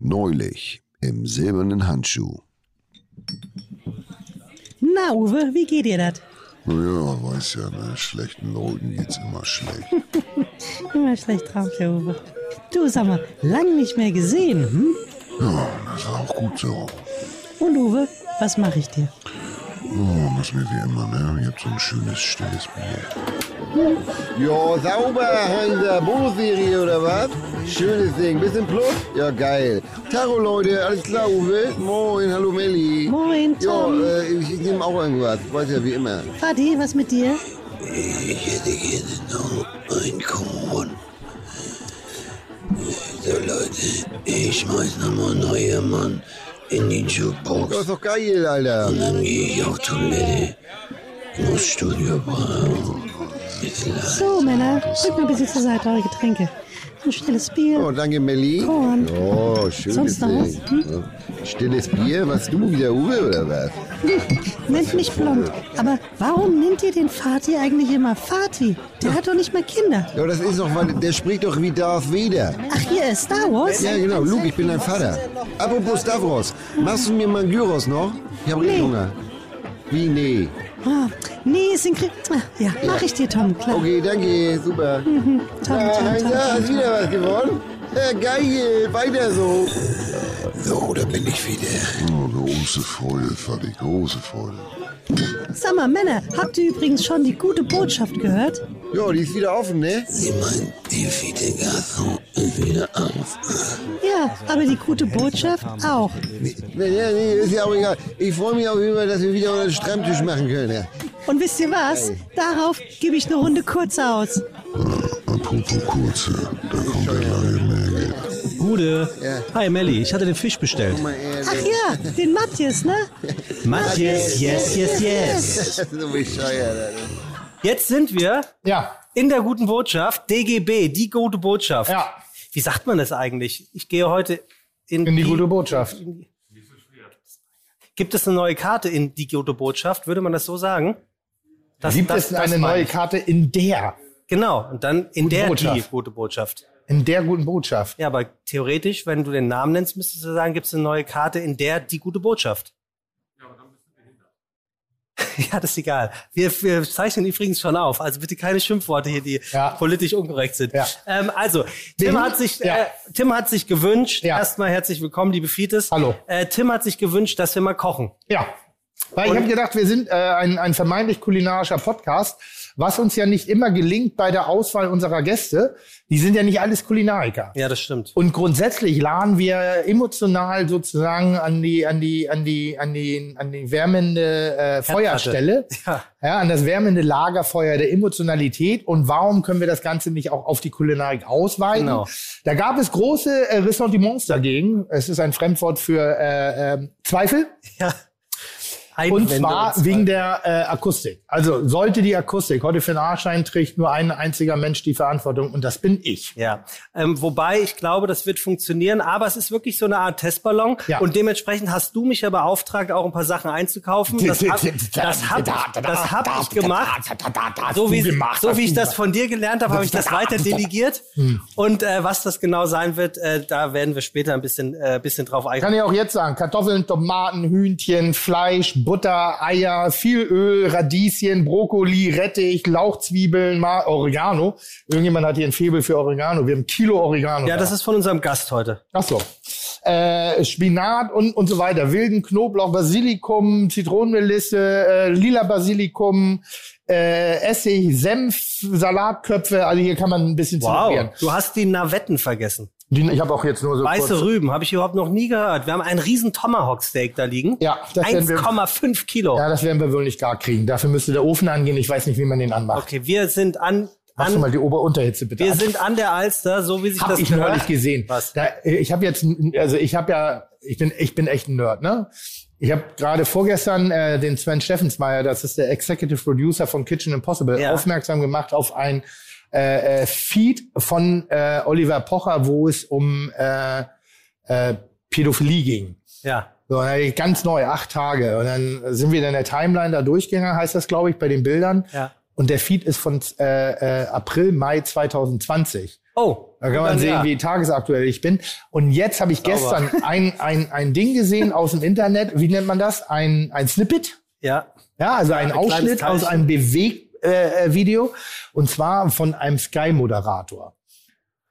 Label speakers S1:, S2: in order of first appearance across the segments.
S1: Neulich im silbernen Handschuh.
S2: Na, Uwe, wie geht dir das?
S1: Naja, weiß ja, ne? Schlechten Leuten geht's immer schlecht.
S2: Immer schlecht drauf, der Uwe. Du, sag mal, lang nicht mehr gesehen, hm?
S1: Ja, das ist auch gut so.
S2: Und Uwe, was mache ich dir?
S1: Oh, mach's mir wie immer, ne? Ihr habt so ein schönes, stilles Bier.
S3: Ja, sauber, Heinzer, Bundesserie oder was? Schönes Ding, bisschen plus? Ja, geil. Taro, Leute, alles klar, Uwe? Moin, hallo Melli.
S2: Moin, Tom.
S3: äh, ich, ich nehme auch irgendwas, weiß ja wie immer.
S2: Vati, was mit dir?
S4: Ich hätte gerne noch ein Korn. So Leute, ich schmeiß nochmal neue Mann in die
S3: Das
S4: Jukebox
S3: ist doch geil, Alter.
S4: und dann gehe ich auf Toilette. Muss Studio Braun.
S2: So, Männer, bringt mal ein bisschen zur Seite eure Getränke. Ein stilles Bier.
S3: Oh, danke, Melli.
S2: Korn.
S3: Oh, schönes
S2: Sonst noch was?
S3: Ding. Ja. Stilles Bier, was du wieder, Uwe, oder was?
S2: Nennt mich blond. Aber warum nennt ihr den Vati eigentlich immer Vati? Der hat doch nicht mal Kinder.
S3: Ja, das ist doch, weil der spricht doch wie Darth Vader.
S2: Ach, hier ist Star Wars?
S3: Ja, genau, Luke, ich bin dein Vater. Apropos Stavros, machst du mir mal einen Gyros noch? Ich habe richtig
S2: Nee.
S3: Hunger. Wie, nee?
S2: Ah, nee, ist in Kri Ah, Ja, mach ich dir, Tom, klar.
S3: Okay, danke, super.
S2: Tom,
S3: Ja,
S2: Tom,
S3: Heinz,
S2: Tom.
S3: hast wieder was gewonnen? Ja, geil, weiter so.
S4: So, da bin ich wieder.
S1: Oh, große Freude, Vati, große Freude.
S2: Sag mal, Männer, habt ihr übrigens schon die gute Botschaft gehört?
S3: Ja, die ist wieder offen, ne?
S4: Sie meint, die Fiete Gasson ist wieder auf.
S2: Ja, aber die gute Botschaft auch.
S3: Nee, nee, nee, ist ja auch egal. Ich freue mich auf jeden Fall, dass wir wieder unter den Stammtisch machen können. Ja.
S2: Und wisst ihr was? Darauf gebe ich eine Runde kurz aus.
S1: Apropos kurze, da kommt der lange.
S5: Gude.
S3: Ja.
S5: Hi Melli, ich hatte den Fisch bestellt.
S2: Ach ja, den Matthias, ne?
S5: Matthias, yes, yes, yes.
S3: bescheuert.
S5: Jetzt sind wir
S6: Ja,
S5: in der guten Botschaft, DGB, die gute Botschaft.
S6: ja,
S5: Wie sagt man das eigentlich? Ich gehe heute in,
S6: in die gute Botschaft.
S5: Gibt es eine neue Karte in die gute Botschaft? Würde man das so sagen? Das,
S6: Gibt
S5: das-
S6: es
S5: das
S6: eine neue. Karte in der,
S5: Genau, und dann in
S6: Gute
S5: der die
S6: Botschaft.
S5: gute Botschaft.
S6: In der guten Botschaft?
S5: Ja, aber theoretisch, wenn du den Namen nennst, müsstest du sagen, gibt es eine neue Karte in der die gute Botschaft. Ja, das ist egal. Wir, wir zeichnen übrigens schon auf. Also bitte keine Schimpfworte hier, die
S6: Ja.
S5: politisch unkorrekt sind.
S6: Ja.
S5: Ähm, also, Tim hat sich,
S6: Ja.
S5: äh, Tim hat sich gewünscht,
S6: Ja.
S5: erstmal herzlich willkommen, liebe Fites.
S6: Hallo.
S5: Äh, Tim hat sich gewünscht, dass wir mal kochen.
S6: Ja. Weil ich habe gedacht, wir sind äh, ein, ein vermeintlich kulinarischer Podcast, was uns ja nicht immer gelingt bei der Auswahl unserer Gäste. Die sind ja nicht alles Kulinariker.
S5: Ja, das stimmt.
S6: Und grundsätzlich laden wir emotional sozusagen an die, an die, an die, an die, an die wärmende äh, Feuerstelle,
S5: Ja.
S6: ja, an das wärmende Lagerfeuer der Emotionalität. Und warum können wir das Ganze nicht auch auf die Kulinarik ausweiten?
S5: Genau.
S6: Da gab es große äh, Ressentiments dagegen. Es ist ein Fremdwort für äh, äh, Zweifel.
S5: Ja.
S6: Und
S5: Einwände
S6: zwar wegen der äh, Akustik. Also sollte die Akustik heute für den Arschschein trägt nur ein einziger Mensch die Verantwortung und das bin ich.
S5: Ja, ähm, wobei ich glaube, das wird funktionieren, aber es ist wirklich so eine Art Testballon
S6: Ja.
S5: und dementsprechend hast du mich ja beauftragt, auch ein paar Sachen einzukaufen. Das hab, das hab, das hab ich gemacht. So wie, so wie ich das von dir gelernt habe, habe ich das weiter delegiert. Und äh, was das genau sein wird, äh, da werden wir später ein bisschen, äh, bisschen drauf eingehen.
S6: Kann ich auch jetzt sagen. Kartoffeln, Tomaten, Hühnchen, Fleisch, Butter, Eier, viel Öl, Radieschen, Brokkoli, Rettich, Lauchzwiebeln, mal Oregano. Irgendjemand hat hier ein Febel für Oregano. Wir haben Kilo Oregano.
S5: Ja,
S6: da.
S5: das ist von unserem Gast heute.
S6: Ach so. Äh, Spinat und, und so weiter. Wilden Knoblauch, Basilikum, Zitronenmelisse, äh, lila Basilikum, äh, Essig, Senf, Salatköpfe. Also hier kann man ein bisschen zelebrieren.
S5: Wow, du hast die Navetten vergessen.
S6: Die, ich habe auch jetzt nur so
S5: Weiße
S6: kurz,
S5: Rüben, habe ich überhaupt noch nie gehört. Wir haben einen riesen Tomahawk-Steak da liegen.
S6: Ja, das werden wir-
S5: 1,5 Kilo.
S6: Ja, das werden wir wohl nicht gar kriegen. Dafür müsste der Ofen angehen. Ich weiß nicht, wie man den anmacht.
S5: Okay, wir sind an,
S6: Machst du mal die Ober-Unterhitze bitte
S5: wir
S6: an.
S5: sind an der Alster, so wie sich
S6: Hab
S5: das
S6: ich neulich gesehen.
S5: Was?
S6: Da, ich habe jetzt, also ich habe ja, ich bin, ich bin echt ein Nerd, ne? Ich habe gerade vorgestern äh, den Sven Steffensmeier, das ist der Executive Producer von Kitchen Impossible,
S5: Ja.
S6: aufmerksam gemacht auf ein äh, äh, Feed von äh, Oliver Pocher, wo es um äh, äh, Pädophilie ging.
S5: Ja.
S6: So, ganz neu, acht Tage. Und dann sind wir in der Timeline da durchgegangen, heißt das, glaube ich, bei den Bildern.
S5: Ja.
S6: Und der Feed ist von äh, äh, April, Mai 2020.
S5: Oh,
S6: Da kann man sehen,
S5: ja.
S6: wie tagesaktuell ich bin. Und jetzt habe ich gestern ein, ein, ein Ding gesehen aus dem Internet. Wie nennt man das? Ein, ein Snippet?
S5: Ja.
S6: Ja, also ein
S5: ein kleines
S6: Ausschnitt aus einem Bewegvideo. Äh, Video. und zwar von einem Sky-Moderator,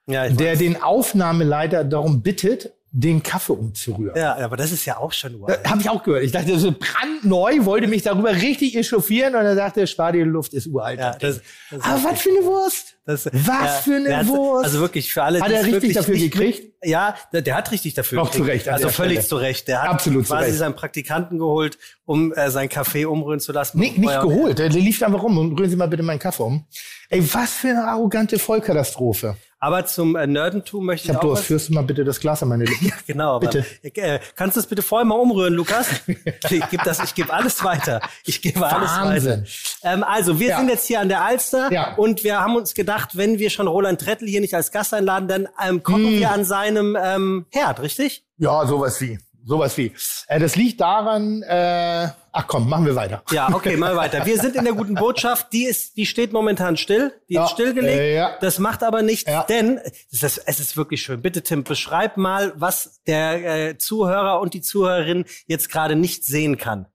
S5: Ja,
S6: der
S5: weiß.
S6: den Aufnahmeleiter darum bittet, den Kaffee umzurühren.
S5: ja, aber das ist ja auch schon uralt.
S6: Habe ich auch gehört. Ich dachte, das ist brandneu, wollte mich darüber richtig echauffieren und er sagte, spar die Luft ist uralt.
S5: Ja, das, das
S6: Aber was für eine Wurst?
S5: Das,
S6: Was für eine
S5: der
S6: Wurst?
S5: Also wirklich für alle.
S6: Hat er richtig dafür gekriegt?
S5: Ja, der, der hat richtig dafür
S6: Auch zu
S5: gekriegt.
S6: Recht an
S5: Also
S6: der
S5: völlig
S6: Stelle.
S5: zu Recht. Der hat
S6: Absolut zu
S5: quasi
S6: Recht.
S5: seinen Praktikanten geholt, um äh, seinen Kaffee umrühren zu lassen.
S6: Nee, nicht geholt. Der lief einfach rum und rühren Sie mal bitte meinen Kaffee um. Ey, was für eine arrogante Vollkatastrophe.
S5: Aber zum äh, Nerdentum möchte
S6: Ich
S5: ich,
S6: hab
S5: auch
S6: Durst.
S5: was.
S6: Führst du mal bitte das Glas an meine Lippen?
S5: Genau, aber
S6: Bitte.
S5: Äh, kannst du es bitte vorher mal umrühren, Lukas? Ich gebe das, ich gebe alles weiter. Ich gebe alles weiter. Ähm, also, wir
S6: Ja.
S5: sind jetzt hier an der Alster
S6: Ja.
S5: und wir haben uns gedacht, wenn wir schon Roland Trettel hier nicht als Gast einladen, dann ähm, kochen
S6: Hm.
S5: wir an seinem ähm, Herd, richtig?
S6: Ja, sowas wie. Sowas wie. Äh, das liegt daran, äh, ach komm, machen wir weiter.
S5: Ja, okay, mal weiter. Wir sind in der guten Botschaft. Die ist, die steht momentan still. Die
S6: Ja,
S5: ist stillgelegt.
S6: äh, ja.
S5: Das macht aber nichts,
S6: Ja.
S5: denn es ist, es ist wirklich schön. Bitte, Tim, beschreib mal, was der äh, Zuhörer und die Zuhörerin jetzt gerade nicht sehen kann.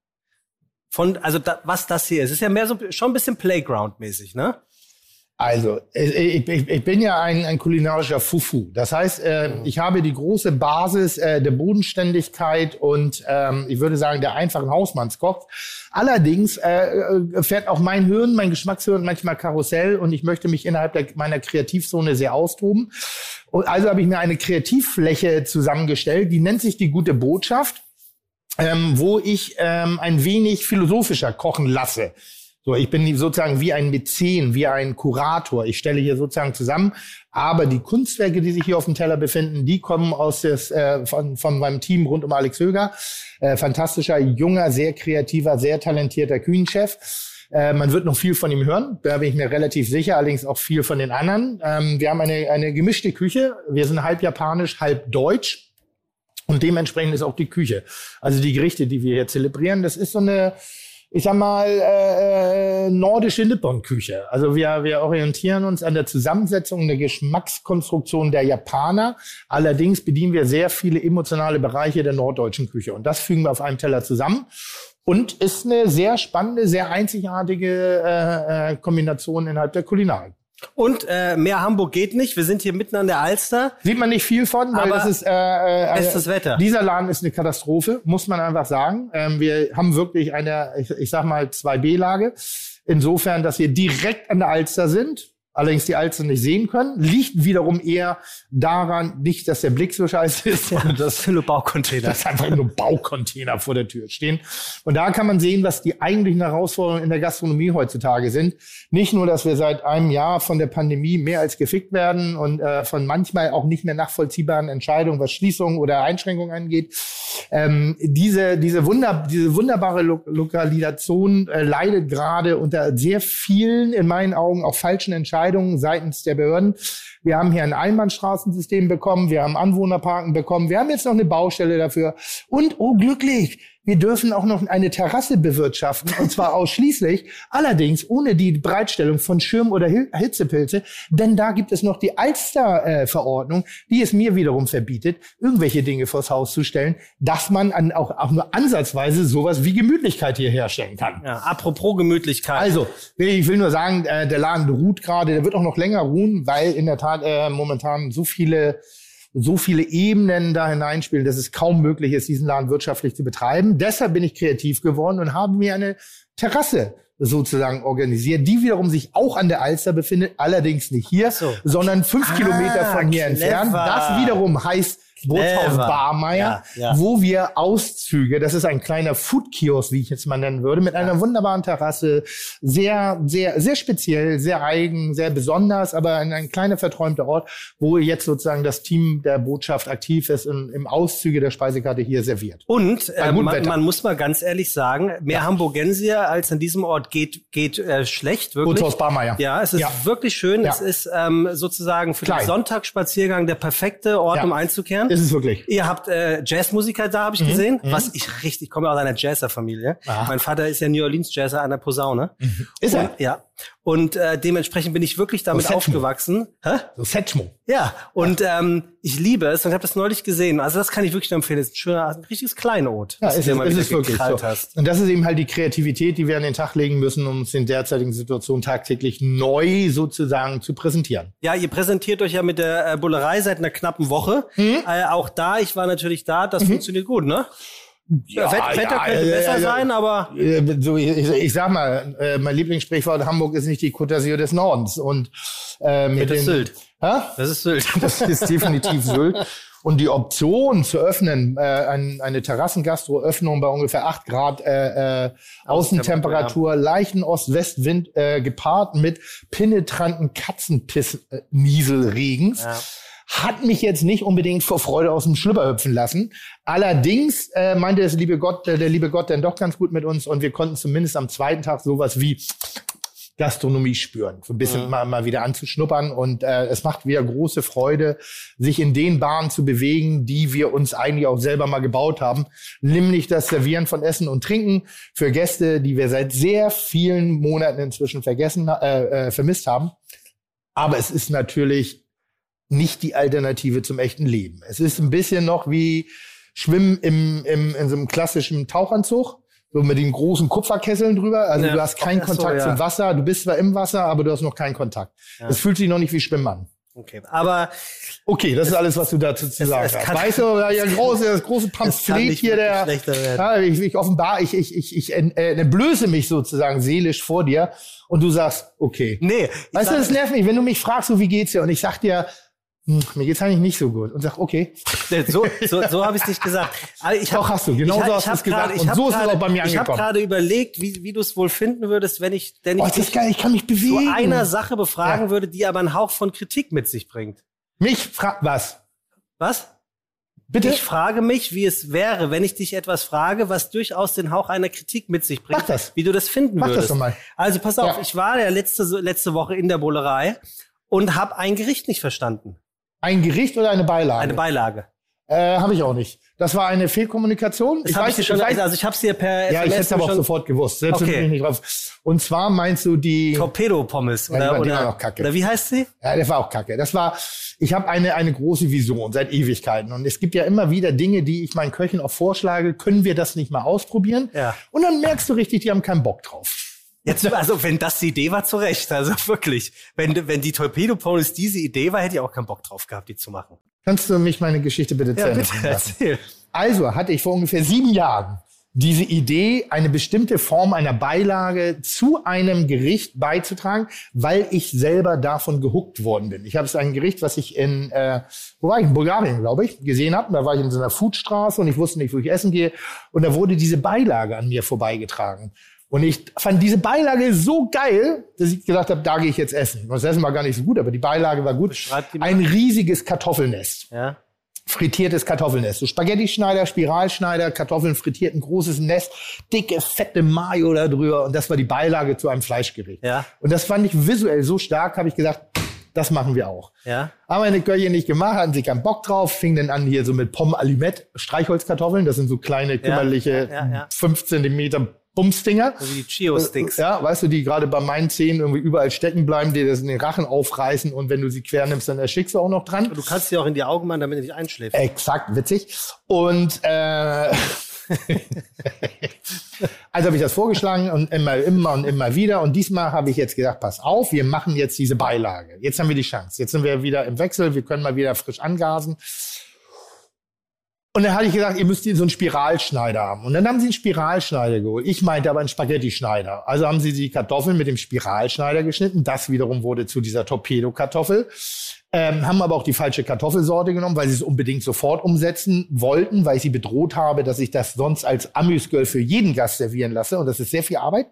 S5: Von, also da, was das hier ist. Es ist ja mehr so schon ein bisschen Playground-mäßig, ne?
S6: Also, ich, ich, ich bin ja ein, ein kulinarischer Fufu. Das heißt, äh, ich habe die große Basis äh, der Bodenständigkeit und ähm, ich würde sagen, der einfachen Hausmannskoch. Allerdings äh, äh, fährt auch mein Hirn, mein Geschmackshirn manchmal Karussell und ich möchte mich innerhalb der, meiner Kreativzone sehr austoben. Und also habe ich mir eine Kreativfläche zusammengestellt, die nennt sich die gute Botschaft, ähm, wo ich ähm, ein wenig philosophischer kochen lasse. So, ich bin sozusagen wie ein Mäzen, wie ein Kurator. Ich stelle hier sozusagen zusammen. Aber die Kunstwerke, die sich hier auf dem Teller befinden, die kommen aus des, äh, von, von meinem Team rund um Alex Höger. Äh, fantastischer, junger, sehr kreativer, sehr talentierter Küchenchef. Äh, man wird noch viel von ihm hören, da bin ich mir relativ sicher, allerdings auch viel von den anderen. Ähm, wir haben eine, eine gemischte Küche. Wir sind halb japanisch, halb deutsch. Und dementsprechend ist auch die Küche. Also die Gerichte, die wir hier zelebrieren, das ist so eine, ich sag mal, äh, äh, nordische Nippon-Küche. Also wir, wir orientieren uns an der Zusammensetzung der Geschmackskonstruktion der Japaner. Allerdings bedienen wir sehr viele emotionale Bereiche der norddeutschen Küche. Und das fügen wir auf einem Teller zusammen. Und ist eine sehr spannende, sehr einzigartige äh, äh, Kombination innerhalb der Kulinarik.
S5: Und äh, mehr Hamburg geht nicht. Wir sind hier mitten an der Alster.
S6: Sieht man nicht viel von, weil
S5: Aber
S6: das ist äh, äh,
S5: bestes Wetter.
S6: Dieser Laden ist eine Katastrophe, muss man einfach sagen. Ähm, wir haben wirklich eine, ich, ich sag mal, 2B-Lage. Insofern, dass wir direkt an der Alster sind, allerdings die Alster nicht sehen können, liegt wiederum eher daran, nicht, dass der Blick so scheiße ist, sondern dass
S5: Viele Baucontainer.
S6: dass einfach nur Baucontainer vor der Tür stehen. Und da kann man sehen, was die eigentlichen Herausforderungen in der Gastronomie heutzutage sind. Nicht nur, dass wir seit einem Jahr von der Pandemie mehr als gefickt werden und äh, von manchmal auch nicht mehr nachvollziehbaren Entscheidungen, was Schließungen oder Einschränkungen angeht. Ähm, diese, diese, Wunder, diese wunderbare Lo Lokalisation äh, leidet gerade unter sehr vielen, in meinen Augen, auch falschen Entscheidungen seitens der Behörden. Wir haben hier ein Einbahnstraßensystem bekommen, wir haben Anwohnerparken bekommen, wir haben jetzt noch eine Baustelle dafür. Und, oh glücklich, wir dürfen auch noch eine Terrasse bewirtschaften, und zwar ausschließlich, allerdings ohne die Bereitstellung von Schirm- oder Hitzepilze, denn da gibt es noch die Alster-Verordnung, die es mir wiederum verbietet, irgendwelche Dinge vors Haus zu stellen, dass man an, auch, auch nur ansatzweise sowas wie Gemütlichkeit hier herstellen kann.
S5: Ja, apropos Gemütlichkeit.
S6: Also, ich will nur sagen, äh, der Laden ruht gerade, der wird auch noch länger ruhen, weil in der Tat äh, momentan so viele so viele Ebenen da hineinspielen, dass es kaum möglich ist, diesen Laden wirtschaftlich zu betreiben. Deshalb bin ich kreativ geworden und habe mir eine Terrasse sozusagen organisiert, die wiederum sich auch an der Alster befindet, allerdings nicht hier,
S5: So.
S6: sondern fünf
S5: Ah,
S6: Kilometer von hier
S5: clever.
S6: entfernt. Das wiederum heißt Bootshaus. Barmeier,
S5: Ja, ja.
S6: wo wir Auszüge, das ist ein kleiner Food-Kiosk, wie ich jetzt mal nennen würde, mit einer wunderbaren Terrasse, sehr, sehr, sehr speziell, sehr eigen, sehr besonders, aber ein, ein kleiner verträumter Ort, wo jetzt sozusagen das Team der Botschaft aktiv ist und im Auszüge der Speisekarte hier serviert.
S5: Und äh, man, man muss mal ganz ehrlich sagen, mehr Hamburgensier als an diesem Ort geht geht äh, schlecht wirklich.
S6: Bootshaus Barmeier.
S5: Ja, es ist
S6: Ja.
S5: wirklich schön.
S6: Ja.
S5: Es ist ähm, sozusagen für
S6: Klein.
S5: den Sonntagsspaziergang der perfekte Ort,
S6: Ja.
S5: um einzukehren.
S6: Ist es wirklich.
S5: Ihr habt äh, Jazzmusiker da, habe ich gesehen, was ich richtig, ich komme aus einer Jazzer-Familie. Mein Vater ist ja New Orleans Jazzer an der Posaune.
S6: Ist er?
S5: Und, ja. Und äh, dementsprechend bin ich wirklich damit
S6: Setschmo.
S5: aufgewachsen. Hä?
S6: So Setchmo.
S5: Ja, und ähm, ich liebe es und habe das neulich gesehen. Also das kann ich wirklich nur empfehlen. Das ist ein schöner, ein richtiges Kleinod.
S6: Ja,
S5: was
S6: ist,
S5: du mal
S6: ist es wirklich so.
S5: hast.
S6: Und das ist eben halt die Kreativität, die wir an den Tag legen müssen, um uns in derzeitigen Situation tagtäglich neu sozusagen zu präsentieren.
S5: Ja, ihr präsentiert euch ja mit der äh, Bullerei seit einer knappen Woche.
S6: Mhm.
S5: Äh, auch da, ich war natürlich da, das funktioniert gut, ne? Ja, Wett- Wetter
S6: ja,
S5: könnte
S6: ja,
S5: besser sein, aber
S6: Äh, So, ich, ich sag mal, äh, mein Lieblingssprichwort Hamburg ist nicht die Côte d'Azur des Nordens. Und äh, mit
S5: das ist Sylt.
S6: Hä?
S5: das ist Sylt.
S6: Das ist definitiv Sylt. Und die Option zu öffnen, äh, ein, eine Terrassengastro-Öffnung bei ungefähr 8 Grad äh, äh, Außentemperatur, leichten Ost-West-Wind äh, gepaart mit penetranten Katzenpiss-Nieselregens.
S5: Ja.
S6: Hat mich jetzt nicht unbedingt vor Freude aus dem Schlüpper hüpfen lassen. Allerdings äh, meinte das liebe Gott, äh, der liebe Gott dann doch ganz gut mit uns und wir konnten zumindest am zweiten Tag sowas wie Gastronomie spüren, so ein bisschen mal, mal wieder anzuschnuppern und äh, es macht wieder große Freude, sich in den Bahnen zu bewegen, die wir uns eigentlich auch selber mal gebaut haben, nämlich das Servieren von Essen und Trinken für Gäste, die wir seit sehr vielen Monaten inzwischen vergessen, äh, äh, vermisst haben. Aber es ist natürlich nicht die Alternative zum echten Leben. Es ist ein bisschen noch wie Schwimmen im, im, in so einem klassischen Tauchanzug. So mit den großen Kupferkesseln drüber. Also
S5: Ja.
S6: du hast keinen
S5: so,
S6: Kontakt
S5: ja.
S6: zum Wasser. Du bist zwar im Wasser, aber du hast noch keinen Kontakt. Es fühlt sich noch nicht wie Schwimmen an.
S5: Okay, aber
S6: Okay, das ist alles, was du dazu zu sagen
S5: es
S6: hast.
S5: kann-
S6: weißt du, ja, ja, große, das große Pamphlet hier, der, ja, ich, ich offenbar, ich, ich, ich, ich äh, entblöße mich sozusagen seelisch vor dir und du sagst, okay.
S5: nee.
S6: Weißt du,
S5: sag-
S6: das nervt mich, wenn du mich fragst, so wie geht's dir? Und ich sag dir, mir geht's eigentlich nicht so gut. Und sag, okay.
S5: Nee, So, so, so habe ich es nicht gesagt. Aber Ich
S6: Doch, hast du. Genau
S5: ich,
S6: so
S5: hab-
S6: hast
S5: ich
S6: du es
S5: hab
S6: gesagt.
S5: grade- ich
S6: Und
S5: hab
S6: so ist es
S5: grade-
S6: auch bei mir
S5: Ich habe
S6: angekommen.
S5: gerade überlegt, wie, wie du es wohl finden würdest, wenn ich, ich
S6: Oh, das
S5: dich
S6: geil, ich kann mich
S5: zu
S6: bewegen.
S5: einer Sache befragen
S6: Ja.
S5: würde, die aber einen Hauch von Kritik mit sich bringt.
S6: mich fragt was?
S5: Was?
S6: Bitte?
S5: Ich frage mich, wie es wäre, wenn ich dich etwas frage, was durchaus den Hauch einer Kritik mit sich bringt.
S6: Mach das.
S5: Wie du das finden
S6: Mach das
S5: würdest.
S6: doch mal.
S5: Also pass auf,
S6: Ja.
S5: ich war ja letzte, letzte Woche in der Bullerei und habe ein Gericht nicht verstanden.
S6: Ein Gericht oder eine Beilage?
S5: Eine Beilage.
S6: äh, habe ich auch nicht. Das war eine Fehlkommunikation.
S5: Das ich dir schon,
S6: weiß,
S5: also ich habe es dir per
S6: ja, ich hätte
S5: SMS
S6: es aber auch sofort gewusst. Selbst
S5: Okay.
S6: ich nicht drauf. Und zwar meinst du die.
S5: Torpedo-Pommes
S6: Ja,
S5: oder, oder,
S6: noch kacke.
S5: oder wie heißt sie?
S6: Ja, das war auch kacke. Das war, ich habe eine, eine große Vision seit Ewigkeiten. Und es gibt ja immer wieder Dinge, die ich meinen Köchen auch vorschlage. Können wir das nicht mal ausprobieren?
S5: Ja.
S6: Und dann merkst du richtig, die haben keinen Bock drauf.
S5: Jetzt, also wenn das die Idee war, zu Recht. Also wirklich. Wenn, wenn die Torpedo-Pommes diese Idee war, hätte ich auch keinen Bock drauf gehabt, die zu machen.
S6: Kannst du mich meine Geschichte bitte zu
S5: Ja, bitte, erzähl.
S6: Also hatte ich vor ungefähr sieben Jahren diese Idee, eine bestimmte Form einer Beilage zu einem Gericht beizutragen, weil ich selber davon gehuckt worden bin. Ich habe es ein Gericht, was ich in, äh, wo war ich? In Bulgarien, glaube ich, gesehen habe. Da war ich in so einer Foodstraße und ich wusste nicht, wo ich essen gehe. Und da wurde diese Beilage an mir vorbeigetragen. Und ich fand diese Beilage so geil, dass ich gesagt habe, da gehe ich jetzt essen. Das Essen war gar nicht so gut, aber die Beilage war gut. Ein riesiges Kartoffelnest
S5: Ja.
S6: frittiertes Kartoffelnest. So Spaghetti-Schneider, Spiralschneider, Kartoffeln frittiert, ein großes Nest, dicke, fette Mayo da drüber und das war die Beilage zu einem Fleischgericht.
S5: Ja.
S6: Und das fand ich visuell so stark, habe ich gesagt, das machen wir auch.
S5: Ja.
S6: Haben meine Köche nicht gemacht, hatten sie keinen Bock drauf, fing dann an hier so mit Pommes Alimette, Streichholzkartoffeln, das sind so kleine, kümmerliche,
S5: ja, ja.
S6: 5 Zentimeter Bumsdinger.
S5: So wie die Chio-Sticks.
S6: Ja, weißt du, die gerade bei meinen Zähnen irgendwie überall stecken bleiben, die das in den Rachen aufreißen und wenn du sie quer nimmst, dann erstickst du auch noch dran.
S5: Du kannst sie auch in die Augen machen, damit du nicht einschläfst.
S6: Exakt, witzig. Und äh, also habe ich das vorgeschlagen und immer, immer und immer wieder. Und diesmal habe ich jetzt gesagt, pass auf, wir machen jetzt diese Beilage. Jetzt haben wir die Chance. Jetzt sind wir wieder im Wechsel, wir können mal wieder frisch angasen. Und dann hatte ich gesagt, ihr müsst so einen Spiralschneider haben. Und dann haben sie einen Spiralschneider geholt. Ich meinte aber einen Spaghetti-Schneider. Also haben sie die Kartoffeln mit dem Spiralschneider geschnitten. Das wiederum wurde zu dieser Torpedo-Kartoffel. Ähm, haben aber auch die falsche Kartoffelsorte genommen, weil sie es unbedingt sofort umsetzen wollten, weil ich sie bedroht habe, dass ich das sonst als Amüsgirl für jeden Gast servieren lasse. Und das ist sehr viel Arbeit.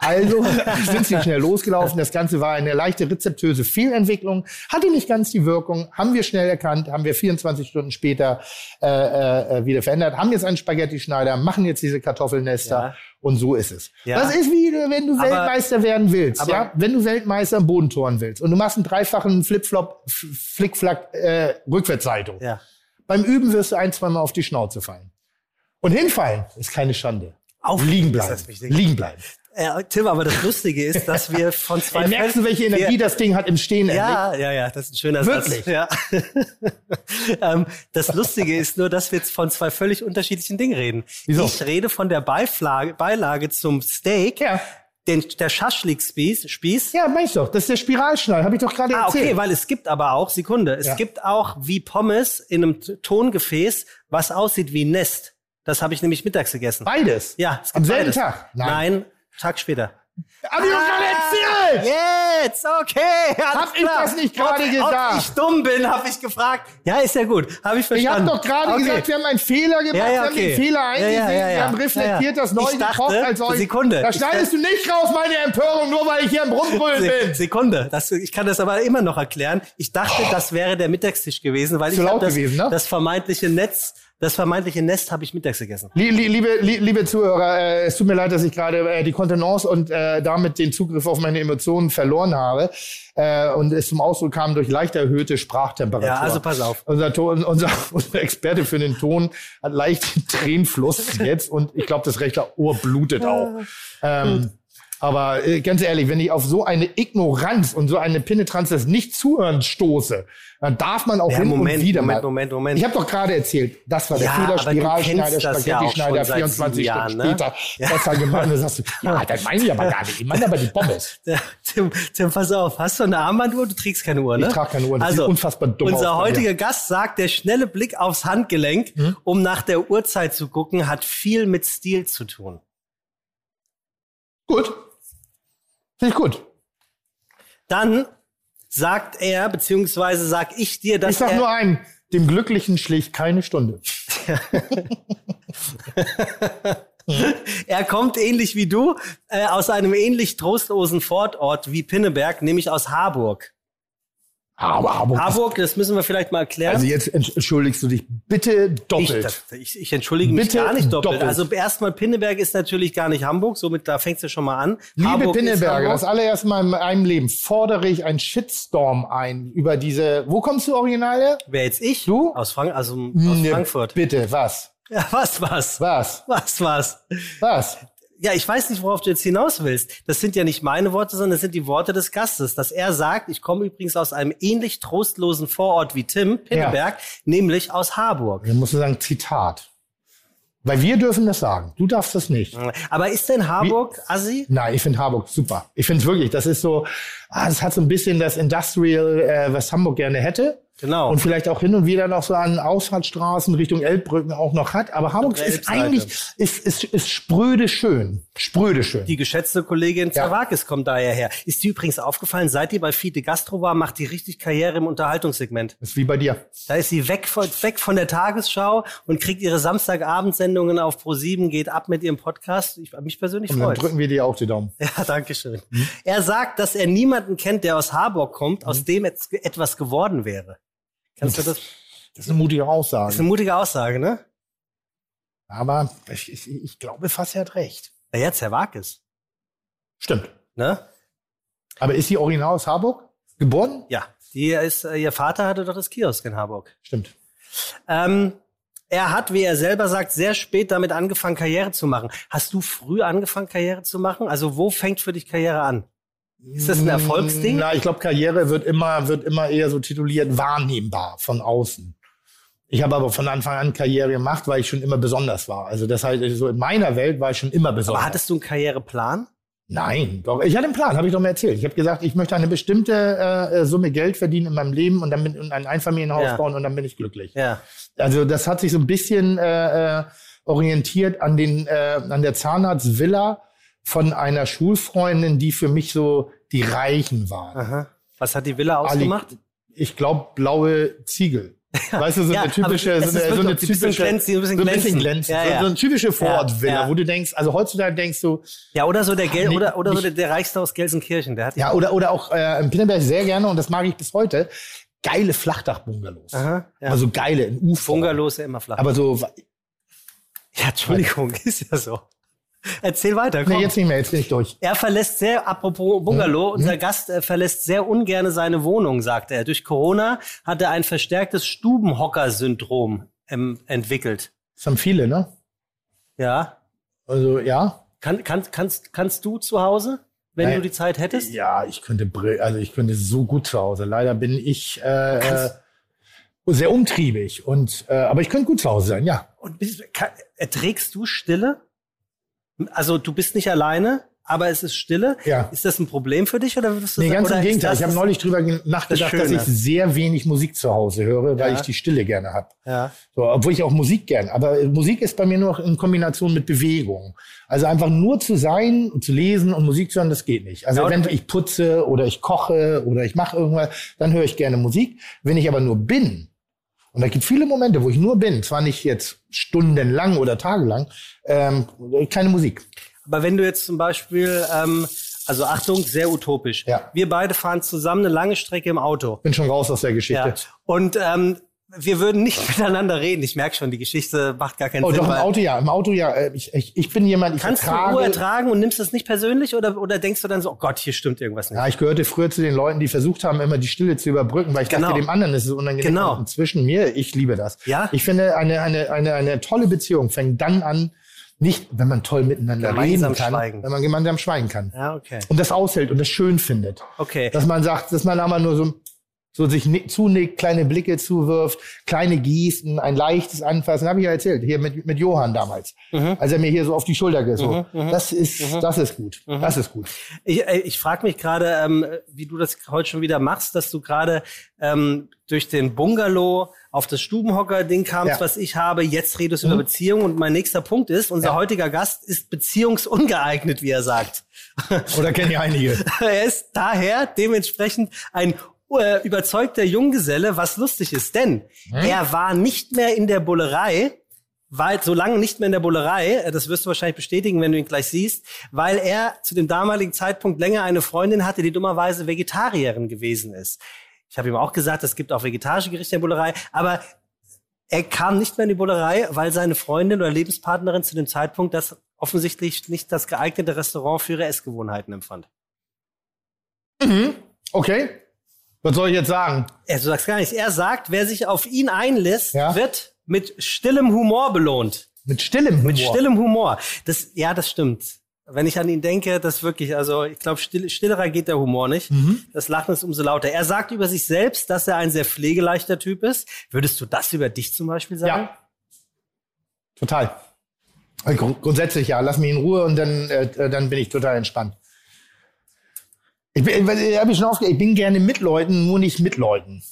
S6: Also sind sie schnell losgelaufen. Das Ganze war eine leichte rezeptöse Fehlentwicklung, hatte nicht ganz die Wirkung, haben wir schnell erkannt, haben wir 24 Stunden später äh, äh, wieder verändert, haben jetzt einen Spaghetti-Schneider, machen jetzt diese Kartoffelnester
S5: Ja.
S6: und so ist es.
S5: Ja.
S6: Das ist wie, wenn du
S5: Aber-
S6: Weltmeister werden willst,
S5: aber-
S6: ja, wenn du Weltmeister am Bodentoren willst und du machst einen dreifachen Flip-Flop, Flickflack, äh, Rückwärtssalto.
S5: Ja.
S6: beim Üben wirst du ein, zweimal auf die Schnauze fallen. Und hinfallen ist keine Schande.
S5: Auf
S6: liegen bleiben. Liegen bleiben.
S5: Äh, Tim, aber das Lustige ist, dass wir von zwei
S6: Ey, merkst du, welche Energie
S5: wir,
S6: das Ding hat im Stehen?
S5: Ja, ja, ja, das ist ein schöner
S6: Wirklich?
S5: Satz. Ja. ähm, das Lustige ist nur, dass wir jetzt von zwei völlig unterschiedlichen Dingen reden.
S6: Wieso?
S5: Ich rede von der Beiflage, Beilage zum Steak,
S6: Ja.
S5: den, der Schaschlik-Spieß. Spieß.
S6: Ja, meinst du doch. Das ist der Spiralschnall. Habe ich doch gerade
S5: Ah,
S6: erzählt.
S5: okay, weil es gibt aber auch, Sekunde, es
S6: Ja.
S5: gibt auch wie Pommes in einem Tongefäß, was aussieht wie Nest. Das habe ich nämlich mittags gegessen.
S6: Beides?
S5: Ja, es gibt
S6: Am selben
S5: beides.
S6: Tag?
S5: Nein. Tag später.
S6: Hab ich doch gerade erzählt!
S5: Jetzt, okay.
S6: Hab ich
S5: klar.
S6: das nicht gerade gesagt?
S5: Ob ich dumm bin, habe ich gefragt. Ja, ist ja gut. Habe ich
S6: Ich habe
S5: verstanden.
S6: doch gerade
S5: Okay.
S6: gesagt, wir haben einen Fehler gemacht,
S5: Ja, ja,
S6: wir haben
S5: okay.
S6: den Fehler
S5: Ja, ja,
S6: eingesehen,
S5: ja, ja.
S6: wir haben reflektiert,
S5: Ja, ja.
S6: das neu
S5: Ich dachte,
S6: gekocht als euch.
S5: Sekunde.
S6: Da
S5: Ich
S6: schneidest du nicht raus, meine Empörung, nur weil ich hier im Rumbrüllen
S5: Se
S6: bin.
S5: Sekunde, das, ich kann das aber immer noch erklären. Ich dachte, das wäre der Mittagstisch gewesen, weil
S6: Zu
S5: ich
S6: laut
S5: das,
S6: gewesen, ne?
S5: das vermeintliche Netz, das vermeintliche Nest habe ich mittags gegessen.
S6: Lie- lie- Liebe, lie- liebe Zuhörer, äh, es tut mir leid, dass ich gerade äh, die Kontenance und äh, damit den Zugriff auf meine Emotionen verloren habe äh, und es zum Ausdruck kam durch leicht erhöhte Sprachtemperatur.
S5: Ja, also pass auf.
S6: Unser, Ton, unser, unser Experte für den Ton hat leicht Tränenfluss jetzt und ich glaube, das rechte Ohr blutet auch. Ähm, aber äh, ganz ehrlich, wenn ich auf so eine Ignoranz und so eine Penetranz des Nicht-Zuhörens stoße, dann darf man auch
S5: Ja,
S6: hin
S5: Moment,
S6: und wieder
S5: Moment,
S6: mal.
S5: Moment, Moment.
S6: Ich habe doch gerade erzählt, das war der
S5: Ja,
S6: Fehler,
S5: du
S6: Spiralschneider,
S5: ja
S6: Spaghetti-Schneider,
S5: seit
S6: 24
S5: sieben
S6: Stunden
S5: Jahren, ne?
S6: später.
S5: Ja.
S6: Das war gemeint. Dann sagst du, ja, das meine ich aber gar nicht. Ich meine aber die Pommes.
S5: Ja, Tim, Tim, pass auf, hast du eine Armbanduhr? Du trägst keine Uhr, ne?
S6: Ich trage keine Uhr, das
S5: also,
S6: sieht unfassbar dumm
S5: Unser
S6: aus
S5: heutiger. Gast sagt, der schnelle Blick aufs Handgelenk,
S6: Mhm.
S5: um nach der Uhrzeit zu gucken, hat viel mit Stil zu tun.
S6: Gut. Finde ich gut.
S5: Dann sagt er, beziehungsweise sag ich dir, dass
S6: Ich sag
S5: er,
S6: nur einen, dem Glücklichen schlägt keine Stunde.
S5: er kommt ähnlich wie du äh, aus einem ähnlich trostlosen Vorort wie Pinneberg, nämlich aus Harburg.
S6: Aber
S5: Harburg, das müssen wir vielleicht mal erklären.
S6: also jetzt entsch- entschuldigst du dich bitte
S5: Ich,
S6: doppelt.
S5: das, ich, ich entschuldige mich
S6: Bitte
S5: gar nicht doppelt.
S6: doppelt.
S5: Also erstmal Pinneberg ist natürlich gar nicht Hamburg, somit da fängst du schon mal an.
S6: Liebe
S5: Harburg
S6: Pinneberger, das allererste Mal in meinem Leben fordere ich einen Shitstorm ein über diese. Wo kommst du original her?
S5: Wer jetzt ich?
S6: Du?
S5: Aus, Frank also aus
S6: Ne,
S5: Frankfurt.
S6: Bitte, was?
S5: Ja, was, was?
S6: Was?
S5: Was, was?
S6: Was?
S5: Ja, ich weiß nicht, worauf du jetzt hinaus willst. Das sind ja nicht meine Worte, sondern das sind die Worte des Gastes. Dass er sagt, ich komme übrigens aus einem ähnlich trostlosen Vorort wie Tim, Pinneberg, nämlich aus Harburg.
S6: Musst du sagen, Zitat. Weil wir dürfen das sagen. Du darfst das nicht.
S5: Aber ist denn Harburg Assi?
S6: Nein, ich finde Harburg super. Ich finde es wirklich, das ist so, ah, das hat so ein bisschen das Industrial, äh, was Hamburg gerne hätte.
S5: Genau.
S6: Und vielleicht auch hin und wieder noch so an Ausfahrtsstraßen Richtung Elbbrücken auch noch hat. Aber Hamburg ist eigentlich, ist, ist, ist spröde schön. Spröde schön.
S5: Die geschätzte Kollegin
S6: Ja.
S5: Zawakis kommt daher her. Ist die übrigens aufgefallen, seit die bei Fide Gastro war, macht die richtig Karriere im Unterhaltungssegment.
S6: ist wie bei dir.
S5: Da ist sie weg von, weg von der Tagesschau und kriegt ihre Samstagabendsendungen auf Pro7, geht ab mit ihrem Podcast. Ich, mich persönlich
S6: Und dann
S5: freut.
S6: drücken wir dir auch die Daumen.
S5: Ja, danke schön. Er sagt, dass er niemanden kennt, der aus Harburg kommt, aus dem et- etwas geworden wäre. Kannst du das? Das
S6: Das ist eine mutige Aussage.
S5: ist eine mutige Aussage, ne?
S6: Aber ich, ich, ich glaube fast, er hat recht.
S5: Na jetzt, Herr Wakes.
S6: Stimmt.
S5: Ne?
S6: Aber ist sie original aus Harburg geboren?
S5: Ja. Die ist, äh, ihr Vater hatte doch das Kiosk in Harburg.
S6: Stimmt.
S5: Ähm, er hat, wie er selber sagt, sehr spät damit angefangen, Karriere zu machen. Hast du früh angefangen, Karriere zu machen? Also wo fängt für dich Karriere an? Ist das ein Erfolgsding?
S6: Na, ich glaube, Karriere wird immer, wird immer eher so tituliert wahrnehmbar von außen. Ich habe aber von Anfang an Karriere gemacht, weil ich schon immer besonders war. Also das heißt, so in meiner Welt war ich schon immer besonders.
S5: Aber hattest du einen Karriereplan?
S6: Nein, doch. Ich hatte einen Plan, habe ich doch mal erzählt. Ich habe gesagt, ich möchte eine bestimmte äh, Summe Geld verdienen in meinem Leben und dann bin, und ein Einfamilienhaus
S5: Ja.
S6: bauen und dann bin ich glücklich.
S5: Ja.
S6: Also das hat sich so ein bisschen äh, äh, orientiert an den äh, an der Zahnarztvilla von einer Schulfreundin, die für mich so die Reichen war.
S5: Aha. Was hat die Villa
S6: Ali-
S5: ausgemacht?
S6: Ich glaube blaue Ziegel. Weißt du, so
S5: Ja,
S6: eine typische, so eine, so
S5: ein
S6: typische,
S5: glänzend, ein bisschen
S6: so ein bisschen
S5: glänzend. Ja, ja.
S6: so eine typische Vorortvilla, wo du denkst, also heutzutage denkst du,
S5: Ja, oder so der Gel
S6: Nee,
S5: oder, oder so der, der Reichste aus Gelsenkirchen, der hat
S6: ja, oder, oder auch äh, in Pinneberg sehr gerne, und das mag ich bis heute, geile Flachdach-Bungalows. Also geile in u
S5: Bungalows ja immer flach.
S6: Aber so,
S5: ja, Entschuldigung, ist ja so. Erzähl weiter, komm.
S6: Nee, jetzt nicht mehr, jetzt bin ich durch.
S5: Er verlässt sehr, apropos Bungalow, unser Gast äh, verlässt sehr ungern seine Wohnung, sagt er. Durch Corona hat er ein verstärktes Stubenhocker-Syndrom ähm, entwickelt.
S6: Das haben viele, ne?
S5: Ja.
S6: Also, ja.
S5: Kann, kann, kannst, kannst du zu Hause, wenn
S6: Nein.
S5: du die Zeit hättest?
S6: Ja, ich könnte, also ich könnte so gut zu Hause. Leider bin ich äh, äh, sehr umtriebig und, äh, aber ich könnte gut zu Hause sein, ja.
S5: Und bist, kann, erträgst du Stille? Also du bist nicht alleine, aber es ist Stille.
S6: Ja.
S5: Ist das ein Problem für dich oder würdest du
S6: Nee,
S5: sagen,
S6: ganz im Gegenteil.
S5: das
S6: Ich habe
S5: das-
S6: neulich drüber ge- nachgedacht, dass ich sehr wenig Musik zu Hause höre, weil
S5: Ja.
S6: ich die Stille gerne habe.
S5: Ja.
S6: So, obwohl ich auch Musik gern. Aber Musik ist bei mir nur noch in Kombination mit Bewegung. Also einfach nur zu sein und zu lesen und Musik zu hören, das geht nicht. Also
S5: Ja,
S6: wenn ich putze oder ich koche oder ich mache irgendwas, dann höre ich gerne Musik. Wenn ich aber nur bin, und da gibt viele Momente, wo ich nur bin, zwar nicht jetzt stundenlang oder tagelang, ähm, keine Musik.
S5: Aber wenn du jetzt zum Beispiel, ähm, also Achtung, sehr utopisch.
S6: Ja.
S5: Wir beide fahren zusammen eine lange Strecke im Auto.
S6: Bin schon raus aus der Geschichte.
S5: Ja. Und ähm, wir würden nicht miteinander reden. Ich merke schon, die Geschichte macht gar keinen
S6: Oh,
S5: Sinn.
S6: doch, im Auto ja. Im Auto ja. Äh, Ich, ich, ich bin jemand, ich
S5: Kannst du
S6: ertrage,
S5: Ruhe ertragen und nimmst das nicht persönlich oder, oder denkst du dann so, oh Gott, hier stimmt irgendwas nicht?
S6: Ja, ich gehörte früher zu den Leuten, die versucht haben, immer die Stille zu überbrücken, weil ich
S5: Genau.
S6: dachte, dem anderen ist es unangenehm.
S5: Genau.
S6: Und zwischen mir, ich liebe das.
S5: Ja?
S6: Ich finde, eine, eine, eine, eine tolle Beziehung fängt dann an, nicht, wenn man toll miteinander
S5: Gemeinsam
S6: reden kann,
S5: schweigen.
S6: wenn man gemeinsam schweigen kann.
S5: Ja, okay.
S6: Und das aushält und das schön findet.
S5: Okay.
S6: Dass man sagt, dass man aber nur so, so sich ni- zunickt, kleine Blicke zuwirft, kleine Gesten, ein leichtes Anfassen. Habe ich ja erzählt, hier mit, mit Johann damals.
S5: Mhm.
S6: Als er mir hier so auf die Schulter geso. Das ist, das ist gut.
S5: Mhm.
S6: Das ist gut.
S5: Ich, äh, ich frage mich gerade, ähm, wie du das heute schon wieder machst, dass du gerade ähm, durch den Bungalow auf das Stubenhocker-Ding kamst,
S6: Ja. Mhm.
S5: was ich habe. Jetzt redest du über Beziehung. Und mein nächster Punkt ist, unser
S6: Ja.
S5: heutiger Gast ist beziehungsungeeignet, wie er sagt.
S6: Oder kennen ja einige.
S5: er ist daher dementsprechend ein äh, überzeugter Junggeselle, was lustig ist, denn er war nicht mehr in der Bullerei, weil so lange nicht mehr in der Bullerei, äh, das wirst du wahrscheinlich bestätigen, wenn du ihn gleich siehst, weil er zu dem damaligen Zeitpunkt länger eine Freundin hatte, die dummerweise Vegetarierin gewesen ist. Ich habe ihm auch gesagt, es gibt auch vegetarische Gerichte in der Bullerei, aber er kam nicht mehr in die Bullerei, weil seine Freundin oder Lebenspartnerin zu dem Zeitpunkt das offensichtlich nicht das geeignete Restaurant für ihre Essgewohnheiten empfand.
S6: Okay. Was soll ich jetzt sagen?
S5: Er, du sagst gar nicht. Er sagt, wer sich auf ihn einlässt,
S6: Ja.
S5: wird mit stillem Humor belohnt.
S6: Mit stillem Humor.
S5: Mit stillem Humor. Das, ja, das stimmt. Wenn ich an ihn denke, das wirklich, also ich glaube, still, stillerer geht der Humor nicht.
S6: Mhm.
S5: Das Lachen ist umso lauter. Er sagt über sich selbst, dass er ein sehr pflegeleichter Typ ist. Würdest du das über dich zum Beispiel sagen?
S6: Ja. Total. Also grund- grundsätzlich ja. Lass mich in Ruhe und dann, äh, äh, dann bin ich total entspannt. Ich bin, ich, hab ich, schon aufge ich bin gerne mit Leuten, nur nicht mit Leuten.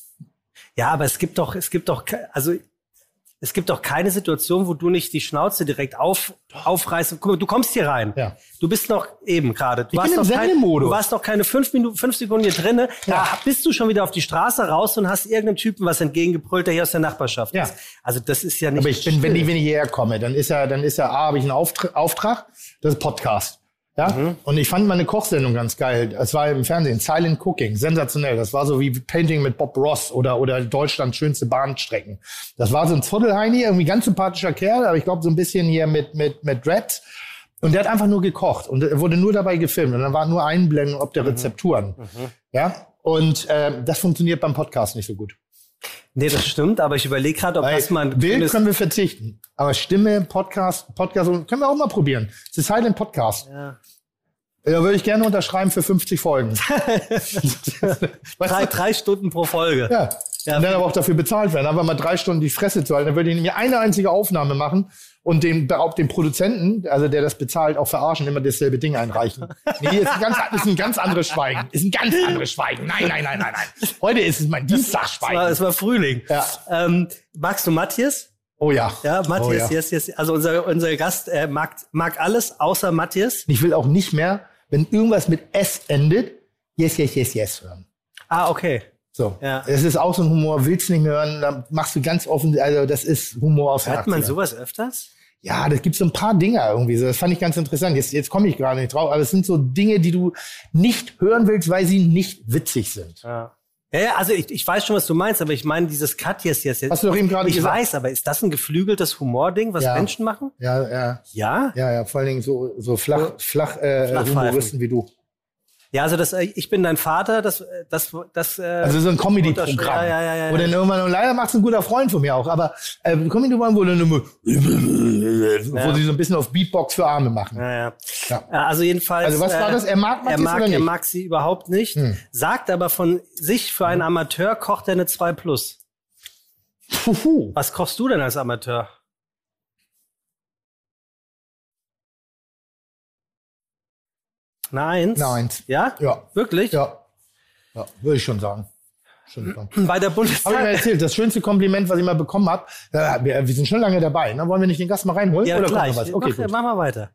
S5: Ja, aber es gibt doch, es gibt doch, also es gibt doch keine Situation, wo du nicht die Schnauze direkt auf, aufreißt. Guck mal, du kommst hier rein.
S6: Ja.
S5: Du bist noch eben gerade. Du
S6: Ich
S5: warst
S6: bin im
S5: kein. Du warst noch keine fünf Minuten, fünf Sekunden hier drinne. Da bist du schon wieder auf die Straße raus und hast irgendeinem Typen was entgegengebrüllt, der hier aus der Nachbarschaft
S6: Ja.
S5: ist. Also das ist ja nicht.
S6: Aber ich bin, wenn ich, wenn ich hierher komme, dann ist ja, dann ist ja, A, habe ich einen Auftra Auftrag, das ist Podcast. Ja?
S5: Mhm.
S6: Und ich fand meine Kochsendung ganz geil. Es war im Fernsehen, Silent Cooking, sensationell. Das war so wie Painting mit Bob Ross oder, oder Deutschlands schönste Bahnstrecken. Das war so ein Zottelheini, irgendwie ganz sympathischer Kerl, aber ich glaube so ein bisschen hier mit, mit, mit Dreads. Und der hat einfach nur gekocht und er wurde nur dabei gefilmt und dann waren nur Einblendungen ob der
S5: Mhm.
S6: Rezepturen. Ja. Und äh, das funktioniert beim Podcast nicht so gut.
S5: Nee, das stimmt, aber ich überlege gerade, ob
S6: Weil
S5: das mal ein
S6: Bild können wir verzichten. Aber Stimme, Podcast, Podcast können wir auch mal probieren. Es ist halt ein Podcast.
S5: Ja.
S6: Ja, würde ich gerne unterschreiben für 50 Folgen.
S5: drei, drei Stunden pro Folge.
S6: Ja.
S5: Ja.
S6: Und dann aber auch dafür bezahlt werden. Aber mal drei Stunden die Fresse zu halten, dann würde ich mir eine einzige Aufnahme machen und dem, dem Produzenten, also der das bezahlt, auch verarschen, immer dasselbe Ding einreichen. Nee, ist ein ganz, ist ein ganz anderes Schweigen. Ist ein ganz anderes Schweigen. Nein, nein, nein, nein, nein. Heute ist es mein
S5: Es war, es war Frühling.
S6: Ja.
S5: Ähm, magst du Matthias?
S6: Oh ja.
S5: Ja, Matthias,
S6: oh, ja.
S5: yes, yes. Also unser, unser Gast äh, mag, mag alles außer Matthias.
S6: Ich will auch nicht mehr, wenn irgendwas mit S endet, yes, yes, yes, yes hören.
S5: Ah, okay.
S6: So.
S5: Ja.
S6: Es ist auch so ein Humor, willst du nicht mehr hören, dann machst du ganz offen, also das ist Humor aus den
S5: Hört man
S6: 80ern.
S5: sowas öfters?
S6: Ja, das gibt so ein paar Dinge irgendwie. so. Das fand ich ganz interessant. Jetzt, jetzt komme ich gerade nicht drauf, aber es sind so Dinge, die du nicht hören willst, weil sie nicht witzig sind.
S5: Ja. Ja, also ich, ich weiß schon, was du meinst, aber ich meine dieses Cut jetzt jetzt.
S6: Hast du doch eben gerade
S5: Ich
S6: gesagt.
S5: weiß, aber ist das ein geflügeltes Humording, was
S6: Ja.
S5: Menschen machen?
S6: Ja, ja.
S5: Ja?
S6: Ja, ja, vor allen Dingen so, so flach, flach, äh. Humoristen wie du.
S5: Ja, also das, äh, ich bin dein Vater, das, äh, das, das. Äh,
S6: Also so ein Comedy-Programm.
S5: Ja, ja, ja, ja,
S6: Wo dann
S5: ja.
S6: irgendwann, und leider macht es ein guter Freund von mir auch, aber äh, ein Comedy-Programm, wo dann immer, wo sie so ein bisschen auf Beatbox für Arme machen.
S5: Ja, ja.
S6: Ja.
S5: Also jedenfalls.
S6: Also was war das? Er mag
S5: er mag,
S6: oder
S5: er
S6: nicht? Hm.
S5: mag sie überhaupt nicht. Sagt aber von sich für einen Amateur kocht er eine 2 plus.
S6: Puhu.
S5: Was kochst du denn als Amateur? Eine Eins?
S6: Eine Eins.
S5: Ja?
S6: Ja.
S5: Wirklich?
S6: Ja. Ja, würde ich schon sagen. Schon sagen.
S5: Bei der
S6: Habe ich mir
S5: Bundestag.
S6: erzählt, das schönste Kompliment, was ich mal bekommen habe, äh, wir, wir sind schon lange dabei, ne? wollen wir nicht den Gast mal reinholen?
S5: Ja,
S6: Oder
S5: gleich.
S6: was? Okay,
S5: mach,
S6: gut.
S5: mach mal weiter.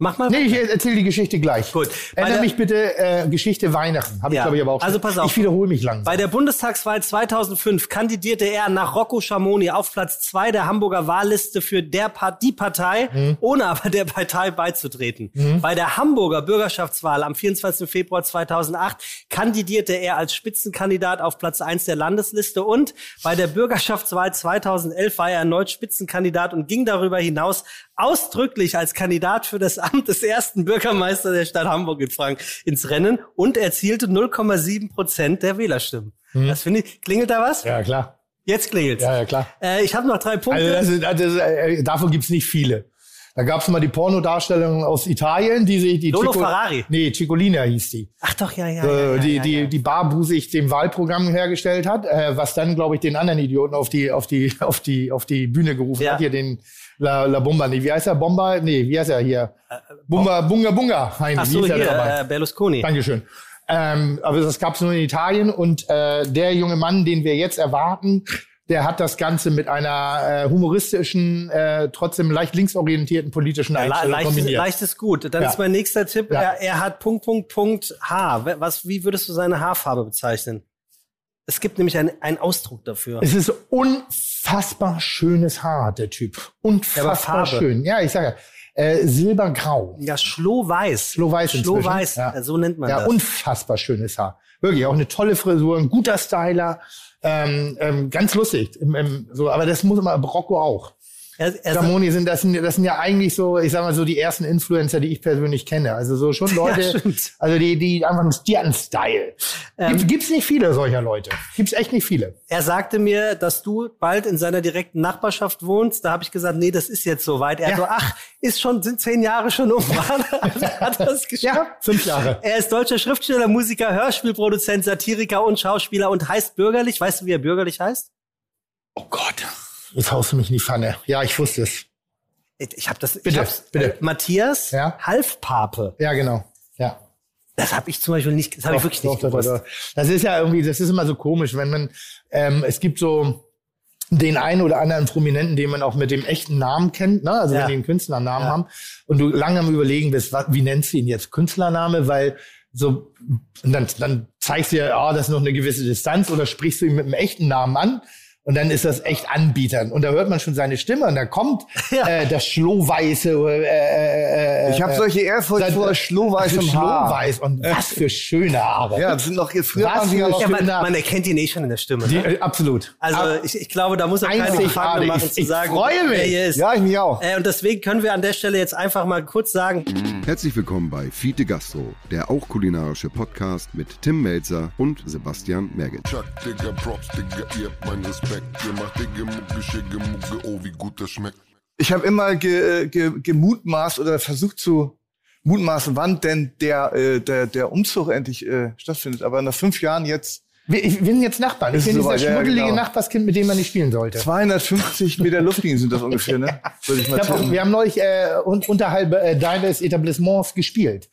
S5: Mach mal
S6: Nee, ich erzähle die Geschichte gleich.
S5: Gut. Der-
S6: mich bitte, äh, Geschichte Weihnachten. Habe ich,
S5: Ja.
S6: glaube ich, aber auch
S5: Also
S6: schon.
S5: pass auf.
S6: Ich wiederhole mich langsam.
S5: Bei der Bundestagswahl 2005 kandidierte er nach Rocco Schamoni auf Platz zwei der Hamburger Wahlliste für der pa die Partei,
S6: Mhm.
S5: ohne aber der Partei beizutreten. Bei der Hamburger Bürgerschaftswahl am 24. Februar 2008 kandidierte er als Spitzenkandidat auf Platz eins der Landesliste und bei der Bürgerschaftswahl 2011 war er erneut Spitzenkandidat und ging darüber hinaus ausdrücklich als Kandidat für das Amt des ersten Bürgermeisters der Stadt Hamburg in Frank ins Rennen und erzielte 0,7 Prozent der Wählerstimmen. Das finde ich, klingelt da was?
S6: Ja, klar.
S5: Jetzt klingelt's.
S6: Ja, ja, klar.
S5: Äh, ich habe noch drei Punkte.
S6: Also das ist, das ist, äh, davon gibt's nicht viele. Da gab's mal die Pornodarstellung aus Italien, die sich die
S5: Lolo Ferrari.
S6: Nee, Ciccolina hieß die.
S5: Ach doch, ja, ja.
S6: äh,
S5: ja, ja,
S6: die,
S5: ja,
S6: die,
S5: ja.
S6: die barbusig dem Wahlprogramm hergestellt hat, äh, was dann, glaube ich, den anderen Idioten auf die, auf die, auf die, auf die Bühne gerufen hat. Hier den La, La Bomba. Nee, wie heißt er? Bomba? Nee, wie heißt er hier? Bumba, Bunga, Bunga. Heini,
S5: Ach
S6: wie
S5: so,
S6: er
S5: hier, äh, Berlusconi.
S6: Dankeschön. Ähm, aber das gab's nur in Italien und äh, der junge Mann, den wir jetzt erwarten, der hat das Ganze mit einer äh, humoristischen, äh, trotzdem leicht linksorientierten politischen
S5: Ja,
S6: Einstellung
S5: leicht, ist,
S6: kombiniert.
S5: leicht ist gut. Dann
S6: Ja.
S5: ist mein nächster Tipp,
S6: Ja.
S5: er, er hat Punkt, Punkt, Punkt Haar. Was, wie würdest du seine Haarfarbe bezeichnen? Es gibt nämlich einen, einen Ausdruck dafür.
S6: Es ist unfassbar schönes Haar, der Typ. Unfassbar
S5: Farbe.
S6: schön. Ja, ich sage ja, äh, silbergrau.
S5: Ja, Schlohweiß.
S6: Schlohweiß.
S5: Schlohweiß,
S6: Ja.
S5: äh, so nennt man
S6: Ja,
S5: das.
S6: unfassbar schönes Haar. Wirklich, auch eine tolle Frisur, ein guter Styler. Ähm, ähm, ganz lustig. Im, im, so, aber das muss immer Rocco auch. Ramoni sind das, sind, das sind ja eigentlich so, ich sag mal so die ersten Influencer, die ich persönlich kenne. Also so schon Leute,
S5: stimmt.
S6: also die, die einfach einen Stern-Style.
S5: Ähm,
S6: Gibt, gibt's nicht viele solcher Leute. Gibt's echt nicht viele.
S5: er sagte mir, dass du bald in seiner direkten Nachbarschaft wohnst. Da habe ich gesagt, nee, das ist jetzt soweit. Er
S6: Ja.
S5: so, ach, ist schon, sind zehn Jahre schon um. hat das geschafft?
S6: Ja, fünf Jahre.
S5: Er ist deutscher Schriftsteller, Musiker, Hörspielproduzent, Satiriker und Schauspieler und heißt bürgerlich. Weißt du, wie er bürgerlich heißt?
S6: Oh Gott. Jetzt haust du mich in die Pfanne. Ja, ich wusste es.
S5: Ich, habe das.
S6: Bitte, bitte.
S5: Matthias
S6: Ja.
S5: Halfpape.
S6: Ja, genau. Ja.
S5: Das habe ich zum Beispiel nicht. Das habe ich wirklich
S6: Doch,
S5: nicht
S6: doch, doch,
S5: gewusst.
S6: doch. Das ist ja irgendwie, das ist immer so komisch, wenn man, ähm, es gibt so den einen oder anderen Prominenten, den man auch mit dem echten Namen kennt, ne? also
S5: Ja.
S6: wenn die einen Künstlernamen haben und du lange am überlegen bist, was, wie nennst du ihn jetzt Künstlername, weil so und dann, dann zeigst du ja, ah, das ist noch eine gewisse Distanz oder sprichst du ihn mit einem echten Namen an und dann ist das echt anbietern und da hört man schon seine Stimme und da kommt
S5: Ja.
S6: äh, das Schlohweiße äh, äh, äh,
S7: Ich habe solche Ehrfurcht
S6: Seit-
S7: vor schlohweißem Haar.
S6: Schlohweiß und was für schöne Haare.
S7: Ja, das sind noch früher
S6: Was
S7: waren die ja noch
S5: man, man erkennt ihn eh schon in der Stimme.
S6: Die,
S5: Ne?
S6: äh, absolut.
S5: Also
S6: Ab-
S5: ich, ich glaube, da muss er keine. Gefangene machen,
S6: Ich-
S5: zu
S6: ich
S5: sagen,
S6: freue mich.
S5: wer ist.
S7: Ja, ich mich auch.
S5: Äh, und deswegen können wir an der Stelle jetzt einfach mal kurz sagen,
S1: Herzlich willkommen bei Fiete Gastro, der auch kulinarische Podcast mit Tim Melzer und Sebastian Merget.
S8: Chuck, Digga, Props, Digga, ihr habt meinen Respekt. Ihr macht Digga, Mucke, Schicke, Mucke, oh, wie gut das schmeckt.
S7: Ich habe immer ge, ge, gemutmaßt oder versucht zu mutmaßen, wann denn der, äh, der, der Umzug endlich äh, stattfindet. Aber nach fünf Jahren jetzt
S6: Wir, wir sind jetzt Nachbarn. Ich bin dieser
S7: soweit, ja,
S6: schmuddelige
S7: genau.
S6: Nachbarskind, mit dem man nicht spielen sollte.
S7: 250 Meter Luftlinie sind das ungefähr, ne? Würde ich mal
S6: Ich
S7: tippen.
S6: wir haben neulich äh, un, unterhalb äh, deines Etablissements gespielt.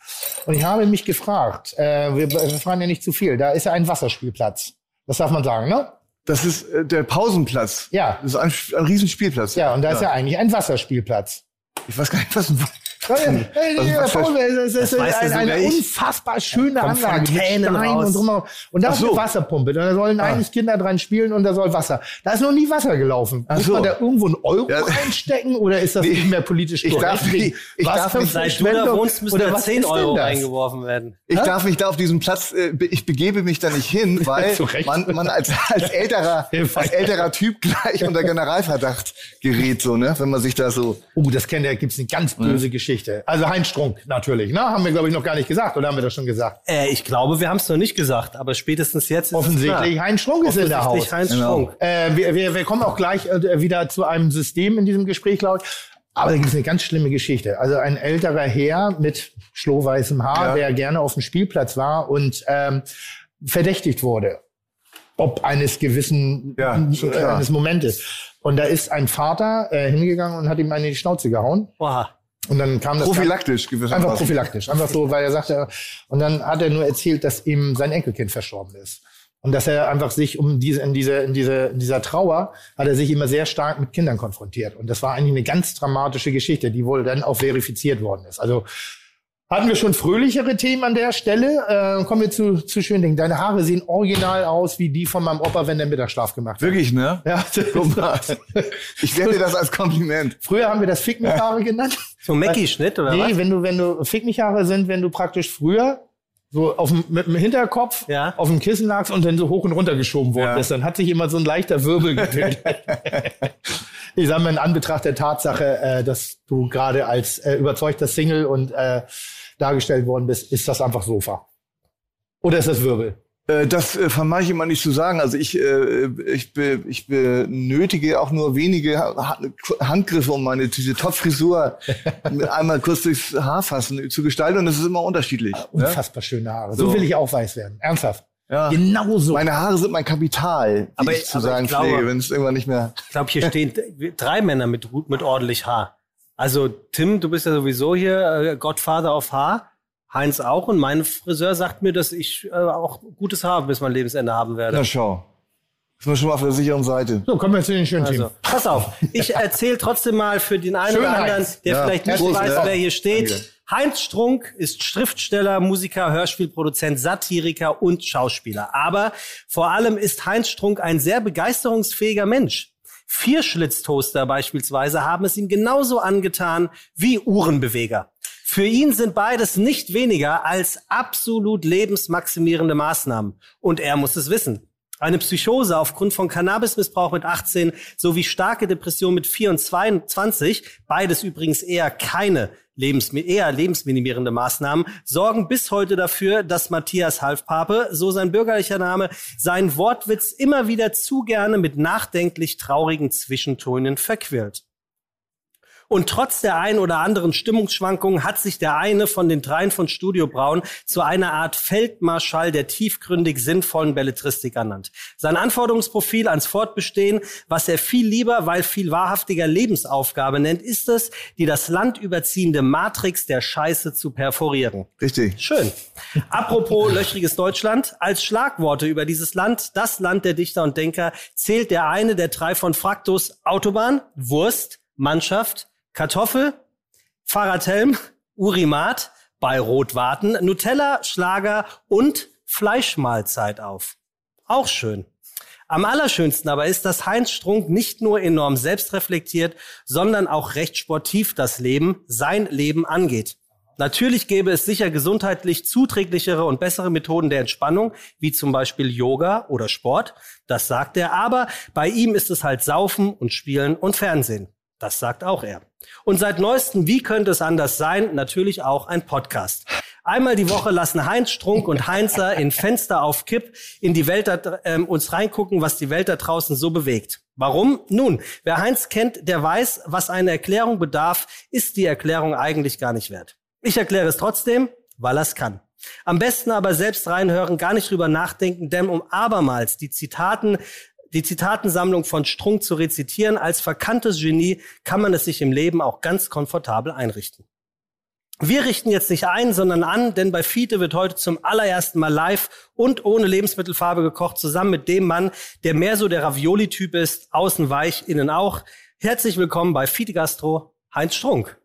S6: Und ich habe mich gefragt, äh, wir, wir fahren ja nicht zu viel, da ist ja ein Wasserspielplatz. Das darf man sagen, ne?
S7: Das ist äh, der Pausenplatz.
S6: Ja.
S7: Das ist ein, ein Riesenspielplatz.
S6: Ja, und da ist ja eigentlich ein Wasserspielplatz.
S7: Ich weiß gar nicht, was ein,
S6: Hey,
S7: Was-
S6: Paul, ist
S5: das ja
S6: eine unfassbar schöne Anlage
S5: Fontänen raus.
S6: und drumherum. Und da ist
S7: so.
S6: eine Wasserpumpe. Da sollen eigentlich Kinder dran spielen und da soll Wasser. Da ist noch nie Wasser gelaufen. Muss
S7: so.
S6: man da irgendwo einen Euro
S7: Ja.
S6: einstecken oder ist das
S7: Nee,
S6: nicht mehr politisch
S7: ich darf
S6: korrekt?
S7: nicht- ich darf nicht-
S5: Seit du da wohnst, müssen da
S6: was
S5: 10
S6: ist denn
S5: Euro
S6: das?
S5: reingeworfen werden.
S7: Ich darf mich da auf diesem Platz, äh, ich begebe mich da nicht hin, weil man, man als, als älterer, als älterer Typ gleich unter Generalverdacht gerät, so, ne, wenn man sich da so,
S6: Oh, das kennt ihr, gibt's eine ganz böse Geschichte. Also Heinz Strunk natürlich, ne? Haben wir, glaube ich, noch gar nicht gesagt, oder haben wir das schon gesagt?
S5: Äh, ich glaube, wir haben es noch nicht gesagt, aber spätestens jetzt ist
S6: Offensichtlich,
S5: es
S6: Heinz Strunk ist in der. Haus.
S5: Offensichtlich Heinz
S7: Genau.
S5: Strunk.
S6: Äh, wir, wir, wir kommen auch gleich äh, wieder zu einem System in diesem Gespräch, glaube ich. Aber da gibt es eine ganz schlimme Geschichte. Also ein älterer Herr mit schlohweißem Haar,
S7: Ja.
S6: der gerne auf dem Spielplatz war und ähm, verdächtigt wurde. Ob eines gewissen
S7: Ja,
S6: äh, eines Momentes. Und da ist ein Vater äh, hingegangen und hat ihm eine in die Schnauze gehauen.
S5: Oha.
S6: Und dann kam das
S7: prophylaktisch gewissermaßen.
S6: Einfach prophylaktisch. Einfach so, weil er sagte, und dann hat er nur erzählt, dass ihm sein Enkelkind verstorben ist. Und dass er einfach sich um diese, in diese, in diese, in dieser Trauer hat er sich immer sehr stark mit Kindern konfrontiert. Und das war eigentlich eine ganz dramatische Geschichte, die wohl dann auch verifiziert worden ist. Also, hatten wir schon fröhlichere Themen an der Stelle. Äh, kommen wir zu, zu schönen Dingen. Deine Haare sehen original aus wie die von meinem Opa, wenn der Mittagsschlaf gemacht hat.
S7: Wirklich, ne?
S6: Ja,
S7: Guck mal. Ich werde dir das als Kompliment.
S6: Früher haben wir das Fick mich Haare genannt.
S5: So Mackie-Schnitt oder
S6: Nee,
S5: was?
S6: wenn du, wenn du Fick mich Haare sind, wenn du praktisch früher so auf mit dem Hinterkopf
S5: Ja.
S6: auf dem Kissen lagst und dann so hoch und runter geschoben worden
S7: Ja.
S6: bist, dann hat sich immer so ein leichter Wirbel gebildet. ich sage mal in Anbetracht der Tatsache, äh, dass du gerade als äh, überzeugter Single und äh, dargestellt worden bist, ist das einfach Sofa. Oder ist das Wirbel?
S7: Äh, Das äh, vermag ich immer nicht zu sagen. Also ich, äh, ich, be, ich benötige auch nur wenige Ha- Handgriffe, um meine diese Top-Frisur mit einmal kurz durchs Haar fassen zu gestalten. Und das ist immer unterschiedlich. Ne?
S6: Unfassbar schöne Haare. So.
S7: So.
S6: will ich auch weiß werden. Ernsthaft.
S7: Ja.
S6: Genau so.
S7: Meine Haare sind mein Kapital, wie
S5: Aber-
S7: ich zu
S5: aber ich
S7: sagen
S5: glaube-
S7: pflege, wenn es irgendwann nicht mehr.
S5: Ich glaube, hier stehen drei Männer mit, gut- mit ordentlich Haar. Also Tim, du bist ja sowieso hier äh, Godfather auf Haar. Heinz auch. Und mein Friseur sagt mir, dass ich äh, auch gutes Haar bis mein Lebensende haben werde.
S7: Na schau. Ist man schon mal auf der sicheren Seite.
S6: so, kommen wir zu den schönen
S5: Also,
S6: Themen.
S5: pass auf. Ich erzähle trotzdem mal für den einen oder
S6: Schönheit.
S5: anderen, der
S7: Ja.
S5: vielleicht nicht weiß,
S7: ja.
S5: wer hier steht.
S7: Danke.
S5: Heinz Strunk ist Schriftsteller, Musiker, Hörspielproduzent, Satiriker und Schauspieler. Aber vor allem ist Heinz Strunk ein sehr begeisterungsfähiger Mensch. Vierschlitztoaster beispielsweise haben es ihm genauso angetan wie Uhrenbeweger. Für ihn sind beides nicht weniger als absolut lebensmaximierende Maßnahmen. Und er muss es wissen. Eine Psychose aufgrund von Cannabismissbrauch mit 18 sowie starke Depression mit 24, beides übrigens eher keine Lebens eher lebensminimierende Maßnahmen, sorgen bis heute dafür, dass Matthias Halfpape, so sein bürgerlicher Name, seinen Wortwitz immer wieder zu gerne mit nachdenklich traurigen Zwischentönen verquirlt. Und trotz der ein oder anderen Stimmungsschwankungen hat sich der eine von den dreien von Studio Braun zu einer Art Feldmarschall der tiefgründig sinnvollen Belletristik ernannt. Sein Anforderungsprofil ans Fortbestehen, was er viel lieber, weil viel wahrhaftiger Lebensaufgabe nennt, ist es, die das Land überziehende Matrix der Scheiße zu perforieren.
S7: Richtig.
S5: Schön. Apropos löchriges Deutschland. Als Schlagworte über dieses Land, das Land der Dichter und Denker, zählt der eine der drei von Fraktus Autobahn, Wurst, Mannschaft, Kartoffel, Fahrradhelm, Urimat, bei Rotwarten, Nutella, Schlager und Fleischmahlzeit auf. Auch schön. Am allerschönsten aber ist, dass Heinz Strunk nicht nur enorm selbstreflektiert, sondern auch recht sportiv das Leben, sein Leben angeht. Natürlich gäbe es sicher gesundheitlich zuträglichere und bessere Methoden der Entspannung, wie zum Beispiel Yoga oder Sport. Das sagt er. Aber bei ihm ist es halt Saufen und Spielen und Fernsehen. Das sagt auch er. Und seit neuestem, wie könnte es anders sein, natürlich auch ein Podcast. Einmal die Woche lassen Heinz Strunk und Heinzer in Fenster auf Kipp in die Welt da, ähm, uns reingucken, was die Welt da draußen so bewegt. Warum? Nun, wer Heinz kennt, der weiß, was eine Erklärung bedarf, ist die Erklärung eigentlich gar nicht wert. Ich erkläre es trotzdem, weil er es kann. Am besten aber selbst reinhören, gar nicht drüber nachdenken, denn um abermals die Zitaten die Zitatensammlung von Strunk zu rezitieren, als verkanntes Genie kann man es sich im Leben auch ganz komfortabel einrichten. Wir richten jetzt nicht ein, sondern an, denn bei Fiete wird heute zum allerersten Mal live und ohne Lebensmittelfarbe gekocht, zusammen mit dem Mann, der mehr so der Ravioli-Typ ist, außen weich, innen auch. Herzlich willkommen bei Fiete Gastro, Heinz Strunk.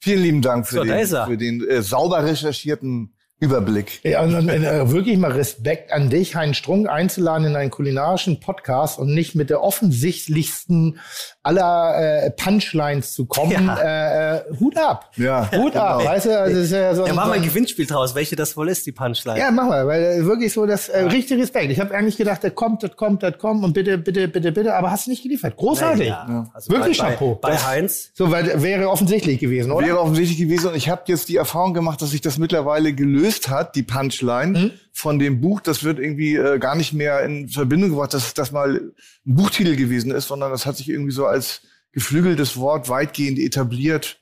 S7: Vielen lieben Dank für
S5: So,
S7: den, für den äh, sauber recherchierten Überblick.
S6: Ja, und, und äh, wirklich mal Respekt an dich, Hein Strunk einzuladen in einen kulinarischen Podcast und nicht mit der offensichtlichsten aller äh, Punchlines zu kommen.
S5: Ja.
S6: Äh, äh, Hut ab.
S7: Ja,
S6: Hut ab,
S7: genau.
S6: weißt du? Also, das ist ja so
S5: Ja,
S6: ein, so
S5: wir ein Gewinnspiel draus, welche das wohl ist, die Punchline.
S6: ja, mach mal, weil äh, wirklich so das äh, richtig Respekt. Ich habe eigentlich gedacht, das kommt, das kommt, das kommt und bitte, bitte, bitte, bitte, aber hast du nicht geliefert. Großartig.
S5: Ja, also
S6: Wirklich
S5: bei,
S6: Chapeau.
S5: Bei, bei
S6: Das-
S5: Heinz.
S6: So, weil wäre offensichtlich gewesen, oder?
S7: Wäre offensichtlich gewesen und ich habe jetzt die Erfahrung gemacht, dass sich das mittlerweile gelöst hat, die Punchline von dem Buch. Das wird irgendwie äh, gar nicht mehr in Verbindung gebracht, dass das mal ein Buchtitel gewesen ist, sondern das hat sich irgendwie so als geflügeltes Wort weitgehend etabliert.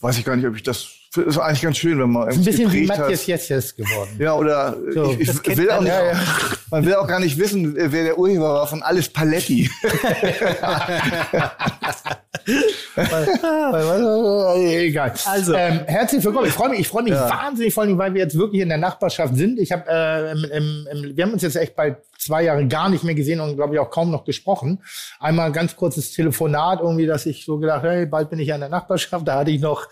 S7: Weiß ich gar nicht, ob ich das. Das ist eigentlich ganz schön, wenn man
S6: ein bisschen wie. Matthias Jesses geworden.
S7: Ja, oder
S6: So,
S7: ich, ich will auch
S5: man
S7: nicht,
S6: ja, ja.
S7: man will auch gar nicht wissen, wer der Urheber war von Alles Paletti.
S6: Äh, egal.
S5: Also.
S6: ähm, herzlich willkommen. Ich freue mich, ich freue mich wahnsinnig, vor allem, weil wir jetzt wirklich in der Nachbarschaft sind. Ich habe, äh, im, im, im, wir haben uns jetzt echt bald zwei Jahre gar nicht mehr gesehen und glaube ich auch kaum noch gesprochen. Einmal ein ganz kurzes Telefonat irgendwie, dass ich so gedacht, hey, bald bin ich ja in der Nachbarschaft. Da hatte ich noch,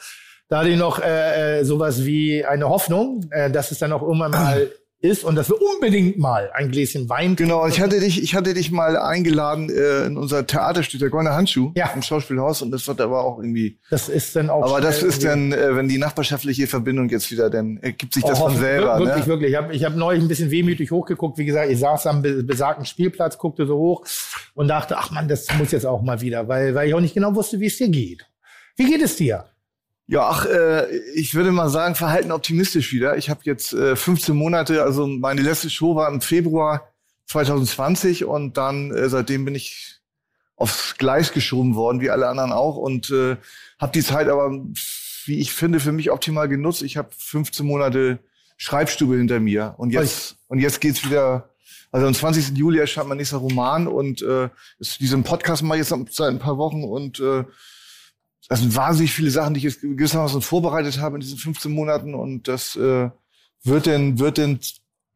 S6: da ich noch äh, äh, sowas wie eine Hoffnung, äh, dass es dann auch irgendwann mal ist und dass wir unbedingt mal ein Gläschen Wein
S7: Genau, ich hatte dich, ich hatte dich mal eingeladen äh, in unser Theaterstück, der Goldene Handschuh,
S6: Ja.
S7: im Schauspielhaus, und das wird aber auch irgendwie.
S6: Das ist dann auch.
S7: Aber das ist dann, äh, wenn die nachbarschaftliche Verbindung jetzt wieder, dann ergibt sich das
S6: Oh,
S7: von selber.
S6: wir- Wirklich,
S7: ne?
S6: wirklich. Ich habe ich hab neulich ein bisschen wehmütig hochgeguckt. Wie gesagt, ich saß am be- besagten Spielplatz, guckte so hoch und dachte, ach man, das muss jetzt auch mal wieder, weil, weil ich auch nicht genau wusste, wie es dir geht. Wie geht es dir?
S7: Ja, ach, äh, ich würde mal sagen, verhalten optimistisch wieder. Ich habe jetzt äh, 15 Monate, also meine letzte Show war im Februar 2020 und dann äh, seitdem bin ich aufs Gleis geschoben worden, wie alle anderen auch und äh, habe die Zeit aber, wie ich finde, für mich optimal genutzt. Ich habe 15 Monate Schreibstube hinter mir und jetzt und jetzt geht's wieder. Also am 20. Juli erscheint mein nächster Roman und äh, ist, diesen Podcast mache ich jetzt seit ein paar Wochen und äh, das sind wahnsinnig viele Sachen, die ich jetzt gewissermaßen vorbereitet habe in diesen 15 Monaten und das äh, wird denn, wird denn,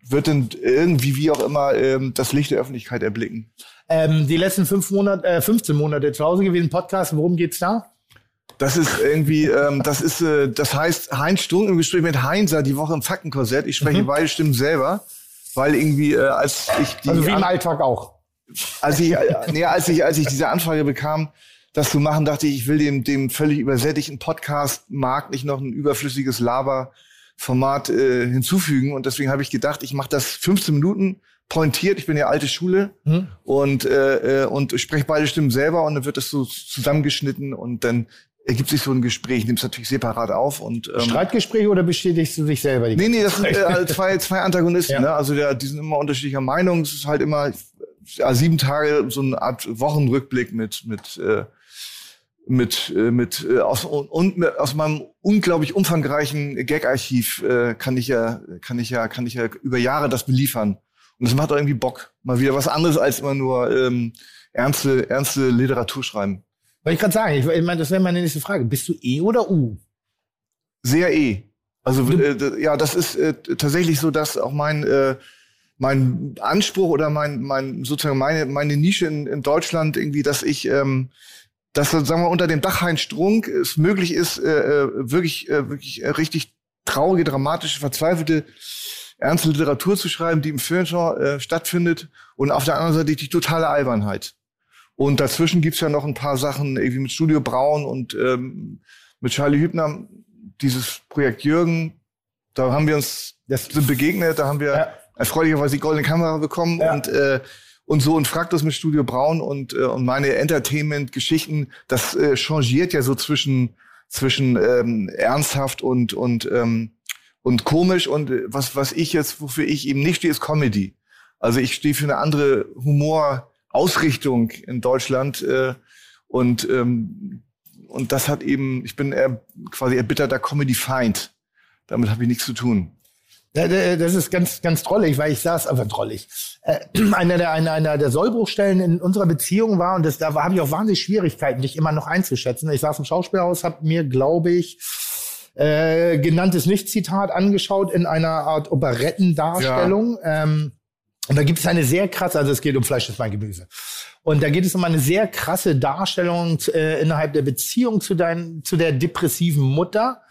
S7: wird denn irgendwie, wie auch immer, ähm, das Licht der Öffentlichkeit erblicken.
S6: Ähm, die letzten fünf Monate, äh, 15 Monate zu Hause gewesen, Podcast, worum geht's da?
S7: Das ist irgendwie, ähm, das ist, äh, das heißt, Heinz Strunk im Gespräch mit Heinzer die Woche im Faktenkorsett. Ich spreche beide Stimmen selber, weil irgendwie, äh, als ich die,
S6: Also wie im Alltag auch.
S7: als ich, äh, nee, als ich, als ich diese Anfrage bekam, das zu machen, dachte ich, ich will dem, dem völlig übersättigten Podcast-Markt nicht noch ein überflüssiges Laber-Format äh, hinzufügen. Und deswegen habe ich gedacht, ich mache das 15 Minuten pointiert. Ich bin ja alte Schule
S6: Hm?
S7: und, äh, äh, und spreche beide Stimmen selber und dann wird das so zusammengeschnitten und dann ergibt sich so ein Gespräch, nimmst natürlich separat auf und ähm,
S6: Streitgespräch oder bestätigst du dich selber? Die
S7: Nee, nee, das sind äh, zwei, zwei Antagonisten,
S6: Ja.
S7: ne? Also der, die sind immer unterschiedlicher Meinung. Es ist halt immer ja, sieben Tage so eine Art Wochenrückblick mit mit äh, mit äh, mit äh, aus und, aus meinem unglaublich umfangreichen Gag-Archiv äh, kann ich ja kann ich ja kann ich ja über Jahre das beliefern und das macht auch irgendwie Bock mal wieder was anderes als immer nur ähm, ernste ernste Literatur schreiben
S6: Wollte ich gerade sagen, ich, ich meine, das wäre meine nächste Frage. Bist du E oder U?
S7: Sehr eh. Also äh, ja, das ist äh, tatsächlich so, dass auch mein äh, mein Anspruch oder mein mein sozusagen meine meine Nische in, in Deutschland irgendwie, dass ich ähm, dass sagen wir unter dem Dach Heinz Strunk es möglich ist, äh, äh, wirklich äh, wirklich äh, richtig traurige, dramatische, verzweifelte ernste Literatur zu schreiben, die im Filmgenre äh, stattfindet und auf der anderen Seite die totale Albernheit. Und dazwischen gibt's ja noch ein paar Sachen, irgendwie mit Studio Braun und ähm, mit Charlie Hübner, dieses Projekt Jürgen, da haben wir uns
S6: Das
S7: sind begegnet, da haben wir
S6: Ja.
S7: erfreulicherweise die goldene Kamera bekommen
S6: Ja.
S7: und äh, und so und Fraktus mit Studio Braun und äh, und meine Entertainment-Geschichten, das äh, changiert ja so zwischen zwischen ähm, ernsthaft und und ähm, und komisch und äh, was was ich jetzt wofür ich eben nicht stehe ist Comedy. Also ich stehe für eine andere Humorausrichtung in Deutschland äh, und ähm, und das hat eben ich bin eher quasi erbitterter Comedy-Feind. Damit habe ich nichts zu tun.
S6: Ja, da- Das ist ganz, ganz drollig, weil ich saß, aber drollig. Äh, einer, der, einer, einer der Sollbruchstellen in unserer Beziehung war, und das, da habe ich auch wahnsinnig Schwierigkeiten, dich immer noch einzuschätzen. Ich saß im Schauspielhaus, habe mir, glaube ich, äh, genanntes Nicht-Zitat angeschaut in einer Art Operettendarstellung. Ähm, und da gibt es eine sehr krasse, also es geht um Fleisch ist mein Gemüse. Und da geht es um eine sehr krasse Darstellung äh, innerhalb der Beziehung zu, dein, zu der depressiven Mutter.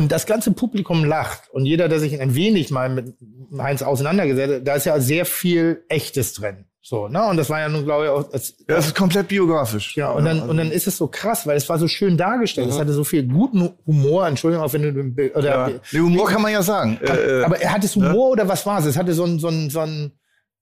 S6: Und das ganze Publikum lacht. Und jeder, der sich ein wenig mal mit Heinz auseinandergesetzt hat, da ist ja sehr viel Echtes drin. So, ne? Und das war ja nun, glaube ich, auch.
S7: Es, ja, das ist komplett biografisch.
S6: Ja, und dann, und dann ist es so krass, weil es war so schön dargestellt. Es hatte so viel guten Humor, Entschuldigung, auch wenn du oder
S7: Ja. Nee, Humor kann man ja sagen. Äh, äh,
S6: aber er hatte es Humor oder was war es? Es hatte so ein, so ein, so ein,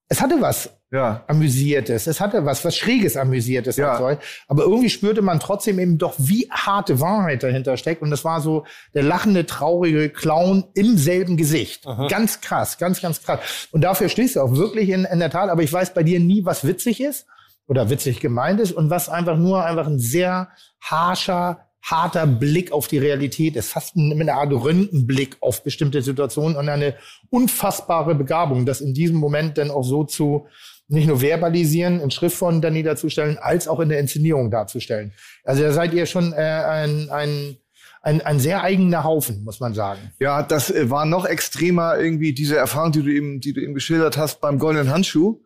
S6: es hatte was
S7: ja.
S6: Amüsiertes. Es hatte was, was Schräges Amüsiertes.
S7: Ja.
S6: als solch. Aber irgendwie spürte man trotzdem eben doch, wie harte Wahrheit dahinter steckt. Und das war so der lachende, traurige Clown im selben Gesicht. Ganz krass, ganz, ganz krass. Und dafür stehst du auch wirklich in, in der Tat. Aber ich weiß bei dir nie, was witzig ist oder witzig gemeint ist und was einfach nur einfach ein sehr harscher, harter Blick auf die Realität ist. Fast ein- mit einer Art Röntgenblick auf bestimmte Situationen und eine unfassbare Begabung, das in diesem Moment dann auch so zu nicht nur verbalisieren, in Schriftform dann niederzustellen, als auch in der Inszenierung darzustellen. Also da seid ihr schon äh, ein, ein, ein, ein sehr eigener Haufen, muss man sagen.
S7: Ja, das äh, war noch extremer irgendwie diese Erfahrung, die du eben, die du eben geschildert hast beim Goldenen Handschuh.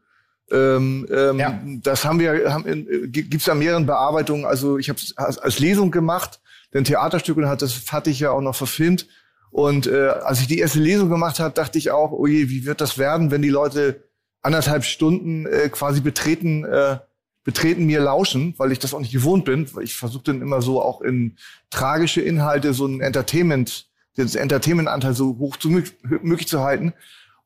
S7: Ähm, ähm,
S6: Ja.
S7: Das haben wir, haben äh, gi- gibt's an mehreren Bearbeitungen. Also ich habe es als, als Lesung gemacht, denn Theaterstück und hat das hatte ich ja auch noch verfilmt. Und äh, als ich die erste Lesung gemacht habe, dachte ich auch, oh je, wie wird das werden, wenn die Leute anderthalb Stunden äh, quasi betreten, äh, betreten mir lauschen, weil ich das auch nicht gewohnt bin. Weil ich versuche dann immer so auch in tragische Inhalte so ein Entertainment, den Entertainment-Anteil so hoch zu mö- möglich zu halten.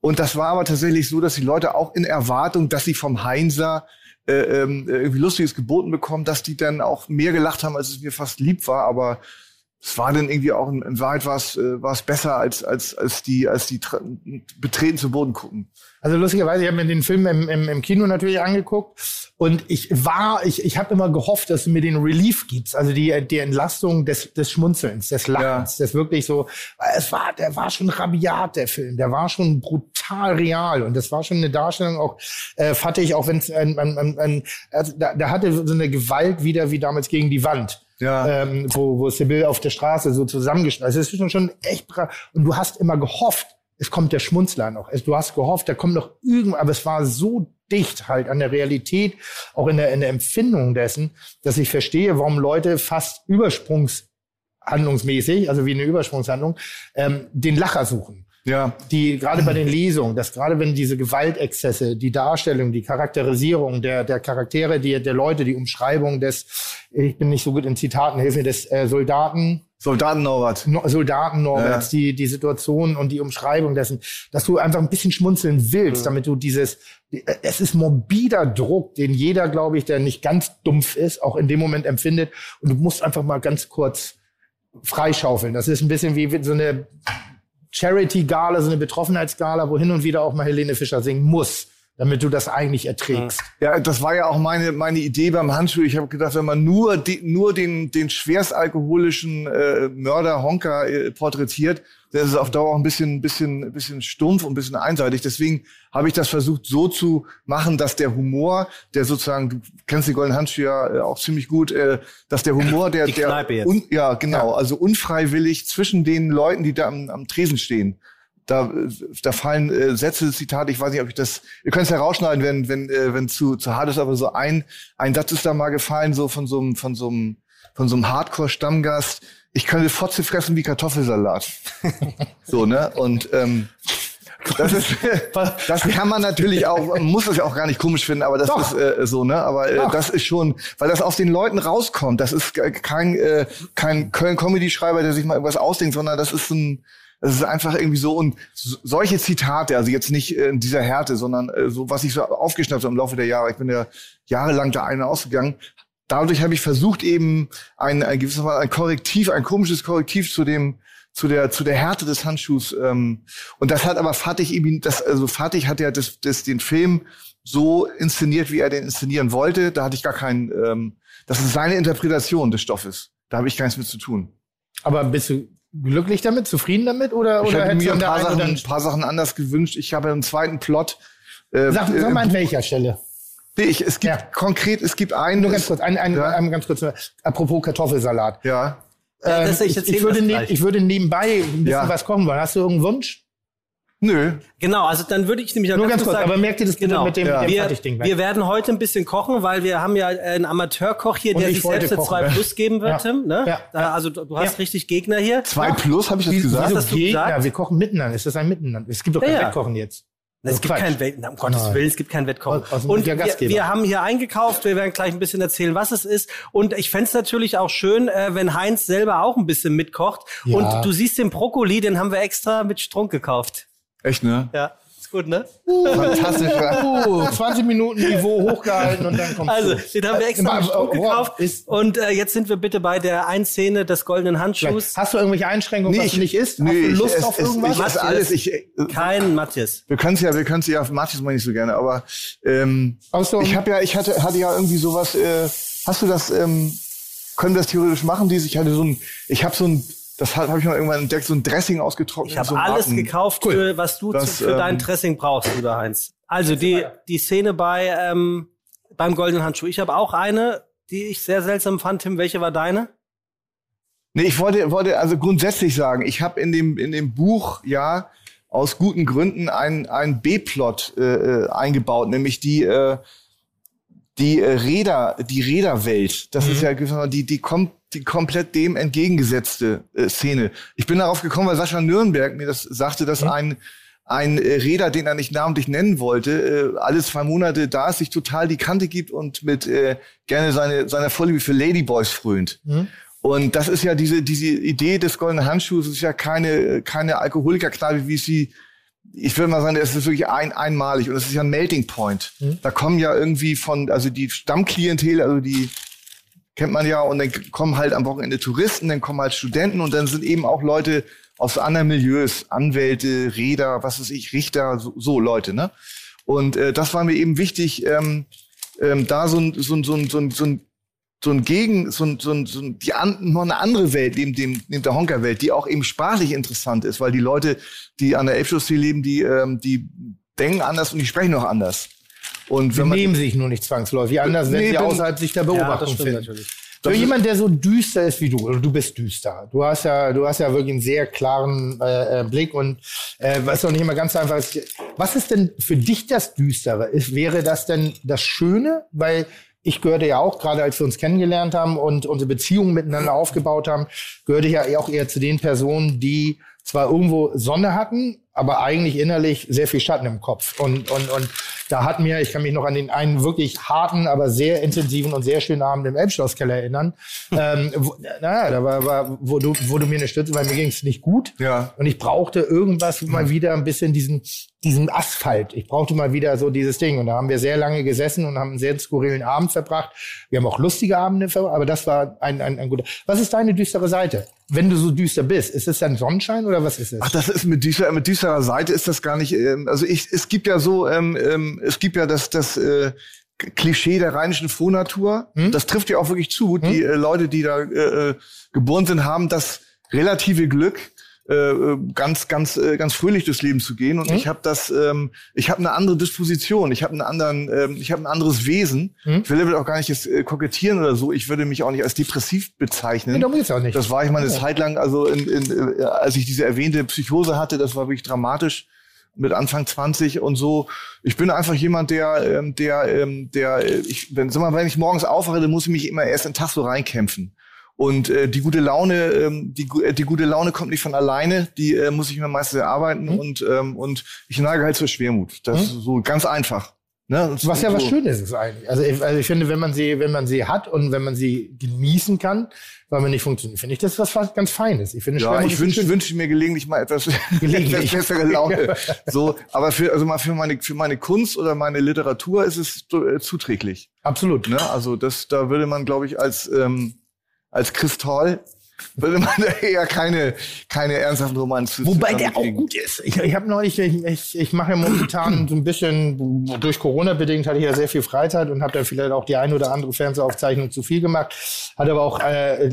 S7: Und das war aber tatsächlich so, dass die Leute auch in Erwartung, dass sie vom Heinzer äh, ähm, irgendwie Lustiges geboten bekommen, dass die dann auch mehr gelacht haben, als es mir fast lieb war. Aber es war dann irgendwie auch in, Wahrheit war es, äh, besser als als als die als die betreten zu Boden gucken.
S6: Also lustigerweise, ich habe mir den Film im, im, im Kino natürlich angeguckt und ich war, ich, ich habe immer gehofft, dass du mir den Relief gibst, also die, die Entlastung des, des Schmunzelns, des Lachens, das wirklich so, es war, der war schon rabiat, der Film, der war schon brutal real und das war schon eine Darstellung auch, äh, ich, auch wenn es ein, ein, ein, ein also da, da hatte so eine Gewalt wieder wie damals gegen die Wand
S7: Ja.
S6: ähm, wo, wo Sibyl auf der Straße so zusammengeschnallt ist. Also es ist schon, schon echt Und du hast immer gehofft, es kommt der Schmunzler noch. Es- Du hast gehofft, da kommt noch irgendwas, aber es war so dicht halt an der Realität, auch in der, in der Empfindung dessen, dass ich verstehe, warum Leute fast übersprungshandlungsmäßig, also wie eine Übersprungshandlung, ähm, den Lacher suchen
S7: Ja.
S6: die gerade bei den Lesungen, dass gerade wenn diese Gewaltexzesse, die Darstellung, die Charakterisierung der, der Charaktere, die, der Leute, die Umschreibung des, ich bin nicht so gut in Zitaten, hilf mir, des äh, Soldaten,
S7: Soldaten Norbert.
S6: no Soldaten Norberts, die, die Situation und die Umschreibung dessen, dass du einfach ein bisschen schmunzeln willst, damit du dieses, es ist morbider Druck, den jeder, glaube ich, der nicht ganz dumpf ist, auch in dem Moment empfindet. Und du musst einfach mal ganz kurz freischaufeln. Das ist ein bisschen wie so eine Charity-Gala, so eine Betroffenheitsgala, wo hin und wieder auch mal Helene Fischer singen muss, damit du das eigentlich erträgst.
S7: Ja, das war ja auch meine, meine Idee beim Handschuh. Ich habe gedacht, wenn man nur, die, nur den, den schwerstalkoholischen äh, Mörder Honka äh, porträtiert, dann ist es auf Dauer auch ein bisschen, bisschen, bisschen stumpf und ein bisschen einseitig. Deswegen habe ich das versucht so zu machen, dass der Humor, der sozusagen, du kennst die Goldenen Handschuhe ja äh, auch ziemlich gut, äh, dass der Humor, der, der. Un, ja genau, also unfreiwillig zwischen den Leuten, die da am, am Tresen stehen, da, da fallen äh, Sätze, Zitate, ich weiß nicht, ob ich das, ihr könnt es ja rausschneiden, wenn, wenn, äh, wenn zu, zu hart ist, aber so ein, ein Satz ist da mal gefallen, so von so einem, von so einem, von so einem Hardcore-Stammgast, ich könnte Fotze fressen wie Kartoffelsalat. so, ne? Und ähm, das ist, das kann man natürlich auch, man muss das ja auch gar nicht komisch finden, aber das
S6: Doch.
S7: ist äh, so, ne? Aber äh,
S6: Doch.
S7: das ist schon, weil das aus den Leuten rauskommt. Das ist kein äh, kein Köln-Comedy-Schreiber, der sich mal irgendwas ausdenkt, sondern das ist ein das ist einfach irgendwie so und so- solche Zitate, also jetzt nicht äh, in dieser Härte, sondern äh, so was ich so aufgeschnappt habe im Laufe der Jahre. Ich bin ja jahrelang da eine ausgegangen. Dadurch habe ich versucht eben ein, ein gewisses Mal ein Korrektiv, ein komisches Korrektiv zu dem zu der zu der Härte des Handschuhs ähm, und das hat aber Fatih eben das also Fatih hat ja das, das den Film so inszeniert wie er den inszenieren wollte da hatte ich gar keinen ähm, das ist seine Interpretation des Stoffes da habe ich gar nichts mit zu tun
S6: Aber bist du glücklich damit, zufrieden damit oder,
S7: ich
S6: oder
S7: hätte
S6: hättest
S7: mir
S6: du
S7: ein paar
S6: einen
S7: Sachen, ein paar Sachen anders gewünscht ich habe einen zweiten Plot äh,
S6: Sag, sag mal an welcher Stelle.
S7: nee, ich, es gibt
S6: Ja.
S7: konkret es gibt einen
S6: Nur ganz kurz, ein, ein,
S7: Ja.
S6: ein, ganz kurz, apropos Kartoffelsalat.
S7: ja
S5: Ja,
S6: Ähm,
S5: das- ich
S6: ich, ich, würde ne, ich würde nebenbei ein bisschen
S7: Ja.
S6: was kochen wollen. Hast du irgendeinen Wunsch?
S7: Nö.
S5: Genau, also dann würde ich nämlich auch
S6: Nur ganz
S5: kurz
S6: kurz,
S5: sagen,
S6: aber merkt ihr das
S5: genau,
S6: mit dem, mit dem
S5: wir,
S6: Fertigding?
S5: wir werden heute ein bisschen kochen, weil wir haben ja einen Amateurkoch hier,
S6: Und
S5: der
S6: ich
S5: sich selbst eine
S6: kochen,
S5: 2
S6: ja.
S5: Plus geben wird,
S6: Ja.
S5: Tim. Ne?
S6: Ja.
S5: Da, also du, hast
S6: Ja.
S5: richtig Gegner hier.
S7: Zwei plus, habe ich das
S6: Wieso
S7: gesagt?
S5: hast du
S6: Gegner?
S5: gesagt?
S6: Wir kochen miteinander. Ist das ein Miteinander? Es gibt doch kein
S5: Ja, ja.
S6: Wettkochen jetzt.
S5: Es
S6: Das
S5: gibt kein Wett, um Gottes
S6: Nein.
S5: Willen, es gibt kein Wettkochen. Und wir, wir haben hier eingekauft, wir werden gleich ein bisschen erzählen, was es ist. Und ich fänd's natürlich auch schön, äh, wenn Heinz selber auch ein bisschen mitkocht.
S6: Ja.
S5: Und du siehst den Brokkoli, den haben wir extra mit Strunk gekauft.
S7: Echt, ne?
S5: Ja, ist gut, ne?
S7: Fantastisch.
S6: Uh, 20 Minuten Niveau hochgehalten und dann kommt
S5: Also, den haben wir extra
S6: Äh, äh,
S5: gekauft.
S6: ist-
S5: Und äh, jetzt sind wir bitte bei der einen Szene des goldenen Handschuhs.
S6: Hast du irgendwelche Einschränkungen, was du nicht isst? Hast du
S7: ich
S6: Lust
S7: ess-
S6: auf
S7: ess-
S6: irgendwas?
S7: Ich esse alles. Ich, äh,
S5: Kein Matthias.
S7: wir können es ja, wir können es ja, Matthias mal nicht so gerne, aber ähm,
S6: so
S7: ich habe ja, ich hatte, hatte ja irgendwie sowas. Äh, hast du das? Ähm, können wir das theoretisch machen? Dieses, ich hatte so ein, ich habe so ein, das habe ich mal irgendwann entdeckt, so ein Dressing ausgetrocknet.
S5: Ich habe
S7: so
S5: alles
S7: Ratten.
S5: gekauft, für, was du
S7: Das,
S5: zu, für
S7: ähm,
S5: dein Dressing brauchst, lieber Heinz. Also die, die Szene bei ähm, beim goldenen Handschuh. Ich habe auch eine, die ich sehr seltsam fand. Tim, welche war deine?
S7: Nee, ich wollte, wollte also grundsätzlich sagen, ich habe in dem, in dem Buch ja aus guten Gründen einen, einen B-Plot äh, äh, eingebaut, nämlich die, äh, die äh, Räder, die Räderwelt. Das ist ja die, die, kom die komplett dem entgegengesetzte äh, Szene. Ich bin darauf gekommen, weil Sascha Nürnberg mir das sagte, dass ein ein äh, Räder, den er nicht namentlich nennen wollte, äh, alle zwei Monate da ist, sich total die Kante gibt und mit äh, gerne seine seiner Vorliebe für Ladyboys frönt. Und das ist ja diese, diese Idee des goldenen Handschuhs, es ist ja keine, keine Alkoholikerkneipe, wie sie, ich würde mal sagen, es ist wirklich ein, einmalig und es ist ja ein Melting Point. Da kommen ja irgendwie von, also die Stammklientel, also die kennt man ja, und dann kommen halt am Wochenende Touristen, dann kommen halt Studenten und dann sind eben auch Leute aus anderen Milieus, Anwälte, Räder, was weiß ich, Richter, so, so Leute, ne? Und äh, das war mir eben wichtig, ähm, ähm, da so ein, so ein, so ein, so ein, so ein so ein Gegen, so ein, so ein, so ein die an, noch eine andere Welt neben dem neben der Honker-Welt, die auch eben sprachlich interessant ist, weil die Leute, die an der Elbchaussee leben, die ähm, die denken anders und die sprechen auch anders. Und
S6: Sie
S7: wenn man
S6: nehmen sich nur nicht zwangsläufig anders, wenn
S7: Nee,
S6: sie außerhalb sich der Beobachtung finden.
S5: natürlich.
S6: Für jemand, der so düster ist wie du, oder du bist düster. Du hast ja, du hast ja wirklich einen sehr klaren äh, äh, Blick und äh, was auch nicht immer ganz einfach ist. Was ist denn für dich das Düstere? Ist, wäre das denn das Schöne? Weil ich gehörte ja auch, gerade als wir uns kennengelernt haben und unsere Beziehungen miteinander aufgebaut haben, gehörte ich ja auch eher zu den Personen, die zwar irgendwo Sonne hatten, aber eigentlich innerlich sehr viel Schatten im Kopf. Und, und, und da hat mir, ich kann mich noch an den einen wirklich harten, aber sehr intensiven und sehr schönen Abend im Elbschlosskeller erinnern. ähm, wo, naja, da war, war wo, du, wo du mir eine Stütze, weil mir ging es nicht gut.
S7: Ja.
S6: Und ich brauchte irgendwas, mal wieder ein bisschen diesen, diesen Asphalt. Ich brauchte mal wieder so dieses Ding. Und da haben wir sehr lange gesessen und haben einen sehr skurrilen Abend verbracht. Wir haben auch lustige Abende verbracht, aber das war ein, ein, ein guter. Was ist deine düstere Seite? Wenn du so düster bist, ist es dann Sonnenschein oder was ist es?
S7: Ach, das ist mit dieser mit dieser Seite ist das gar nicht. Ähm, also ich, es gibt ja so, ähm, ähm, es gibt ja das das äh, Klischee der rheinischen Frohnatur. Das trifft ja auch wirklich zu. Die äh, Leute, die da äh, äh, geboren sind, haben das relative Glück, äh, ganz ganz äh, ganz fröhlich durchs Leben zu gehen. Und ich habe das, ähm, ich habe eine andere Disposition. Ich habe einen anderen, ähm, ich habe ein anderes Wesen. Ich will damit auch gar nicht jetzt äh, kokettieren oder so. Ich würde mich auch nicht als depressiv bezeichnen.
S6: Nee, darum geht's auch nicht.
S7: Das war ich mal eine Zeit lang, also in, in, äh, als ich diese erwähnte Psychose hatte, das war wirklich dramatisch mit Anfang 20 und so. Ich bin einfach jemand, der, ähm, der, ähm, der, äh, ich, wenn, sag mal, wenn ich morgens aufwache, dann muss ich mich immer erst in den Tag so reinkämpfen. Und äh, die gute Laune, ähm, die, äh, die gute Laune kommt nicht von alleine, die äh, muss ich mir meistens erarbeiten und ähm, und ich neige halt zur Schwermut. Das ist so ganz einfach. Ne?
S6: Was ja was
S7: so.
S6: Schönes ist eigentlich. Also ich, also ich finde, wenn man sie, wenn man sie hat und wenn man sie genießen kann, weil man nicht funktioniert, finde ich das was ganz Feines. Ich finde
S7: Ja, ich wünsche
S6: schön.
S7: wünsche mir gelegentlich mal etwas,
S6: Gelegentlich.
S7: etwas bessere Laune. So, aber für also mal für meine für meine Kunst oder meine Literatur ist es äh, zuträglich.
S6: Absolut.
S7: Ne? Also das da würde man glaube ich als ähm, als Kristall würde man da eher keine keine ernsthaften Romane zu
S6: Wobei der auch gut ist. Ich, ich habe neulich, ich, ich, ich mache ja momentan so ein bisschen, durch Corona bedingt hatte ich ja sehr viel Freizeit und habe dann vielleicht auch die eine oder andere Fernsehaufzeichnung zu viel gemacht. Hat aber auch, äh, äh,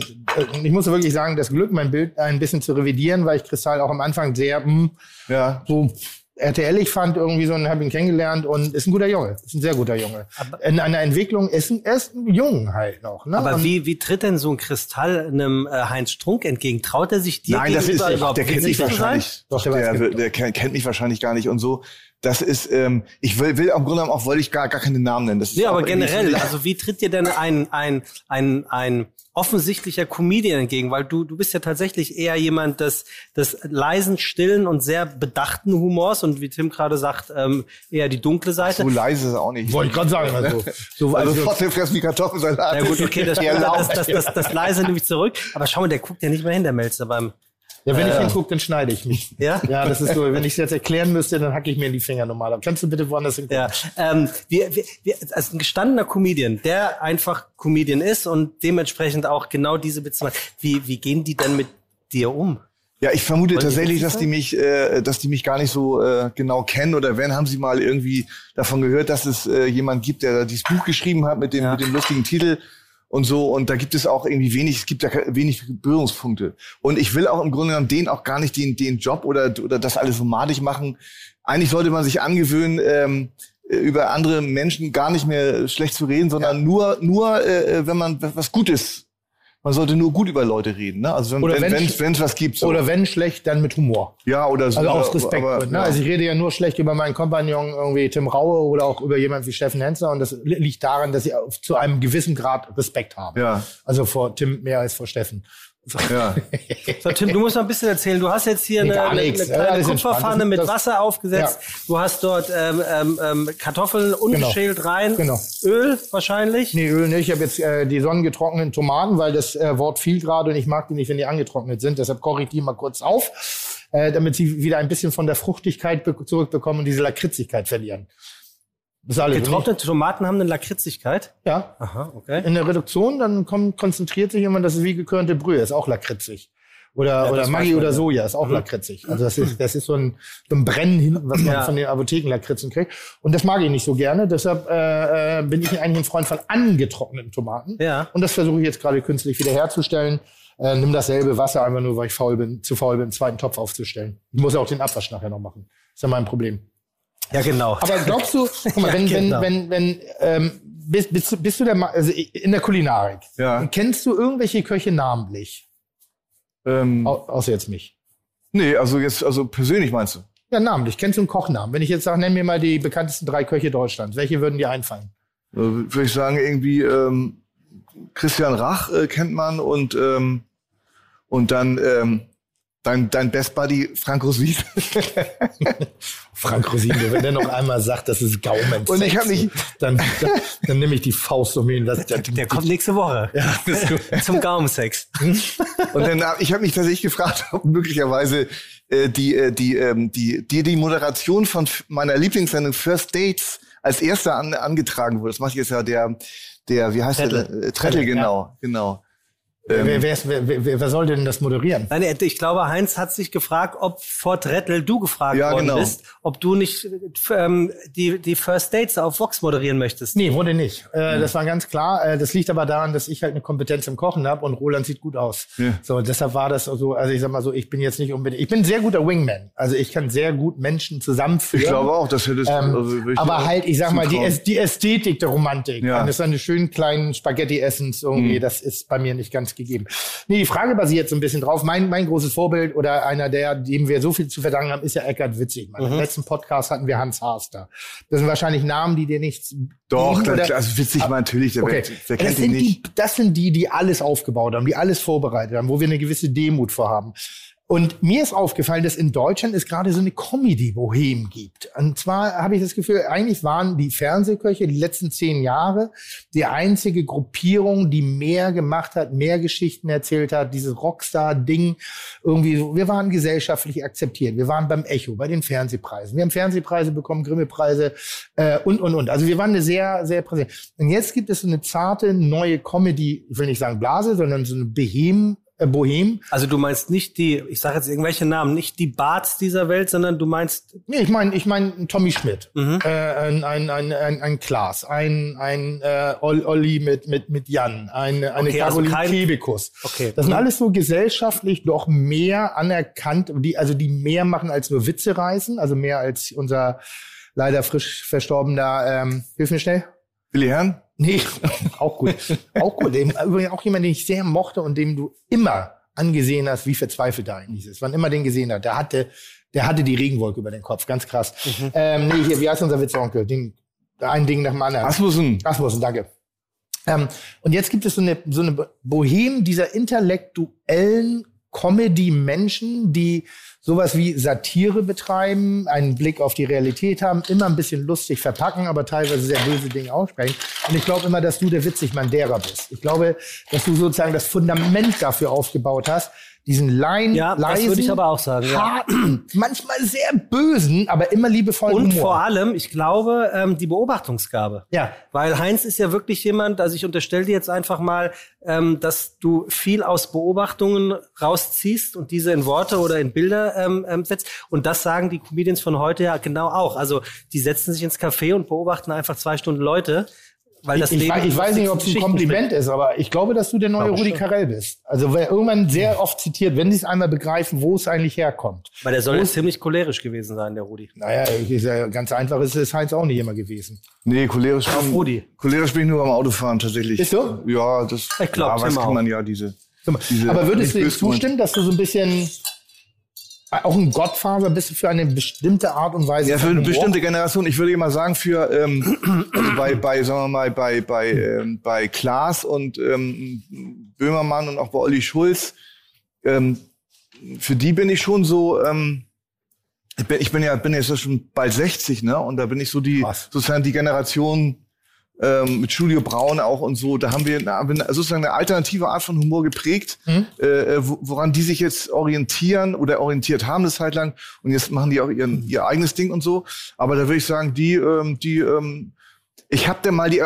S6: ich muss wirklich sagen, das Glück, mein Bild ein bisschen zu revidieren, weil ich Kristall auch am Anfang sehr, mh,
S7: Ja.
S6: so RTL ich fand irgendwie so, und habe ihn kennengelernt und ist ein guter Junge, ist ein sehr guter Junge. in einer Entwicklung ist ein, er ist ein Jung halt noch. Ne?
S5: Aber
S6: Und-
S5: wie, wie tritt denn so ein Kristall einem äh, Heinz Strunk entgegen? Traut er sich dir
S7: Nein, das ist
S5: überhaupt
S7: der kennt mich wahrscheinlich.
S6: Doch, der weiß
S7: der, der kennt, mich wahrscheinlich gar nicht und so. Das ist, ähm, ich will, will am Grunde genommen auch, wollte ich gar, gar keine Namen nennen. Das ist
S5: Nee, aber generell,
S7: so-
S5: also wie tritt dir denn ein, ein, ein, ein offensichtlicher Comedian entgegen? Weil du, du bist ja tatsächlich eher jemand des, des leisen, stillen und sehr bedachten Humors und wie Tim gerade sagt, ähm, eher die dunkle Seite.
S7: so leise ist auch nicht.
S6: Wollte ich gerade sagen. Also, so,
S7: Also
S6: also,
S7: trotzdem fressen die Kartoffelsalat.
S5: Ja gut, okay, das, das, das, das, das leise nehme ich zurück. Aber schau mal, der guckt ja nicht mehr hin, der Melzer beim.
S6: Ja, wenn ich hingucke, dann schneide ich mich.
S5: Ja?
S6: Ja, das ist so. Wenn ich es jetzt erklären müsste, dann hacke ich mir in die Finger normal ab. Kannst du bitte woanders hingucken?
S5: Ja, ähm, wir, wir, wir, als ein gestandener Comedian, der einfach Comedian ist und dementsprechend auch genau diese Beziehung hat, wie, wie gehen die denn mit dir um?
S7: Ja, ich vermute
S5: Wollen
S7: tatsächlich, dass die mich, äh, dass die mich gar nicht so äh, genau kennen oder wenn haben sie mal irgendwie davon gehört, dass es äh, jemand gibt, der dieses Buch geschrieben hat mit dem, mit dem lustigen Titel und so und da gibt es auch irgendwie wenig, es gibt ja wenig Berührungspunkte und ich will auch im Grunde genommen denen auch gar nicht den den Job oder oder das alles so madig machen. Eigentlich sollte man sich angewöhnen. Ähm, über andere Menschen gar nicht mehr schlecht zu reden, sondern nur, nur, äh, wenn man was Gutes, man sollte nur gut über Leute reden, ne? Also wenn
S6: Oder
S7: wenn
S6: wenn-
S7: wenn es was gibt, so.
S6: Oder wenn schlecht, dann mit Humor.
S7: Ja, oder so.
S6: Also aus Respekt.
S7: aber,
S6: ne?
S7: ja.
S6: Also ich rede ja nur schlecht über meinen Kompagnon irgendwie Tim Raue oder auch über jemanden wie Steffen Hensler und das li- liegt daran, dass ich auf- zu einem gewissen Grad Respekt habe.
S7: Ja.
S6: Also vor Tim mehr als vor Steffen.
S7: Ja.
S5: So, Tim, du musst noch ein bisschen erzählen. Du hast jetzt hier
S6: Nee,
S5: eine, eine.
S6: Ja,
S5: kleine
S6: entspannt.
S5: Kupferpfanne mit Wasser aufgesetzt. Du hast dort ähm, ähm, ähm, Kartoffeln ungeschält rein.
S6: Genau.
S5: Öl wahrscheinlich.
S6: Nee, Öl nicht. Ich habe jetzt äh, die sonnengetrockneten Tomaten, weil das äh, Wort fiel gerade und ich mag die nicht, wenn die angetrocknet sind. Deshalb koche ich die mal kurz auf, äh, damit sie wieder ein bisschen von der Fruchtigkeit be- zurückbekommen und diese Lakritzigkeit verlieren. Das.
S5: Getrocknete Tomaten haben eine Lakritzigkeit.
S6: Ja.
S5: Aha, okay.
S6: In der Reduktion, dann kommt, konzentriert sich jemand, das ist wie gekörnte Brühe, ist auch lakritzig. Oder, oder
S5: das
S6: Maggi oder
S5: ja.
S6: Soja ist auch lakritzig. Also das ist, das ist so ein, so ein Brennen hinten, was man
S5: Ja.
S6: von den Apothekenlakritzen kriegt. Und das mag ich nicht so gerne. Deshalb äh, äh, bin ich eigentlich ein Freund von angetrockneten Tomaten.
S5: Ja.
S6: Und das versuche ich jetzt gerade künstlich wiederherzustellen. Äh, nimm dasselbe Wasser einfach nur, weil ich faul bin, zu faul bin, einen zweiten Topf aufzustellen. Ich muss ja auch den Abwasch nachher noch machen. ist ja mein Problem.
S5: Ja, genau.
S6: Aber glaubst du, guck mal,
S5: Ja,
S6: wenn,
S5: genau.
S6: wenn, wenn, wenn, ähm, bist, bist, du- bist du der, Ma- also in der Kulinarik,
S7: Ja.
S6: kennst du irgendwelche Köche namentlich?
S7: Ähm,
S6: Au, außer jetzt mich.
S7: nee, also jetzt, also persönlich meinst du?
S6: Ja, namentlich. Kennst du einen Kochnamen? Wenn ich jetzt sage, nenn mir mal die bekanntesten drei Köche Deutschlands, welche würden dir einfallen?
S7: Äh, Würde ich sagen, irgendwie ähm, Christian Rach äh, kennt man und ähm, und dann ähm, dein dein Best Buddy Frank Rosin.
S6: Frank Rosin, wenn der noch einmal sagt, das ist Gaumen.
S7: Und ich hab mich-
S6: Dann, dann, dann nehme ich die Faust um ihn. Das,
S5: Der kommt nächste Woche. Ja, Zum Gaumensex.
S7: Und dann ich habe mich tatsächlich gefragt, ob möglicherweise äh, die äh, die ähm, die die die Moderation von meiner Lieblingssendung First Dates als erster an, angetragen wurde. Das macht jetzt ja der der wie heißt
S5: Trettel.
S7: der äh, Trettel genau genau.
S6: Wer, wer, ist- wer, wer, wer soll denn das moderieren?
S5: Nein, ich glaube, Heinz hat sich gefragt, ob vor Trettel du gefragt
S7: Ja,
S5: worden
S7: genau.
S5: bist, ob du nicht äh, ähm, die, die First Dates auf Vox moderieren möchtest.
S6: Nee, wurde nicht. Äh, Das war ganz klar. Äh, das liegt aber daran, dass ich halt eine Kompetenz im Kochen habe und Roland sieht gut aus.
S7: Ja.
S6: So, deshalb war das so, also ich sag mal so, ich bin jetzt nicht unbedingt, ich bin ein sehr guter Wingman. Also ich kann sehr gut Menschen zusammenführen.
S7: Ich glaube auch, dass wir das
S6: Ähm,
S7: also
S6: aber halt, ich sag mal, die, die Ästhetik der Romantik.
S7: Ja.
S6: Das seine schönen kleinen Spaghetti-Essens
S7: Mhm.
S6: irgendwie, das ist bei mir nicht ganz gegeben. Nee, die Frage basiert so ein bisschen drauf. Mein, mein großes Vorbild oder einer der, dem wir so viel zu verdanken haben, ist ja Eckhard Witzig.
S7: Mhm.
S6: Im letzten Podcast hatten wir Hans Haas da. Das sind wahrscheinlich Namen, die dir nichts
S7: Doch,
S6: geben,
S7: das, also witzig mal natürlich, der,
S6: Okay,
S7: wer
S6: das
S7: kennt
S6: sind,
S7: nicht?
S6: die, das sind die, die alles aufgebaut haben, die alles vorbereitet haben, wo wir eine gewisse Demut vorhaben. Und mir ist aufgefallen, dass in Deutschland es gerade so eine Comedy-Bohem gibt. Und zwar habe ich das Gefühl, eigentlich waren die Fernsehköche die letzten zehn Jahre die einzige Gruppierung, die mehr gemacht hat, mehr Geschichten erzählt hat, dieses Rockstar-Ding irgendwie so. Wir waren gesellschaftlich akzeptiert. Wir waren beim Echo, bei den Fernsehpreisen. Wir haben Fernsehpreise bekommen, Grimme-Preise äh, und, und, und. Also wir waren eine sehr, sehr präsent. Und jetzt gibt es so eine zarte neue Comedy, ich will nicht sagen Blase, sondern so eine Behem, Bohem.
S5: Also du meinst nicht die, ich sage jetzt irgendwelche Namen, nicht die Barts dieser Welt, sondern du meinst.
S6: Nee, ich meine, ich meine Tommy Schmidt, mhm. äh, ein, ein, ein, ein, ein Klaas, ein, ein äh, Olli mit, mit, mit Jan, ein, eine okay, also Caroline also Kebekus. Okay. Das sind mhm. alles so gesellschaftlich doch mehr anerkannt, die, also die mehr machen als nur Witze reißen, also mehr als unser leider frisch verstorbener, ähm, hilf mir schnell.
S7: Willi Herrn?
S6: Nee, auch gut. auch gut. Dem, übrigens auch jemand, den ich sehr mochte und dem du immer angesehen hast, wie verzweifelt er eigentlich ist. Wann immer den gesehen hat, der hatte, der hatte die Regenwolke über den Kopf, ganz krass. Mhm. Ähm, nee, hier, wie heißt unser Witzonkel? Den, ein Ding nach dem anderen.
S7: Asmussen.
S6: Asmussen, danke. Ähm, und jetzt gibt es so eine, so eine Bohem dieser intellektuellen Comedy-Menschen, die sowas wie Satire betreiben, einen Blick auf die Realität haben, immer ein bisschen lustig verpacken, aber teilweise sehr böse Dinge aussprechen. Und ich glaube immer, dass du der Witzigmann derer bist. Ich glaube, dass du sozusagen das Fundament dafür aufgebaut hast, diesen Lein,
S5: ja, leisen, das würde ich aber auch sagen,
S6: harten, ja. manchmal sehr bösen, aber immer liebevollen
S5: Und
S6: Humor.
S5: vor allem, ich glaube, ähm, die Beobachtungsgabe.
S6: Ja.
S5: Weil Heinz ist ja wirklich jemand, also ich unterstelle dir jetzt einfach mal, ähm, dass du viel aus Beobachtungen rausziehst und diese in Worte oder in Bilder ähm, ähm, setzt. Und das sagen die Comedians von heute ja genau auch. Also die setzen sich ins Café und beobachten einfach zwei Stunden Leute weil das
S6: ich,
S5: Leben
S6: ich, ich weiß nicht, ob es ein Kompliment ist, aber ich glaube, dass du der neue Rudi Carell bist. Also wer irgendwann sehr oft zitiert, wenn sie es einmal begreifen, wo es eigentlich herkommt.
S5: Weil der soll ja ziemlich cholerisch gewesen sein, der Rudi.
S6: Naja, ist ja ganz einfach ist es Heinz auch nicht immer gewesen.
S7: Nee, cholerisch,
S5: Ach, Rudi.
S7: cholerisch bin ich nur beim Autofahren tatsächlich.
S6: Ist so?
S7: Ja, das
S5: ich glaub,
S7: ja, kann man ja diese,
S6: diese Aber würdest du zustimmen, dass du so ein bisschen auch ein Gottfaser bist du für eine bestimmte Art und Weise.
S7: Ja, für eine bestimmte Generation. Ich würde immer sagen, für ähm, also bei, bei, sagen wir mal, bei bei ähm, bei Klaas und ähm, Böhmermann und auch bei Olli Schulz, ähm, für die bin ich schon so. Ähm, ich bin, ich bin ja bin jetzt schon bald 60, ne? Und da bin ich so die Was? sozusagen die Generation ähm, mit Julio Braun auch und so. Da haben wir eine, sozusagen eine alternative Art von Humor geprägt, mhm. äh, woran die sich jetzt orientieren oder orientiert haben eine Zeit lang. Und jetzt machen die auch ihren, ihr eigenes Ding und so. Aber da würde ich sagen, die, ähm, die, ähm, ich habe da mal die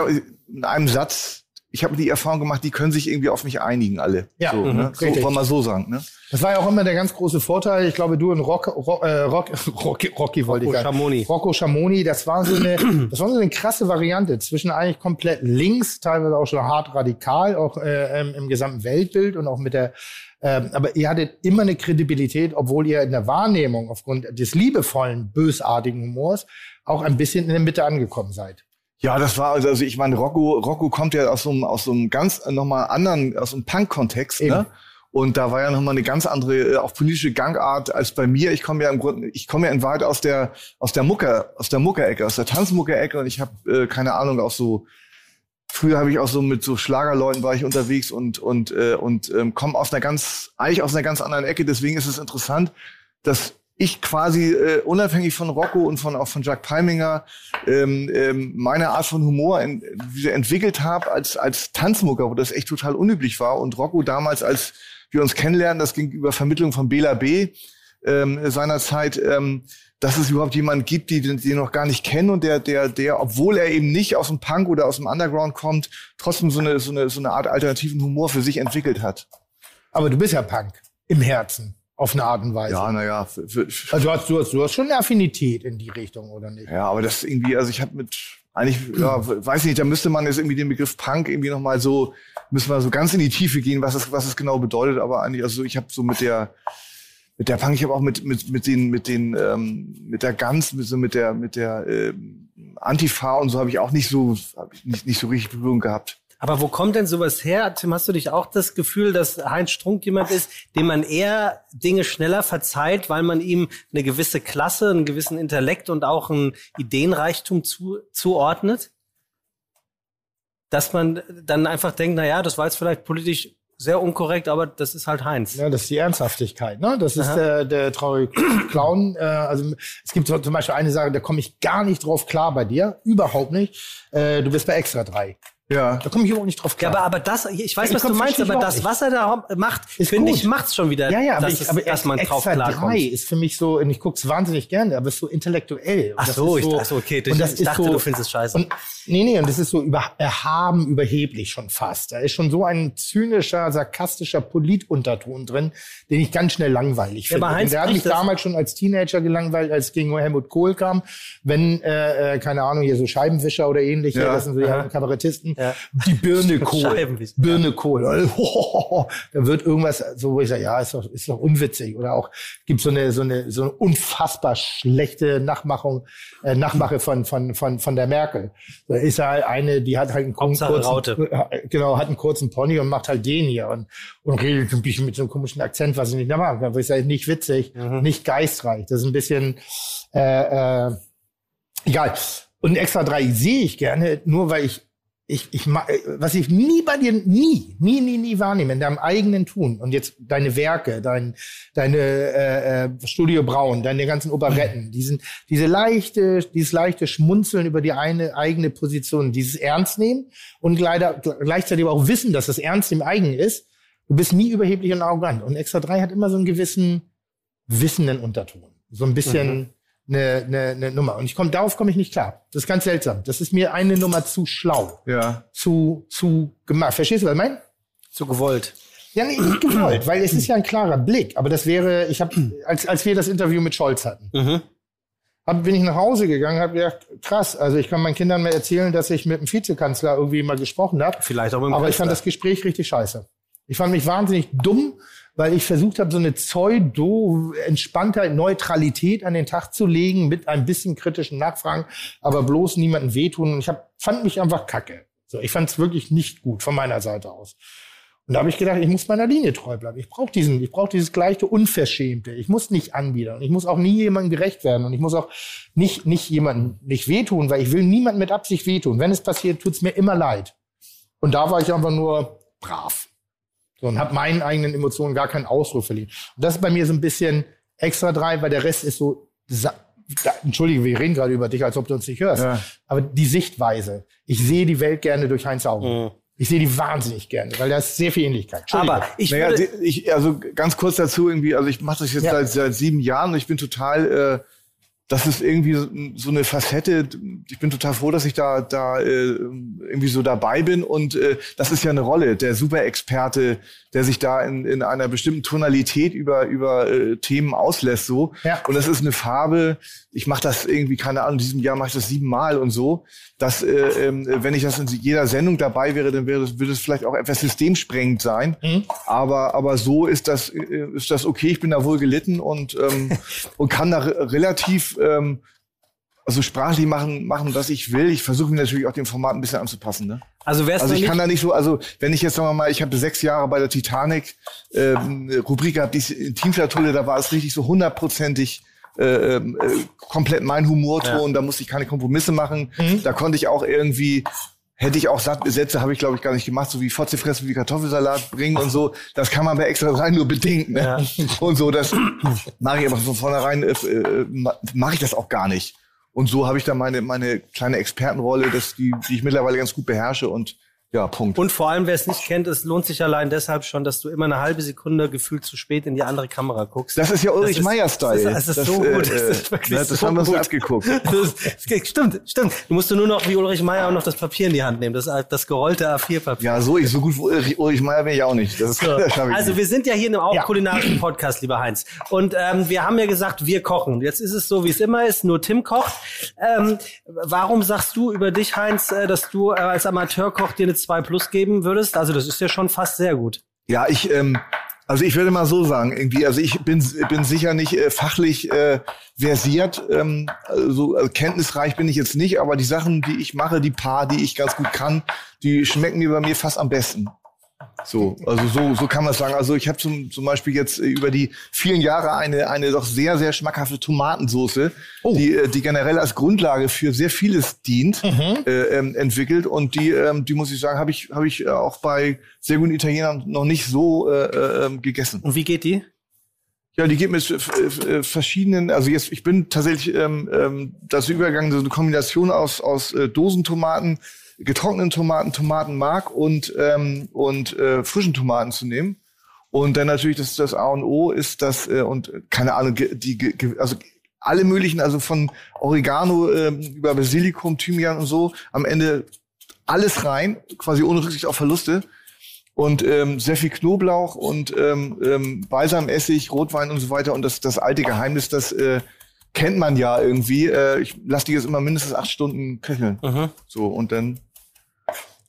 S7: in einem Satz ich habe die Erfahrung gemacht, die können sich irgendwie auf mich einigen, alle.
S6: Ja,
S7: so,
S6: mhm,
S7: ne? so wollen wir so sagen. Ne?
S6: Das war ja auch immer der ganz große Vorteil. Ich glaube, du und Rock, Rock, äh, Rock, Rocky, Rocky wollte Rocco ich sagen. Schamoni. Rocco Schamoni, das war so eine, das war so eine krasse Variante zwischen eigentlich komplett links, teilweise auch schon hart radikal, auch äh, ähm, im gesamten Weltbild und auch mit der ähm, aber ihr hattet immer eine Kredibilität, obwohl ihr in der Wahrnehmung aufgrund des liebevollen, bösartigen Humors auch ein bisschen in der Mitte angekommen seid.
S7: Ja, das war, also ich meine, Rocco, Rocco kommt ja aus so einem, aus so einem ganz nochmal anderen, aus einem Punk-Kontext, ne? Und da war ja nochmal eine ganz andere, äh, auch politische Gangart als bei mir. Ich komme ja im Grunde, ich komme ja in Wahrheit aus der, aus der Mucker, aus der Muckerecke, aus der Tanzmuckerecke und ich habe äh, keine Ahnung, auch so, früher habe ich auch so mit so Schlagerleuten war ich unterwegs und und äh, und ähm, komme aus einer ganz, eigentlich aus einer ganz anderen Ecke. Deswegen ist es interessant, dass ich quasi äh, unabhängig von Rocco und von auch von Jack Palminger ähm, ähm, meine Art von Humor wieder entwickelt habe als als Tanzmucker, wo das echt total unüblich war und Rocco damals als wir uns kennenlernen, das ging über Vermittlung von Bela B. Ähm, seinerzeit, ähm, dass es überhaupt jemanden gibt, die den noch gar nicht kennen und der, der, der, obwohl er eben nicht aus dem Punk oder aus dem Underground kommt, trotzdem so eine, so eine, so eine Art alternativen Humor für sich entwickelt hat.
S6: Aber du bist ja Punk im Herzen auf eine Art und Weise.
S7: Ja, naja.
S6: Also du hast, du, hast, du hast schon eine Affinität in die Richtung, oder nicht?
S7: Ja, aber das irgendwie, also ich habe mit, eigentlich, ja, weiß nicht, da müsste man jetzt irgendwie den Begriff Punk irgendwie nochmal so, müssen wir so ganz in die Tiefe gehen, was es, was es genau bedeutet, aber eigentlich, also ich habe so mit der, mit der Punk, ich habe auch mit, mit, mit den, mit den, ähm, mit der ganz, mit, so mit der, mit der ähm, Antifa und so habe ich auch nicht so, hab ich nicht, nicht so richtig Berührung gehabt.
S5: Aber wo kommt denn sowas her? Tim, hast du dich auch das Gefühl, dass Heinz Strunk jemand ist, dem man eher Dinge schneller verzeiht, weil man ihm eine gewisse Klasse, einen gewissen Intellekt und auch einen Ideenreichtum zu, zuordnet? Dass man dann einfach denkt, na ja, das war jetzt vielleicht politisch sehr unkorrekt, aber das ist halt Heinz.
S6: Ja, das ist die Ernsthaftigkeit. Ne? Das ist der, der traurige Clown. Äh, also es gibt zum Beispiel eine Sache, da komme ich gar nicht drauf klar bei dir, überhaupt nicht. Äh, du bist bei Extra 3.
S7: Ja.
S6: Da komme ich überhaupt nicht drauf
S5: Ja,
S6: klar.
S5: aber, aber das, ich weiß,
S6: Ich
S5: was du
S6: komm,
S5: meinst,
S6: ich
S5: aber das, was er da macht, finde ich, macht's schon wieder,
S6: ja, ja, aber,
S5: dass,
S6: ich,
S5: es,
S6: aber
S5: dass man drauf klarkommt.
S6: drei ist für mich so, und ich guck's wahnsinnig gerne, aber es ist so intellektuell. Und
S5: Ach
S6: das
S5: so,
S6: ist
S5: ich-
S6: so
S5: ach so, okay,
S6: und das
S5: ich
S6: ist
S5: dachte,
S6: so,
S5: du findest es scheiße.
S6: Und, nee, nee, und das ist so über, erhaben, überheblich schon fast. Da ist schon so ein zynischer, sarkastischer Politunterton drin, den ich ganz schnell langweilig
S5: Ja,
S6: finde.
S5: aber Heinz
S6: Und der hat mich damals schon als Teenager gelangweilt, als es gegen Helmut Kohl kam. Wenn, äh, äh, keine Ahnung, hier so Scheibenwischer oder ähnliche,
S7: Ja,
S6: das sind so die Kabarettisten,
S5: Ja.
S6: die Birne Kohl. Birne Kohl. Da wird irgendwas, so wo ich sage, ja, ist doch, ist doch unwitzig. Oder auch gibt so eine, so eine, so eine unfassbar schlechte Nachmachung, äh, Nachmache von, von, von, von der Merkel. Da ist halt eine, die hat halt einen
S5: Hauptsache
S6: kurzen,
S5: Raute.
S6: genau, hat einen kurzen Pony und macht halt den hier und, und redet ein bisschen mit so einem komischen Akzent, was ich nicht mag. Da ich sage, nicht witzig,
S5: Mhm.
S6: nicht geistreich. Das ist ein bisschen, äh, äh, egal. Und extra drei sehe ich gerne, nur weil ich ich, ich, äh, was ich nie bei dir, nie, nie, nie, nie wahrnehme, in deinem eigenen Tun und jetzt deine Werke, dein, deine äh, äh, Studio Braun, deine ganzen Operetten, diesen, diese leichte, dieses leichte Schmunzeln über die eine eigene Position, dieses Ernst nehmen und leider gleichzeitig aber auch wissen, dass das Ernst im Eigen ist. Du bist nie überheblich und arrogant. Und Extra 3 hat immer so einen gewissen wissenden Unterton. So ein bisschen eine, eine, eine Nummer. Und ich komme, darauf komme ich nicht klar. Das ist ganz seltsam. Das ist mir eine Nummer zu schlau,
S7: Ja.
S6: zu, zu gemacht. Verstehst du, was ich meine?
S5: So gewollt.
S6: Ja, nee, nicht gewollt, weil es ist ja ein klarer Blick. Aber das wäre, ich habe, als, als wir das Interview mit Scholz hatten,
S5: Mhm.
S6: hab, bin ich nach Hause gegangen, habe gedacht, krass, also ich kann meinen Kindern mal erzählen, dass ich mit dem Vizekanzler irgendwie mal gesprochen habe.
S5: Vielleicht auch mit dem
S6: Aber ich fand
S5: Kanzler.
S6: das Gespräch richtig scheiße. Ich fand mich wahnsinnig dumm, weil ich versucht habe, so eine Pseudo-Entspanntheit, Neutralität an den Tag zu legen mit ein bisschen kritischen Nachfragen, aber bloß niemanden wehtun. Und ich hab, fand mich einfach kacke. So, ich fand es wirklich nicht gut von meiner Seite aus. Und da habe ich gedacht, ich muss meiner Linie treu bleiben. Ich brauche diesen, ich brauche dieses gleiche Unverschämte. Ich muss nicht anbiedern. Ich muss auch nie jemandem gerecht werden. Und ich muss auch nicht, nicht jemandem nicht wehtun, weil ich will niemandem mit Absicht wehtun. Wenn es passiert, tut's mir immer leid. Und da war ich einfach nur brav. So, und habe meinen eigenen Emotionen gar keinen Ausdruck verliehen. Und das ist bei mir so ein bisschen extra drei, weil der Rest ist so, entschuldige, wir reden gerade über dich, als ob du uns nicht hörst.
S7: Ja.
S6: Aber die Sichtweise. Ich sehe die Welt gerne durch Heinz Augen.
S5: Mhm.
S6: Ich sehe die wahnsinnig gerne, weil da ist sehr viel Ähnlichkeit.
S5: Aber ich
S7: Naja, ich, also ganz kurz dazu irgendwie, also ich mache das jetzt
S6: Ja.
S7: seit, seit sieben Jahren und ich bin total, äh, das ist irgendwie so- eine Facette. Ich bin total froh, dass ich da da äh, irgendwie so dabei bin und äh, das ist ja eine Rolle, der Superexperte, der sich da in, in einer bestimmten Tonalität über über äh, Themen auslässt so.
S6: Ja.
S7: Und das ist eine Farbe. Ich mache das irgendwie keine Ahnung. In diesem Jahr mache ich das siebenmal und so. Dass äh, ähm, wenn ich das in jeder Sendung dabei wäre, dann wäre das würde es vielleicht auch etwas systemsprengend sein.
S6: Mhm.
S7: Aber, aber so ist das, äh, ist das okay. Ich bin da wohl gelitten und, ähm, und kann da re relativ ähm, also sprachlich machen, machen, was ich will. Ich versuche mich natürlich auch dem Format ein bisschen anzupassen. Ne?
S5: also wär's
S7: Also ich kann da nicht so, also wenn ich jetzt sagen wir mal, ich habe sechs Jahre bei der Titanic ähm, eine Rubrik gehabt, die Teamschatulle, da war es richtig so hundertprozentig äh, ähm, äh, komplett mein Humorton, da musste ich keine Kompromisse machen. Da konnte ich auch irgendwie Hätte ich auch Sat- Sätze, habe ich glaube ich gar nicht gemacht, so wie Fotze fressen, wie Kartoffelsalat bringen und so. Das kann man bei extra rein nur bedingt. Ne? Und so, das mache ich aber von vornherein, äh, äh, mache ich das auch gar nicht. Und so habe ich dann meine, meine kleine Expertenrolle, das, die, die ich mittlerweile ganz gut beherrsche und ja, Punkt.
S5: und vor allem, wer es nicht kennt, es lohnt sich allein deshalb schon, dass du immer eine halbe Sekunde gefühlt zu spät in die andere Kamera guckst.
S7: Das ist ja Ulrich Meier-Style.
S5: Das ist, das ist so gut. Das
S7: äh,
S5: ist wirklich
S7: ne, das
S5: so
S7: haben wir uns
S5: gut.
S7: abgeguckt.
S5: Das ist, das stimmt, stimmt. Du musst nur noch wie Ulrich Meier auch noch das Papier in die Hand nehmen, das, das gerollte A4-Papier.
S7: Ja, so, ich, so gut wie Ulrich, Ulrich Meier bin ich auch nicht. Das,
S5: So.
S7: das ich
S5: Also
S7: nicht.
S5: wir sind ja hier in einem auch
S6: Ja.
S5: kulinarischen Podcast, lieber Heinz. Und ähm, wir haben ja gesagt, wir kochen. Jetzt ist es so, wie es immer ist, nur Tim kocht. Ähm, warum sagst du über dich, Heinz, äh, dass du äh, als Amateurkoch dir eine 2 Plus geben würdest? Also das ist ja schon fast sehr gut.
S7: Ja, ich, ähm, also ich würde mal so sagen, irgendwie, also ich bin, bin sicher nicht äh, fachlich äh, versiert, ähm, also, also kenntnisreich bin ich jetzt nicht, aber die Sachen, die ich mache, die paar, die ich ganz gut kann, die schmecken mir bei mir fast am besten. So, also so, so kann man es sagen. Also ich habe zum, zum Beispiel jetzt äh, über die vielen Jahre eine, eine doch sehr, sehr schmackhafte Tomatensoße, die, äh, die generell als Grundlage für sehr vieles dient, äh, ähm, entwickelt. Und die, ähm, die muss ich sagen, habe ich, habe ich äh, auch bei sehr guten Italienern noch nicht so äh, äh, ähm, gegessen.
S5: Und wie geht die?
S7: Ja, die geht mit verschiedenen, also jetzt, ich bin tatsächlich ähm, ähm, dazu übergegangen, so eine Kombination aus, aus äh, Dosentomaten, getrockneten Tomaten, Tomatenmark und, ähm, und äh, frischen Tomaten zu nehmen. Und dann natürlich das, das A und O ist das, äh, und keine Ahnung, die, also alle möglichen, also von Oregano äh, über Basilikum, Thymian und so, am Ende alles rein, quasi ohne Rücksicht auf Verluste und ähm, sehr viel Knoblauch und ähm, ähm, Balsamessig, Rotwein und so weiter. Und das, das alte Geheimnis, das äh, kennt man ja irgendwie. Äh, ich lasse die jetzt immer mindestens acht Stunden köcheln.
S5: Mhm.
S7: So, und dann.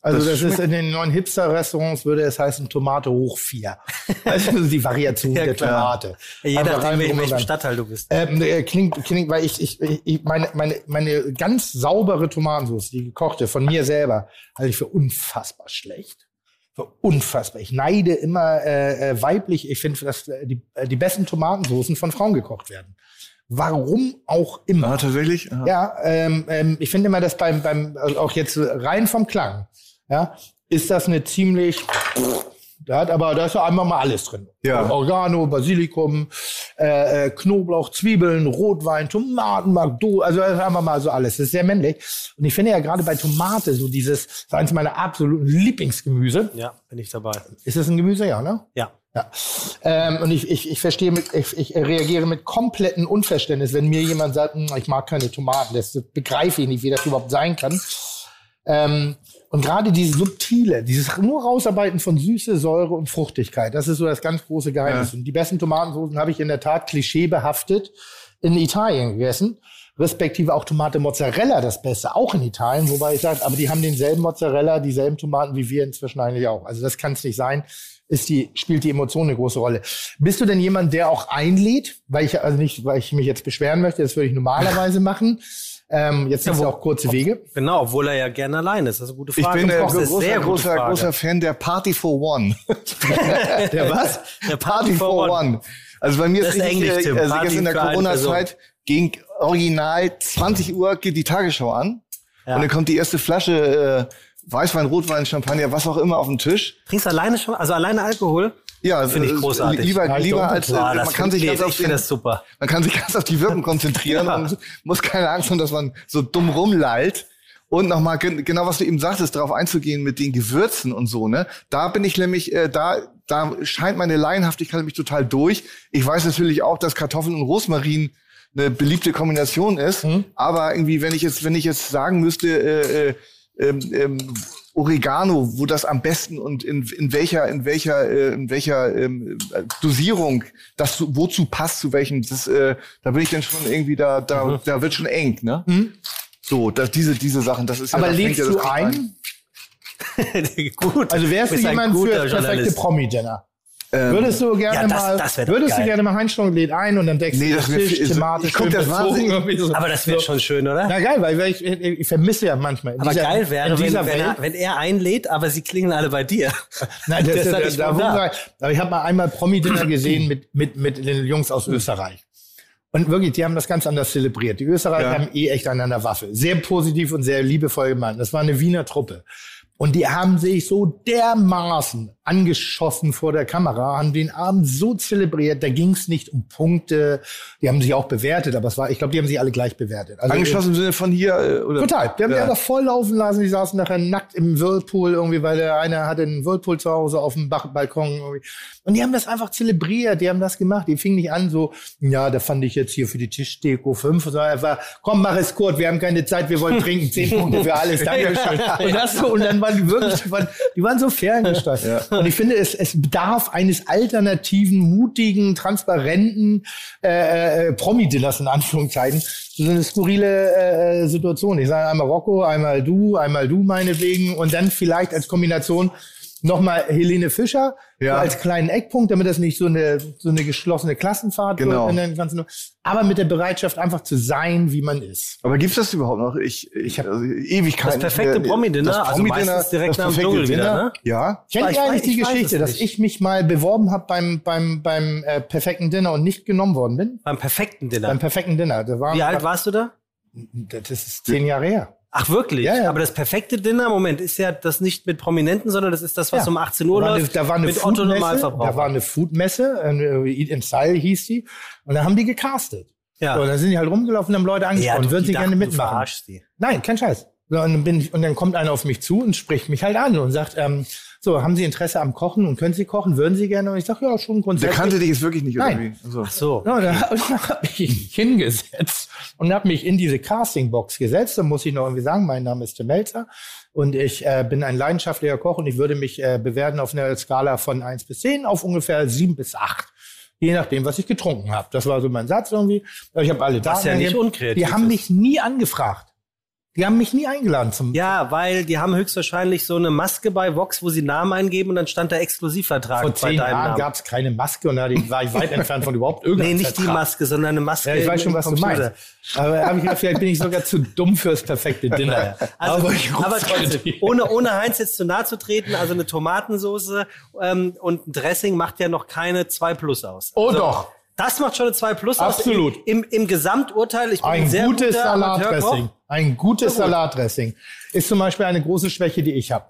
S6: Also
S7: Das
S6: das, ist in den neuen Hipster-Restaurants würde es heißen Tomate hoch vier. Also die Variation
S5: Ja,
S6: der. Tomate.
S5: Je nachdem, in welchem Stadtteil du bist.
S6: Ähm, äh, klingt, klingt, weil ich, ich, ich meine, meine, meine ganz saubere Tomatensauce, die gekochte von mir selber, halte ich für unfassbar schlecht. Für unfassbar. Ich neide immer äh, äh, weiblich. Ich finde, dass äh, die, äh, die besten Tomatensoßen von Frauen gekocht werden. Warum auch immer.
S7: Ah, tatsächlich? Aha.
S6: Ja, ähm, ähm, ich finde immer, dass beim, beim also auch jetzt rein vom Klang, ja, ist das eine ziemlich, da hat aber da ist ja einmal mal alles drin.
S7: Ja.
S6: Organo, Basilikum, äh, äh, Knoblauch, Zwiebeln, Rotwein, Tomatenmark, du, also das haben wir mal so alles. Das ist sehr männlich. Und ich finde ja gerade bei Tomate so dieses, das ist eines meiner absoluten Lieblingsgemüse.
S5: Ja, bin ich dabei.
S6: Ist das ein Gemüse, ja, ne?
S5: Ja.
S6: Ja. Ähm, und ich, ich, ich verstehe mit, ich, ich reagiere mit komplettem Unverständnis, wenn mir jemand sagt, "Hm, ich mag keine Tomaten. Das begreife ich nicht, wie das überhaupt sein kann. Ähm, und gerade dieses Subtile, dieses nur Rausarbeiten von Süße, Säure und Fruchtigkeit, das ist so das ganz große Geheimnis. Und die besten Tomatensoßen habe ich in der Tat klischeebehaftet in Italien gegessen. Respektive auch Tomate Mozzarella, das Beste, auch in Italien. Wobei ich sage, aber die haben denselben Mozzarella, dieselben Tomaten wie wir inzwischen eigentlich auch. Also das kann es nicht sein. Ist die, spielt die Emotion eine große Rolle. Bist du denn jemand, der auch einlädt? Weil ich, also nicht, weil ich mich jetzt beschweren möchte, das würde ich normalerweise machen. Ähm, jetzt sind es ja auch kurze Wege.
S5: Genau, obwohl er ja gerne allein ist. Das ist eine gute
S7: Ich
S5: Frage.
S7: bin
S5: Das ist eine
S7: großer, großer,
S5: Frage.
S7: großer Fan der Party for One.
S6: Der was?
S5: Der
S7: Party for One. Also bei mir
S5: Das
S7: ist richtig,
S5: Englisch,
S7: äh,
S5: Tim.
S7: also
S5: Party
S7: jetzt in der Corona-Zeit ging original 20 Uhr geht die Tagesschau an.
S5: Ja.
S7: Und dann kommt die erste Flasche äh, Weißwein, Rotwein, Champagner, was auch immer auf den Tisch.
S5: Trinkst du alleine schon? Also alleine Alkohol?
S7: Ja,
S5: Finde ich großartig.
S7: Lieber,
S6: Ja,
S7: lieber als
S5: das
S7: man kann sich ganz auf den,
S5: das super.
S7: man kann sich ganz auf die Wirkung konzentrieren
S5: Ja.
S7: und muss keine Angst haben, dass man so dumm rumlallt. Und nochmal, gen genau was du eben sagtest, darauf einzugehen mit den Gewürzen und so, ne? Da bin ich nämlich, äh, da, da scheint meine Laienhaftigkeit mich total durch. Ich weiß natürlich auch, dass Kartoffeln und Rosmarin eine beliebte Kombination ist. Aber irgendwie, wenn ich jetzt, wenn ich jetzt sagen müsste, äh, äh, ähm, ähm, Oregano, wo das am besten und in, in welcher, in welcher, äh, in welcher ähm, äh, Dosierung das zu, wozu passt, zu welchem, das, äh, da bin ich dann schon irgendwie da, da,
S5: Mhm.
S7: da wird schon eng, ne? So, dass diese, diese Sachen, das ist ja,
S6: Aber lädst
S7: ja
S6: du
S7: an.
S6: ein?
S5: Gut.
S6: Also wärst du
S5: ein
S6: jemand für perfekte
S5: Journalist.
S6: Promi-Dinner?
S7: Ähm,
S6: Würdest du gerne
S5: ja, das-
S6: mal,
S5: das
S6: würdest du
S5: geil.
S6: gerne mal Heinstrom lädt ein und dann deckst
S7: Nee,
S6: du
S7: das
S6: Tisch,
S7: viel-
S6: Thematisch
S7: ich guck das wahnsinnig-
S6: so.
S5: Aber das wäre
S6: So.
S5: schon schön, oder?
S6: Na geil, weil ich, ich, ich vermisse ja manchmal.
S5: Aber
S6: dieser,
S5: geil wäre, wenn, wenn, er, wenn er einlädt, aber sie klingen alle bei dir.
S6: Nein, das,
S5: Das
S6: das,
S5: ich
S6: da,
S5: da.
S6: Aber ich habe mal einmal Promi-Dinner gesehen mit, mit, mit den Jungs aus Österreich. Und wirklich, die haben das ganz anders zelebriert. Die Österreicher
S7: Ja.
S6: haben eh echt an einer Waffe. Sehr positiv und sehr liebevoll gemeint. Das war eine Wiener Truppe. Und die haben sich so dermaßen angeschossen vor der Kamera, haben den Abend so zelebriert. Da ging es nicht um Punkte. Die haben sich auch bewertet, aber es war, ich glaube, die haben sich alle gleich bewertet. Also
S7: Angeschossen im Sinne von hier, äh, oder?
S6: Total. Die haben
S7: Ja.
S6: ja. doch voll laufen lassen. Die saßen nachher nackt im Whirlpool irgendwie, weil der eine hatte einen Whirlpool zu Hause auf dem Balkon. Irgendwie. Und die haben das einfach zelebriert. Die haben das gemacht. Die fingen nicht an so, ja, da fand ich jetzt hier für die Tischdeko fünf. Und so einfach, komm, mach es kurz. Wir haben keine Zeit. Wir wollen trinken. Zehn Punkte für alles. Dankeschön. Und, das und dann waren die wirklich, die waren, die waren so ferngesteuert. Und ich finde, es, es bedarf eines alternativen, mutigen, transparenten äh, äh, Promi-Dinners in Anführungszeichen. So eine skurrile äh, Situation. Ich sage einmal Rocco, einmal du, einmal du meinetwegen und dann vielleicht als Kombination nochmal Helene Fischer
S7: Ja.
S6: so als kleinen Eckpunkt, damit das nicht so eine so eine geschlossene Klassenfahrt
S7: Genau.
S6: wird in der ganzen, aber mit der Bereitschaft einfach zu sein, wie man ist.
S7: Aber gibt's das überhaupt noch? Ich, ich habe also Ewigkeiten.
S5: Das perfekte Promi-Dinner,
S7: das
S5: also
S7: Promi-Dinner,
S5: meistens direkt nach dem
S7: perfekte
S5: Dschungel wieder,
S7: Dinner.
S5: ne?
S7: Ja.
S6: Kennt
S5: Ich
S6: ihr eigentlich die Geschichte,
S5: es
S6: dass ich mich mal beworben habe beim beim beim äh, perfekten Dinner und nicht genommen worden bin?
S5: Beim perfekten Dinner.
S6: Beim perfekten Dinner. Da war,
S5: Wie alt warst du da?
S6: Das ist zehn Jahre her.
S5: Ach wirklich?
S6: Ja, ja.
S5: Aber das perfekte Dinner, Moment, ist ja das nicht mit Prominenten, sondern das ist das, was
S6: Ja.
S5: um 18 Uhr
S6: da war eine,
S5: läuft.
S6: da war eine
S5: mit Otto Normalverbraucher.
S6: da war eine Foodmesse, äh, Eat in Style hieß die, und da haben die gecastet.
S5: Ja.
S6: So, und dann sind die halt rumgelaufen und haben Leute
S5: ja,
S6: angesprochen,
S5: du-
S6: würden sie gerne
S5: du
S6: mitmachen.
S5: verarschst die.
S6: Nein, kein Scheiß. Und, dann bin und dann kommt einer auf mich zu und spricht mich halt an und sagt, ähm, so, haben Sie Interesse am Kochen und können Sie kochen? Würden Sie gerne? Und ich sage, ja, schon
S7: Der
S6: grundsätzlich.
S7: kannte dich jetzt wirklich nicht, oder
S6: Nein.
S7: wie? Also.
S5: Ach so.
S6: Ja, da habe ich mich hingesetzt und habe mich in diese Castingbox gesetzt. Da muss ich noch irgendwie sagen, mein Name ist Tim Melzer und ich äh, bin ein leidenschaftlicher Koch und ich würde mich äh, bewerten auf einer Skala von 1 bis 10 auf ungefähr 7 bis 8. Je nachdem, was ich getrunken habe. Das war so mein Satz irgendwie. Ich habe alle Daten
S5: ja nicht unkreativ
S6: Die haben
S5: ist.
S6: mich nie angefragt. Die haben mich nie eingeladen zum
S5: Ja, weil die haben höchstwahrscheinlich so eine Maske bei Vox, wo sie Namen eingeben und dann stand da Exklusivvertrag
S6: Vor zehn Jahren gab es keine Maske und da war ich weit entfernt von überhaupt
S5: Nee,
S6: irgendeinem
S5: nicht die
S6: Vertrag.
S5: Maske, sondern eine Maske.
S6: Ja, ich weiß schon, was du meinst. Aber hab ich gedacht, vielleicht bin ich sogar zu dumm fürs perfekte Dinner.
S5: Also, aber,
S6: ruf's
S5: trotzdem, ohne, ohne Heinz jetzt zu nahe zu treten, also eine Tomatensoße ähm, und ein Dressing macht ja noch keine 2 Plus aus.
S6: Oh
S5: also,
S6: doch.
S5: Das macht schon eine 2 Plus
S6: Absolut.
S5: aus. Im, im, Im Gesamturteil, ich bin ein,
S6: Ein
S5: sehr
S6: gutes. Salatdressing. Ein gutes Salatdressing ist zum Beispiel eine große Schwäche, die ich habe.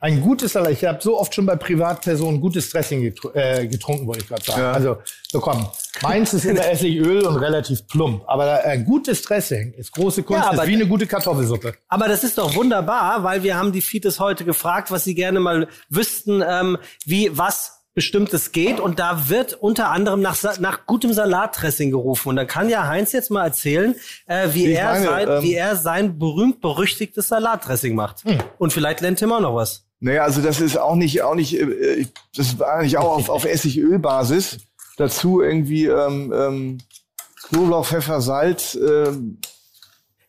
S6: Ein gutes Salat. Ich habe so oft schon bei Privatpersonen gutes Dressing getru äh, getrunken, wollte ich gerade sagen.
S7: Ja.
S6: Also, so komm. Meins ist immer Essigöl und relativ plump. Aber ein gutes Dressing ist große Kunst,
S5: Ja, aber
S6: ist wie eine gute Kartoffelsuppe.
S5: Aber das ist doch wunderbar, weil wir haben die Fites heute gefragt, was sie gerne mal wüssten, ähm, wie was Bestimmtes geht. Und da wird unter anderem nach, nach gutem Salatdressing gerufen. Und da kann ja Heinz jetzt mal erzählen, äh, wie, er
S7: meine,
S5: sein,
S7: ähm,
S5: wie er sein berühmt-berüchtigtes Salatdressing macht.
S6: Hm.
S5: Und vielleicht lernt Tim auch noch was.
S7: Naja, also das ist auch nicht, auch nicht, äh, das war eigentlich auch auf, auf Essigölbasis. Dazu irgendwie ähm, ähm, Knoblauch, Pfeffer, Salz. Ähm,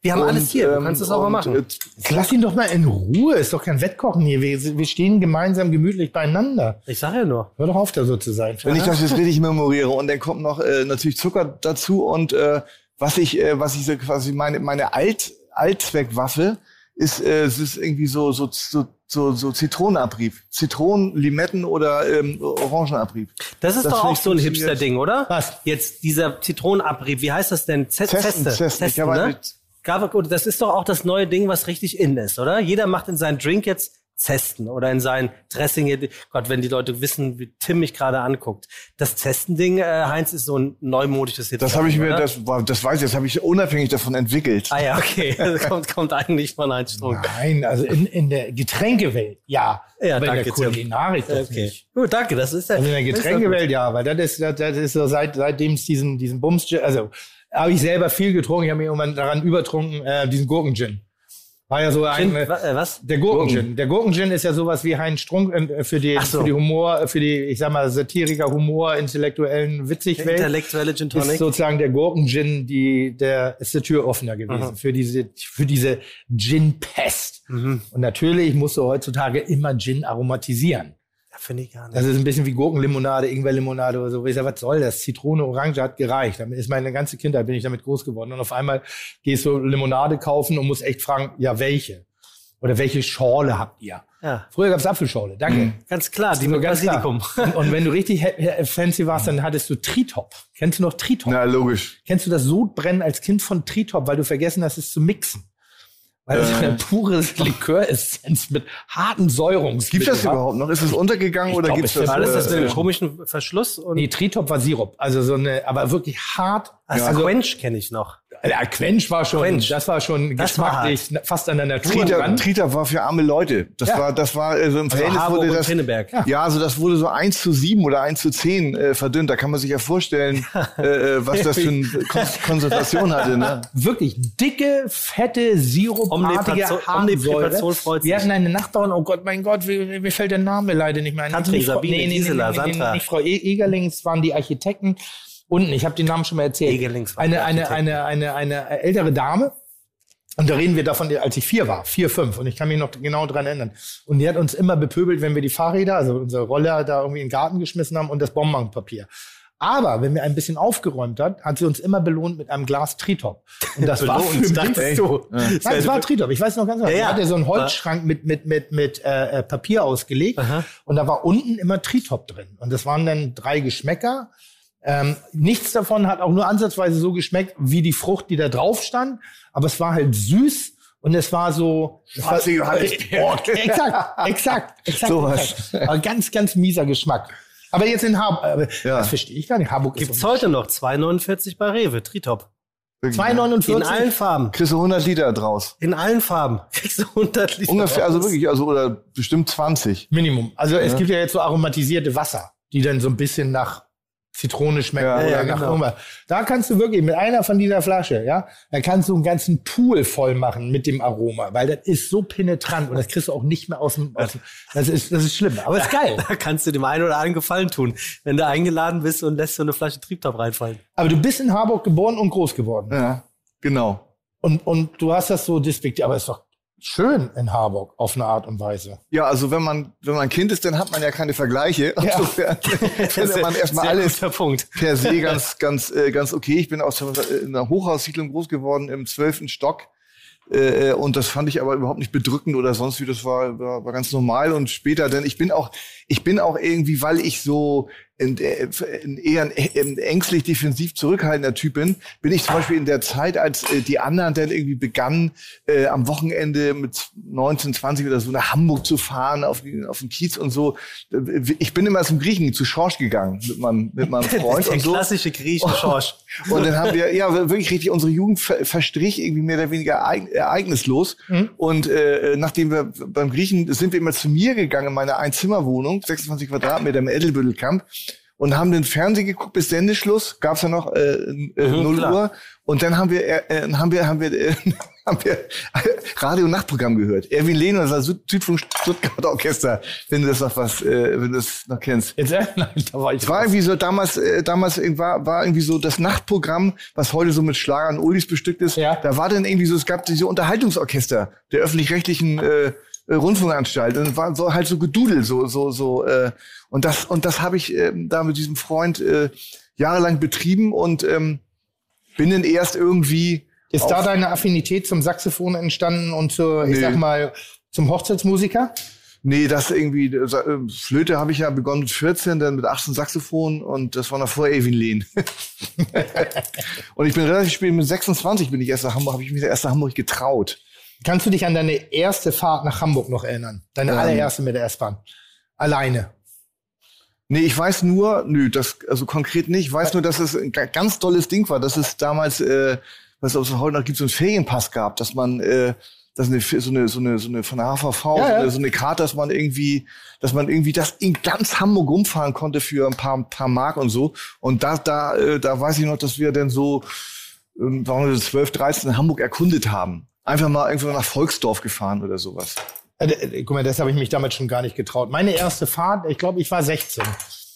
S5: Wir haben
S7: und,
S5: alles hier, du
S7: ähm,
S5: kannst es auch mal
S7: und,
S5: machen.
S7: äh,
S6: Lass ihn doch mal in Ruhe. Ist doch kein Wettkochen hier. Wir, wir stehen gemeinsam gemütlich beieinander.
S5: Ich sag ja nur.
S6: Hör doch auf, da so zu sein.
S7: Wenn ich das jetzt richtig memoriere und dann kommt noch äh, natürlich Zucker dazu und äh, was ich, äh, was ich so quasi meine meine Alt Allzweckwaffe ist, äh, es ist irgendwie so so so so, so Zitronenabrieb, Zitronen, Limetten oder ähm, Orangenabrieb.
S5: Das ist
S7: Das
S5: doch auch
S7: ich
S5: so ein. Hipster-Ding, oder?
S6: Was?
S5: Jetzt dieser Zitronenabrieb, wie heißt das denn? Z
S7: Zesten,
S5: Zeste.
S7: Zesten. Ich
S5: Zesten,
S7: habe
S5: ne? Gab- Das ist doch auch das neue Ding, was richtig in ist, oder? Jeder macht in seinen Drink jetzt Zesten oder in sein Dressing. Gott, wenn die Leute wissen, wie Tim mich gerade anguckt. Das Zesten-Ding, äh, Heinz, ist so ein neumodisches Hipster.
S7: Das habe ich mir,
S5: oder?
S7: das, das weiß ich, das habe ich unabhängig davon entwickelt.
S5: Ah ja, okay. Das kommt, kommt eigentlich von Heinz Strunk.
S6: Nein, also in, in der Getränkewelt, ja.
S5: Ja,
S6: aber in
S5: danke,
S6: der
S5: Tim.
S6: Kulinarik doch
S5: Okay.
S6: nicht.
S5: Gut, danke. Das ist ja.
S6: Also in der
S5: das
S6: Getränkewelt, ja, weil das ist, das, das ist so seit, seitdem es diesen, diesen Bums, also habe ich selber viel getrunken, ich habe mich irgendwann daran übertrunken, äh, diesen Gurkengin. War ja so ein,
S5: Gin,
S6: äh,
S5: äh, was?
S6: der Gurkengin. Der Gurkengin ist ja sowas wie Heinz Strunk äh, für die,
S5: so.
S6: für die Humor, für die, ich sag mal, Satiriker, Humor, intellektuellen Witzigwelt.
S5: Intellektuelle Gin
S6: ist
S5: Tonic.
S6: sozusagen der Gurkengin, die, der ist der Türöffner gewesen
S5: Aha.
S6: für diese, für diese Gin-Pest.
S5: Mhm.
S6: Und natürlich musst du heutzutage immer Gin aromatisieren.
S5: Finde ich gar nicht.
S6: Das ist ein bisschen wie Gurkenlimonade, Ingwerlimonade oder so. Ich sag, was soll das? Zitrone, Orange hat gereicht. Damit ist meine ganze Kindheit, bin ich damit groß geworden. Und auf einmal gehst du Limonade kaufen und musst echt fragen, ja, welche? Oder welche Schorle habt ihr?
S5: Ja.
S6: Früher gab's Apfelschorle, danke.
S5: Ganz klar, die mit
S6: ganz klar.
S5: Basilikum.
S6: Und, und wenn du richtig fancy warst, dann hattest du Tritop. Kennst du noch Tritop?
S7: Na, logisch.
S6: Kennst du das Sodbrennen als Kind von Tritop, weil du vergessen hast, es zu mixen? Weil das
S7: Äh.
S6: eine pure Liköressenz mit harten Säurungsmitteln
S7: Gibt das überhaupt noch? Ist es untergegangen
S6: Ich
S7: oder gibt's
S6: es
S7: das?
S6: ist
S5: Alles das mit
S7: äh,
S5: dem komischen Verschluss und
S6: Nee, Tritop war Sirup. Also so eine, aber wirklich hart.
S5: also
S6: Also,
S5: Quench kenne ich noch.
S6: Ja, Quench war schon,
S5: Quench.
S6: das war schon
S5: Das war
S6: geschmacklich fast an der Natur
S7: Triter,
S6: dran.
S7: Triter war für arme Leute. Das
S6: Ja.
S7: war, das war äh, so im Verhältnis
S5: Harburg
S7: wurde das.
S5: Pinneberg.
S7: Ja. also das wurde so 1 zu 7 oder 1 zu 10 äh, verdünnt. Da kann man sich ja vorstellen, äh, äh, was das für eine Kon Konzentration hatte. Ne?
S6: Wirklich dicke, fette, sirupartige Harnsäure. Wir hatten eine Nachbarin, oh Gott, mein Gott, mir, mir fällt der Name leider nicht mehr ein.
S5: Katrin,
S6: Nicht Frau-
S5: Sabine, Gisela, Sandra.
S6: nicht Frau E- Egerling, es waren die Architekten. Unten, ich habe den Namen schon mal erzählt. Eine, eine, eine, eine, eine ältere Dame. Und da reden wir davon, als ich vier war, vier, fünf. Und ich kann mich noch genau dran erinnern. Und die hat uns immer bepöbelt, wenn wir die Fahrräder, also unsere Roller da irgendwie in den Garten geschmissen haben und das Bonbonpapier. Aber wenn wir ein bisschen aufgeräumt hat, hat sie uns immer belohnt mit einem Glas Tritop. Und das war für mich,
S5: dachtest du.
S6: Nein, es war Tritop. Ich weiß noch ganz genau.
S5: Ja,
S6: Ja,
S5: ja.
S6: hatte so einen Holzschrank mit, mit, mit, mit äh, äh, Papier ausgelegt. Und da war unten immer Tritop drin. Und das waren dann drei Geschmäcker. Ähm, nichts davon hat auch nur ansatzweise so geschmeckt wie die Frucht, die da drauf stand. Aber es war halt süß Und es war so.
S7: Schwarze Johannisbeere.
S6: Oh, exakt, exakt, exakt.
S7: Sowas.
S6: exakt. Aber ganz, ganz mieser Geschmack. Aber jetzt in Harburg,
S7: Ja.
S6: das verstehe ich gar nicht. Harburg
S5: Gibt's
S6: ist
S5: heute noch 2,49 bei Rewe, Tritop.
S6: 2,49.
S5: In allen Farben.
S7: Kriegst du 100 Liter draus.
S5: In allen Farben. Kriegst du 100 Liter.
S7: Ungefähr, also
S5: raus.
S7: wirklich, also oder bestimmt 20.
S6: Minimum. Also es gibt ja jetzt so aromatisierte Wasser, die dann so ein bisschen nach Zitrone schmecken
S7: Ja,
S6: oder
S5: ja,
S6: nach
S5: genau.
S6: irgendwas. Da kannst du wirklich mit einer von dieser Flasche, ja, da kannst du einen ganzen Pool voll machen mit dem Aroma, weil das ist so penetrant und das kriegst du auch nicht mehr aus dem, aus dem das ist, das ist schlimm, aber ist geil.
S5: Da kannst du dem einen oder anderen Gefallen tun, wenn du eingeladen bist und lässt so eine Flasche Triebtop reinfallen.
S6: Aber du bist in Harburg geboren und groß geworden.
S7: Ja, genau.
S6: Und, und du hast das so despektiert, aber ist doch schön in Harburg auf eine Art und Weise.
S7: Ja, also wenn man, wenn man Kind ist, dann hat man ja keine Vergleiche.
S6: Ja.
S7: Insofern findet man erstmal alles
S5: Punkt.
S7: per se ganz, ganz, äh, ganz okay. Ich bin aus in einer Hochhaussiedlung groß geworden im zwölften Stock. Äh, und das fand ich aber überhaupt nicht bedrückend oder sonst wie. Das war, war, war ganz normal. Und später, denn ich bin auch, ich bin auch irgendwie, weil ich so ein, ein eher ein, ängstlich defensiv zurückhaltender Typ bin, bin ich zum Beispiel in der Zeit, als äh, die anderen dann irgendwie begannen, äh, am Wochenende mit 19, 20 oder so nach Hamburg zu fahren, auf, die, auf den Kiez und so. Äh, Ich bin immer zum Griechen, zu Schorsch gegangen mit meinem, mit meinem Freund
S5: Der
S7: und so.
S5: klassische Griechen Schorsch.
S7: Und dann haben wir, ja, wirklich richtig, unsere Jugend ver verstrich irgendwie mehr oder weniger ereign- ereignislos. Und äh, nachdem wir beim Griechen sind wir immer zu mir gegangen, in meine Einzimmerwohnung, 26 Quadratmeter im Edelbüttelkamp, und haben den Fernsehen geguckt bis Sendeschluss, gab's ja noch äh, äh,
S5: Mhm,
S7: 0
S5: klar.
S7: Uhr. Und dann haben wir, äh, äh, haben wir, haben wir, äh, haben wir Radio-Nachtprogramm gehört. Erwin Lehner, das Süd Südfunk Stuttgart Orchester, wenn du das noch was, äh, wenn du das noch kennst.
S6: Jetzt, äh, nein, da war ich.
S7: Es war irgendwie so damals, äh, damals war, war irgendwie so das Nachtprogramm, was heute so mit Schlagern und Oldies bestückt ist.
S6: Ja.
S7: Da war dann irgendwie so, es gab diese Unterhaltungsorchester der öffentlich-rechtlichen äh, Rundfunkanstalt. Und war so halt so Gedudel, so so so. Äh, und das und das habe ich äh, da mit diesem Freund äh, jahrelang betrieben und ähm, bin dann erst irgendwie
S6: Ist da deine Affinität zum Saxophon entstanden und zur, ich
S7: Nee.
S6: sag mal, zum Hochzeitsmusiker?
S7: Nee, das irgendwie, äh, äh, Flöte habe ich ja begonnen mit 14, dann mit 18 Saxophon und das war noch vor Evin Lehn. und ich bin relativ spät, mit 26 bin ich erst nach Hamburg, habe ich mich erst nach Hamburg getraut.
S6: Kannst du dich an deine erste Fahrt nach Hamburg noch erinnern? Deine
S7: Ähm.
S6: allererste mit der S-Bahn? Alleine.
S7: Nee, ich weiß nur, nö, das, also konkret nicht, ich weiß nur, dass es ein ga- ganz tolles Ding war, dass es damals, äh, was es heute noch gibt, so einen Ferienpass gab, dass man, äh, dass eine, so eine, so eine, so eine von der HVV,
S6: Ja,
S7: so,
S6: ja.
S7: eine, so eine Karte, dass man irgendwie, dass man irgendwie das in ganz Hamburg rumfahren konnte für ein paar, paar Mark und so. Und da, da, äh, da weiß ich noch, dass wir dann so, ähm, waren wir so 12, 13 in Hamburg erkundet haben. Einfach mal irgendwo nach Volksdorf gefahren oder sowas.
S6: Äh, äh, guck mal, das habe ich mich damals schon gar nicht getraut. Meine erste Fahrt, ich glaube, ich war 16.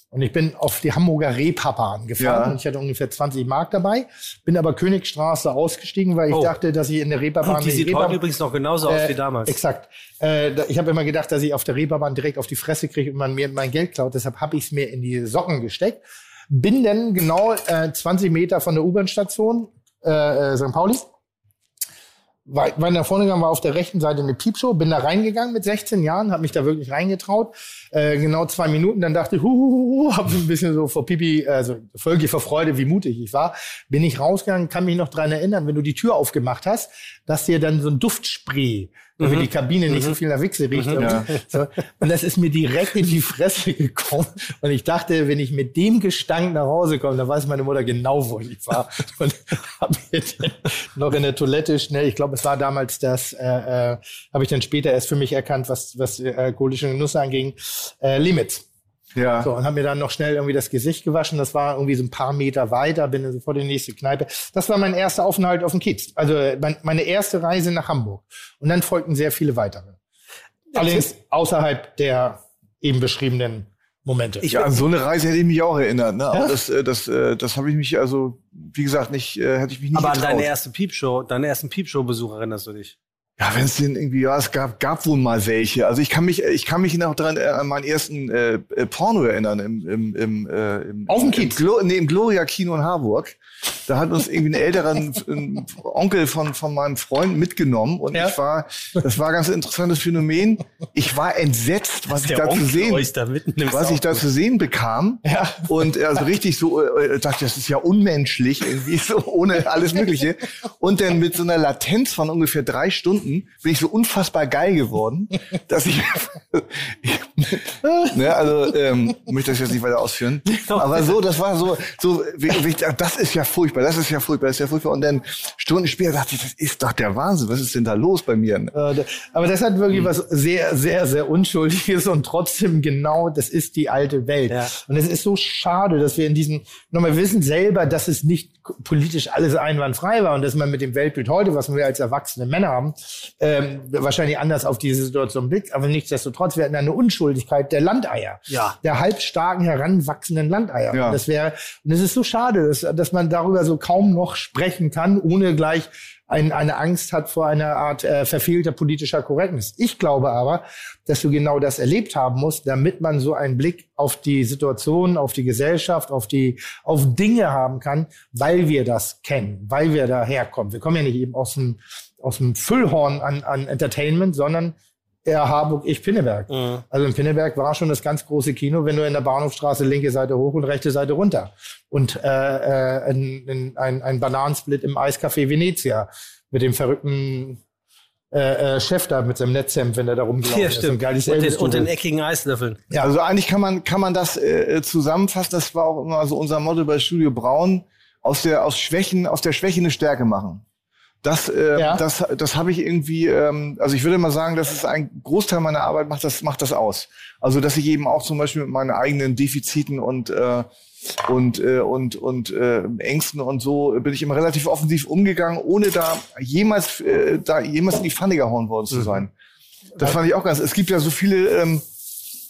S6: Und ich bin auf die Hamburger Reeperbahn gefahren.
S7: Ja.
S6: Und ich hatte ungefähr 20 Mark dabei. Bin aber Königstraße ausgestiegen, weil ich
S5: Oh.
S6: dachte, dass ich in der Reeperbahn...
S5: Die sieht
S6: Reeper-
S5: heute übrigens noch genauso aus
S6: Äh,
S5: wie damals.
S6: Exakt. Äh, ich habe immer gedacht, dass ich auf der Reeperbahn direkt auf die Fresse kriege und man mir mein Geld klaut. Deshalb habe ich es mir in die Socken gesteckt. Bin dann genau äh, 20 Meter von der U-Bahn-Station äh, äh, St. Pauli. War, war nach vorne gegangen, war auf der rechten Seite eine Piepshow, bin da reingegangen mit 16 Jahren, habe mich da wirklich reingetraut. Äh, genau zwei Minuten, dann dachte ich, huhuhu, habe ein bisschen so vor Pipi, also völlig vor Freude, wie mutig ich war. Bin ich rausgegangen, kann mich noch dran erinnern, wenn du die Tür aufgemacht hast, dass dir dann so ein Duftspray, damit die Kabine nicht so viel nach Wichse riecht. irgendwie. So. Und das ist mir direkt in die Fresse gekommen. Und ich dachte, wenn ich mit dem Gestank nach Hause komme, dann weiß meine Mutter genau, wo ich war. Und habe mir dann noch in der Toilette schnell, ich glaube, es war damals das, äh, äh, habe ich dann später erst für mich erkannt, was, was äh, alkoholische Genuss anging, äh, Limits.
S7: Ja.
S6: So, und habe mir dann noch schnell irgendwie das Gesicht gewaschen. Das war irgendwie so ein paar Meter weiter, bin dann sofort in die nächste Kneipe. Das war mein erster Aufenthalt auf dem Kiez. Also mein, meine erste Reise nach Hamburg. Und dann folgten sehr viele weitere. Allerdings außerhalb der eben beschriebenen Momente.
S5: Ich-
S7: Ja, an so eine Reise hätte ich mich auch erinnert. Ne? Aber das, äh, das, äh, das habe ich mich also, wie gesagt, nicht, äh, hätte ich mich nicht
S5: Aber an
S7: getraut.
S5: deine erste Piepshow, deinen ersten Piepshow-Besuch erinnerst du dich?
S7: Ja, wenn es denn irgendwie, ja, es gab, gab wohl mal welche. Also ich kann mich, ich kann mich noch dran äh, an meinen ersten äh, äh, Porno erinnern im, im, im, äh, im
S6: Auf dem
S7: im,
S6: Kiez?
S7: Glo nee, im Gloria Kino in Harburg. da hat uns irgendwie ein älterer ein Onkel von, von meinem Freund mitgenommen und
S6: Ja.
S7: ich war, das war ein ganz interessantes Phänomen. Ich war entsetzt, was ich da zu
S5: Onkel
S7: sehen,
S5: euch da
S7: was ich da zu sehen bekam.
S6: Ja.
S7: Und also richtig so, äh, dachte, das ist ja unmenschlich, irgendwie so ohne alles Mögliche. Und dann mit so einer Latenz von ungefähr drei Stunden bin ich so unfassbar geil geworden, dass ich, ne, also ähm, möchte das jetzt nicht weiter ausführen. Aber so, das war so, so, wie, wie, das ist ja furchtbar, das ist ja furchtbar, das ist ja furchtbar. Und dann Stunden später dachte ich, das ist doch der Wahnsinn, was ist denn da los bei mir?
S6: Äh, Aber das hat wirklich was sehr, sehr, sehr Unschuldiges und trotzdem genau, das ist die alte Welt.
S5: Ja.
S6: Und es ist so schade, dass wir in diesen, nochmal wir wissen selber, dass es nicht politisch alles einwandfrei war und dass man mit dem Weltbild heute, was wir als erwachsene Männer haben, ähm, wahrscheinlich anders auf diese Situation blickt. Aber nichtsdestotrotz, wir hatten eine Unschuldigkeit der Landeier.
S5: Ja.
S6: Der halbstarken, heranwachsenden Landeier.
S7: Ja.
S6: Und das wäre, und es ist so schade, dass, dass man darüber so kaum noch sprechen kann, ohne gleich ein, eine Angst hat vor einer Art äh, verfehlter politischer Korrektness. Ich glaube aber, dass du genau das erlebt haben musst, damit man so einen Blick auf die Situation, auf die Gesellschaft, auf die, auf Dinge haben kann, weil wir das kennen, weil wir daherkommen. Wir kommen ja nicht eben aus dem, aus dem Füllhorn an, an Entertainment, sondern er Harburg, ich Pinneberg. Also in Pinneberg war schon das ganz große Kino, wenn du in der Bahnhofstraße linke Seite hoch und rechte Seite runter. Und äh, äh, ein, ein, ein, ein Bananensplit im Eiscafé Venezia mit dem verrückten äh, äh, Chef da mit seinem Netzhemd, wenn er da rumgelaufen
S5: Ja,
S6: ist.
S5: stimmt.
S6: Ein geiles
S5: Und den, und den eckigen Eislöffeln.
S7: Ja. Also eigentlich kann man, kann man das äh, zusammenfassen. Das war auch immer so unser Motto bei Studio Braun. Aus der, aus Schwächen, aus der Schwäche eine Stärke machen. Das, äh,
S6: Ja.
S7: das, das habe ich irgendwie, ähm, also ich würde mal sagen, das ist ein Großteil meiner Arbeit macht das, macht das aus. Also dass ich eben auch zum Beispiel mit meinen eigenen Defiziten und äh, und äh, und und äh, Ängsten und so bin ich immer relativ offensiv umgegangen, ohne da jemals äh, da jemals in die Pfanne gehauen worden zu sein. Das fand ich auch ganz. Es gibt ja so viele ähm,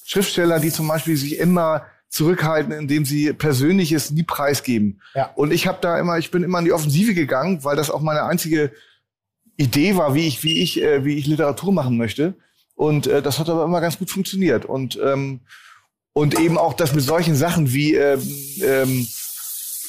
S7: Schriftsteller, die zum Beispiel sich immer zurückhalten, indem sie Persönliches nie preisgeben.
S6: Ja.
S7: Und ich habe da immer, ich bin immer in die Offensive gegangen, weil das auch meine einzige Idee war, wie ich, wie ich, äh, wie ich Literatur machen möchte. Und äh, das hat aber immer ganz gut funktioniert. Und ähm, und eben auch das mit solchen Sachen wie ähm, ähm,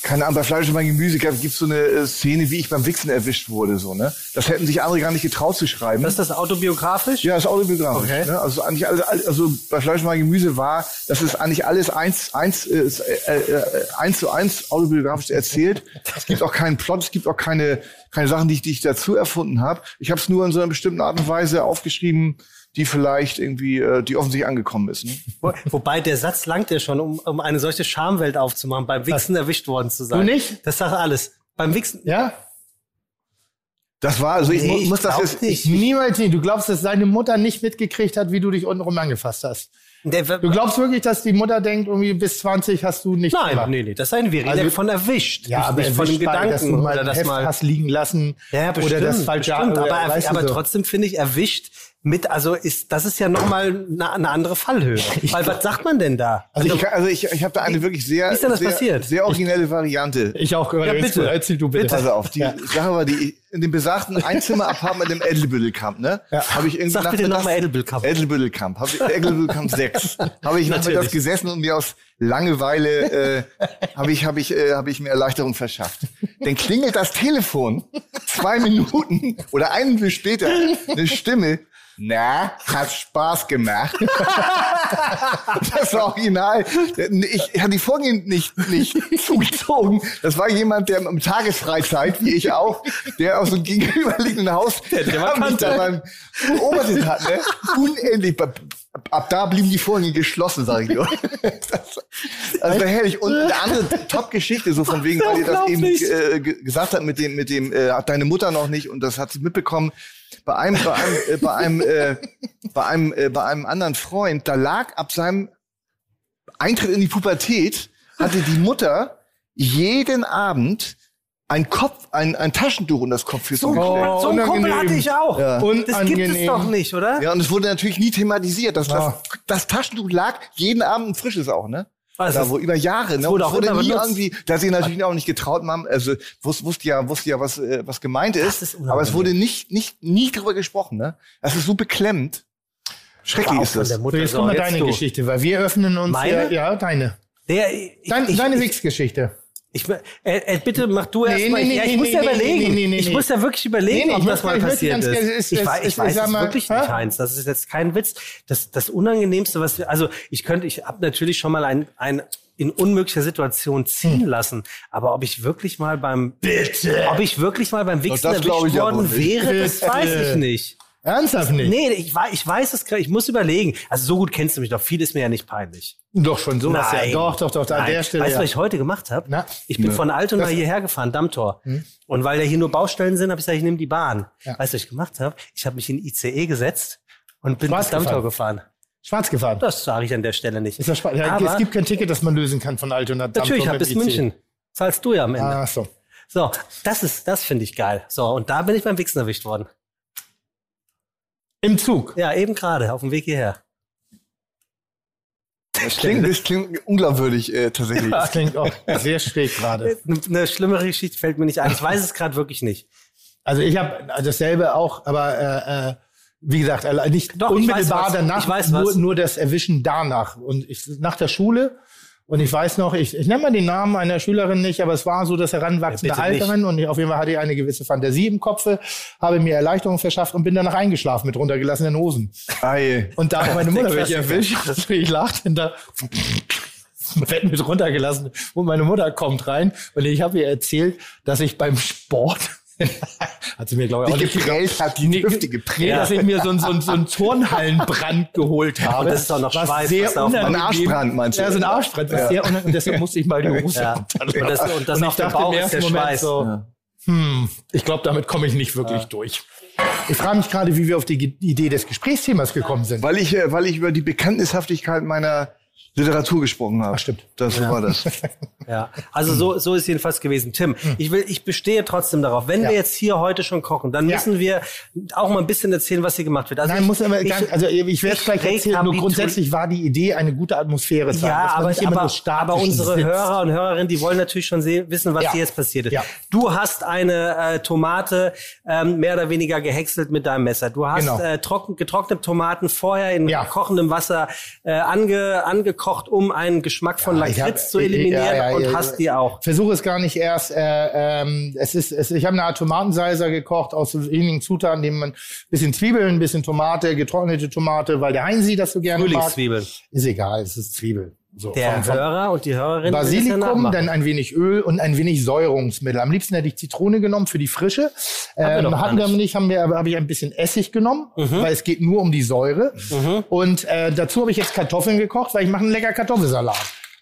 S7: keine Ahnung, bei Fleisch und mein Gemüse gibt es so eine äh, Szene, wie ich beim Wichsen erwischt wurde, so, ne? Das hätten sich andere gar nicht getraut zu schreiben.
S5: Das ist das autobiografisch?
S7: Ja, ist autobiografisch.
S5: Okay.
S7: Ne? Also eigentlich alles, also bei Fleisch und mein Gemüse war, das ist eigentlich alles eins, eins, äh, äh, äh, eins zu eins autobiografisch erzählt. Es gibt auch keinen Plot, es gibt auch keine, keine Sachen, die ich, die ich dazu erfunden habe. Ich habe es nur in so einer bestimmten Art und Weise aufgeschrieben, die vielleicht irgendwie, äh, die offensichtlich angekommen ist. Ne?
S5: Wo, wobei der Satz langt ja schon, um, um eine solche Schamwelt aufzumachen, beim Wichsen erwischt worden zu sein.
S6: Du nicht?
S5: Das sagt alles. Beim Wichsen.
S6: Ja?
S7: Das war, also ich
S5: Nee,
S7: mu-
S5: ich
S7: muss das jetzt,
S5: nicht.
S6: Niemals nicht. Du glaubst, dass deine Mutter nicht mitgekriegt hat, wie du dich untenrum angefasst hast.
S5: Der,
S6: Du glaubst wirklich, dass die Mutter denkt, irgendwie bis 20 hast du nicht
S5: nein,
S6: gemacht?
S5: nee, nee, das ist ein Wir reden
S6: Also-
S5: von erwischt.
S6: Ja,
S5: nicht,
S6: aber
S5: nicht von dem
S6: bei, dass du
S5: Gedanken
S6: mal
S5: oder das
S6: Heft
S5: mal.
S6: hast liegen lassen
S5: Ja, bestimmt,
S6: oder das falsche
S5: bestimmt. Aber,
S6: oder, weißt du
S5: aber
S6: so.
S5: trotzdem finde ich erwischt mit, also ist, das ist ja nochmal eine, eine andere Fallhöhe. Weil was sagt man denn da?
S7: also ich, kann- also ich, ich habe da eine wirklich sehr,
S5: Wie ist denn das
S7: sehr,
S5: passiert?
S7: sehr originelle Variante.
S6: Ich auch gehört.
S5: Ja, bitte.
S6: Erzähl du bitte.
S7: Pass auf, die Sache war die, in dem besagten Einzimmer-Apartment im Edelbüttelkamp, ne? Habe ich irgendwie
S5: Sag bitte nochmal Edelbüttelkamp.
S7: Edelbüttelkamp. Hab ich, Edelbüttelkamp 6. Habe ich nachmittags gesessen und mir aus Langeweile äh, habe ich, hab ich, äh, hab ich mir Erleichterung verschafft. Dann klingelt das Telefon, zwei Minuten oder eine Minute später, eine Stimme. Na, hat Spaß gemacht. Das war original. Ich hatte die Vorgehen nicht, nicht zugezogen. Das war jemand, der im Tagesfreizeit, wie ich auch, der aus dem gegenüberliegenden Haus
S5: der war
S7: mich da beim beobachtet hat. Ne? Unendlich. Ab, ab da blieben die Vorhänge geschlossen, sage ich nur. Das, also herrlich. Und eine andere Top-Geschichte, so von wegen, weil ihr das eben äh, ge- gesagt habt mit dem, mit dem, äh, hat deine Mutter noch nicht und das hat sie mitbekommen. Bei einem, bei einem, äh, bei einem, äh, bei einem, äh, bei einem anderen Freund, da lag ab seinem Eintritt in die Pubertät, hatte die Mutter jeden Abend ein Kopf, ein, ein Taschentuch unter das Kopfkissen
S6: Oh,
S7: geklebt.
S5: so einen Kumpel hatte ich auch.
S7: Ja.
S5: Das gibt es doch nicht, oder?
S7: Ja, und es wurde natürlich nie thematisiert. Das, das, das Taschentuch lag jeden Abend ein frisches auch, ne?
S5: Also
S7: da, wo über Jahre, ne?
S5: wurde
S7: Und es
S5: auch
S7: wurde nie
S5: benutzt.
S7: irgendwie, da sich natürlich auch nicht getraut, Mom, also wusste, wusste ja, wusste ja, was, äh, was gemeint ist,
S5: ist
S7: aber es wurde nicht, nicht, nie drüber gesprochen, ne? Das ist so beklemmt. Schrecklich ist das.
S5: der
S6: So,
S5: Mutter.
S6: jetzt
S5: So,
S6: kommt mal deine
S5: du.
S6: Geschichte, weil wir öffnen uns
S5: Meine?
S6: ja, ja deine.
S5: Der, ich,
S6: Dein,
S5: ich,
S6: deine
S5: ich,
S6: Wix-Geschichte.
S5: Ich, äh, äh, bitte mach du erst
S6: Nee,
S5: mal.
S6: nee,
S5: ich, ja, ich
S6: nee,
S5: muss ja überlegen. ich muss ja wirklich überlegen, ob das mal passiert ist.
S6: es-
S5: ich weiß, ich
S6: es-
S5: weiß es wirklich
S6: hä?
S5: nicht, Heinz. Das ist jetzt kein Witz. Das, das Unangenehmste, was wir, also ich könnte, ich habe natürlich schon mal ein, ein in unmöglicher Situation ziehen
S6: Hm.
S5: lassen. Aber ob ich wirklich mal beim Bitte, ob ich wirklich mal beim Wichsen erwischt worden wäre, das weiß ich nicht.
S6: Ernsthaft nicht?
S5: Nee, ich, wei- ich weiß es gerade, ich muss überlegen. Also so gut kennst du mich doch. Viel ist mir ja nicht peinlich.
S6: Doch schon sowas
S5: Nein.
S6: ja. Doch, doch, doch, an
S5: Nein.
S6: der Stelle.
S5: Weißt du,
S6: ja.
S5: was ich heute gemacht habe?
S6: Na?
S5: Ich bin von Altona hierher gefahren, Dammtor. Und weil ja hier nur Baustellen sind, habe ich gesagt, ich nehme die Bahn.
S6: Ja.
S5: Weißt du, was ich gemacht habe? Ich habe mich in ICE gesetzt und bin
S6: Schwarz
S5: bis Dammtor gefahren.
S6: Schwarz gefahren.
S5: Das sage ich an der Stelle nicht.
S6: Ist das Spaß? Ja,
S5: Aber
S6: es gibt kein Ticket, das man lösen kann von Altona.
S5: natürlich, ich habe bis München. Zahlst du ja am Ende.
S6: Ach so.
S5: So, das ist, das finde ich geil. So, und da bin ich beim Wichsen erwischt worden.
S6: Im Zug.
S5: Ja, eben gerade, auf dem Weg hierher.
S7: Das klingt, das klingt unglaubwürdig äh, tatsächlich.
S6: Das klingt auch sehr schräg gerade.
S5: Eine, eine schlimmere Geschichte fällt mir nicht ein. Ich weiß es gerade wirklich nicht.
S6: Also ich habe dasselbe auch, aber äh, äh, wie gesagt, äh, nicht
S5: Doch, ich
S6: unmittelbar
S5: weiß was.
S6: danach,
S5: Ich weiß
S6: nur, nur das Erwischen danach. Und ich nach der Schule und ich weiß noch, ich, ich nenne mal den Namen einer Schülerin nicht, aber es war so das heranwachsende
S5: Ja.
S6: Alterin und ich, auf jeden Fall hatte ich eine gewisse Fantasie im Kopfe, habe mir Erleichterung verschafft und bin danach eingeschlafen mit runtergelassenen Hosen.
S7: Ei.
S6: Und da hat meine Mutter mich erwischt. Ich denn da Fett mit runtergelassen und meine Mutter kommt rein und ich habe ihr erzählt, dass ich beim Sport hat sie mir glaube ich auch
S7: Die
S6: nicht
S7: geprellt hat, die Hüfte geprellt.
S6: Nee, dass ich mir so, ein- so, ein- so einen Turnhallenbrand geholt habe.
S5: Und das ist auch noch Schweiß,
S6: sehr
S5: was da auf
S6: unangenehm-
S7: Arschbrand, meinst du?
S6: Ja, so ein Arschbrand, was sehr und deshalb musste ich mal die Hose
S5: Ja. Und das- und das
S6: ich
S5: auf dem Bauch
S6: im
S5: ist
S6: ersten
S5: der
S6: Moment
S5: Schweiß.
S6: So, hm, ich glaube, damit komme ich nicht wirklich durch. Ich frage mich gerade, wie wir auf die Idee des Gesprächsthemas gekommen sind.
S7: Weil ich, äh, weil ich über die Bekanntnishaftigkeit meiner Literatur gesprochen habe.
S6: Ach, stimmt.
S7: Das war das.
S5: Ja, also so, so ist jedenfalls gewesen. Tim, ich will, ich bestehe trotzdem darauf. Wenn
S6: Ja.
S5: wir jetzt hier heute schon kochen, dann
S6: Ja.
S5: müssen wir auch mal ein bisschen erzählen, was hier gemacht wird. Also
S6: Nein,
S5: ich-
S6: muss aber
S5: ich-
S6: gar, also ich werde es gleich
S5: ich
S6: erzählen, nur grundsätzlich war die Idee, eine gute Atmosphäre zu haben.
S5: Ja, aber, aber, aber unsere
S6: sitzt.
S5: Hörer und Hörerinnen, die wollen natürlich schon sehen, wissen, was
S6: Ja.
S5: hier jetzt passiert ist.
S6: Ja.
S5: Du hast eine äh, Tomate ähm, mehr oder weniger gehäckselt mit deinem Messer. Du hast
S6: Genau.
S5: äh, trocken, getrocknete Tomaten vorher in
S6: Ja.
S5: kochendem Wasser äh, ange, angekocht, um einen Geschmack von
S6: Ja,
S5: Lakritz
S6: hab-
S5: zu eliminieren
S6: ja, ja,
S5: und
S6: ja,
S5: hast die auch.
S6: Versuche es gar nicht erst. Äh, ähm, es ist, es, ich habe eine Art Tomatensalsa gekocht aus so wenigen Zutaten, nehmen man ein bisschen Zwiebeln, ein bisschen Tomate, getrocknete Tomate, weil der Heinzi das so gerne mag.
S5: Frühlingszwiebeln.
S6: Ist egal, es ist Zwiebel. So,
S5: Der
S6: vom- vom-
S5: Hörer und die Hörerin
S6: Basilikum, dann ein wenig Öl und ein wenig Säurungsmittel. Am liebsten hätte ich Zitrone genommen für die Frische.
S5: wir
S6: Ähm,
S5: gar
S6: hatten wir
S5: nicht.
S6: haben wir, aber habe ich ein bisschen Essig genommen, weil es geht nur um die Säure. Und äh, dazu habe ich jetzt Kartoffeln gekocht, weil ich mache einen lecker Kartoffelsalat.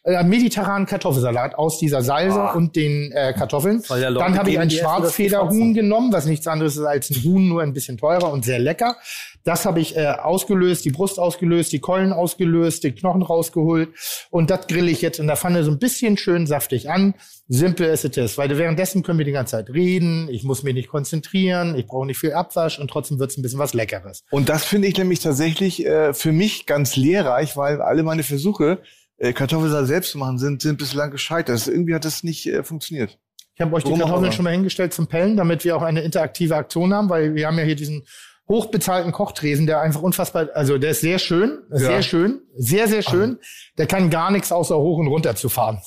S6: Äh, mediterranen Kartoffelsalat aus dieser Salsa und den äh, Kartoffeln. Dann habe ich ein Schwarzfederhuhn genommen, was nichts anderes ist als ein Huhn, nur ein bisschen teurer und sehr lecker. Das habe ich äh, ausgelöst, die Brust ausgelöst, die Keulen ausgelöst, den Knochen rausgeholt und das grille ich jetzt in der Pfanne so ein bisschen schön saftig an. Simple as it is, weil währenddessen können wir die ganze Zeit reden, ich muss mich nicht konzentrieren, ich brauche nicht viel Abwasch und trotzdem wird's ein bisschen was Leckeres.
S7: Und das finde ich nämlich tatsächlich äh, für mich ganz lehrreich, weil alle meine Versuche, äh, Kartoffelsalat selbst zu machen, sind, sind bislang gescheitert. Also irgendwie hat das nicht äh, funktioniert.
S6: Ich habe euch die
S7: Warum auch
S6: Kartoffeln schon mal hingestellt zum Pellen, damit wir auch eine interaktive Aktion haben, weil wir haben ja hier diesen hochbezahlten Kochtresen, der einfach unfassbar, also der ist sehr schön, sehr schön, sehr, sehr schön. Der kann gar nichts außer hoch und runter zu fahren.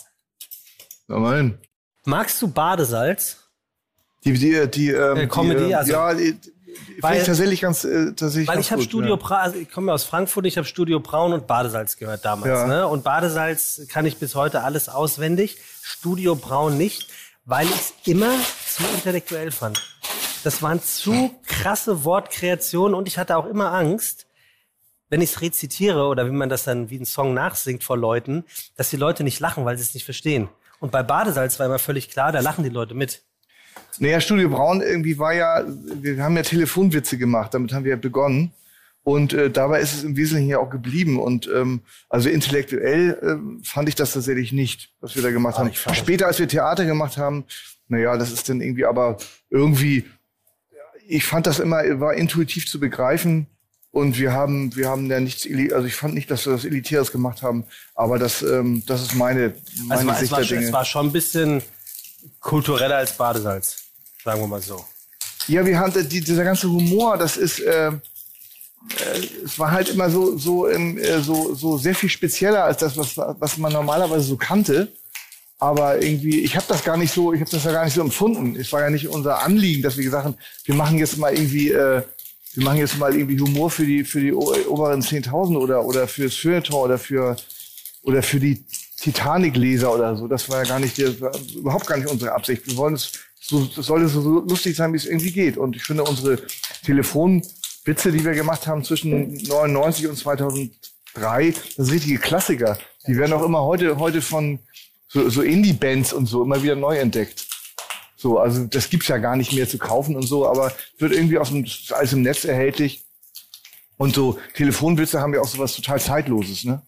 S7: Ja, mein.
S5: Magst du Badesalz?
S7: Die, die, die, ähm,
S5: Äh, Comedy,
S7: die, äh,
S5: also-
S7: ja, die, die
S5: Weil-
S7: ich tatsächlich ganz, äh, tatsächlich
S5: Weil
S7: ganz
S5: ich habe Studio
S7: ja.
S5: Braun, also ich komme ja aus Frankfurt, ich habe Studio Braun und Badesalz gehört damals.
S7: Ja.
S5: Ne? Und Badesalz kann ich bis heute alles auswendig. Studio Braun nicht, weil ich es immer zu intellektuell fand. Das waren zu krasse Wortkreationen und ich hatte auch immer Angst, wenn ich es rezitiere oder wie man das dann wie ein Song nachsingt vor Leuten, dass die Leute nicht lachen, weil sie es nicht verstehen. Und bei Badesalz war immer völlig klar, da lachen die Leute mit.
S7: Naja, Studio Braun irgendwie war ja, wir haben ja Telefonwitze gemacht, damit haben wir ja begonnen. Und äh, dabei ist es im Wesentlichen ja auch geblieben. Und ähm, also intellektuell ähm, fand ich das tatsächlich nicht, was wir da gemacht haben. Später, als wir Theater gemacht haben, naja, das ist dann irgendwie aber irgendwie, ich fand das immer, war intuitiv zu begreifen. Und wir haben, wir haben ja nichts, also ich fand nicht, dass wir das Elitäres gemacht haben, aber das, ähm, das ist meine, meine
S5: Also war, es,
S7: Sicht
S5: war,
S7: der Dinge.
S5: es war schon ein bisschen kultureller als Badesalz, sagen wir mal so.
S7: Ja, wir haben die, dieser ganze Humor, das ist, äh, äh, es war halt immer so so, ähm, äh, so so sehr viel spezieller als das, was was man normalerweise so kannte. Aber irgendwie, ich habe das gar nicht so, ich habe das ja gar nicht so empfunden. Es war ja nicht unser Anliegen, dass wir gesagt haben, wir machen jetzt mal irgendwie, äh, wir machen jetzt mal irgendwie Humor für die für die oberen 10.000 oder oder fürs Feuilleton oder für oder für die Titanic-Leser oder so. Das war ja gar nicht, das war überhaupt gar nicht unsere Absicht. Wir wollen es so, es soll so, so lustig sein, wie es irgendwie geht. Und ich finde unsere Telefonwitze, die wir gemacht haben zwischen 99 und 2003, das sind richtige Klassiker. Die werden auch immer heute, heute von so, so Indie-Bands und so immer wieder neu entdeckt. So, also das gibt's ja gar nicht mehr zu kaufen und so, aber wird irgendwie aus dem, alles im Netz erhältlich. Und so Telefonwitze haben ja auch sowas total Zeitloses, ne?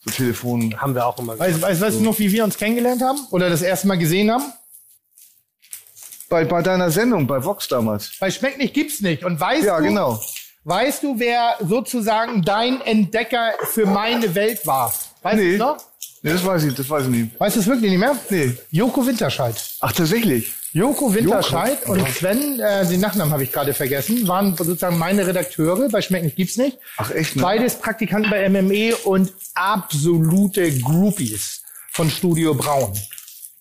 S7: So Telefon.
S5: Haben wir auch immer.
S6: Weißt, weißt, weißt du noch, wie wir uns kennengelernt haben? Oder das erste Mal gesehen haben?
S7: Bei, bei deiner Sendung, bei Vox damals.
S6: Bei Schmeckt nicht gibt's nicht. Und weißt
S7: Ja,
S6: du,
S7: genau.
S6: weißt du, wer sozusagen dein Entdecker für meine Welt war? Weißt du
S7: Nee.
S6: es noch?
S7: Nee, das weiß ich, das weiß ich nicht.
S6: Weißt du es wirklich nicht mehr?
S7: Nee.
S6: Joko Winterscheid.
S7: Ach, tatsächlich.
S6: Joko Winterscheid und Sven, äh, den Nachnamen habe ich gerade vergessen, waren sozusagen meine Redakteure. Bei Schmecken gibt's nicht.
S7: Ach, echt, ne?
S6: Beides Praktikanten bei MME und absolute Groupies von Studio Braun.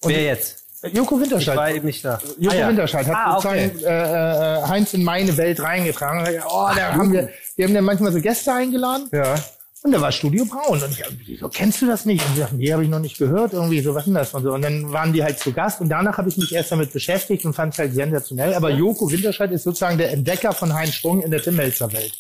S5: Wer jetzt?
S6: Joko
S5: Ich
S6: Winterscheid.
S5: war eben nicht da.
S6: Joko
S5: Ah, ja.
S6: Winterscheid hat
S5: ah, okay.
S6: sozusagen äh, äh, Heinz in meine Welt reingetragen. Oh, da haben wir, wir haben dann manchmal so Gäste eingeladen.
S7: Ja.
S6: Und da war Studio Braun. Und ich, so, kennst du das nicht? Und sie sagten, nee, habe ich noch nicht gehört. Irgendwie, so, was ist denn das? Und, so. und dann waren die halt zu Gast. Und danach habe ich mich erst damit beschäftigt und fand es halt sensationell. Aber Joko Winterscheid ist sozusagen der Entdecker von Heinz Strung in der Tim Melzer Welt.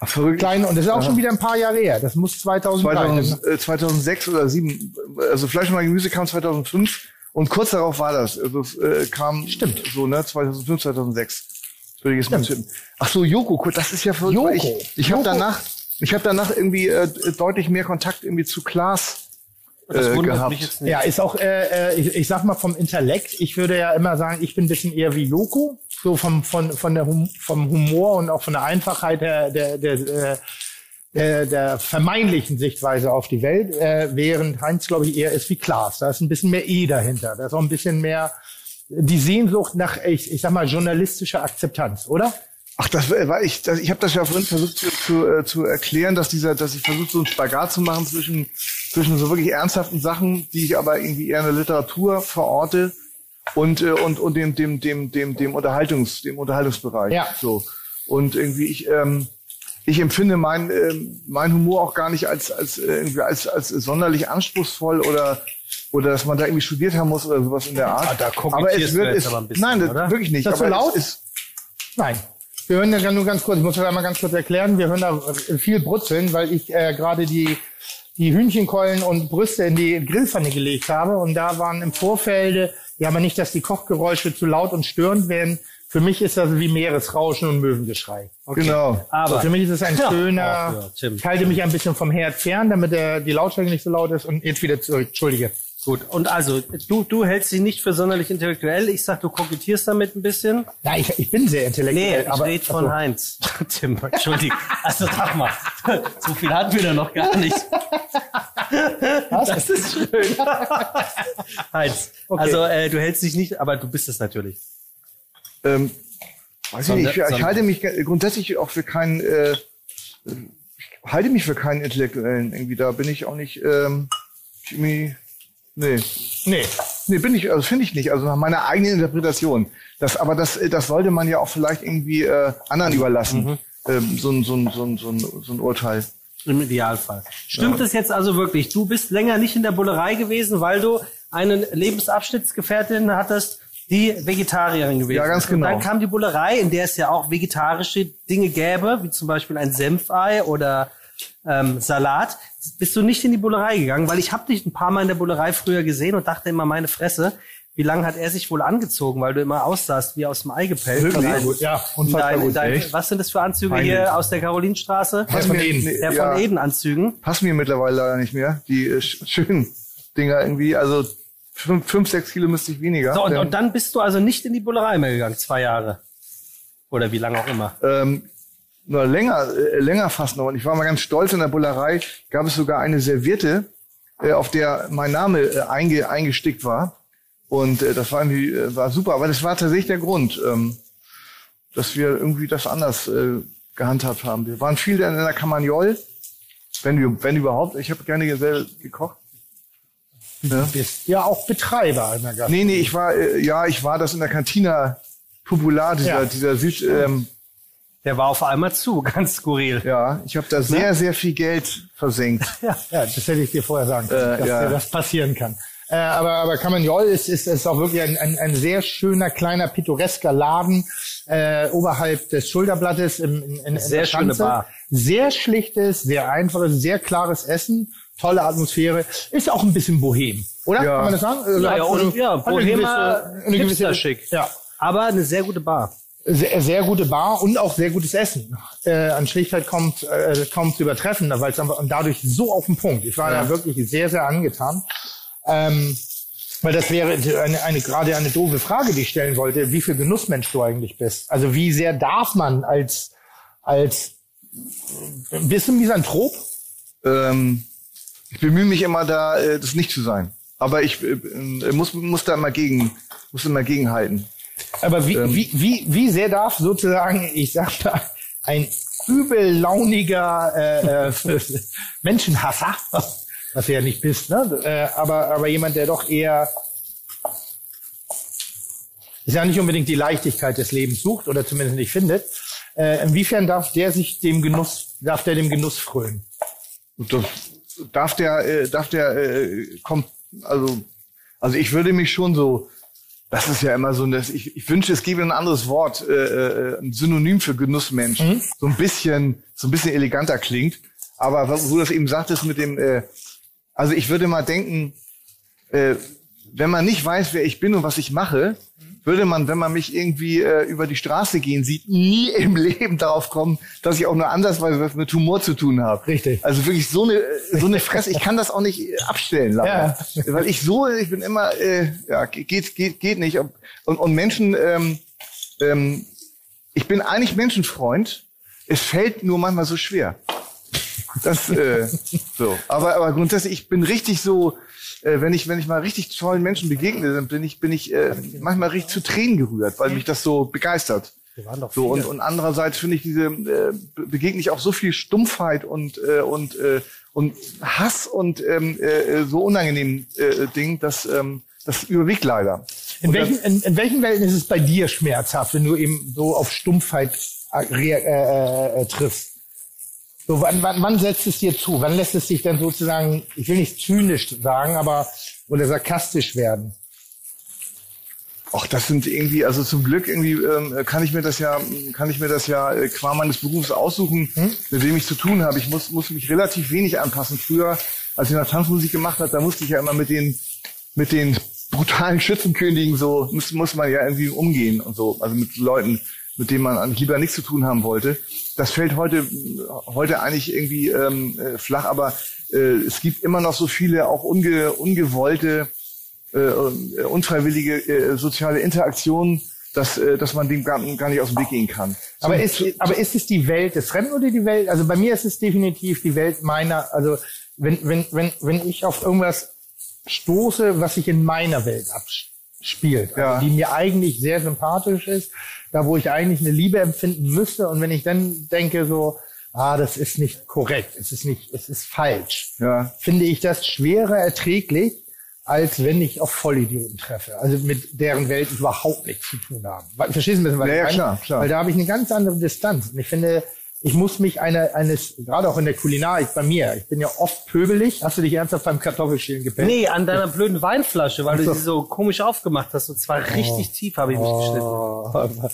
S7: Ach, verrückt.
S6: Klein, und das ist auch schon wieder ein paar Jahre her. Das muss 2003
S7: 2000, äh, 2006 oder 2007. Also Fleisch und Gemüse kam 2005 und kurz darauf war das. Also es äh, kam
S6: Stimmt.
S7: so, ne, 2005, 2006. Das würde ich jetzt mal tippen. Ach so, Joko, gut, das ist ja verrückt. weil
S6: Joko.
S7: Ich, ich habe danach, ich habe danach irgendwie äh, deutlich mehr Kontakt irgendwie zu Klaas
S5: Das
S7: äh,
S5: wundert
S7: gehabt.
S5: mich jetzt nicht.
S6: Ja, ist auch, äh, äh, ich, ich sag mal vom Intellekt. Ich würde ja immer sagen, ich bin ein bisschen eher wie Joko, so vom von von der hum, vom Humor und auch von der Einfachheit der der der, äh, der, vermeintlichen Sichtweise auf die Welt, äh, während Heinz, glaube ich, eher ist wie Klaas. Da ist ein bisschen mehr E dahinter. Da ist auch ein bisschen mehr die Sehnsucht nach, ich, ich sag mal, journalistischer Akzeptanz, oder?
S7: Ach, das war ich. Das, ich habe das ja vorhin versucht zu, zu, äh, zu erklären, dass dieser, dass ich versuche so einen Spagat zu machen zwischen zwischen so wirklich ernsthaften Sachen, die ich aber irgendwie eher in der Literatur verorte und äh, und und dem dem dem dem dem Unterhaltungs dem Unterhaltungsbereich.
S6: Ja.
S7: So und irgendwie ich ähm, ich empfinde mein ähm, mein Humor auch gar nicht als als äh, irgendwie als als sonderlich anspruchsvoll oder oder dass man da irgendwie studiert haben muss oder sowas in der Art.
S5: Ah, da
S7: aber es wird
S5: jetzt
S7: es,
S5: aber ein bisschen,
S7: nein, das,
S5: oder?
S7: wirklich nicht.
S6: Ist das so
S7: aber
S6: laut?
S7: Es ist,
S6: Nein. Wir hören ja nur ganz kurz, ich muss das einmal ganz kurz erklären, wir hören da äh, viel brutzeln, weil ich äh, gerade die, die Hühnchenkeulen und Brüste in die Grillpfanne gelegt habe und da waren im Vorfelde, ja aber nicht, dass die Kochgeräusche zu laut und störend werden. Für mich ist das wie Meeresrauschen und Möwengeschrei.
S7: Genau.
S5: Aber
S6: Für mich ist es ein
S5: Ja.
S6: schöner,
S5: ja,
S6: ich halte mich ein bisschen vom Herd fern, damit der, die Lautstärke nicht so laut ist und jetzt wieder zurück, Entschuldige.
S5: gut. Und also, du, du hältst dich nicht für sonderlich intellektuell. Ich sag, du kokettierst damit ein bisschen.
S6: Ja, ich, ich bin sehr
S5: Nee,
S6: intellektuell,
S5: ich
S6: aber
S5: rede von
S6: Ach so.
S5: Heinz. Tim, Entschuldigung. Also sag mal, so viel hatten wir da noch gar nicht. Das ist schön. Heinz,
S6: Okay.
S5: also äh, du hältst dich nicht, aber du bist es natürlich.
S7: Ähm, weiß ich nicht, ich, ich halte mich grundsätzlich auch für keinen, äh, ich halte mich für keinen Intellektuellen. Irgendwie da bin ich auch nicht, ähm, irgendwie, nee,
S6: Nee.
S7: nee, bin ich, also finde ich nicht. Also nach meiner eigenen Interpretation. Das, aber das, das sollte man ja auch vielleicht irgendwie äh, anderen überlassen. Ähm, so ein, so ein, so ein, so ein, so ein Urteil.
S5: Im Idealfall. Stimmt es jetzt also wirklich? Du bist länger nicht in der Bullerei gewesen, weil du einen Lebensabschnittsgefährtin hattest, die Vegetarierin gewesen
S7: Ja, ganz
S5: ist. Und
S7: genau.
S5: dann kam die Bullerei, in der es ja auch vegetarische Dinge gäbe, wie zum Beispiel ein Senfei oder ähm, Salat. Bist du nicht in die Bullerei gegangen? Weil ich habe dich ein paar Mal in der Bullerei früher gesehen und dachte immer, meine Fresse, wie lange hat er sich wohl angezogen, weil du immer aussahst wie aus dem Ei gepellt.
S6: Wirklich? Gut, ja, unfassbar
S5: dein,
S6: gut,
S5: dein,
S6: echt.
S5: was sind das für Anzüge
S7: Peinlich.
S5: hier aus der Karolinstraße?
S6: Der von Eden.
S5: Der
S7: ja,
S5: von Eden-Anzügen.
S7: Passen mir mittlerweile leider nicht mehr. Die äh, sch- schönen Dinger irgendwie, also fünf, fünf, sechs Kilo müsste ich weniger.
S5: So, und, und dann bist du also nicht in die Bullerei mehr gegangen, zwei Jahre. Oder wie lange auch immer.
S7: ähm, nur länger, äh, länger fast noch. Und ich war mal ganz stolz in der Bullerei. Gab es sogar eine Serviette, äh, auf der mein Name äh, einge, eingestickt war. Und äh, das war irgendwie äh, war super. Aber das war tatsächlich der Grund, ähm, dass wir irgendwie das anders äh, gehandhabt haben. Wir waren viel in der Kamagnol, wenn, wir, wenn überhaupt. Ich habe gerne selber gekocht.
S6: Du bist ja auch Betreiber einer Gastronomie.
S7: Nee, nee, ich war, äh, ja, ich war das in der Cantina Popular, dieser,
S6: Ja.
S7: dieser Süd, ähm,
S5: Der war auf einmal zu, ganz skurril.
S7: ja, ich habe da sehr, sehr viel Geld versenkt.
S6: Ja, ja, das hätte ich dir vorher sagen können,
S7: Äh,
S6: dass
S7: ja.
S6: dir das passieren kann. Äh, aber aber Camagnol ist, ist, ist auch wirklich ein, ein, ein sehr schöner, kleiner, pittoresker Laden äh, oberhalb des Schulterblattes. Im, in, in, in
S5: Sehr
S6: der
S5: schöne. Bar.
S6: Sehr schlichtes, sehr einfaches, sehr klares Essen, tolle Atmosphäre. Ist auch ein bisschen bohem, oder?
S7: Ja.
S6: Kann man das sagen? Also
S5: Ja, ja, und,
S6: eine-
S5: ja,
S6: hat eine
S5: Bohemer,
S6: gewisse- eine gewisse-. Ja,
S5: Aber eine sehr gute Bar.
S6: sehr, sehr gute Bar und auch sehr gutes Essen. Äh, an Schlichtheit kommt äh, kaum zu übertreffen, weil es einfach und dadurch so auf den Punkt. Ich war da wirklich sehr, sehr angetan. Ähm, weil das wäre eine, eine gerade eine doofe Frage, die ich stellen wollte, wie viel Genussmensch du eigentlich bist. Also wie sehr darf man als als bist du ein Misanthrop?
S7: ähm, ich bemühe mich immer da, äh, das nicht zu sein. Aber ich äh, äh, muss, muss da immer gegen, muss immer gegenhalten.
S6: Aber wie, wie, wie, wie sehr darf sozusagen, ich sag mal, ein übellauniger äh, äh, Menschenhasser, was du ja nicht bist, ne? äh, aber, aber jemand, der doch eher ist ja nicht unbedingt die Leichtigkeit des Lebens sucht oder zumindest nicht findet. Äh, inwiefern darf der sich dem Genuss, darf der dem Genuss frönen?
S7: Das darf der, äh, darf der, äh, kommt, also, also ich würde mich schon so, das ist ja immer so, dass ich, ich wünsche, es gäbe ein anderes Wort, äh, äh, ein Synonym für Genussmensch, so ein bisschen, so ein bisschen eleganter klingt. Aber wo du das eben sagtest mit dem, äh, also ich würde mal denken, äh, wenn man nicht weiß, wer ich bin und was ich mache, würde man, wenn man mich irgendwie äh, über die Straße gehen sieht, nie im Leben darauf kommen, dass ich auch nur andersweise was mit Humor zu tun habe.
S6: Richtig.
S7: Also wirklich so eine so eine Fresse. Ich kann das auch nicht äh, abstellen, leider. weil ich so, ich bin immer, äh, ja, geht geht geht nicht. Und, und Menschen, ähm, ähm, ich bin eigentlich Menschenfreund. Es fällt nur manchmal so schwer. Das äh, so. Aber aber grundsätzlich, ich bin richtig so, äh, wenn ich wenn ich mal richtig tollen Menschen begegne, dann bin ich bin ich äh, manchmal richtig zu Tränen gerührt, weil mich das so begeistert. So und, und andererseits finde ich diese äh, be- begegne ich auch so viel Stumpfheit und äh, und äh, und Hass und ähm, äh, so unangenehm äh, Ding, dass ähm, das überwiegt leider.
S6: In
S7: Und
S6: welchen, in, in welchen Welten ist es bei dir schmerzhaft, wenn du eben so auf Stumpfheit äh, rea- äh, äh, triffst? So, wann, wann, wann setzt es dir zu? Wann lässt es dich dann sozusagen, ich will nicht zynisch sagen, aber oder sarkastisch werden?
S7: Ach, das sind irgendwie, also zum Glück irgendwie ähm, kann ich mir das ja, kann ich mir das ja äh, qua meines Berufs aussuchen, mit wem ich zu tun habe. Ich muss, muss mich relativ wenig anpassen. Früher, als ich noch Tanzmusik gemacht habe, da musste ich ja immer mit den, mit den brutalen Schützenkönigen so, muss, muss man ja irgendwie umgehen und so, also mit Leuten, mit denen man eigentlich lieber nichts zu tun haben wollte. Das fällt heute, heute eigentlich irgendwie ähm, äh, flach, aber äh, es gibt immer noch so viele auch unge, ungewollte äh, äh, unfreiwillige äh, soziale Interaktion, dass, äh, dass man dem gar, gar nicht aus dem Weg gehen kann.
S6: Aber ist, aber ist es die Welt des Fremden oder die Welt? Also bei mir ist es definitiv die Welt meiner, also wenn, wenn, wenn, wenn ich auf irgendwas stoße, was sich in meiner Welt abspielt, also
S7: Ja.
S6: die mir eigentlich sehr sympathisch ist, da wo ich eigentlich eine Liebe empfinden müsste und wenn ich dann denke so, ah, das ist nicht korrekt, es ist nicht, es ist falsch,
S7: Ja.
S6: finde ich das schwerer erträglich, als wenn ich auf Vollidioten treffe, also mit deren Welt überhaupt nichts zu tun habe. Weil- Verstehst du ein bisschen, was
S7: Ja,
S6: ich meine?
S7: klar, klar.
S6: Weil da habe ich eine ganz andere Distanz. Und ich finde, ich muss mich einer, eines, gerade auch in der Kulinarik bei mir, ich bin ja oft pöbelig. Hast du dich ernsthaft beim Kartoffelschälen gepennt?
S5: Nee, an deiner blöden Weinflasche, weil
S6: Ach so.
S5: du sie so komisch aufgemacht hast. Und zwar richtig tief habe ich mich geschnitten.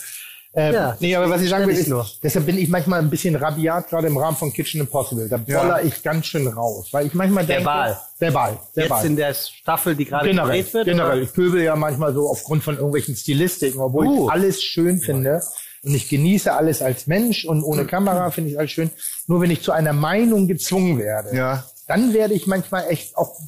S6: Ähm,
S5: Ja,
S6: nee, aber was ich sagen will, ist,
S5: nur.
S6: deshalb bin ich manchmal ein bisschen rabiat, gerade im Rahmen von Kitchen Impossible. Da
S7: Ja.
S6: boller ich ganz schön raus, weil ich manchmal denke...
S5: Verbal.
S6: Verbal. verbal.
S5: Jetzt in der Staffel, die gerade
S6: generell,
S5: gedreht wird?
S6: generell.
S5: oder?
S6: Ich pöbel ja manchmal so aufgrund von irgendwelchen Stilistiken, obwohl
S5: Uh.
S6: ich alles schön finde. Und ich genieße alles als Mensch und ohne Kamera finde ich alles schön. Nur wenn ich zu einer Meinung gezwungen werde,
S7: Ja.
S6: dann werde ich manchmal echt auch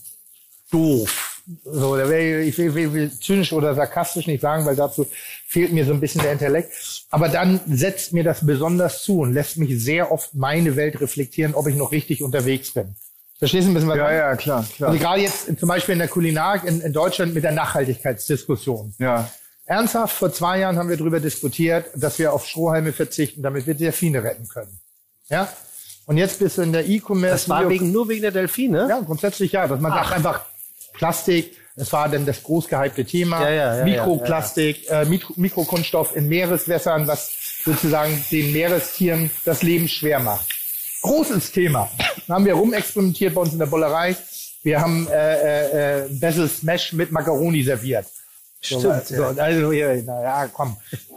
S6: doof. So, da wäre ich, ich will, will, zynisch oder sarkastisch nicht sagen, weil dazu fehlt mir so ein bisschen der Intellekt. Aber dann setzt mir das besonders zu und lässt mich sehr oft meine Welt reflektieren, ob ich noch richtig unterwegs bin. Verstehst du ein bisschen, was
S7: Ja, ja, klar, klar.
S6: Also gerade jetzt zum Beispiel in der Kulinarik in, in Deutschland mit der Nachhaltigkeitsdiskussion.
S7: Ja.
S6: Ernsthaft, vor zwei Jahren haben wir darüber diskutiert, dass wir auf Strohhalme verzichten, damit wir Delfine retten können. Ja? Und jetzt bist du in der E-Commerce.
S5: Das war wegen, nur wegen der Delfine?
S6: Ja, grundsätzlich ja. Dass man sagt einfach, Plastik, das war dann das großgehypte Thema.
S5: Ja, ja, ja,
S6: Mikroplastik, Äh, Mikro Mikrokunststoff in Meereswässern, was sozusagen den Meerestieren das Leben schwer macht. Großes Thema. Da haben wir rumexperimentiert bei uns in der Bollerei. Wir haben äh, äh, Basil Smash mit Macaroni serviert.
S5: Stimmt,
S6: so, also hier, na ja, komm.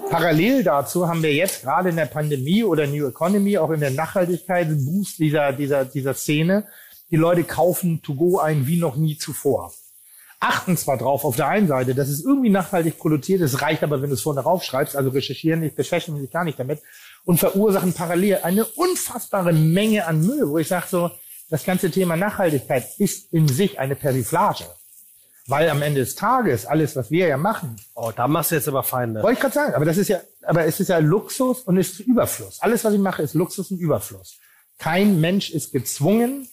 S6: Parallel dazu haben wir jetzt gerade in der Pandemie oder New Economy, auch in der Nachhaltigkeitsboost dieser, dieser, dieser Szene, die Leute kaufen To-Go ein wie noch nie zuvor. Achten zwar drauf auf der einen Seite, dass es irgendwie nachhaltig produziert ist, reicht aber, wenn du es vorne raufschreibst, also recherchieren nicht, beschäftigen sich gar nicht damit und verursachen parallel eine unfassbare Menge an Müll, wo ich sage so, das ganze Thema Nachhaltigkeit ist in sich eine Persiflage. Weil am Ende des Tages alles, was wir ja machen,
S5: Oh, da machst du jetzt aber Feinde.
S6: wollte ich gerade sagen, aber das ist ja, aber es ist ja Luxus und es ist Überfluss. Alles, was ich mache, ist Luxus und Überfluss. Kein Mensch ist gezwungen,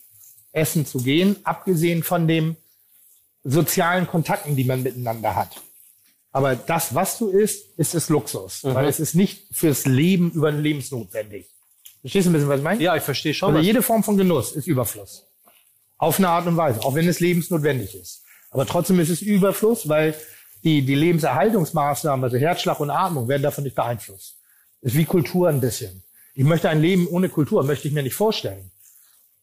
S6: essen zu gehen, abgesehen von den sozialen Kontakten, die man miteinander hat. Aber das, was du isst, ist es Luxus, weil es ist nicht fürs Leben über den Lebensnotwendig. Verstehst du ein bisschen, was ich meine?
S5: Ja, ich verstehe schon.
S6: Also
S5: was-
S6: jede Form von Genuss ist Überfluss. Auf eine Art und Weise, auch wenn es lebensnotwendig ist. Aber trotzdem ist es Überfluss, weil die, die Lebenserhaltungsmaßnahmen, also Herzschlag und Atmung, werden davon nicht beeinflusst. Ist wie Kultur ein bisschen. Ich möchte ein Leben ohne Kultur, möchte ich mir nicht vorstellen.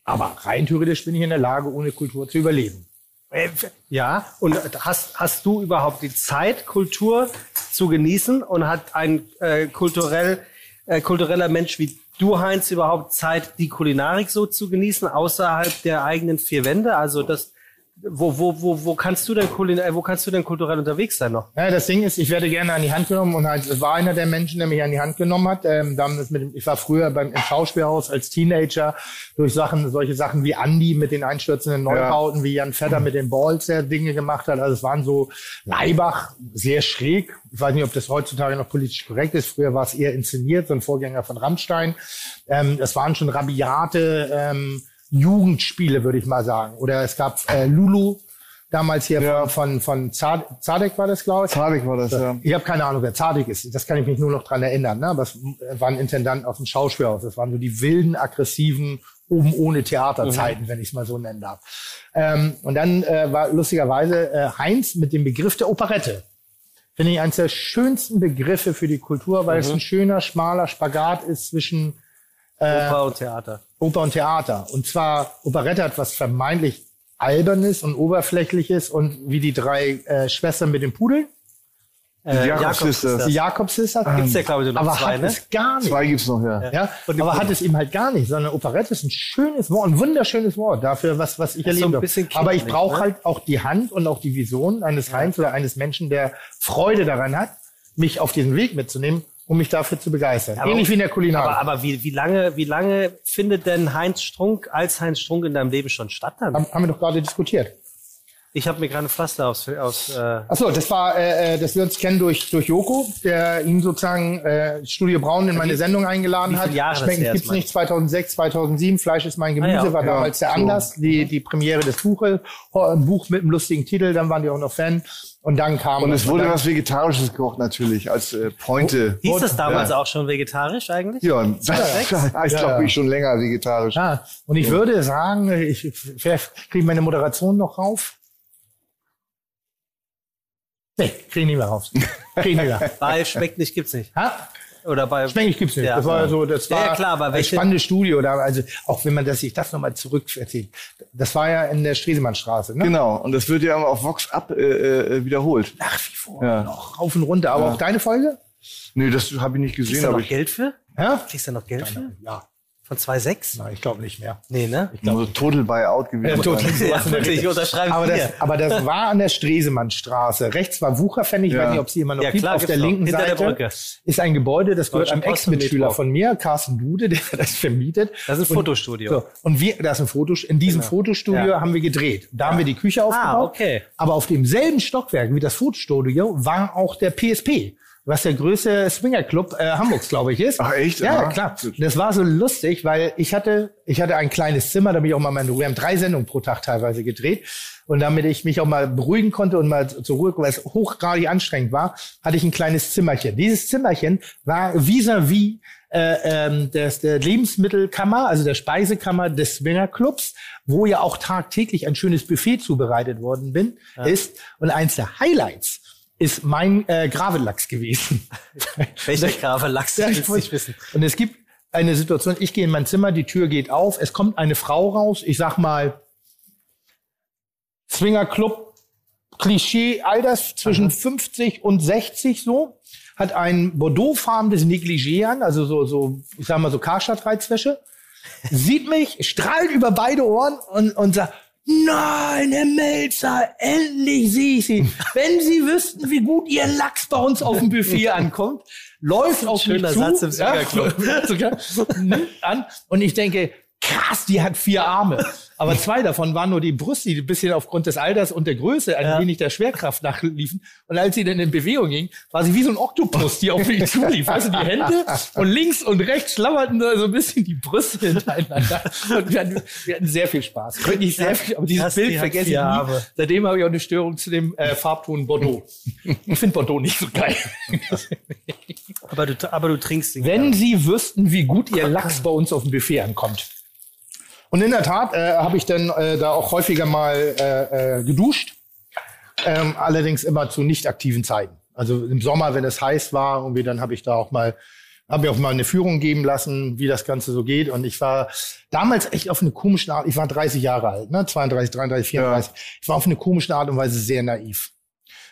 S6: Aber rein theoretisch bin ich in der Lage, ohne Kultur zu überleben.
S5: Äh, Ja, und hast, hast du überhaupt die Zeit, Kultur zu genießen? Und hat ein äh, kulturell, äh, kultureller Mensch wie du, Heinz, überhaupt Zeit, die Kulinarik so zu genießen, außerhalb der eigenen vier Wände? Also das, wo, wo, wo, wo kannst du denn kulina- äh, wo kannst du denn kulturell unterwegs sein noch?
S6: Ja, das Ding ist, ich werde gerne an die Hand genommen und halt, es war einer der Menschen, der mich an die Hand genommen hat. Ähm, da haben das mit dem, ich war früher beim im Schauspielhaus als Teenager durch Sachen, solche Sachen wie Andy mit den einstürzenden Neubauten, wie Jan Vetter mit den Balls, der Dinge gemacht hat. Also es waren so Leibach, sehr schräg. Ich weiß nicht, ob das heutzutage noch politisch korrekt ist. Früher war es eher inszeniert, so ein Vorgänger von Rammstein. Ähm, das waren schon rabiate ähm, Jugendspiele, würde ich mal sagen. Oder es gab äh, Lulu, damals hier von, von, von Zad- Zadek war das, glaube ich.
S7: Zadek war das, ja.
S6: Ich habe keine Ahnung, wer Zadek ist. Das kann ich mich nur noch dran erinnern. Ne? Aber es war ein Intendant aus dem Schauspielhaus. Das waren so die wilden, aggressiven, oben ohne Theaterzeiten, wenn ich es mal so nennen darf. Ähm, und dann äh, war lustigerweise äh, Heinz mit dem Begriff der Operette. Finde ich eines der schönsten Begriffe für die Kultur, weil es ein schöner, schmaler Spagat ist zwischen
S5: Oper und Theater.
S6: Oper und Theater. Und zwar, Operette hat was vermeintlich Albernes und Oberflächliches und wie die drei äh, Schwestern mit dem Pudel,
S5: Äh,
S7: Jakobs-Sisters.
S6: die Jakobs-Sisters.
S5: Gibt's ja, glaube ich, nur noch
S6: aber
S5: zwei,
S6: hat
S5: ne?
S6: es gar nicht.
S7: Zwei gibt's noch, ja.
S6: Ja, aber hat es eben halt gar nicht, sondern Operette ist ein schönes Wort, ein wunderschönes Wort dafür, was, was ich
S5: Das ist so
S6: Aber ich brauche
S5: ne?
S6: halt auch die Hand und auch die Vision eines Heinz oder eines Menschen, der Freude daran hat, mich auf diesen Weg mitzunehmen, um mich dafür zu begeistern.
S5: Aber-
S6: Ähnlich wie in der Kulinarik.
S5: Aber, aber wie, wie lange, wie lange findet denn Heinz Strunk als Heinz Strunk in deinem Leben schon statt dann?
S6: haben, haben wir doch gerade diskutiert.
S5: Ich habe mir gerade ein Pflaster aus, aus äh,
S6: Ach so, das war, äh, äh, dass wir uns kennen durch durch Joko, der ihn sozusagen äh, Studio Braun in meine Sendung eingeladen hat.
S5: Jahre das
S6: Schmecken gibt's nicht. 2006, 2007. Fleisch ist mein Gemüse
S5: Ah ja,
S6: war
S5: ja,
S6: damals der
S5: so.
S6: Anlass, die die Premiere des Buches, ein Buch mit einem lustigen Titel. Dann waren die auch noch Fan und dann kam
S7: Und es wurde was Vegetarisches gekocht natürlich, als äh, Pointe.
S5: Hieß das damals
S7: ja.
S5: auch schon vegetarisch eigentlich?
S7: Ja, das heißt,
S6: Ja,
S7: glaube
S6: ja.
S7: ich, schon länger vegetarisch.
S6: Ja, und ich würde sagen, ich vielleicht kriege meine Moderation noch rauf. Nee, kriege ich nicht mehr raus. Krieg ich nicht mehr.
S5: Weil schmeckt nicht, gibt's nicht.
S6: Ha?
S5: Oder bei
S6: Schmecklich gibt's nicht.
S5: Ja.
S6: Das war so, das war
S5: ja, klar, aber
S6: ein
S5: welche-
S6: spannendes Studio da. Also auch wenn man das sich das nochmal zurück erzählt. Das war ja in der Stresemannstraße, ne?
S7: Genau, und das wird ja immer auf Vox Up äh, äh, wiederholt.
S6: Nach wie vor
S7: Ja.
S6: noch rauf und runter. Aber auch deine Folge?
S7: Nee, das habe ich nicht
S5: Kriegst
S7: gesehen,
S5: du
S7: aber
S5: noch
S7: ich
S5: Geld für?
S6: Ja?
S5: Kriegst du noch Geld für?
S6: Ja.
S5: Von 2,6?
S6: Nein, ich glaube nicht mehr.
S5: Nee, ne?
S7: nur so Total Buyout gewesen.
S6: Ja, total.
S5: Ja, wirklich, ich unterschreibe
S6: Aber das, aber das war an der Stresemannstraße. Rechts war Wucherpfennig, ich
S7: Ja.
S6: weiß nicht, ob sie immer noch
S5: Ja,
S6: gibt.
S5: klar,
S6: Auf der linken
S5: der
S6: Seite
S5: Brücke.
S6: ist ein Gebäude, das gehört einem
S5: und
S6: Ex-Mitschüler von mir, Carsten Dude, der das vermietet.
S5: Das ist ein
S6: Und-
S5: Fotostudio.
S6: So, und wir, das ist ein Fotos, in diesem Fotostudio
S5: Genau. Ja.
S6: haben wir gedreht. Da haben wir die Küche aufgebaut.
S5: okay.
S6: Aber auf demselben Stockwerk wie das Fotostudio war auch der PSP. Was der größte Swingerclub äh, Hamburgs, glaube ich, ist.
S7: Ach, echt?
S6: Ja,
S7: Aha.
S6: klar. Das war so lustig, weil ich hatte, ich hatte ein kleines Zimmer, da bin ich auch mal meine, wir haben drei Sendungen pro Tag teilweise gedreht. Und damit ich mich auch mal beruhigen konnte und mal zur Ruhe, weil es hochgradig anstrengend war, hatte ich ein kleines Zimmerchen. Dieses Zimmerchen war vis-à-vis äh, ähm, des, der Lebensmittelkammer, also der Speisekammer des Swingerclubs, wo ja auch tagtäglich ein schönes Buffet zubereitet worden bin, ist. Und eins der Highlights ist mein äh, Gravellachs gewesen.
S5: Welcher Gravellachs?
S6: Ja,
S5: Ich nicht wissen.
S6: Und es gibt eine Situation, ich gehe in mein Zimmer, die Tür geht auf, es kommt eine Frau raus, ich sag mal, Swingerclub, Klischee, Alters zwischen 50 und 60 so, hat ein Bordeauxfarbenes Negligé an, also so, so, ich sag mal so Karstadt-Reizwäsche, sieht mich, strahlt über beide Ohren und, und sagt, Nein, Herr Melzer, endlich sehe ich Sie. Wenn Sie wüssten, wie gut Ihr Lachs bei uns auf dem Buffet ankommt, läuft auf mich zu,
S5: Satz im
S6: ja, an und ich denke, krass, die hat vier Arme. Aber zwei davon waren nur die Brust, die ein bisschen aufgrund des Alters und der Größe ein
S5: Ja.
S6: wenig der Schwerkraft nachliefen. Und als sie dann in Bewegung ging, war sie wie so ein Oktopus, die auf mich zulief. Weißt du, die Hände und links und rechts schlammerten da so ein bisschen die Brüste hintereinander. Und wir hatten, wir hatten sehr viel Spaß. Wirklich sehr viel, aber dieses
S5: die
S6: Bild
S5: hat
S6: vergesse ich nie.
S5: Arme.
S6: Seitdem habe ich auch eine Störung zu dem äh, Farbton Bordeaux. Ich finde Bordeaux nicht so geil.
S5: Aber du, aber du trinkst ihn.
S6: Wenn Sie wüssten, wie gut Ihr Lachs bei uns auf dem Buffet ankommt. Und in der Tat äh, habe ich dann äh, da auch häufiger mal äh, äh, geduscht. Ähm, allerdings immer zu nicht aktiven Zeiten. Also im Sommer, wenn es heiß war, irgendwie, dann habe ich da auch mal, habe mir auch mal eine Führung geben lassen, wie das Ganze so geht. Und ich war damals echt auf eine komische Art, ich war 30 Jahre alt, ne? 32, 33, 34. Ich war auf eine komische Art und Weise sehr naiv.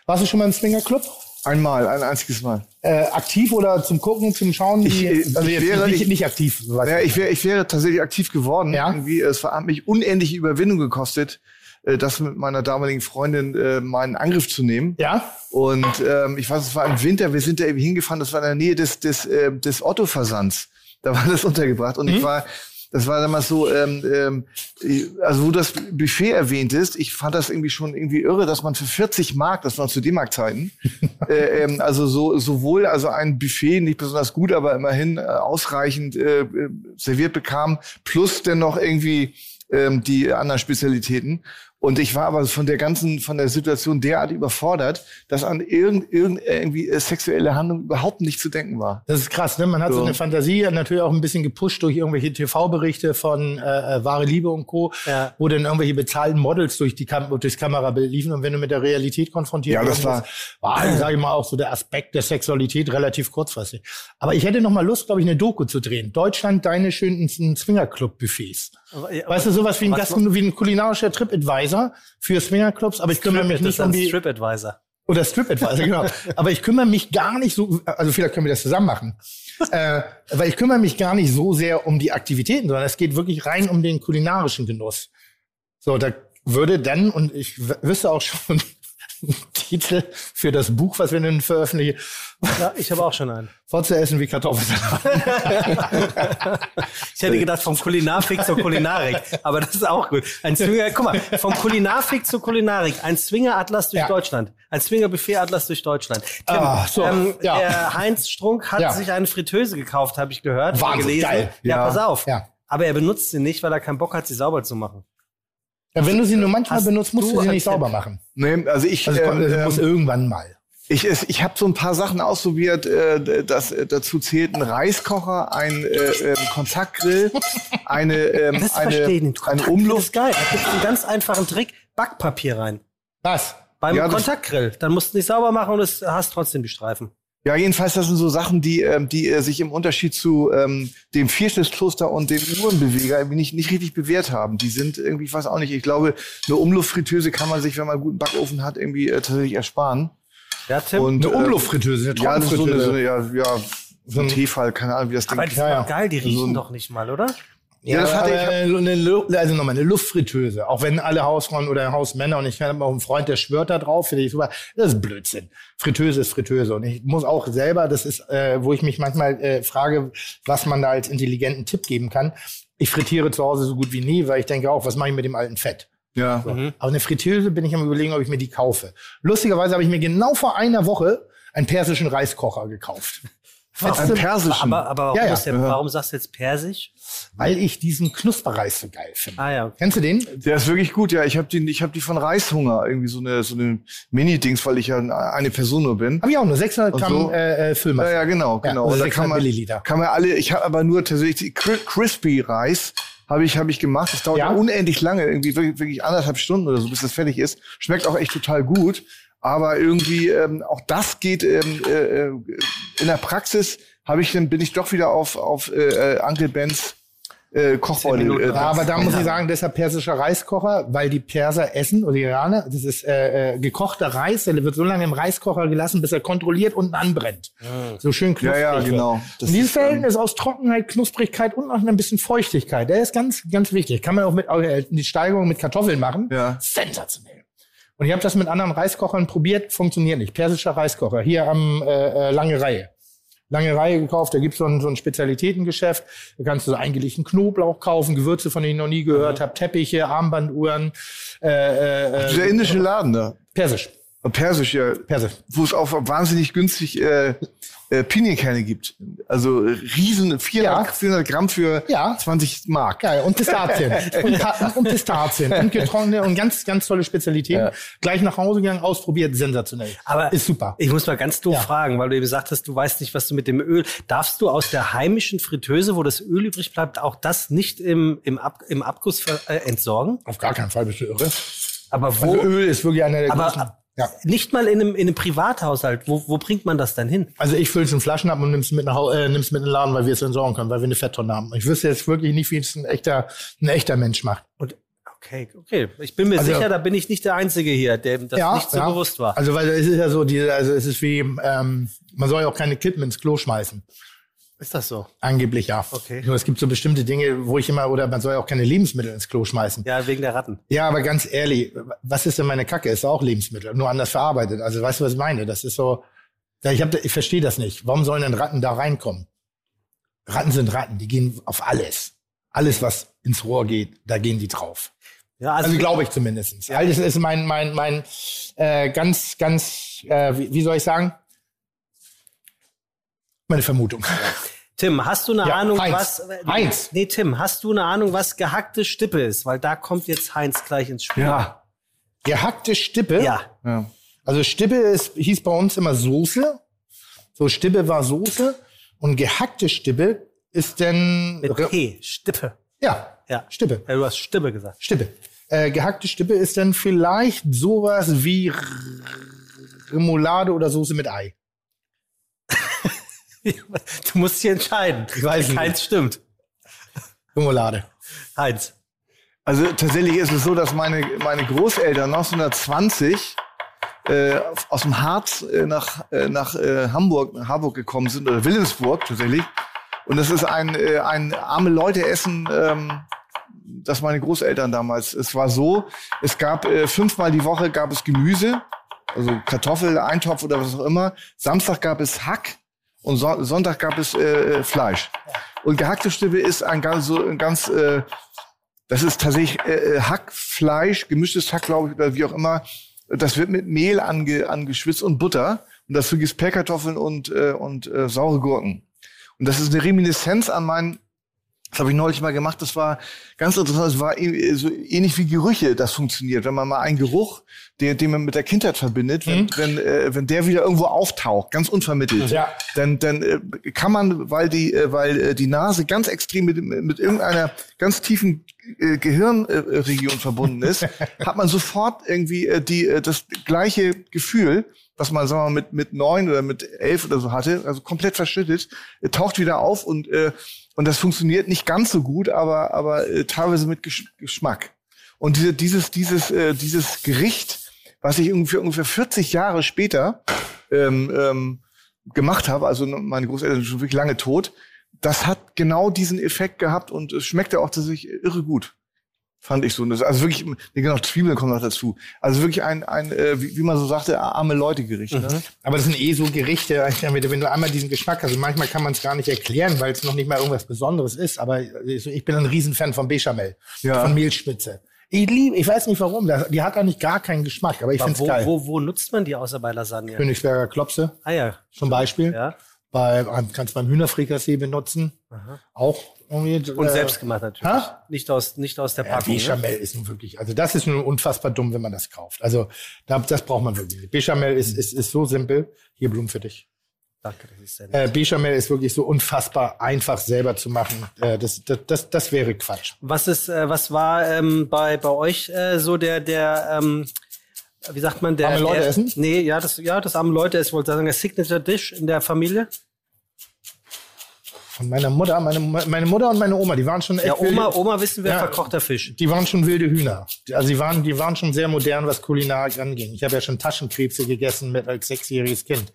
S6: Warst du schon mal im Swingerclub?
S7: Einmal, ein einziges Mal.
S6: Äh, aktiv oder zum Gucken, zum Schauen?
S7: Ich,
S6: Wie-
S7: äh,
S6: also
S7: ich
S6: jetzt
S7: wäre-
S6: nicht,
S7: ich-
S6: nicht aktiv.
S7: Ja, ich wäre ich wäre tatsächlich aktiv geworden.
S6: Ja?
S7: Irgendwie, es hat mich unendliche Überwindung gekostet, äh, das mit meiner damaligen Freundin äh, mal in Angriff zu nehmen.
S6: ja?
S7: Und ähm, ich weiß, es war im Winter, wir sind da eben hingefahren, das war in der Nähe des, des, äh, des Otto-Versands. Da war das untergebracht. Und ich war, das war damals so, ähm, ähm, ich- also wo du das Buffet erwähnt ist, ich fand das irgendwie schon irgendwie irre, dass man für 40 Mark, das war zu D-Mark-Zeiten, äh, ähm, also so sowohl also ein Buffet, nicht besonders gut, aber immerhin äh, ausreichend äh, äh, serviert bekam, plus dann noch irgendwie ähm, die anderen Spezialitäten. Und ich war aber von der ganzen, von der Situation derart überfordert, dass an irgend, irgend irgendwie äh, sexuelle Handlung überhaupt nicht zu denken war.
S6: Das ist krass, ne? Man hat so,
S7: So.
S6: eine Fantasie, natürlich auch ein bisschen gepusht durch irgendwelche TV-Berichte von äh, äh, Wahre Liebe und Co.,
S5: Ja.
S6: wo dann irgendwelche bezahlten Models durch die Kam durchs Kamerabild liefen und wenn du mit der Realität konfrontiert
S7: Ja, das
S6: bist, war, sage ich mal, auch so der Aspekt der Sexualität relativ kurzfristig. Aber ich hätte noch mal Lust, glaube ich, eine Doku zu drehen. Deutschland, deine schönen Swingerclub-Buffets. Weißt du, sowas wie ein, Gastro wie ein kulinarischer Trip-Advisor für Swingerclubs, aber ich kümmere mich nicht um die...
S5: Strip-Advisor.
S6: Oder Strip-Advisor, genau. Aber ich kümmere mich gar nicht so, also vielleicht können wir das zusammen machen. äh, weil ich kümmere mich gar nicht so sehr um die Aktivitäten, sondern es geht wirklich rein um den kulinarischen Genuss. So, da würde dann, und ich wüsste auch schon Titel für das Buch, was wir dann veröffentlichen,
S5: Ja, ich habe auch schon einen.
S6: fortzuessen wie Kartoffelsalat.
S5: Ich hätte gedacht, vom Kulinarfik zur Kulinarik. Aber das ist auch gut. Ein Zwinger, guck mal, vom Kulinarfik zur Kulinarik. Ein Zwinger-Atlas durch
S6: Ja.
S5: Deutschland. Ein Zwinger-Buffet-Atlas durch Deutschland. Tim,
S6: Ah, so,
S5: ähm,
S6: ja.
S5: Der Heinz Strunk hat
S6: Ja.
S5: sich eine Fritteuse gekauft, habe ich gehört.
S6: Wahnsinn,
S5: gelesen.
S6: geil.
S5: Ja, pass auf.
S6: Ja.
S5: Aber er benutzt sie nicht, weil er keinen Bock hat, sie sauber zu machen.
S6: Ja, wenn du sie nur manchmal benutzt, musst
S5: du
S6: du sie nicht sauber machen.
S7: Nee, also ich,
S6: Also
S7: ähm,
S6: muss
S7: ähm,
S6: irgendwann mal.
S7: ich, ich habe so ein paar Sachen ausprobiert. Äh, das, äh, dazu zählt ein Reiskocher, ein äh, ähm, Kontaktgrill, eine, ähm,
S5: Das
S7: eine, eine Umluft.
S5: ist geil. Da gibt einen ganz einfachen Trick. Backpapier rein.
S6: Was?
S5: Beim
S7: Ja,
S5: Kontaktgrill. Dann musst du nicht sauber machen und es hast trotzdem die Streifen.
S7: Ja, jedenfalls, das sind so Sachen, die, ähm, die äh, sich im Unterschied zu ähm, dem Vierschlitzkloster und dem Uhrenbeweger irgendwie nicht, nicht richtig bewährt haben. Die sind irgendwie, ich weiß auch nicht, ich glaube, eine Umluftfritteuse kann man sich, wenn man einen guten Backofen hat, irgendwie äh, tatsächlich ersparen.
S5: Ja, Tim?
S7: Und,
S6: Eine
S7: äh,
S6: Umluftfritteuse, eine
S7: Ja, so eine, so eine ja, ja, so ein Tefall, keine Ahnung, wie das Ding
S5: aber die sind
S6: ja.
S5: doch geil, die riechen
S7: So ein-
S5: doch nicht mal, oder?
S7: Ja, das hatte ich-
S6: eine, also nochmal eine Luftfritteuse. Auch wenn alle Hausfrauen oder Hausmänner und ich habe auch einen Freund, der schwört da drauf, finde ich super. Das ist Blödsinn. Fritteuse ist Fritteuse. Und ich muss auch selber, das ist, äh, wo ich mich manchmal äh, frage, was man da als intelligenten Tipp geben kann. Ich frittiere zu Hause so gut wie nie, weil ich denke auch, was mache ich mit dem alten Fett?
S7: Ja.
S6: Aber eine Fritteuse bin ich am überlegen, ob ich mir die kaufe. Lustigerweise habe ich mir genau vor einer Woche einen persischen Reiskocher gekauft.
S7: Ein persischen.
S5: Aber, aber warum,
S6: Ja, ja.
S5: ist der, warum sagst du jetzt Persisch?
S6: Weil ich diesen Knusperreis so geil finde.
S5: Ah ja.
S6: Kennst du den?
S7: Der ist wirklich gut, ja. Ich habe die, ich habe die von Reishunger irgendwie so eine so eine Mini-Dings, weil ich ja eine Person nur bin.
S6: Hab ich auch nur 600
S7: Und
S6: Gramm
S7: so?
S6: äh, äh, Füllmasse.
S7: Ja, ja, genau,
S6: Ja,
S7: genau.
S6: also
S7: Und da
S6: 600
S7: kann man,
S6: Milliliter.
S7: kann man alle. Ich habe aber nur tatsächlich die Cri- Crispy Reis habe ich habe ich gemacht. Das dauert
S6: Ja?
S7: unendlich lange, irgendwie wirklich, wirklich anderthalb Stunden oder so, bis das fertig ist. Schmeckt auch echt total gut. Aber irgendwie ähm, auch das geht ähm, äh, äh, in der Praxis. Habe ich dann bin ich doch wieder auf auf äh, äh, Uncle Bens äh, Kochbeutel. Äh,
S6: Ja, aber da muss ich sagen, deshalb persischer Reiskocher, weil die Perser essen oder die Iraner, das ist äh, äh, gekochter Reis, der wird so lange im Reiskocher gelassen, bis er kontrolliert unten anbrennt. So schön
S7: ja,
S6: knusprig.
S7: ja,
S6: wird.
S7: genau. Das
S6: Und dieses
S7: ist, ähm,
S6: Verhältnis aus Trockenheit, Knusprigkeit und noch ein bisschen Feuchtigkeit, der ist ganz, ganz wichtig. Kann man auch mit äh, die Steigerung mit Kartoffeln machen.
S7: Ja.
S6: Sensationell. Und ich habe das mit anderen Reiskochern probiert, funktioniert nicht. Persischer Reiskocher, hier am äh, äh, Lange Reihe. Lange Reihe gekauft, da gibt's so ein, so ein Spezialitätengeschäft. Da kannst du so eingelegten Knoblauch kaufen, Gewürze, von denen ich noch nie gehört habe, Teppiche, Armbanduhren, äh, äh,
S7: dieser
S6: äh,
S7: indische Laden da.
S6: Persisch.
S7: Persisch, ja.
S6: Persisch.
S7: wo es auch wahnsinnig günstig äh, äh, Pinienkerne gibt. Also riesen 400,
S6: Ja.
S7: 400 Gramm für
S6: Ja.
S7: 20 Mark.
S6: Geil. Und Pistazien. und, und Pistazien. Und getrocknete und ganz, ganz tolle Spezialitäten. Gleich nach Hause gegangen, ausprobiert, sensationell.
S5: Aber
S6: ist super.
S5: Ich muss mal ganz doof
S6: Ja.
S5: fragen, weil du eben gesagt hast, du weißt nicht, was du mit dem Öl. Darfst du aus der heimischen Fritteuse, wo das Öl übrig bleibt, auch das nicht im, im, Ab, im Abguss äh, entsorgen?
S6: Auf gar keinen Fall bist du irre.
S5: Aber wo?
S6: Also Öl ist wirklich einer der großen. Ja.
S5: nicht mal in einem, in einem Privathaushalt. Wo, wo bringt man das dann hin?
S6: Also ich fülle es in Flaschen ab und nimm's mit nach äh, nimm's mit in den Laden, weil wir es entsorgen können, weil wir eine Fetttonne haben. Ich wüsste jetzt wirklich nicht, wie es ein echter, ein echter Mensch macht.
S5: Und okay, okay. Ich bin mir
S6: Also-
S5: sicher, da bin ich nicht der Einzige hier, dem das nicht so bewusst war.
S6: Also weil es ist ja so, die, also es ist wie, ähm, man soll ja auch keine Kippen ins Klo schmeißen.
S5: Ist das so?
S6: Angeblich ja.
S5: Okay.
S6: Nur es gibt so bestimmte Dinge, wo ich immer, oder man soll ja auch keine Lebensmittel ins Klo schmeißen.
S5: Ja, wegen der Ratten.
S6: Ja, aber ganz ehrlich, was ist denn meine Kacke? Ist auch Lebensmittel, nur anders verarbeitet. Also weißt du, was ich meine? Das ist so, ich, hab, ich verstehe das nicht. Warum sollen denn Ratten da reinkommen? Ratten sind Ratten, die gehen auf alles. Alles, was ins Rohr geht, da gehen die drauf.
S5: Ja,
S6: Also, glaube ich zumindest. Ja. Das ist mein, mein, mein äh, ganz, ganz, äh, wie, wie soll ich sagen? Meine Vermutung.
S5: Tim, hast du eine
S6: Ja,
S5: Ahnung,
S6: Heinz.
S5: was.
S6: Heinz.
S5: Nee, Tim, hast du eine Ahnung, was gehackte Stippe ist? Weil da kommt jetzt Heinz gleich ins Spiel.
S7: Ja.
S6: Gehackte Stippe.
S5: Ja.
S7: ja.
S6: Also Stippe ist, hieß bei uns immer Soße. So Stippe war Soße. Und gehackte Stippe ist denn
S5: Mit P, Stippe.
S6: ja,
S5: Ja.
S6: Stippe.
S5: Ja, du hast Stippe gesagt.
S6: Stippe. Äh, gehackte Stippe ist dann vielleicht sowas wie Remoulade oder Soße mit Ei.
S5: Du musst dich entscheiden.
S6: Ich weiß nicht.
S5: Heinz stimmt.
S6: Remoulade.
S5: Heinz.
S7: Also tatsächlich ist es so, dass meine, meine Großeltern 1920 äh, aus dem Harz äh, nach, äh, nach äh, Hamburg, nach Harburg gekommen sind, oder Wilhelmsburg tatsächlich. Und das ist ein, äh, ein arme Leute-Essen, ähm, das meine Großeltern damals. Es war so, es gab äh, fünfmal die Woche gab es Gemüse, also Kartoffel, Eintopf oder was auch immer. Samstag gab es Hack und so Sonntag gab es äh, Fleisch. Und gehackte Stippe ist ein ganz, so ein ganz äh, das ist tatsächlich äh, äh, Hackfleisch, gemischtes Hack, glaube ich, oder wie auch immer. Das wird mit Mehl ange, angeschwitzt und Butter. Und dazu gibt's Pellkartoffeln und, äh, und äh, saure Gurken. Und das ist eine Reminiszenz an meinen, das habe ich neulich mal gemacht, das war ganz interessant, es war äh, so ähnlich wie Gerüche, das funktioniert. Wenn man mal einen Geruch, den, den man mit der Kindheit verbindet, wenn, wenn, äh, wenn der wieder irgendwo auftaucht, ganz unvermittelt,
S6: Ja.
S7: dann, dann äh, kann man, weil die, äh, weil äh, die Nase ganz extrem mit, mit irgendeiner ganz tiefen äh, Gehirnregion verbunden ist, hat man sofort irgendwie äh, die, das gleiche Gefühl, was man sagen wir mal, mit, mit neun oder mit elf oder so hatte, also komplett verschüttet, taucht wieder auf und, äh, und das funktioniert nicht ganz so gut, aber, aber äh, teilweise mit Gesch Geschmack. Und diese, dieses, dieses, äh, dieses Gericht, was ich ungefähr, ungefähr 40 Jahre später ähm, ähm, gemacht habe, also meine Großeltern sind schon wirklich lange tot, das hat genau diesen Effekt gehabt und es schmeckte auch tatsächlich irre gut. Fand ich so. Also wirklich, nee, genau, Zwiebeln kommen noch dazu. Also wirklich ein, ein äh, wie, wie man so sagte, arme Leute-Gericht. Ne?
S6: Aber das sind eh so Gerichte, wenn du einmal diesen Geschmack hast, und manchmal kann man es gar nicht erklären, weil es noch nicht mal irgendwas Besonderes ist, aber ich bin ein Riesenfan von Bechamel,
S7: Ja.
S6: von Mehlspitze. Ich liebe, ich weiß nicht warum. Die hat eigentlich gar keinen Geschmack, aber ich finde
S5: wo,
S6: es geil.
S5: wo, wo nutzt man die außer bei Lasagne?
S6: Königsberger Klopse
S5: Ah ja.
S6: zum Beispiel.
S5: Ja.
S6: Bei, kannst beim Hühnerfrikassee benutzen. Auch irgendwie.
S5: Und
S6: äh,
S5: selbst gemacht natürlich.
S6: hä?
S5: Nicht aus, nicht aus der
S6: Ja,
S5: Packung. ne?
S6: Bechamel ist nun wirklich, also das ist nun unfassbar dumm, wenn man das kauft. Also da, das braucht man wirklich. nicht. Bechamel ist, ist, ist so simpel. Hier Blumen für dich.
S5: Danke, das ist sehr nett.
S6: Äh, Bechamel ist wirklich so unfassbar einfach selber zu machen. Äh, das, das, das, das wäre Quatsch.
S5: Was ist, äh, was war ähm, bei, bei euch äh, so der, der, ähm, wie sagt man, der.
S6: Arme Leute
S5: der,
S6: essen?
S5: Nee, ja, das, ja, das arme Leute essen, wollte sagen, der Signature Dish in der Familie.
S6: Von meiner Mutter, meine, meine Mutter und meine Oma, die waren schon echt
S5: Ja, Oma,
S6: wilde,
S5: Oma wissen wir,
S6: Ja.
S5: verkochter Fisch.
S6: die waren schon wilde Hühner. Also die waren, die waren schon sehr modern, was Kulinarik anging. Ich habe ja schon Taschenkrebse gegessen mit als sechsjähriges Kind.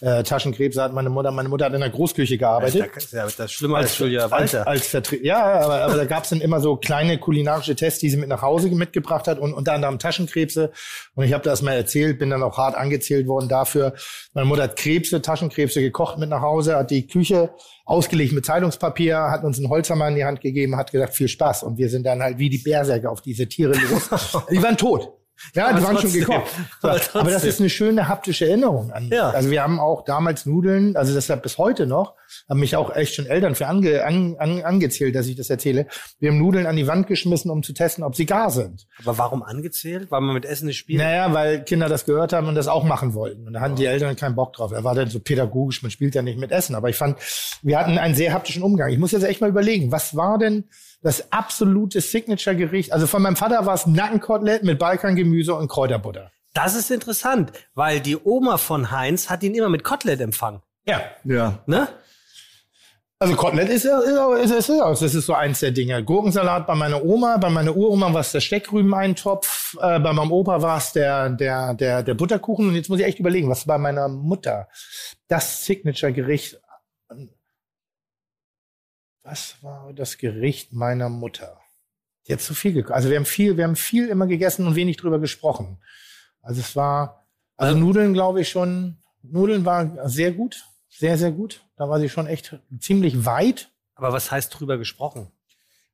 S6: Äh, Taschenkrebse hat meine Mutter, meine Mutter hat in der Großküche gearbeitet.
S5: Das ist ja, das ist schlimmer als Julia
S6: als,
S5: Walter.
S6: als Vertre ja, aber, aber da gab es dann immer so kleine kulinarische Tests, die sie mit nach Hause mitgebracht hat und unter anderem Taschenkrebse. Und ich habe das mal erzählt, bin dann auch hart angezählt worden dafür. Meine Mutter hat Krebse, Taschenkrebse gekocht mit nach Hause, hat die Küche ausgelegt mit Zeitungspapier, hat uns einen Holzhammer in die Hand gegeben, hat gesagt, viel Spaß. Und wir sind dann halt wie die Berserker auf diese Tiere los. die waren tot. Ja, die waren schon gekocht. So,
S5: Aber
S6: aber, das ist eine schöne haptische Erinnerung an.
S5: Ja.
S6: Also wir haben auch damals Nudeln, also deshalb bis heute noch, haben mich auch echt schon Eltern für ange, an, an, angezählt, dass ich das erzähle. Wir haben Nudeln an die Wand geschmissen, um zu testen, ob sie gar sind.
S5: Aber warum angezählt? Weil man mit Essen nicht spielt?
S6: Naja, weil Kinder das gehört haben und das auch machen wollten. Und da hatten die Eltern keinen Bock drauf. Er war dann so pädagogisch, man spielt ja nicht mit Essen. Aber ich fand, wir hatten einen sehr haptischen Umgang. Ich muss jetzt echt mal überlegen, was war denn das absolute Signature-Gericht? Also von meinem Vater war es Nackenkotelett mit Balkangemüse und Kräuterbutter.
S5: Das ist interessant, weil die Oma von Heinz hat ihn immer mit Kotelett empfangen.
S6: Ja.
S7: Ja.
S5: Ne?
S6: Also Kotelett ist, ja- ist, ist, ist, ist, das ist so eins der Dinge. Gurkensalat bei meiner Oma, bei meiner Uroma war es der Steckrübeneintopf, äh, bei meinem Opa war es der, der, der, der Butterkuchen. Und jetzt muss ich echt überlegen, was bei meiner Mutter das Signature-Gericht. Was war das Gericht meiner Mutter? Die hat zu viel gekocht. Also wir haben viel, wir haben viel immer gegessen und wenig drüber gesprochen. Also es war, also Nudeln glaube ich schon, Nudeln war sehr gut, sehr, sehr gut. Da war sie schon echt ziemlich weit.
S5: Aber was heißt drüber gesprochen?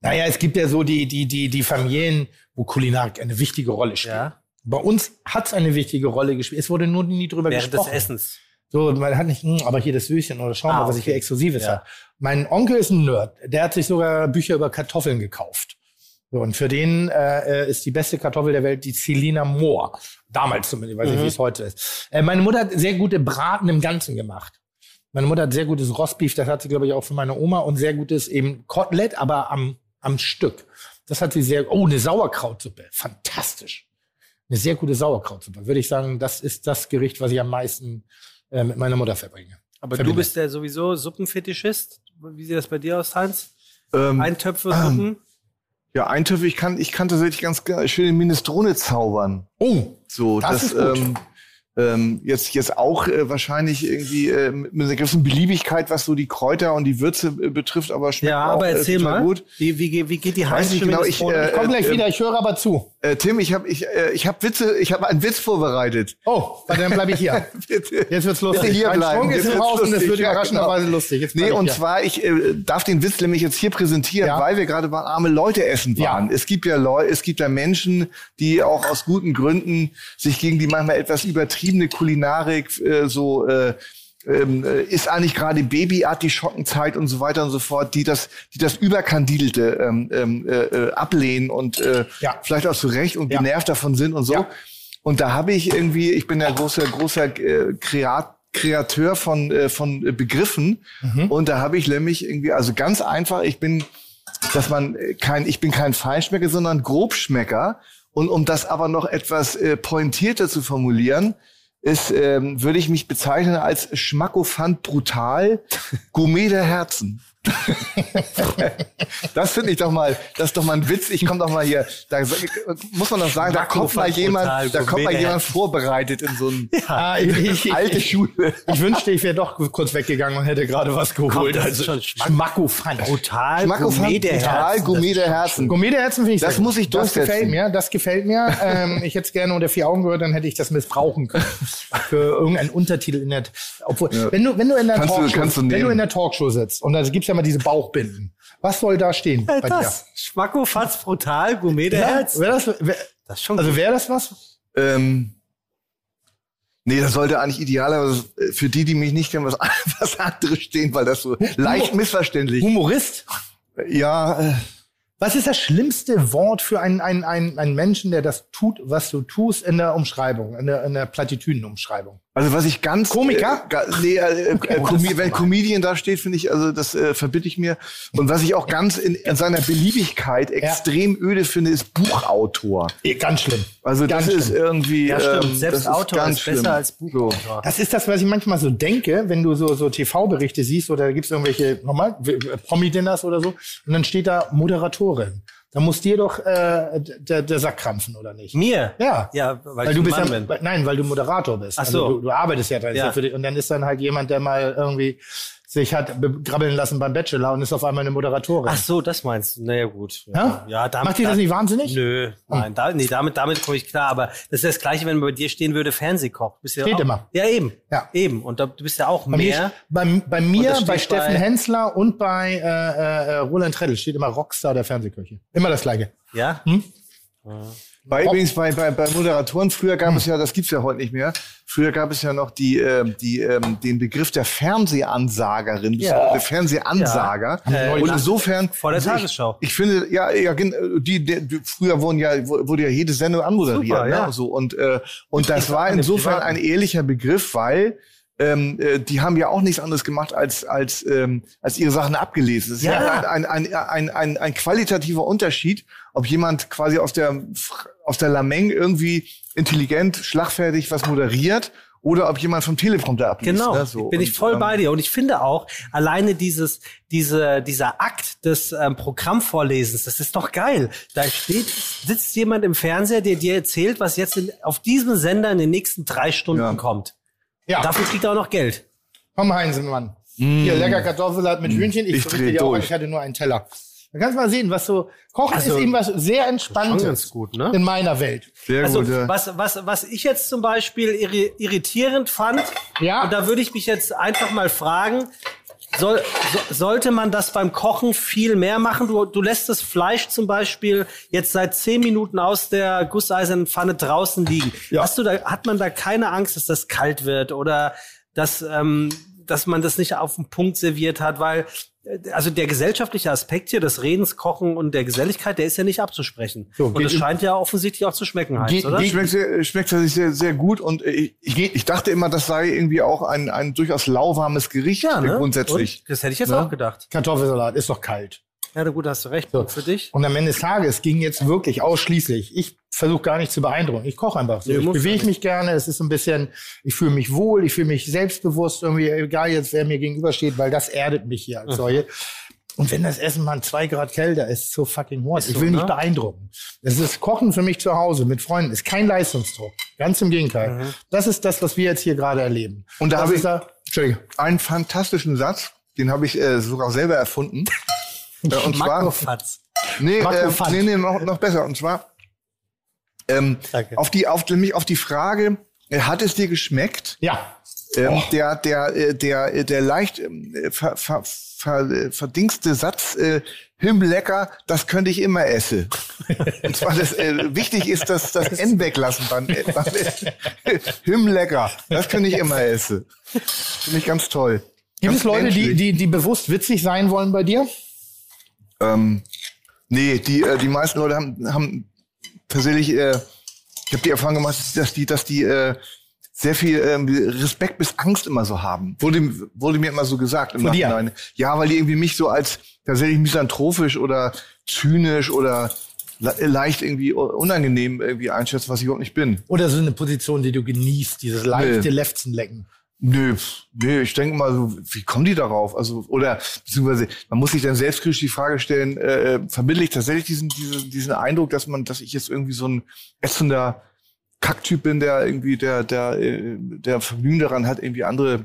S6: Naja, es gibt ja so die, die, die, die Familien, wo Kulinarik eine wichtige Rolle spielt.
S5: Ja.
S6: Bei uns hat es eine wichtige Rolle gespielt. Es wurde nur nie drüber
S5: Während des
S6: gesprochen.
S5: Essens.
S6: So, man hat nicht, hm, aber hier das Söschen oder schau mal,
S5: Ah,
S6: was ich
S5: okay.
S6: hier Exklusives
S5: Ja.
S6: habe. Mein Onkel ist ein Nerd. Der hat sich sogar Bücher über Kartoffeln gekauft. So, und für den äh, ist die beste Kartoffel der Welt die Celina Moor. Damals zumindest, ich weiß nicht,
S5: Mhm.
S6: wie es heute ist. Äh, meine Mutter hat sehr gute Braten im Ganzen gemacht. Meine Mutter hat sehr gutes Rostbeef, das hat sie, glaube ich, auch für meine Oma und sehr gutes eben Kotelett, aber am, am Stück. Das hat sie sehr, oh, eine Sauerkrautsuppe. Fantastisch. Eine sehr gute Sauerkrautsuppe. Würde ich sagen, das ist das Gericht, was ich am meisten äh, mit meiner Mutter verbringe.
S5: Aber
S6: Verbinde.
S5: du bist ja sowieso Suppenfetischist. Wie sieht das bei dir aus, Heinz?
S7: Ähm,
S5: Eintöpfe, Suppen?
S7: ja, Eintöpfe, ich kann, ich kann tatsächlich ganz schön in Minestrone zaubern.
S6: Oh,
S7: So,
S6: Das
S7: das,
S6: ist gut.
S7: Ähm, ähm, jetzt, jetzt auch äh, wahrscheinlich irgendwie äh, mit einer gewissen Beliebigkeit, was so die Kräuter und die Würze äh, betrifft, aber schmeckt
S5: Ja,
S7: auch,
S5: aber
S7: äh,
S5: erzähl mal.
S7: gut.
S5: Wie, wie, geht- wie geht die heimische
S7: genau, ich, äh,
S6: ich komme gleich
S7: äh,
S6: wieder, ich höre aber zu.
S7: Äh, Tim, ich habe ich, äh, ich hab Witze, ich habe einen Witz vorbereitet.
S6: Oh, dann bleibe ich hier.
S7: Bitte.
S6: Jetzt wird's lustig.
S7: Bitte hier
S6: Ein
S7: bleiben.
S6: Strunk ist
S7: Jetzt
S6: Haus und es wird
S7: Ja,
S6: überraschenderweise
S7: genau.
S6: lustig. Jetzt
S7: Nee, und
S6: hier.
S7: zwar, ich äh, darf den Witz nämlich jetzt hier präsentieren,
S6: Ja.
S7: weil wir gerade bei arme Leute essen
S6: Ja.
S7: waren. Es gibt ja Leute, es gibt ja Menschen, die auch aus guten Gründen sich gegen die manchmal etwas übertriebene Kulinarik äh, so äh, ähm, äh, ist eigentlich gerade Babyartischockenzeit und so weiter und so fort, die das, die das überkandidelte ähm, ähm, äh, äh, ablehnen und äh,
S6: Ja.
S7: vielleicht auch zu Recht und
S6: Ja.
S7: genervt davon sind und so.
S6: Ja.
S7: Und da habe ich irgendwie, ich bin ja großer, großer äh, Kreat Kreateur von, äh, von Begriffen. Und da habe ich nämlich irgendwie, also ganz einfach, ich bin, dass man kein, ich bin kein Feinschmecker, sondern Grobschmecker. Und um das aber noch etwas äh, pointierter zu formulieren, ist, ähm, würde ich mich bezeichnen als Schmackofant brutal, Gourmet der Herzen. das finde ich doch mal, das ist doch mal ein Witz. Ich komme doch mal hier, da muss man doch sagen, da kommt mal jemand, da kommt mal jemand vorbereitet in so ein
S6: Ah, ich, ich,
S7: alte Schule.
S6: ich wünschte, ich wäre doch kurz weggegangen und hätte gerade was geholt.
S5: das ist
S6: also
S5: schon Schmack-
S6: Schmackofant.
S5: Brutal,
S7: Schmackofant
S5: Gourmet der
S7: brutal,
S5: Herzen.
S7: Gourmet
S5: Das
S7: der
S5: ist
S7: Herzen.
S6: Finde ich
S7: Das muss ich
S6: Das gefällt
S7: durchsetzen.
S6: mir, das gefällt mir. ähm, ich hätte es gerne unter vier Augen gehört, dann hätte ich das missbrauchen können. Für irgendeinen Untertitel in der, obwohl, wenn du, wenn du in der
S7: Kannst du-
S6: Talkshow,
S7: kannst du
S6: wenn du in der Talkshow sitzt, und da gibt's ja ja mal diese Bauchbinden. Was soll da stehen bei
S5: das. Schmacko, Fatz, brutal, Gourmet, der
S6: dir?
S5: Herz.
S6: Wär das, wär,
S5: Das ist schon
S6: also wäre das was?
S7: Ähm, nee, das sollte eigentlich idealerweise für die, die mich nicht kennen, was, was anderes stehen, weil das so leicht missverständlich.
S6: Humorist?
S7: Ja, äh,
S6: Was ist das schlimmste Wort für einen, einen, einen, einen Menschen, der das tut, was du tust in der Umschreibung, in der, in der Platitüdenumschreibung?
S7: Also was ich ganz
S6: Komiker?
S7: Äh, ga, nee, äh, äh, Com wenn Comedian da steht, finde ich, also das äh, verbitte ich mir. Und was ich auch ganz in, in seiner Beliebigkeit extrem öde finde, ist Buchautor.
S6: Ganz schlimm.
S7: Also
S6: Ganz
S7: das ist
S6: schlimm.
S7: irgendwie.
S5: Ja, stimmt.
S7: ähm,
S5: Selbst
S7: das
S5: Autor
S7: ganz
S5: ist besser
S7: schlimm.
S5: als Buchautor.
S6: Das ist das, was ich manchmal so denke, wenn du so, so TV-Berichte siehst oder gibt's irgendwelche, nochmal, Promi-Dinners oder so, und dann steht da Moderatorin. Da muss dir doch äh, der, der Sack krampfen, oder nicht?
S5: Mir?
S6: Ja.
S5: Ja, weil,
S6: Weil,
S5: ich
S6: du bist
S5: Mann
S6: ja,
S5: bin.
S6: nein, weil du Moderator bist.
S5: Ach so.
S6: Also du, du arbeitest ja, da ist
S5: Ja.
S6: ja für dich, und dann ist dann halt jemand, der mal irgendwie sich hat begrabbeln lassen beim Bachelor und ist auf einmal eine Moderatorin.
S5: Ach so, das meinst du. Naja, gut.
S6: Ja?
S5: ja damit,
S6: Macht dir das nicht wahnsinnig?
S5: Nö, nein, da, nee, damit, damit komme ich klar. Aber das ist das Gleiche, wenn bei dir stehen würde, Fernsehkoch. Bist ja
S6: Steht
S5: auch,
S6: immer.
S5: Ja, eben.
S6: Ja.
S5: Eben. Und da, du bist ja auch
S6: Bei
S5: mehr.
S6: mir, bei, bei mir bei Steffen
S5: bei-
S6: Hensler und bei äh, äh, Roland Treddel steht immer Rockstar der Fernsehküche. Immer das Gleiche.
S5: Ja?
S7: Bei, übrigens bei, bei, bei Moderatoren, früher gab
S6: Hm.
S7: es ja, das gibt's ja heute nicht mehr, früher gab es ja noch die, ähm, die, ähm, den Begriff der Fernsehansagerin,
S5: Ja.
S7: der Fernsehansager.
S5: Ja.
S7: Und insofern.
S5: vor der
S7: also ich-
S5: Tagesschau.
S7: Ich, finde, ja, ja, die, die, die, früher wurden ja, wurde ja jede Sendung anmoderiert.
S5: Super, ja.
S7: ne? so, und, äh, und das war insofern ein ehrlicher Begriff, weil ähm, äh, die haben ja auch nichts anderes gemacht, als, als, ähm, als ihre Sachen abgelesen. Das ist ja,
S5: Ja.
S7: ein, ein, ein, ein, ein, qualitativer Unterschied, ob jemand quasi aus der, aus der Lameng irgendwie intelligent, schlagfertig was moderiert oder ob jemand vom Teleprompter abliest.
S5: Genau,
S7: ne, so.
S5: bin ich voll
S7: ähm,
S5: bei dir. Und ich finde auch, alleine dieses, diese, dieser Akt des ähm, Programmvorlesens, das ist doch geil. Da steht, sitzt jemand im Fernseher, der dir erzählt, was jetzt in, auf diesem Sender in den nächsten drei Stunden
S7: Ja.
S5: kommt.
S6: Ja,
S5: Dafür kriegt er auch noch Geld.
S6: komm Heinzenmann. Hier, lecker Kartoffelsalat mit Hühnchen. Ich,
S7: Mm. Ich
S6: berichte
S7: dreh
S6: dir auch, ich hatte nur einen Teller. Da kannst du mal sehen, was so, Kochen
S5: Also,
S6: ist eben was sehr Entspanntes
S5: ganz gut, ne?
S6: in meiner Welt.
S7: Sehr
S5: Also
S7: gut. ja.
S5: was, was, was ich jetzt zum Beispiel irri irritierend fand,
S6: Ja.
S5: und da würde ich mich jetzt einfach mal fragen, soll, so, sollte man das beim Kochen viel mehr machen? Du, du lässt das Fleisch zum Beispiel jetzt seit zehn Minuten aus der gusseisernen Pfanne draußen liegen. Hast du da, hat man da keine Angst, dass das kalt wird oder dass, ähm, dass man das nicht auf den Punkt serviert hat? Weil also der gesellschaftliche Aspekt hier des Redens, Kochen und der Geselligkeit, der ist ja nicht abzusprechen.
S6: So,
S5: und es scheint ja offensichtlich auch zu schmecken, Heinz,
S6: Geht-
S5: oder?
S6: geht-
S7: Schmeckt, sehr, schmeckt tatsächlich sehr, sehr gut und äh, ich, ich, ich dachte immer, das sei irgendwie auch ein, ein durchaus lauwarmes Gericht äh,
S5: ne?
S7: grundsätzlich.
S5: Und? Das hätte ich jetzt
S7: Ne?
S5: auch gedacht.
S6: Kartoffelsalat ist doch kalt.
S5: Ja, gut, hast du recht. Für dich?
S6: Und am Ende des Tages ging jetzt wirklich ausschließlich. Ich versuche gar nicht zu beeindrucken. Ich koche einfach so.
S5: Nee,
S6: ich bewege mich gerne. Es ist so ein bisschen, ich fühle mich wohl, ich fühle mich selbstbewusst, irgendwie, egal jetzt, wer mir gegenübersteht, weil das erdet mich hier
S5: Mhm.
S6: als solche. Und wenn das Essen mal zwei Grad kälter ist, so fucking what?
S5: Ist
S6: Ich
S5: so,
S6: will nicht
S5: ne?
S6: beeindrucken. Es ist Kochen für mich zu Hause mit Freunden, ist kein Leistungsdruck. Ganz im Gegenteil.
S5: Mhm.
S6: Das ist das, was wir jetzt hier gerade erleben.
S7: Und da habe ich-
S6: da.
S7: Einen fantastischen Satz, den habe ich äh, sogar selber erfunden. Äh, und zwar,
S5: Makrofatz.
S7: nee, äh, nee, nee, noch, noch besser. Und zwar ähm,
S5: Danke.
S7: auf die, auf, nämlich auf die Frage, äh, hat es dir geschmeckt?
S6: Ja.
S7: Ähm, der, der, äh, der, äh, der leicht äh, ver, ver, ver, verdingste Satz, äh, Himlecker, das könnte ich immer essen. Und zwar das, äh, wichtig ist, dass das N weglassen beim, beim Himlecker, das könnte ich immer essen. Finde ich ganz toll.
S6: Gibt es Leute, die, die, die bewusst witzig sein wollen bei dir?
S7: Ähm, nee, die, äh, die meisten Leute haben, haben tatsächlich, äh, ich habe die Erfahrung gemacht, dass die, dass die äh, sehr viel ähm, Respekt bis Angst immer so haben. Wurde, wurde mir immer so gesagt im
S6: Von dir?
S7: Ja, weil die irgendwie mich so als tatsächlich misanthropisch oder zynisch oder le leicht irgendwie unangenehm irgendwie einschätzen, was ich überhaupt nicht bin.
S6: Oder so eine Position, die du genießt, dieses leichte
S7: Nee.
S6: Lefzenlecken?
S7: Nö, nee, ich denke mal wie kommen die darauf? Also, oder beziehungsweise man muss sich dann selbstkritisch die Frage stellen, äh, vermittle ich tatsächlich diesen, diesen, diesen Eindruck, dass man, dass ich jetzt irgendwie so ein ätzender Kacktyp bin, der irgendwie, der, der, äh, der Vergnügen daran hat, irgendwie andere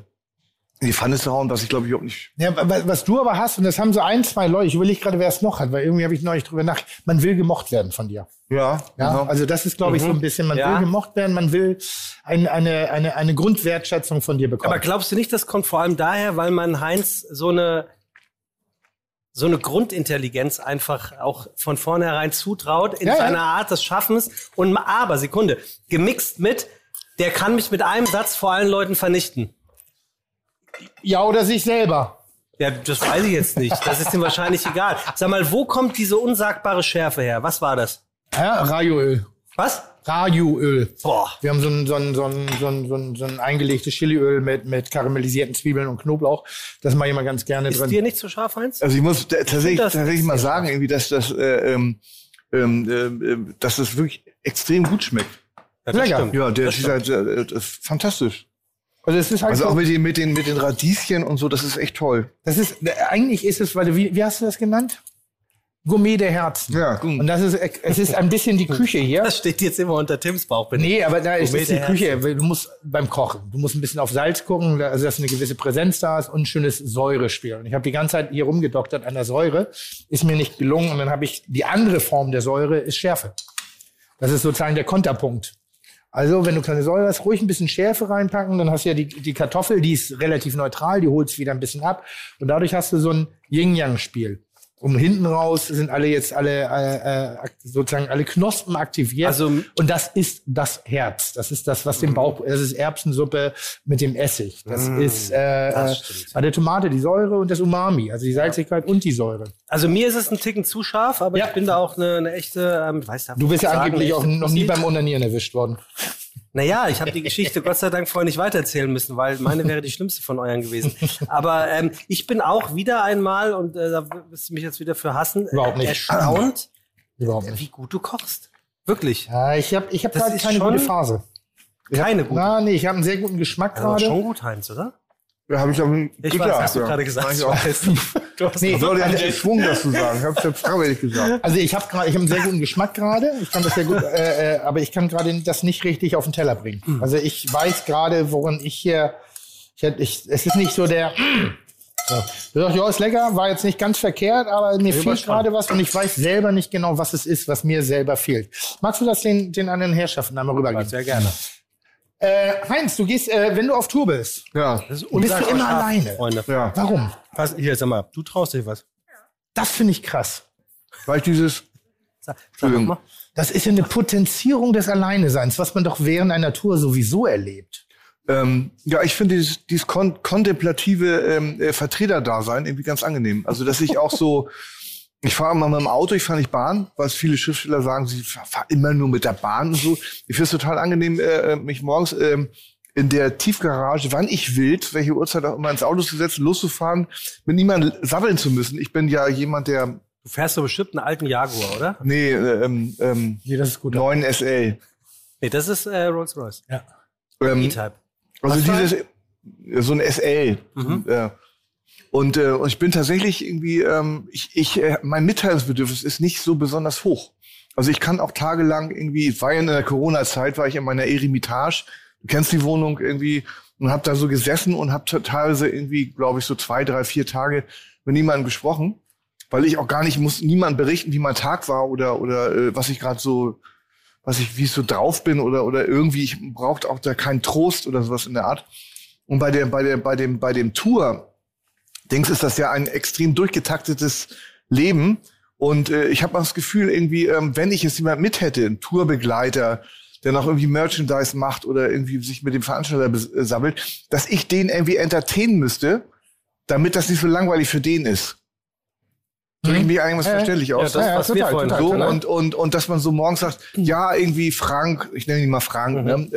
S7: die Pfanne zu hauen, was ich glaube ich überhaupt nicht.
S6: Ja, wa- was du aber hast, und das haben so ein, zwei Leute, ich überlege gerade, wer es noch hat, weil irgendwie habe ich neulich drüber nach, man will gemocht werden von dir.
S7: Ja,
S6: Ja,
S7: genau.
S6: also das ist, glaube ich, so ein bisschen, man
S5: Ja.
S6: will gemocht werden, man will ein, eine, eine, eine Grundwertschätzung von dir bekommen.
S5: Aber glaubst du nicht, das kommt vor allem daher, weil man Heinz so eine so eine Grundintelligenz einfach auch von vornherein zutraut in
S6: Ja, ja.
S5: seiner Art des Schaffens. Und aber Sekunde, gemixt mit, der kann mich mit einem Satz vor allen Leuten vernichten.
S6: Ja, oder sich selber.
S5: Ja, das weiß ich jetzt nicht. Das ist ihm wahrscheinlich egal. Sag mal, wo kommt diese unsagbare Schärfe her? Was war das?
S6: Ja, Radioöl.
S5: Was?
S6: Radioöl.
S5: Boah.
S6: Wir haben so ein, so ein, so ein, so ein, so ein, so ein eingelegtes Chiliöl mit, mit karamellisierten Zwiebeln und Knoblauch. Das mache ich immer ganz gerne
S5: Ist
S6: drin.
S5: dir nicht zu scharf, Heinz?
S7: Also ich muss tatsächlich,
S5: das
S7: tatsächlich mal
S5: sehr
S7: sagen, irgendwie, dass das, äh, ähm, ähm, äh, dass das wirklich extrem gut schmeckt.
S5: Ja,
S6: Lecker.
S5: stimmt.
S7: Ja, der
S5: Das
S7: ist halt, äh, das ist fantastisch.
S6: Also es ist halt
S7: Also
S6: so,
S7: auch mit den, mit den, mit den Radieschen und so, das ist echt toll.
S6: das ist, eigentlich ist es, weil, du- wie, wie hast du das genannt? Gourmet der Herzen.
S7: Ja, gut.
S6: Und das ist, es ist ein bisschen die Küche hier.
S5: Das steht jetzt immer unter Tims Bauch. bitte.
S6: Nee, aber da ist, die
S5: der
S6: Küche. weil Du musst beim Kochen, du musst ein bisschen auf Salz gucken, also dass eine gewisse Präsenz da ist und ein schönes Säurespiel. Und ich habe die ganze Zeit hier rumgedoktert an der Säure, ist mir nicht gelungen. Und dann habe ich die andere Form der Säure ist Schärfe. Das ist sozusagen der Konterpunkt. Also, wenn du keine Säure hast, ruhig ein bisschen Schärfe reinpacken, dann hast du ja die, die Kartoffel, die ist relativ neutral, die holst wieder ein bisschen ab. Und dadurch hast du so ein Yin-Yang-Spiel. Und hinten raus sind alle jetzt alle äh, äh, sozusagen alle Knospen aktiviert.
S5: Also-
S6: und das ist das Herz. Das ist das, was den Bauch. Das ist Erbsensuppe mit dem Essig. Das ist äh,
S5: das
S6: äh, bei der Tomate die Säure und das Umami, also die Salzigkeit und die Säure.
S5: Also mir ist es ein Ticken zu scharf, aber
S6: Ja.
S5: ich bin da auch eine, eine echte, ähm, weiß
S6: Du bist ja angeblich auch noch nie beim Onanieren erwischt worden.
S5: Naja, ich habe die Geschichte Gott sei Dank vorher nicht weitererzählen müssen, weil meine wäre die schlimmste von euren gewesen. Aber ähm, ich bin auch wieder einmal, und äh, da wirst du mich jetzt wieder für hassen,
S6: Überhaupt nicht.
S5: erstaunt,
S6: Überhaupt nicht.
S5: wie gut du kochst. Wirklich.
S6: Ja, ich habe ich hab gerade
S5: ist
S6: keine gute Phase. Ich
S5: Keine
S6: hab,
S5: gute.
S6: Na, nee, ich habe einen sehr guten Geschmack gerade.
S5: schon gut, Heinz, oder?
S7: Ja, habe ich aber
S5: Ich weiß, hast du gerade gesagt. Ich weiß. Du hast
S6: Nee,
S7: Ich wollte ja nicht gezwungen, das zu sagen. Ich habe es jetzt freiwillig gesagt.
S6: also ich habe gerade, ich habe einen sehr guten Geschmack gerade. Ich kann das sehr gut, äh, äh, aber ich kann gerade das nicht richtig auf den Teller bringen.
S5: Hm.
S6: Also ich weiß gerade, woran ich hier, ich, hätt- ich, es ist nicht so der. So. Du sagst, ja, ist lecker, war jetzt nicht ganz verkehrt, aber mir fehlt gerade was und ich weiß selber nicht genau, was es ist, was mir selber fehlt. Magst du das den, den anderen Herrschaften einmal rübergeben?
S5: Sehr gerne.
S6: Äh, Heinz, du gehst, äh, wenn du auf Tour bist,
S7: Ja,
S6: bist du immer alleine.
S5: Freunde.
S7: ja.
S6: Warum?
S5: Was, hier, sag mal, du traust dich was.
S6: Das finde ich krass.
S7: Weil ich dieses,
S5: Sag, sag mal.
S6: Das ist ja eine Potenzierung des Alleineseins, was man doch während einer Tour sowieso erlebt.
S7: ähm, ja, ich finde dieses, dieses kon kontemplative ähm, äh, Vertreterdasein irgendwie ganz angenehm. Also, dass ich auch so, ich fahre mal mit dem Auto, ich fahre nicht Bahn, was viele Schriftsteller sagen, sie fahren fahr immer nur mit der Bahn und so. Ich finde es total angenehm, äh, mich morgens ähm, in der Tiefgarage, wann ich will, welche Uhrzeit auch immer ins Auto zu setzen, loszufahren, mit niemandem sabbeln zu müssen. Ich bin ja jemand, der,
S5: Du fährst doch bestimmt einen alten Jaguar, oder?
S7: nee, äh, ähm, ähm,
S6: Nee, das ist gut.
S7: 9 SL.
S5: Nee, das ist äh, Rolls Royce.
S6: Ja.
S7: Ähm,
S5: E-Type.
S7: Also dieses, so ein SL.
S5: Mhm.
S7: Ja. Und, äh, und ich bin tatsächlich irgendwie, ähm, ich, ich, äh, mein Mitteilungsbedürfnis ist nicht so besonders hoch. Also ich kann auch tagelang irgendwie, war ja in der Corona-Zeit, war ich in meiner Eremitage, du kennst die Wohnung irgendwie, und habe da so gesessen und habe teilweise irgendwie, glaube ich, so zwei, drei, vier Tage mit niemandem gesprochen, weil ich auch gar nicht, muss niemand berichten, wie mein Tag war oder, oder äh, was ich gerade so, was ich, wie ich so drauf bin oder, oder irgendwie, ich brauchte auch da keinen Trost oder sowas in der Art. Und bei der, bei der, bei dem, bei dem Tour, Dings ist das ja ein extrem durchgetaktetes Leben. Und äh, ich habe das Gefühl, irgendwie, ähm, wenn ich jetzt jemand mit hätte, ein Tourbegleiter, der noch irgendwie Merchandise macht oder irgendwie sich mit dem Veranstalter äh, sammelt, dass ich den irgendwie entertainen müsste, damit das nicht so langweilig für den ist. So irgendwie eigentlich was
S6: Ja, ja.
S7: verständlich aus.
S5: das, was wir vorhin
S7: So,
S5: hatten, ne?
S7: und, und, und dass man so morgens sagt, ja, irgendwie Frank, ich nenne ihn mal Frank, ne,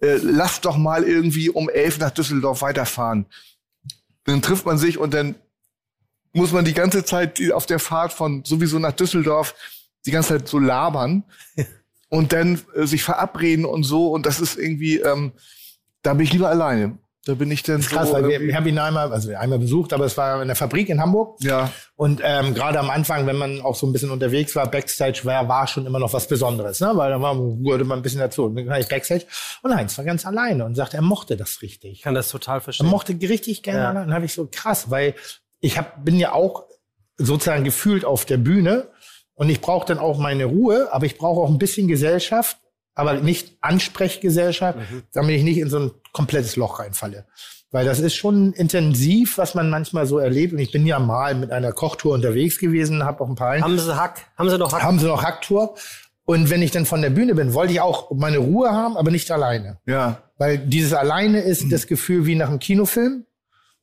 S7: äh, äh, lass doch mal irgendwie um elf nach Düsseldorf weiterfahren. Dann trifft man sich und dann muss man die ganze Zeit auf der Fahrt von sowieso nach Düsseldorf die ganze Zeit so labern und dann äh, sich verabreden und so. Und das ist irgendwie, ähm, da bin ich lieber alleine. Da bin ich dann
S6: Das ist krass,
S7: so,
S6: weil wir, wir haben ihn einmal, also einmal besucht, aber es war in der Fabrik in Hamburg.
S7: ja,
S6: Und ähm, gerade am Anfang, wenn man auch so ein bisschen unterwegs war, Backstage war, war schon immer noch was Besonderes, ne? Weil da war, gehörte man ein bisschen dazu. Und dann war ich Backstage und Heinz war ganz alleine und sagte, er mochte das richtig.
S5: Ich kann das total
S6: Er
S5: verstehen.
S6: mochte richtig gerne.
S5: Ja.
S6: Und dann habe ich so krass, weil ich hab, bin ja auch sozusagen gefühlt auf der Bühne und ich brauche dann auch meine Ruhe, aber ich brauche auch ein bisschen Gesellschaft, aber nicht Ansprechgesellschaft, damit ich nicht in so ein komplettes Loch reinfalle. Weil das ist schon intensiv, was man manchmal so erlebt. Und ich bin ja mal mit einer Kochtour unterwegs gewesen, habe auch ein paar.
S5: Haben Sie Hack? Haben Sie noch Hack?
S6: Haben Sie noch Hacktour? Und wenn ich dann von der Bühne bin, wollte ich auch meine Ruhe haben, aber nicht alleine.
S7: Ja.
S6: Weil dieses alleine ist das Gefühl wie nach einem Kinofilm.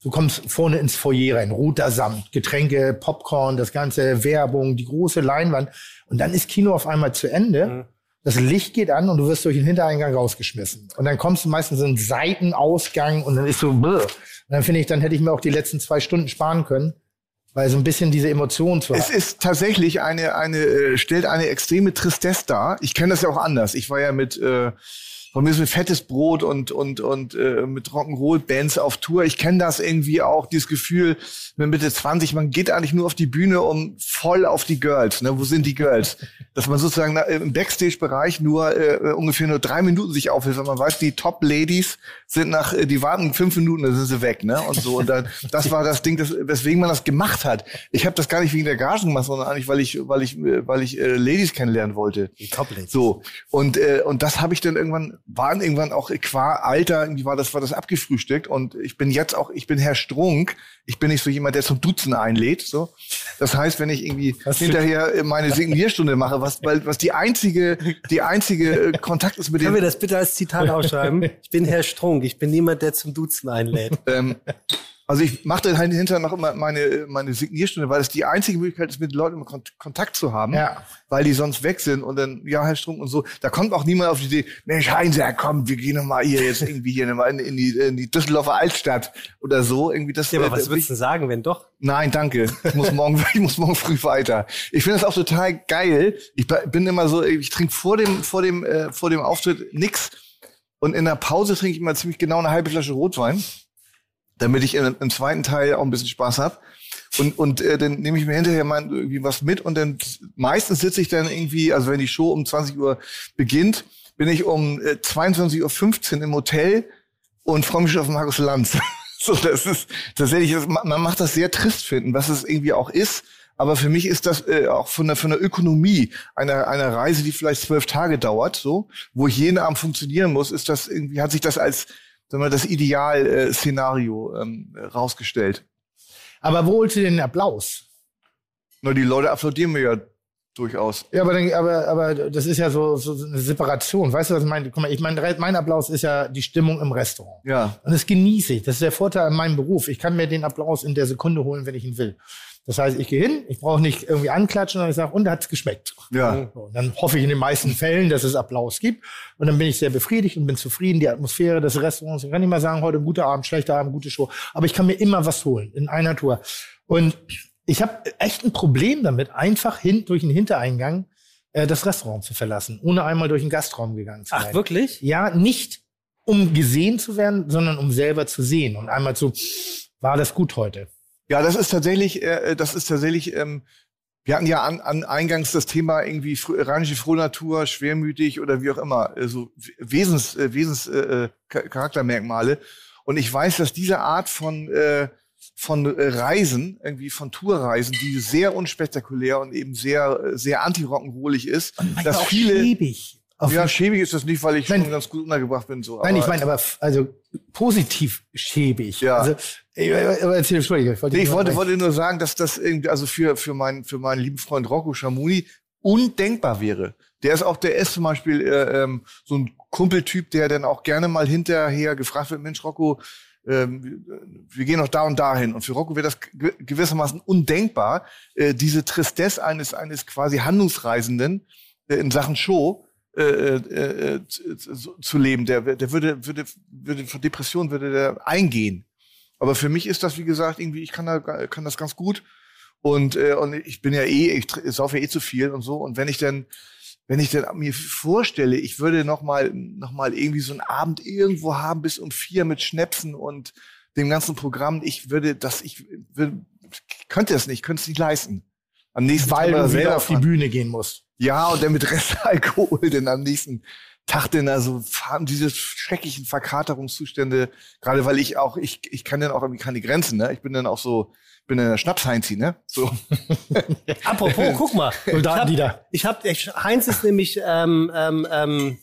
S6: Du kommst vorne ins Foyer rein, roter Samt, Getränke, Popcorn, das ganze Werbung, die große Leinwand. Und dann ist Kino auf einmal zu Ende.
S5: Mhm.
S6: Das Licht geht an und du wirst durch den Hintereingang rausgeschmissen. Und dann kommst du meistens in einen Seitenausgang und dann ist so, brr. Und dann finde ich, dann hätte ich mir auch die letzten zwei Stunden sparen können, weil so ein bisschen diese Emotionen zu
S7: Es
S6: haben.
S7: ist tatsächlich eine, eine, äh, stellt eine extreme Tristesse dar. Ich kenne das ja auch anders. Ich war ja mit, äh, von mir ist mit fettes Brot und, und, und äh, mit Rock'n'Roll-Bands auf Tour. Ich kenne das irgendwie auch, dieses Gefühl, mit Mitte 20, man geht eigentlich nur auf die Bühne, um voll auf die Girls, ne? Wo sind die Girls? Dass man sozusagen im Backstage-Bereich nur äh, ungefähr nur drei Minuten sich aufhält, weil man weiß, die Top-Ladies sind nach, äh, die warten fünf Minuten, dann sind sie weg, ne? Und so. Und dann, das war das Ding, das, weswegen man das gemacht hat. Ich habe das gar nicht wegen der Gagen gemacht, sondern eigentlich, weil ich, weil ich, äh, weil ich äh, Ladies kennenlernen wollte.
S5: Die Top-Ladies.
S7: So. Und, äh, und das habe ich dann irgendwann, waren irgendwann auch qua Alter, irgendwie war das, war das abgefrühstückt. Und ich bin jetzt auch, ich bin Herr Strunk. Ich bin nicht so jemand, der zum Duzen einlädt. So. Das heißt, wenn ich irgendwie hinterher äh, meine Signierstunde mache, was, weil, was die einzige, die einzige äh, Kontakt ist mit
S5: Können wir
S7: dem,
S5: das bitte als Zitat ausschreiben? Ich bin Herr Strunk, ich bin niemand, der zum Duzen einlädt.
S7: ähm, also ich mache dann halt hinterher noch immer meine, meine Signierstunde, weil es die einzige Möglichkeit ist, mit Leuten immer Kon Kontakt zu haben,
S6: Ja.
S7: weil die sonst weg sind und dann, ja, Herr Strunk und so. Da kommt auch niemand auf die Idee, Mensch, Heinzer, komm, wir gehen noch mal hier jetzt irgendwie hier noch mal in, in, die, in die Düsseldorfer Altstadt oder so. Irgendwie das,
S5: Ja, aber
S7: äh,
S5: was würdest du sagen, wenn doch?
S7: Nein, danke. Ich muss morgen, ich muss morgen früh weiter. Ich finde das auch total geil. Ich bin immer so, ich trinke vor dem, vor dem, äh, vor dem Auftritt nix. Und in der Pause trinke ich immer ziemlich genau eine halbe Flasche Rotwein, damit ich im, zweiten Teil auch ein bisschen Spaß hab. Und, und äh, dann nehme ich mir hinterher mal irgendwie was mit und dann meistens sitze ich dann irgendwie, also wenn die Show um 20 Uhr beginnt, bin ich um äh, 22.15 Uhr im Hotel und freue mich schon auf Markus Lanz. so, das ist tatsächlich, das, man macht das sehr trist finden, was es irgendwie auch ist. Aber für mich ist das äh, auch von der, von der Ökonomie einer, einer Reise, die vielleicht zwölf Tage dauert, so, wo ich jeden Abend funktionieren muss, ist das irgendwie, hat sich das als, sagen wir, das Ideal-Szenario äh, Szenario, ähm, rausgestellt.
S6: Aber wo holst du den Applaus?
S7: Nur die Leute applaudieren mir ja durchaus.
S6: Ja, aber, dann, aber, aber das ist ja so, so eine Separation. Weißt du, was ich meine? Guck mal, ich meine, mein Applaus ist ja die Stimmung im Restaurant.
S7: Ja.
S6: Und das genieße ich. Das ist der Vorteil an meinem Beruf. Ich kann mir den Applaus in der Sekunde holen, wenn ich ihn will. Das heißt, ich gehe hin, ich brauche nicht irgendwie anklatschen, sondern ich sage, und da hat's geschmeckt.
S7: Ja.
S6: So, und dann hoffe ich in den meisten Fällen, dass es Applaus gibt. Und dann bin ich sehr befriedigt und bin zufrieden. Die Atmosphäre des Restaurants, ich kann nicht mal sagen, heute ein guter Abend, schlechter Abend, gute Show. Aber ich kann mir immer was holen in einer Tour. Und ich habe echt ein Problem damit, einfach hin, durch den Hintereingang äh, das Restaurant zu verlassen, ohne einmal durch den Gastraum gegangen zu sein.
S5: Ach, wirklich?
S6: Ja, nicht um gesehen zu werden, sondern um selber zu sehen und einmal zu, war das gut heute?
S7: Ja, das ist tatsächlich, äh, das ist tatsächlich, ähm, wir hatten ja an, an eingangs das Thema irgendwie rheinische Frohnatur, schwermütig oder wie auch immer, äh, so Wesens, äh, Wesens äh, äh, Cha- Charaktermerkmale. Und ich weiß, dass diese Art von äh, von äh, Reisen, irgendwie von Tourreisen, die sehr unspektakulär und eben sehr äh, sehr anti-rock'n'rollig ist, dass viele
S6: schäbig. Auf
S7: ja schäbig ist das nicht, weil ich
S6: Nein.
S7: schon ganz gut untergebracht bin so.
S6: Nein, ich meine, aber also positiv schäbig.
S7: Ja.
S6: Also, äh, aber erzähl, Entschuldige. Ich wollte,
S7: Nee, ich
S6: nur
S7: wollte, wollte nur sagen, dass das irgendwie, also für, für, meinen für meinen lieben Freund Rocco Schamuni undenkbar wäre. Der ist auch, der ist zum Beispiel äh, ähm, so ein Kumpeltyp, der dann auch gerne mal hinterher gefragt wird, Mensch, Rocco, ähm, wir gehen noch da und dahin. Und für Rocco wäre das ge- gewissermaßen undenkbar, äh, diese Tristesse eines, eines quasi Handlungsreisenden äh, in Sachen Show äh, äh, äh, zu, leben. Der, der würde, würde, würde, von Depression würde der eingehen. Aber für mich ist das, wie gesagt, irgendwie, ich kann, da, kann das ganz gut. Und, äh, und ich bin ja eh, ich tr- saufe ja eh zu viel und so. Und wenn ich dann, wenn ich dann mir vorstelle, ich würde noch mal, noch mal irgendwie so einen Abend irgendwo haben bis um vier mit Schnäpsen und dem ganzen Programm, ich würde das, ich würde, könnte es nicht, könnte es nicht leisten. Am nächsten
S6: Weil
S7: Tag
S6: du
S7: selber
S6: wieder auf die. Bühne gehen musst.
S7: Ja, und dann mit Restalkohol, denn am nächsten Tag denn also fahren diese schrecklichen Verkaterungszustände, gerade weil ich auch, ich, ich kann dann auch irgendwie keine Grenzen, ne? Ich bin dann auch so, bin dann der Schnapsheinzi, ne? So.
S5: Apropos, guck mal.
S6: Soldaten,
S5: ich
S6: die
S5: hab,
S6: da.
S5: ich hab, ich, Heinz ist nämlich ähm, ähm, ähm,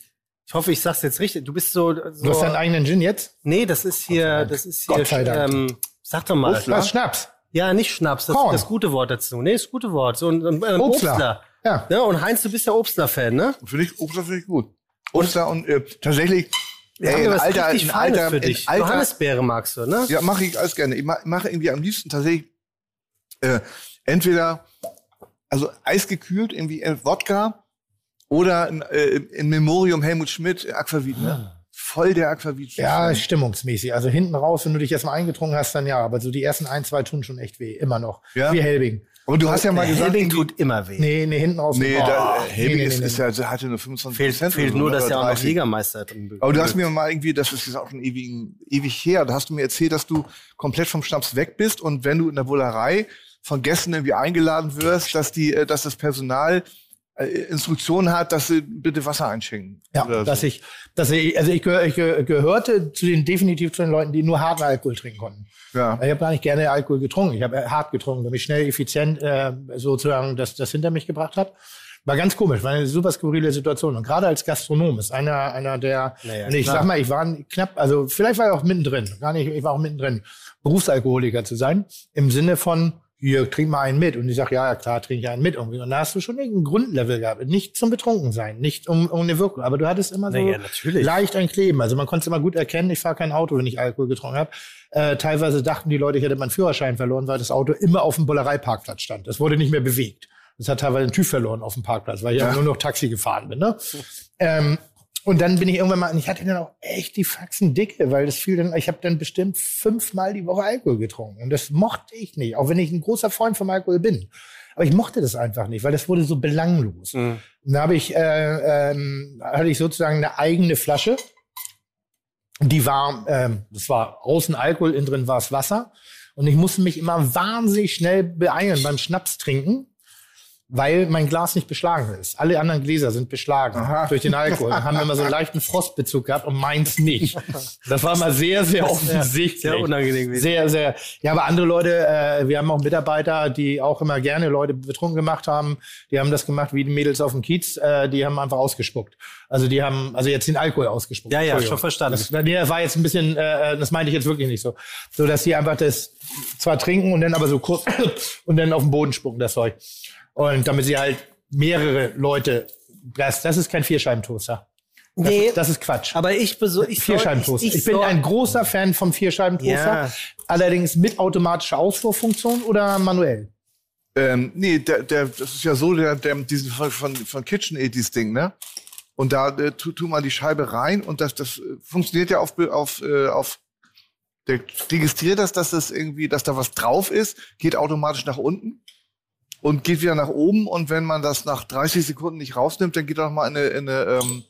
S5: Ich hoffe, ich sag's jetzt richtig. Du bist so. so
S6: Du hast deinen eigenen Gin jetzt?
S5: nee, das ist hier, das ist hier.
S6: Gott sei Dank.
S5: Ähm, sag doch mal.
S6: Was, Schnaps?
S5: Ja, nicht Schnaps, das
S6: Korn.
S5: ist das gute Wort dazu. Nee, das gute Wort. So ein, ein,
S6: Obstler.
S5: Obstler.
S6: Ja.
S5: Ja, und Heinz, du bist ja Obstler-Fan, ne?
S7: Finde ich, Obstler finde ich gut. Obstler und äh, tatsächlich,
S5: Wir haben
S7: ey,
S5: ja
S7: in
S5: was
S7: Alter, in Alter,
S5: für dich.
S7: Alter,
S5: Johannisbeere magst du, ne?
S7: Ja, mache ich alles gerne. Ich ma- mache irgendwie am liebsten tatsächlich äh, entweder also eisgekühlt, irgendwie äh, Wodka oder in, äh, in Memorium Helmut Schmidt, äh, Aquavit. Ne? Voll der Aquavit.
S6: Ja, stimmungsmäßig. Also hinten raus, wenn du dich erstmal eingetrunken hast, dann ja. Aber so die ersten ein, zwei tun schon echt weh. Immer noch.
S7: Ja?
S6: Wie Helbing.
S7: Aber du hast ja mal gesagt,
S5: Helbing tut immer weh.
S6: Nee, nee, hinten raus.
S7: nee,
S6: Oh,
S7: da,
S6: nee,
S7: Helbing
S6: nee,
S7: ist,
S6: nee,
S7: ist
S6: nee.
S7: ja, der hatte nur 25
S5: Fehlt,
S7: Prozent
S5: fehlt nur, dass ja auch noch
S7: 30.
S5: Jägermeister drin
S7: Aber du hast mir mal irgendwie, das ist jetzt auch schon ewig, ewig her, da hast du mir erzählt, dass du komplett vom Schnaps weg bist und wenn du in der Bullerei von Gästen irgendwie eingeladen wirst, dass die, äh, dass das Personal äh, Instruktionen hat, dass sie bitte Wasser einschenken.
S6: Ja,
S7: Oder
S6: dass
S7: so.
S6: ich, dass ich, also ich, gehör, ich gehör- gehörte zu den definitiv zu den Leuten, die nur harten Alkohol trinken konnten.
S7: ja.
S6: Ich habe gar nicht gerne Alkohol getrunken. Ich habe äh, hart getrunken, damit ich schnell, effizient äh, sozusagen das, das hinter mich gebracht habe. War ganz komisch, war eine super skurrile Situation. Und gerade als Gastronom ist einer, einer der,
S5: Naja,
S6: und ich
S5: klar.
S6: sag mal, ich war knapp, also vielleicht war ich auch mittendrin, gar nicht, ich war auch mittendrin, Berufsalkoholiker zu sein, im Sinne von, hier, trink mal einen mit. Und ich sag, ja, ja, klar, trinke ich einen mit irgendwie. Und da hast du schon irgendein Grundlevel gehabt. Nicht zum Betrunken sein, nicht um, um eine Wirkung. Aber du hattest immer so
S5: Naja, natürlich.
S6: leicht ein Kleben. Also man konnte es immer gut erkennen, ich fahre kein Auto, wenn ich Alkohol getrunken habe. Äh, teilweise dachten die Leute, ich hätte meinen Führerschein verloren, weil das Auto immer auf dem Bullereiparkplatz stand. Das wurde nicht mehr bewegt. Das hat teilweise den TÜV verloren auf dem Parkplatz, weil ich ja. nur noch Taxi gefahren bin. Ne? Ähm, und dann bin ich irgendwann mal, und ich hatte dann auch echt die Faxen dicke, weil das fiel dann, ich habe dann bestimmt fünfmal die Woche Alkohol getrunken. Und das mochte ich nicht, auch wenn ich ein großer Freund vom Alkohol bin. Aber ich mochte das einfach nicht, weil das wurde so belanglos. Und da habe ich, äh, ähm, hatte ich sozusagen eine eigene Flasche. Die war, ähm, das war außen Alkohol, innen drin war es Wasser. Und ich musste mich immer wahnsinnig schnell beeilen beim Schnaps trinken, weil mein Glas nicht beschlagen ist. Alle anderen Gläser sind beschlagen durch den Alkohol und haben immer so einen leichten Frostbezug gehabt und meins nicht. Das war immer sehr, sehr offensichtlich.
S5: sehr unangenehm.
S6: Sehr, sehr. Ja, aber andere Leute, äh, wir haben auch Mitarbeiter, die auch immer gerne Leute betrunken gemacht haben. Die haben das gemacht wie die Mädels auf dem Kiez. Äh, die haben einfach ausgespuckt. Also die haben, also jetzt den Alkohol ausgespuckt.
S5: Ja, ja, schon verstanden.
S6: Das, nee, das war jetzt ein bisschen, äh, das meinte ich jetzt wirklich nicht so. So, dass die einfach das zwar trinken und dann aber so kurz und dann auf den Boden spucken, das Zeug. Und damit sie halt mehrere Leute, das, das ist kein Vierscheibentoaster. Das,
S5: Nee,
S6: ist, das ist Quatsch.
S5: aber ich beso ich soll-
S6: Vierscheibentoaster. Ich,
S5: ich
S6: bin ein großer Fan vom Vierscheibentoaster.
S5: Ja.
S6: Allerdings mit automatischer Ausfuhrfunktion oder manuell.
S7: Ähm, nee, der, der, das ist ja so, der, der, diesen von, von, von KitchenAid, dieses Ding, ne? Und da äh, tu, tu mal die Scheibe rein und das, das äh, funktioniert ja auf, auf, äh, auf der registriert das, dass das irgendwie, dass da was drauf ist, geht automatisch nach unten und geht wieder nach oben und wenn man das nach 30 Sekunden nicht rausnimmt, dann geht er noch mal in eine, in eine, ähm,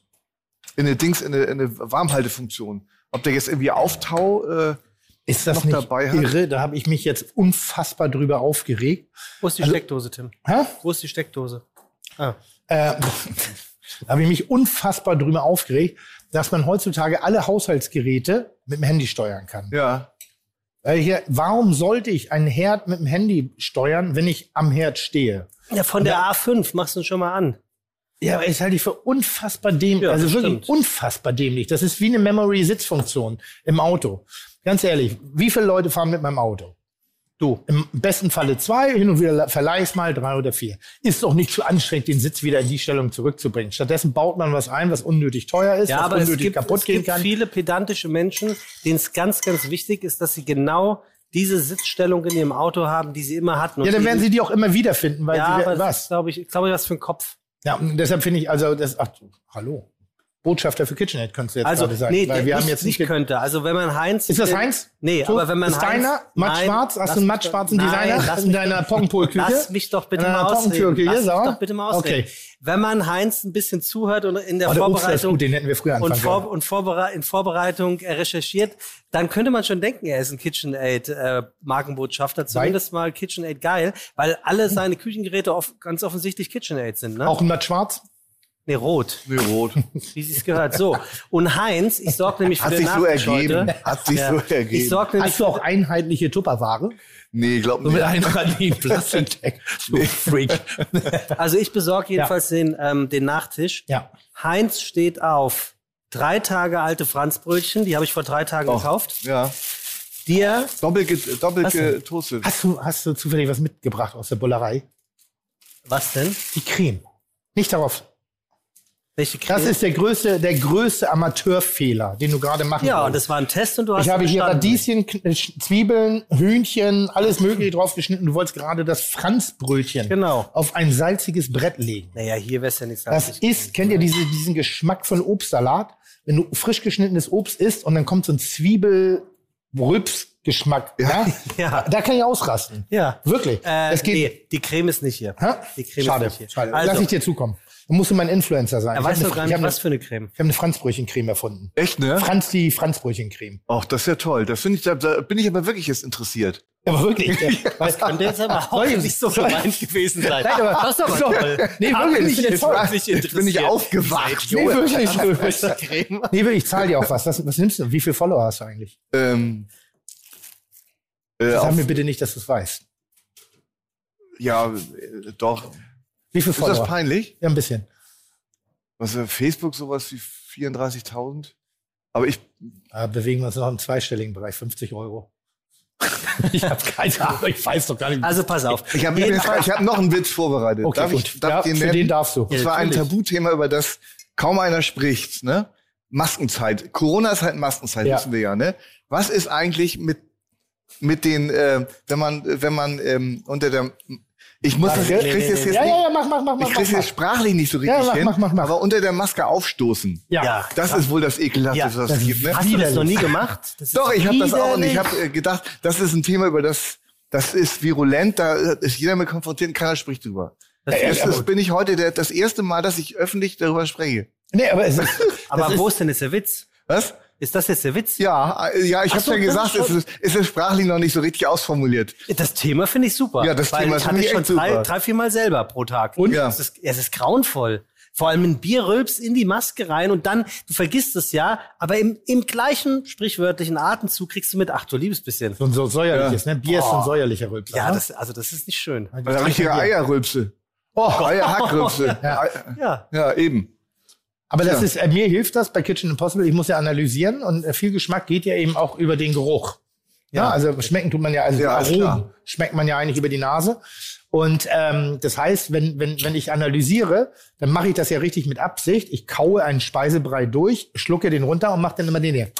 S7: in eine Dings, in eine, in eine Warmhaltefunktion. Ob der jetzt irgendwie Auftau, äh,
S6: Ist das
S7: noch
S6: nicht
S7: dabei hat.
S6: irre? Da habe ich mich jetzt unfassbar drüber aufgeregt.
S5: Wo ist die
S6: Also-
S5: Steckdose, Tim?
S6: Hä?
S5: Wo ist die Steckdose? Ah.
S6: Äh, da habe ich mich unfassbar drüber aufgeregt, dass man heutzutage alle Haushaltsgeräte mit dem Handy steuern kann.
S7: ja,
S6: hier, warum sollte ich einen Herd mit dem Handy steuern, wenn ich am Herd stehe?
S5: Ja, von der A5 machst du schon mal an.
S6: Ja, aber ist halt für unfassbar dämlich.
S5: Ja,
S6: also wirklich
S5: stimmt.
S6: unfassbar dämlich. Das ist wie eine Memory-Sitzfunktion im Auto. Ganz ehrlich, wie viele Leute fahren mit meinem Auto? Du. Im besten Falle zwei, hin und wieder verleih's mal drei oder vier. Ist doch nicht zu anstrengend, den Sitz wieder in die Stellung zurückzubringen. Stattdessen baut man was ein, was unnötig teuer ist,
S5: Ja,
S6: was
S5: aber es
S6: unnötig
S5: gibt,
S6: kaputt
S5: es
S6: gehen
S5: gibt
S6: kann.
S5: viele pedantische Menschen, denen es ganz, ganz wichtig ist, dass sie genau diese Sitzstellung in ihrem Auto haben, die sie immer hatten. Und
S6: Ja, dann werden sie die auch immer wiederfinden, weil
S5: ja,
S6: sie,
S5: aber
S6: was?
S5: glaube ich, glaube ich, was für ein Kopf.
S6: Ja, und deshalb finde ich, also das, ach, hallo. Botschafter für KitchenAid könntest du jetzt
S5: Also,
S6: gerade sagen.
S5: nee,
S6: weil wir
S5: nicht,
S6: haben jetzt
S5: nicht könnte. Also, wenn man Heinz.
S6: Ist das Heinz?
S5: Nee,
S6: So,
S5: aber wenn man
S6: ist
S5: Heinz.
S6: deiner matt
S5: Nein,
S6: schwarz? Hast du einen matt schwarzen
S5: Nein,
S6: Designer
S5: lass
S6: in deiner Pockenpol-Küche?
S5: Lass mich doch bitte mal ausreden. Lass mich doch bitte mal ausreden.
S6: Okay.
S5: Wenn man Heinz ein bisschen zuhört und in der
S6: Oh, der
S5: Vorbereitung
S6: gut, den hätten wir früher
S5: und,
S6: anfangen
S5: vor,
S6: können.
S5: und vorbere in Vorbereitung äh, recherchiert, dann könnte man schon denken, er ist ein KitchenAid äh, Markenbotschafter, zumindest mal KitchenAid geil, weil alle seine Küchengeräte off ganz offensichtlich KitchenAid sind, ne?
S6: Auch ein matt schwarz?
S5: Nee, rot,
S7: nee, rot.
S5: wie sich's gehört. So. Und Heinz, ich sorge nämlich für
S7: Hat
S5: den
S7: sich so
S5: Nachtisch
S7: ergeben.
S5: heute.
S7: Hat sich
S5: Ja.
S7: so
S5: Ich
S7: ergeben.
S5: sorge nämlich
S6: Hast du auch einheitliche Tupperware?
S7: Nee, glaub
S6: So mit
S7: nicht.
S6: einheitlichen Plastikdeck. So Freak.
S5: Also ich besorge jedenfalls den, ähm, den Nachtisch.
S6: Ja.
S5: Heinz steht auf drei Tage alte Franzbrötchen, die habe ich vor drei Tagen
S7: Oh.
S5: gekauft.
S7: Ja.
S5: Dir,
S7: Doppelt, ge- doppelt getoastet.
S6: Hast du, hast du zufällig was mitgebracht aus der Bullerei?
S5: was denn?
S6: Die Creme. Nicht darauf.
S5: Welche Creme?
S6: Das ist der größte, der größte Amateurfehler, den du gerade machen
S5: ja, und
S6: wolltest.
S5: das war ein Test und du hast
S6: Ich habe hier. Radieschen, äh, Zwiebeln, Hühnchen, alles mögliche drauf geschnitten. Du wolltest gerade das Franzbrötchen
S5: Genau.
S6: auf ein salziges Brett legen.
S5: Naja, hier wär's ja nichts
S6: Das ist, kennt ihr diese, diesen Geschmack von Obstsalat? Wenn du frisch geschnittenes Obst isst und dann kommt so ein Zwiebel-Rülps-Geschmack. Ja.
S5: Ja.
S6: Da kann ich ausrasten.
S5: Ja.
S6: Wirklich.
S5: Äh,
S6: es geht.
S5: nee, die Creme ist nicht hier.
S6: Hä?
S5: Die Creme
S6: schade,
S5: ist nicht hier.
S6: schade.
S5: Also,
S6: Lass ich dir zukommen. Dann musst du mein Influencer sein. Ich
S5: weiß
S6: hab
S5: doch
S6: eine-
S5: gar
S6: ich
S5: nicht, was für eine Creme.
S6: ich habe eine Franzbrötchencreme erfunden.
S7: Echt, ne?
S6: Franz die Franzbrötchencreme.
S7: Ach, das ist ja toll. Das finde ich, da, da bin ich aber wirklich jetzt interessiert.
S6: Aber wirklich.
S5: Das könnte jetzt aber auch nicht so gemeint gewesen sein.
S6: Nein, aber-
S5: das ist aber
S6: So.
S5: toll.
S6: Nee, wirklich,
S5: bin ich
S6: ist
S5: jetzt wirklich
S7: Jetzt bin ich aufgewacht.
S6: Nee, wirklich.
S5: Creme?
S6: Nee, wirklich, ich zahle dir auch was. was. Was nimmst du? Wie viele Follower hast du eigentlich?
S7: Ähm, äh,
S6: Sag mir bitte nicht, dass du es weißt.
S7: ja, äh, doch.
S6: Wie viele
S7: Ist
S6: Follower?
S7: das peinlich?
S6: Ja, ein bisschen.
S7: Was äh, Facebook sowas wie 34.000? Aber ich,
S6: Da bewegen wir uns noch im zweistelligen Bereich, 50 Euro. ich habe keine Ahnung, ich weiß doch gar nicht.
S5: Also pass auf.
S7: ich habe hab noch einen Witz vorbereitet.
S6: okay,
S7: darf
S6: gut.
S7: ich, darf
S6: ja,
S7: den
S6: für den darfst du.
S7: Das war ein. Tabuthema, über das kaum einer spricht. Ne? Maskenzeit. Corona ist halt Maskenzeit,
S6: Ja.
S7: wissen wir ja. Ne? Was ist eigentlich mit mit den, äh, wenn man wenn man ähm, unter der ich muss das, ich krieg's jetzt, jetzt
S6: ja, ja, ja, mach, mach, mach,
S7: ich krieg's
S6: mach,
S7: jetzt sprachlich nicht so richtig
S6: Ja, mach,
S7: hin,
S6: mach, mach, mach.
S7: aber unter der Maske aufstoßen.
S6: Ja.
S5: Ja.
S7: Das ist wohl das ekelhafteste,
S5: Ja,
S7: was
S6: das
S7: es gibt. Ne?
S5: Hast du das noch nie gemacht? Das
S7: Doch, ich habe das auch und ich habe äh, gedacht, das ist ein Thema, über das das ist virulent, da ist jeder mit konfrontiert, und keiner spricht drüber.
S5: Das
S7: Das,
S5: ist
S7: ist, bin ich heute der, das erste Mal, dass ich öffentlich darüber spreche.
S6: Nee, aber es ist,
S5: Aber
S6: das
S5: wo
S6: ist,
S5: ist denn jetzt der Witz?
S7: Was?
S5: Ist das jetzt der Witz?
S7: Ja, äh, ja, ich habe
S5: so,
S7: ja
S5: das
S7: gesagt,
S5: ist
S7: es ist, es ist sprachlich noch nicht so richtig ausformuliert.
S5: Das Thema finde ich super.
S7: Ja, das Thema
S5: ich
S7: finde
S5: hatte
S7: ich
S5: schon
S7: echt super.
S5: drei, drei, vier Mal selber pro Tag.
S6: Und?
S7: Ja.
S5: Es ist, es ist grauenvoll. Vor allem ein Bier rülpst in die Maske rein und dann, du vergisst es ja, aber im, im gleichen sprichwörtlichen Atemzug kriegst du mit, ach du liebes bisschen.
S6: so ein so säuerliches, ne? Bier ist so ein
S5: Oh.
S6: säuerlicher Rülpser.
S5: Ja,
S6: ne?
S5: das, also das ist nicht schön.
S6: Das
S7: Also richtige. Eierrülpse.
S6: Oh,
S7: Eierhackrülpse.
S6: Ja.
S5: Ja.
S7: Ja, eben.
S6: Aber das
S7: Ja.
S6: ist, äh, mir hilft das bei Kitchen Impossible. Ich muss ja analysieren und äh, viel Geschmack geht ja eben auch über den Geruch. Ja, also schmecken tut man ja, also
S7: Ja,
S6: Aromen schmeckt man ja eigentlich über die Nase. Und ähm, das heißt, wenn, wenn, wenn ich analysiere, dann mache ich das ja richtig mit Absicht. Ich kaue einen Speisebrei durch, schlucke den runter und mache dann immer den hier.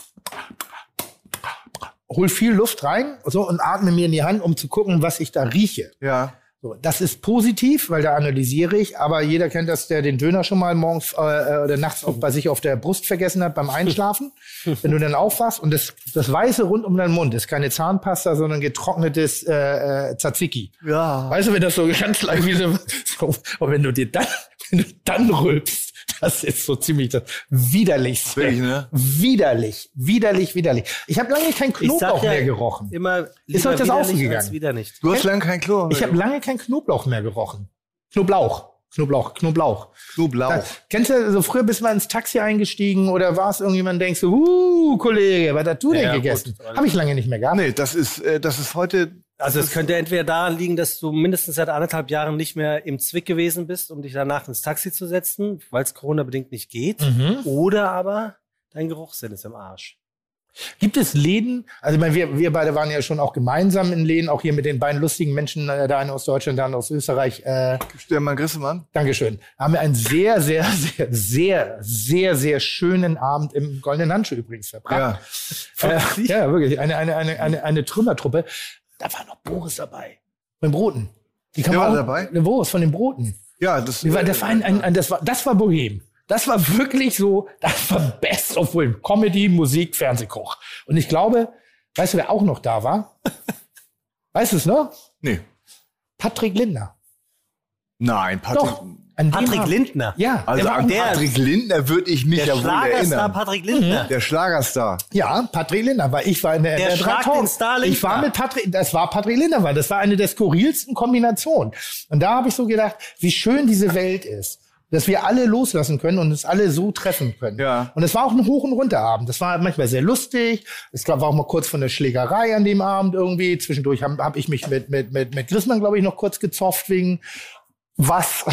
S6: Hol viel Luft rein so, und atme mir in die Hand, um zu gucken, was ich da rieche.
S7: Ja.
S6: So, das ist positiv, weil da analysiere ich, aber jeder kennt das, der den Döner schon mal morgens äh, äh, oder nachts auch bei sich auf der Brust vergessen hat beim Einschlafen. Wenn du dann aufwachst und das, das Weiße rund um deinen Mund ist keine Zahnpasta, sondern getrocknetes äh, äh, Tzatziki.
S7: Ja.
S6: Weißt du, wenn das so ganz leicht wie so, so und wenn du dir dann, wenn du dann rülpst, das ist so ziemlich das widerlichste.
S7: Wirklich, ne?
S6: Widerlich, widerlich, widerlich. Ich habe lange kein Knoblauch
S5: ja
S6: mehr gerochen.
S5: immer
S6: Ist euch das
S5: lieber
S6: auch
S5: widerlich
S6: gegangen?
S5: als wieder nicht.
S7: Du hast lange kein Klo.
S6: Ich habe lange kein Knoblauch mehr gerochen. Knoblauch. Knoblauch, Knoblauch.
S7: Knoblauch.
S6: Da, kennst du, so früher bist du mal ins Taxi eingestiegen oder war es irgendjemand, denkst du, uh, Kollege, was hast du denn
S5: Ja,
S6: gegessen? Habe ich lange nicht mehr gehabt.
S7: Nee, das ist, äh, das ist heute.
S5: Also es könnte entweder daran liegen, dass du mindestens seit anderthalb Jahren nicht mehr im Zwick gewesen bist, um dich danach ins Taxi zu setzen, weil es Corona-bedingt nicht geht.
S6: Mhm.
S5: Oder aber dein Geruchssinn ist im Arsch.
S6: Gibt es Läden, also ich meine, wir, wir beide waren ja schon auch gemeinsam in Läden, auch hier mit den beiden lustigen Menschen, äh, der eine aus Deutschland, der andere aus Österreich. Äh,
S7: Stefan Grissemann.
S6: Dankeschön. Haben wir einen sehr, sehr, sehr, sehr, sehr, sehr schönen Abend im Goldenen Handschuh übrigens verbracht.
S7: Ja.
S6: Äh, ja, wirklich. Eine, eine, eine, eine, eine Trümmertruppe. Da war noch Boris dabei. Von den Broten. Die kam
S7: war
S6: auch-
S7: dabei?
S6: Der Boris von den Broten.
S7: Ja, das.
S6: War, das, war ein, ein, ein, das, war, das war Bohem. Das war wirklich so, das war Best of Film. Comedy, Musik, Fernsehkoch. Und ich glaube, weißt du, wer auch noch da war? Weißt du es noch?
S7: Nee.
S6: Patrick Lindner.
S7: Nein, Patrick.
S6: Doch.
S5: Patrick
S6: Abend-
S5: Lindner.
S6: Ja,
S7: Also
S6: der
S7: an
S5: der-
S7: Patrick Lindner würde ich mich
S5: Der
S7: ja wohl
S5: Schlagerstar
S7: erinnern.
S5: Patrick Lindner.
S7: Der Schlagerstar.
S6: Ja, Patrick Lindner, weil ich war in der,
S5: Der
S6: der
S5: schlag den Star
S6: Ich war mit Patrick, das war Patrick Lindner, weil das war eine der skurrilsten Kombinationen. Und da habe ich so gedacht, wie schön diese Welt ist. Dass wir alle loslassen können und uns alle so treffen können.
S7: Ja.
S6: Und es war auch ein Hoch- und Runterabend. Das war manchmal sehr lustig. Es gab war auch mal kurz von der Schlägerei an dem Abend irgendwie. Zwischendurch habe hab ich mich mit, mit, mit, mit Grissmann, glaube ich, noch kurz gezofft wegen was.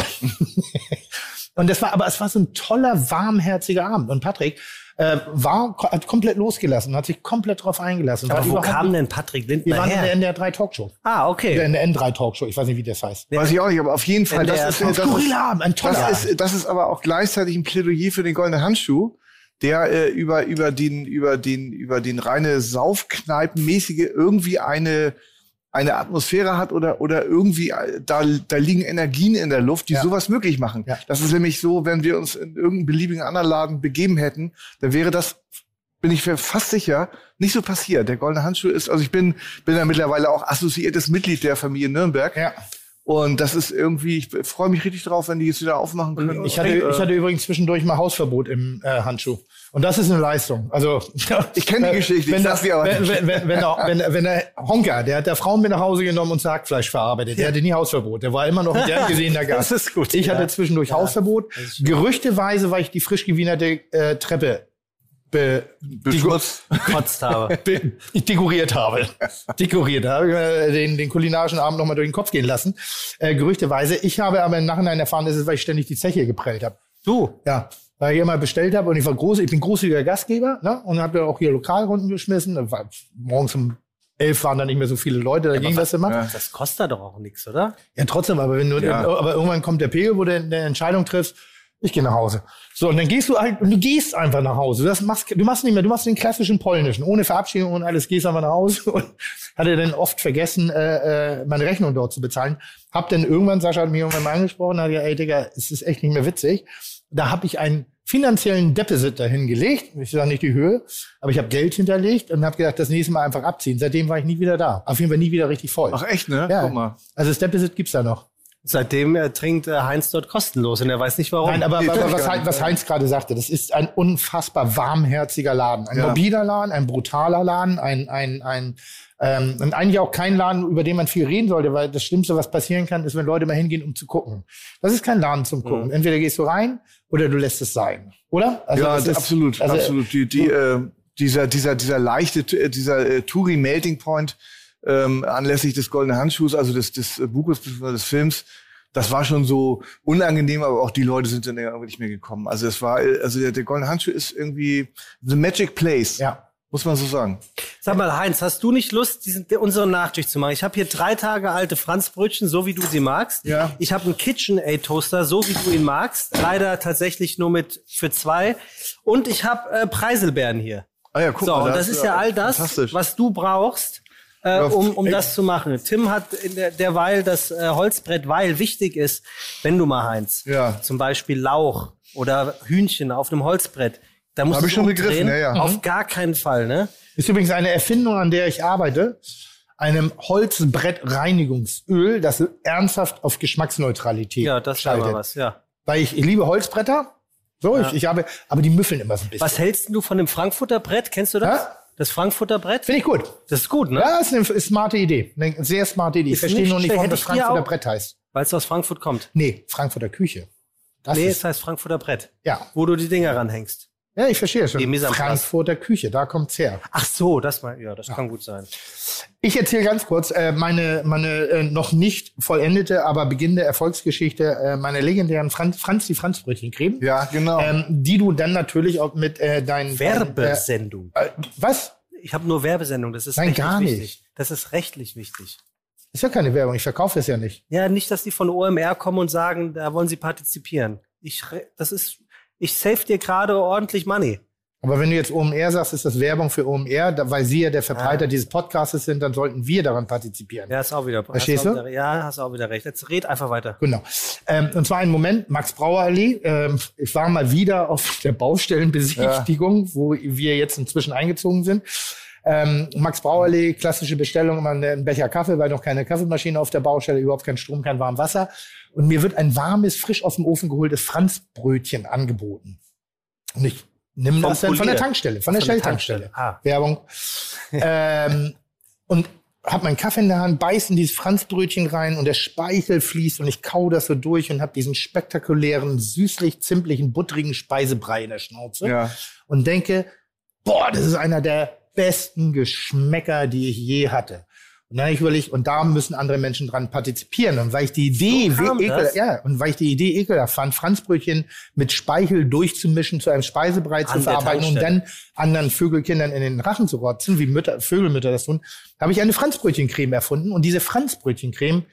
S6: und das war, aber es war so ein toller, warmherziger Abend. Und Patrick Äh, war, hat komplett losgelassen, hat sich komplett drauf eingelassen.
S5: Aber
S6: War
S5: wo
S6: überhaupt
S5: kam denn Patrick
S6: Wir
S5: Lindner
S6: waren in der
S5: her?
S6: NDR 3 Talkshow.
S5: Ah, okay.
S6: In der N3 Talkshow, ich weiß nicht, wie das heißt.
S7: Weiß ich auch nicht, aber auf jeden Fall,
S5: NDR
S7: das ist, das,
S6: Skurriler
S7: ist,
S6: Abend, ein toller
S7: das, ist, das ist aber auch gleichzeitig ein Plädoyer für den goldenen Handschuh, der äh, über, über den, über den, über den reine Saufkneipenmäßige irgendwie eine, eine Atmosphäre hat oder, oder irgendwie, äh, da, da liegen Energien in der Luft, die
S6: Ja.
S7: sowas möglich machen.
S6: Ja.
S7: Das ist nämlich so, wenn wir uns in irgendeinen beliebigen anderen Laden begeben hätten, dann wäre das bin ich fast sicher, nicht so passiert. Der goldene Handschuh ist, also ich bin, bin ja mittlerweile auch assoziiertes Mitglied der Familie Nürnberg.
S6: Ja.
S7: Und das ist irgendwie, ich freue mich richtig drauf, wenn die jetzt wieder aufmachen können.
S6: Ich hatte, ich hatte übrigens zwischendurch mal Hausverbot im äh, Handschuh. Und das ist eine Leistung. Also
S7: Ich kenn die Geschichte, ich
S6: Wenn,
S7: sag sie aber
S6: wenn,
S7: nicht.
S6: wenn, wenn, wenn, der, wenn, wenn der Honker, der hat der Frauen mit nach Hause genommen und Sargfleisch verarbeitet. Der hatte nie Hausverbot. Der war immer noch ein gern gesehener Gast.
S5: Das ist gut,
S6: Ich
S5: ja.
S6: hatte zwischendurch Hausverbot. Gerüchteweise, weil ich die frisch gewienerte äh, Treppe be,
S7: Beschmutzt.
S5: Gekotzt habe.
S6: be, ich dekoriert habe. dekoriert habe. Ich mir den, den kulinarischen Abend nochmal durch den Kopf gehen lassen. Äh, gerüchteweise. Ich habe aber im Nachhinein erfahren, dass es, weil ich ständig die Zeche geprellt habe.
S5: Du.
S6: Ja, weil ich immer bestellt habe und ich war groß, ich bin großzügiger Gastgeber ne? und habe auch hier Lokalrunden geschmissen. War, morgens um elf waren da nicht mehr so viele Leute, da ging das immer. Ja.
S5: Das kostet doch auch nichts, oder?
S6: trotzdem, aber wenn du,
S7: Ja.
S6: aber irgendwann kommt der Pegel, wo du eine Entscheidung triffst, ich gehe nach Hause. So, und dann gehst du halt, und du gehst einfach nach Hause. Das machst, du machst nicht mehr, du machst den klassischen polnischen, ohne Verabschiedung und alles, gehst einfach nach Hause und hatte dann oft vergessen, äh, äh, meine Rechnung dort zu bezahlen. Hab dann irgendwann, Sascha hat mich irgendwann mal angesprochen, hat gesagt, ey Digga, es ist echt nicht mehr witzig. Da habe ich einen finanziellen Deposit dahin gelegt. Ich sage nicht die Höhe, aber ich habe Geld hinterlegt und habe gedacht, das nächste Mal einfach abziehen. Seitdem war ich nie wieder da. Auf jeden Fall nie wieder richtig voll.
S7: Ach echt, ne?
S6: ja.
S7: Guck mal.
S6: Also das Deposit gibt's da noch.
S5: Seitdem äh, trinkt äh, Heinz dort kostenlos und er weiß nicht warum.
S6: Nein, aber, aber
S7: das
S6: was, Heinz, was Heinz gerade sagte, das ist ein unfassbar warmherziger Laden. Ein
S7: Ja.
S6: morbider Laden, ein brutaler Laden, ein, ein, ein ähm, und eigentlich auch kein Laden, über den man viel reden sollte, weil das Schlimmste, was passieren kann, ist, wenn Leute mal hingehen, um zu gucken. Das ist kein Laden zum Gucken. Entweder gehst du rein oder du lässt es sein. Oder? Also
S7: ja,
S6: das ist-
S7: absolut,
S6: also,
S7: absolut. Die, die, äh, dieser, dieser, dieser leichte, äh, dieser äh, Touri Melting Point ähm, anlässlich des Goldenen Handschuhs, also des, des Buches, beziehungsweise des Films, das war schon so unangenehm, aber auch die Leute sind dann irgendwie nicht mehr gekommen. Also es war, also der, der Goldene Handschuh ist irgendwie the magic place,
S6: Ja.
S7: muss man so sagen.
S5: Sag mal, Heinz, hast du nicht Lust, diesen, unseren Nachtisch zu machen? Ich habe hier drei Tage alte Franzbrötchen, so wie du sie magst.
S6: Ja.
S5: Ich habe einen KitchenAid Toaster, so wie du ihn magst. Leider tatsächlich nur mit für zwei. Und ich habe äh, Preiselbeeren hier.
S7: Ah ja, guck
S5: so,
S7: mal,
S5: und
S7: das
S5: das ist ja all das, was du brauchst, äh,
S7: Ja,
S5: um, um das zu machen. Tim hat in der, derweil das äh, Holzbrett, weil wichtig ist, wenn du mal Heinz,
S7: Ja.
S5: zum Beispiel Lauch oder Hühnchen auf einem Holzbrett, da musst
S7: Hab
S5: du
S7: ich schon begriffen, ja, ja.
S5: Auf gar keinen Fall, ne?
S6: Ist übrigens eine Erfindung, an der ich arbeite. Einem Holzbrettreinigungsöl, das ernsthaft auf Geschmacksneutralität
S5: Ja, das ist mal
S6: schaltet.
S5: was, ja.
S6: Weil ich, ich liebe Holzbretter. So, ich, ich habe, aber die müffeln immer so ein bisschen.
S5: Was hältst denn du von dem Frankfurter Brett? Kennst du das?
S6: Ja.
S5: Das Frankfurter Brett?
S6: Finde ich gut.
S5: Das ist gut, ne?
S6: Ja, ist eine smarte Idee. Eine sehr smarte Idee. Ich
S5: Ist
S6: verstehe
S5: nicht
S6: nur nicht, warum das
S5: ich
S6: Frankfurter Brett heißt.
S5: Weil es aus Frankfurt kommt.
S6: Nee, Frankfurter Küche. Das
S5: nee, es heißt Frankfurter Brett.
S6: ja.
S5: Wo du die Dinger ranhängst.
S6: Ja, ich verstehe schon.
S5: Die Mise en.
S6: Frankfurter Küche, da kommt's her.
S5: Ach so, das mal, ja, das kann gut sein.
S6: Ich erzähle ganz kurz äh, meine, meine äh, noch nicht vollendete, aber beginnende Erfolgsgeschichte äh, meiner legendären Franz, Franz die Franzbrötchencreme.
S7: Ja, genau.
S6: Ähm, die du dann natürlich auch mit äh, deinen
S5: Werbesendung.
S6: Äh, was?
S5: Ich habe nur Werbesendung, das ist
S6: Nein, gar nicht.
S5: wichtig. Das ist rechtlich wichtig.
S6: Ist ja keine Werbung, ich verkaufe es ja nicht.
S5: Ja, nicht, dass die von OMR kommen und sagen, da wollen sie partizipieren. Ich, das ist, ich save dir gerade ordentlich Money.
S6: Aber wenn du jetzt OMR sagst, ist das Werbung für OMR, weil sie ja der Verbreiter
S5: Ah.
S6: dieses Podcasts sind, dann sollten wir daran partizipieren.
S5: Ja, ist auch wieder.
S6: Verstehst
S5: hast
S6: du?
S5: Wieder, ja, hast auch wieder recht. Jetzt red einfach weiter.
S6: Genau. Ähm, und zwar einen Moment, Max Brauer Allee. Ähm, ich war mal wieder auf der Baustellenbesichtigung, wo wir jetzt inzwischen eingezogen sind. Ähm, Max Brauer Allee, klassische Bestellung, immer einen Becher Kaffee, weil noch keine Kaffeemaschine auf der Baustelle, überhaupt kein Strom, kein warmes Wasser. Und mir wird ein warmes, frisch aus dem Ofen geholtes Franzbrötchen angeboten. Und ich nehme
S5: Vom
S6: das dann von der. Tankstelle, von der Shell-Tankstelle.
S5: Tankstelle. Ah.
S6: Werbung. ähm, und hab meinen Kaffee in der Hand, beiß in dieses Franzbrötchen rein und der Speichel fließt und ich kau das so durch und hab diesen spektakulären, süßlich-zimtlichen, buttrigen Speisebrei in der Schnauze
S7: ja.
S6: und denke, boah, das ist einer der besten Geschmäcker, die ich je hatte. Und dann habe ich überlegt, und da müssen andere Menschen dran partizipieren. Und weil ich die Idee,
S5: So
S6: ekel, ja, und weil ich die Idee ekelhaft fand, Franzbrötchen mit Speichel durchzumischen, zu einem Speisebrei zu verarbeiten und dann anderen Vögelkindern in den Rachen zu rotzen, wie Mütter, Vögelmütter das tun, habe ich eine Franzbrötchencreme erfunden. Und diese Franzbrötchencreme,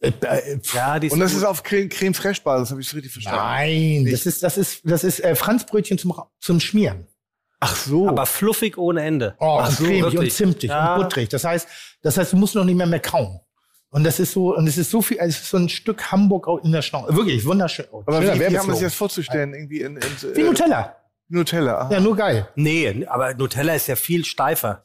S6: äh, äh,
S5: Ja, die
S7: Und das ist auf Creme, Creme Fraiche Basis, habe ich es richtig verstanden?
S6: nein, das ist, das ist, das ist äh, Franzbrötchen zum, zum Schmieren.
S7: Ach so.
S5: aber fluffig ohne Ende.
S6: Oh,
S5: Ach
S6: und
S5: so,
S6: cremig und
S5: wirklich?
S6: zimtig
S5: Ja.
S6: und butterig. Das heißt, das heißt, du musst noch nicht mehr mehr kauen. Und das ist so, und es ist so viel, es ist so ein Stück Hamburg in der Schnauze. Wirklich wunderschön.
S7: Aber wie, wie haben wir es jetzt vorzustellen? Irgendwie in, in
S6: Wie
S7: äh,
S6: Nutella.
S7: Nutella. aha.
S6: Ja, nur geil.
S5: Nee, aber Nutella ist ja viel steifer.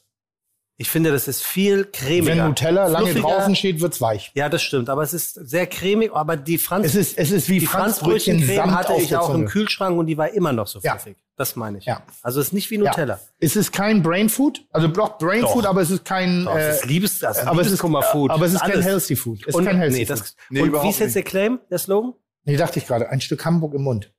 S5: Ich finde, das ist viel cremiger.
S6: Wenn Nutella lange
S5: Fluffiger.
S6: draußen steht, wird's weich.
S5: Ja, das stimmt. Aber es ist sehr cremig. Aber die Franz,
S6: Es ist, es ist wie
S5: die
S6: Franzbrötchen samt
S5: hatte ich auch im. Kühlschrank und die war immer noch so
S6: Ja.
S5: fluffig. Das meine ich.
S6: Ja.
S5: Also es ist nicht wie
S6: Ja.
S5: Nutella.
S6: Es ist kein Brain Food, also doch Brain
S5: Doch.
S6: Food, aber es ist kein,
S5: Doch,
S6: äh,
S5: es ist Liebes, das ist
S6: aber es ist,
S5: Liebeskummerfood.
S6: aber es ist kein
S5: Alles.
S6: Healthy Food. Es ist
S5: Und,
S6: kein Healthy
S5: nee,
S6: Food.
S5: das,
S7: Nee,
S5: und wie ist jetzt der Claim, der Slogan?
S6: Nee, dachte ich gerade. Ein Stück Hamburg im Mund.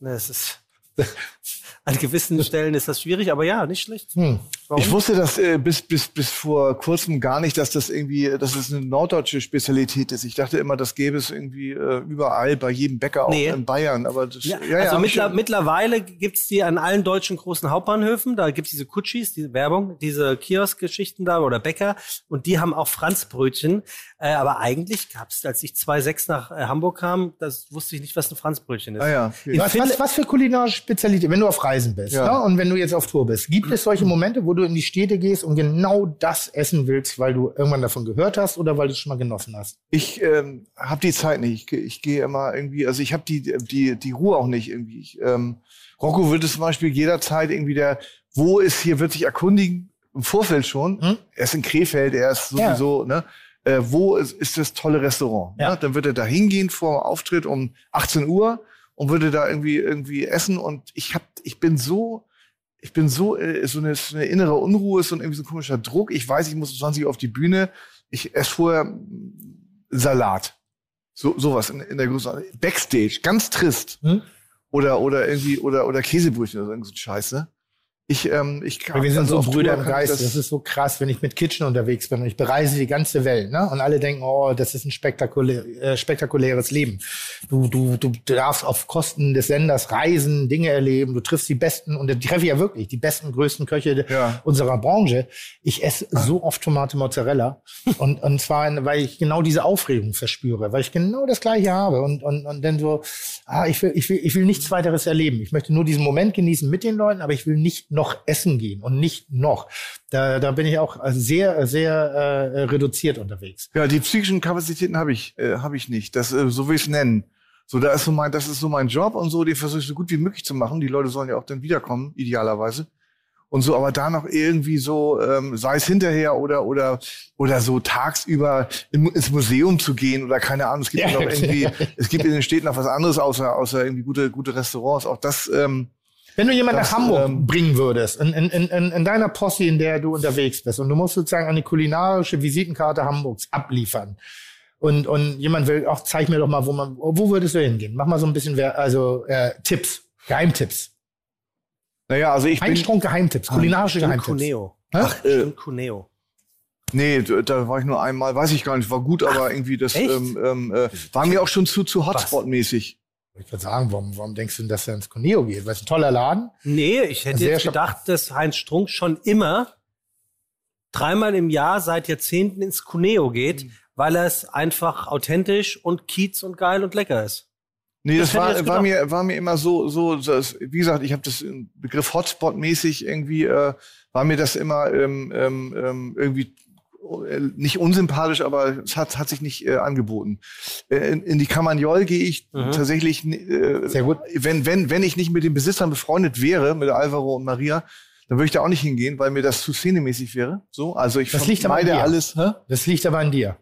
S5: Nee, Es ist, an gewissen Stellen ist das schwierig, aber ja, nicht schlecht.
S6: Hm.
S5: Warum?
S7: Ich wusste das äh, bis, bis, bis vor kurzem gar nicht, dass das irgendwie, dass es eine norddeutsche Spezialität ist. Ich dachte immer, das gäbe es irgendwie äh, überall, bei jedem Bäcker, auch
S5: Nee.
S7: in Bayern. Aber das,
S5: Ja,
S7: ja, ja,
S5: also
S7: ich
S5: mittler, mittlerweile gibt's die an allen deutschen großen Hauptbahnhöfen. Da gibt's diese Kutschis, diese Werbung, diese Kiosk-Geschichten da oder Bäcker. Und die haben auch Franzbrötchen. Äh, aber eigentlich gab's, als ich 2,6 nach äh, Hamburg kam, das wusste ich nicht, was ein Franzbrötchen ist.
S7: Ah ja,
S6: Was, was, was für kulinarische Spezialität, wenn du auf Reisen bist
S7: Ja.
S6: ne? und wenn du jetzt auf Tour bist, gibt es solche Momente, wo du in die Städte gehst und genau das essen willst, weil du irgendwann davon gehört hast oder weil du es schon mal genossen hast?
S7: Ich ähm, habe die Zeit nicht. Ich, ich gehe immer irgendwie, also ich habe die, die, die Ruhe auch nicht irgendwie. Ich, ähm, Rocco würde zum Beispiel jederzeit irgendwie der, wo ist hier, wird sich erkundigen, im Vorfeld schon.
S6: Hm?
S7: Er ist in Krefeld, er ist sowieso, ne? Äh, wo ist, ist das tolle Restaurant?
S6: Ja.
S7: Ne? Dann wird er da hingehen vor dem Auftritt um 18 Uhr und würde da irgendwie irgendwie essen. Und ich hab, ich bin so, ich bin so, äh, so eine, so eine innere Unruhe, so ein, irgendwie so ein komischer Druck. Ich weiß, ich muss um 20 Uhr auf die Bühne. Ich esse vorher mm, Salat. So, sowas in, in der Größe. Backstage, ganz trist.
S6: Hm?
S7: Oder, oder irgendwie, oder, oder Käsebrötchen oder so ein Scheiß, ne? Ich, ähm, ich kann,
S6: wir sind
S7: also
S6: so Brüder im Geist. Das, ist so krass, wenn ich mit Kitchen unterwegs bin und ich bereise die ganze Welt, ne? Und alle denken, oh, das ist ein spektakulär, äh, spektakuläres Leben. Du, du, du darfst auf Kosten des Senders reisen, Dinge erleben, du triffst die besten, und ich treffe ja wirklich die besten, größten Köche
S7: Ja.
S6: unserer Branche. Ich esse so oft Tomate Mozzarella. und, und zwar, weil ich genau diese Aufregung verspüre, weil ich genau das Gleiche habe. Und, und, und dann so, ah, ich will, ich will, ich will nichts weiteres erleben. Ich möchte nur diesen Moment genießen mit den Leuten, aber ich will nicht noch essen gehen und nicht noch. Da, da bin ich auch sehr, sehr äh, reduziert unterwegs.
S7: Ja, die psychischen Kapazitäten habe ich, äh, habe ich nicht. Das, äh, so will ich es nennen. So, da ist so mein, das ist so mein Job und so, den versuche ich so gut wie möglich zu machen. Die Leute sollen ja auch dann wiederkommen, idealerweise. Und so, aber da noch irgendwie so, ähm, sei es hinterher oder oder oder so tagsüber in, ins Museum zu gehen oder keine Ahnung, es gibt Ja. noch irgendwie, es gibt in den Städten noch was anderes außer außer irgendwie gute gute Restaurants. Auch das, ähm,
S6: Wenn du jemanden
S7: Das,
S6: nach Hamburg
S7: ähm,
S6: bringen würdest, in, in, in, in deiner Posse, in der du unterwegs bist, und du musst sozusagen eine kulinarische Visitenkarte Hamburgs abliefern. Und, und jemand will, auch zeig mir doch mal, wo man, wo würdest du hingehen? Mach mal so ein bisschen, wer- also äh, Tipps, Geheimtipps.
S7: naja, also ich
S6: Ein
S7: bin,
S6: Strunk Geheimtipps, kulinarische
S5: Stimmt,
S6: Geheimtipps.
S5: Cuneo.
S6: Hä?
S5: Ach, stimmt, Cuneo.
S7: Nee, da- war ich nur einmal, weiß ich gar nicht, war gut, aber irgendwie das ähm, ähm, äh, war mir auch schon zu, zu Hotspot-mäßig.
S6: Ich würde sagen, warum, warum denkst du, dass er ins Cuneo geht? Weil es ein toller Laden.
S5: Nee, ich hätte jetzt gedacht, dass Heinz Strunk schon immer dreimal im Jahr seit Jahrzehnten ins Cuneo geht,
S6: Mhm.
S5: weil er es einfach authentisch und kiez und geil und lecker ist.
S7: Nee,
S5: Das
S7: das, war, war, mir, war mir immer so, so das, wie gesagt, ich habe das im Begriff Hotspot-mäßig irgendwie, äh, war mir das immer ähm, ähm, ähm, irgendwie nicht unsympathisch, aber es hat, hat sich nicht äh, angeboten. Äh, in, in die Camagnol gehe ich
S5: Mhm.
S7: tatsächlich, äh,
S6: Sehr gut.
S7: wenn, wenn, wenn ich nicht mit den Besitzern befreundet wäre, mit Alvaro und Maria, dann würde ich da auch nicht hingehen, weil mir das zu szenemäßig wäre. So, also ich
S6: Das liegt aber an dir.
S7: alles. Hä?
S6: Das liegt aber an dir.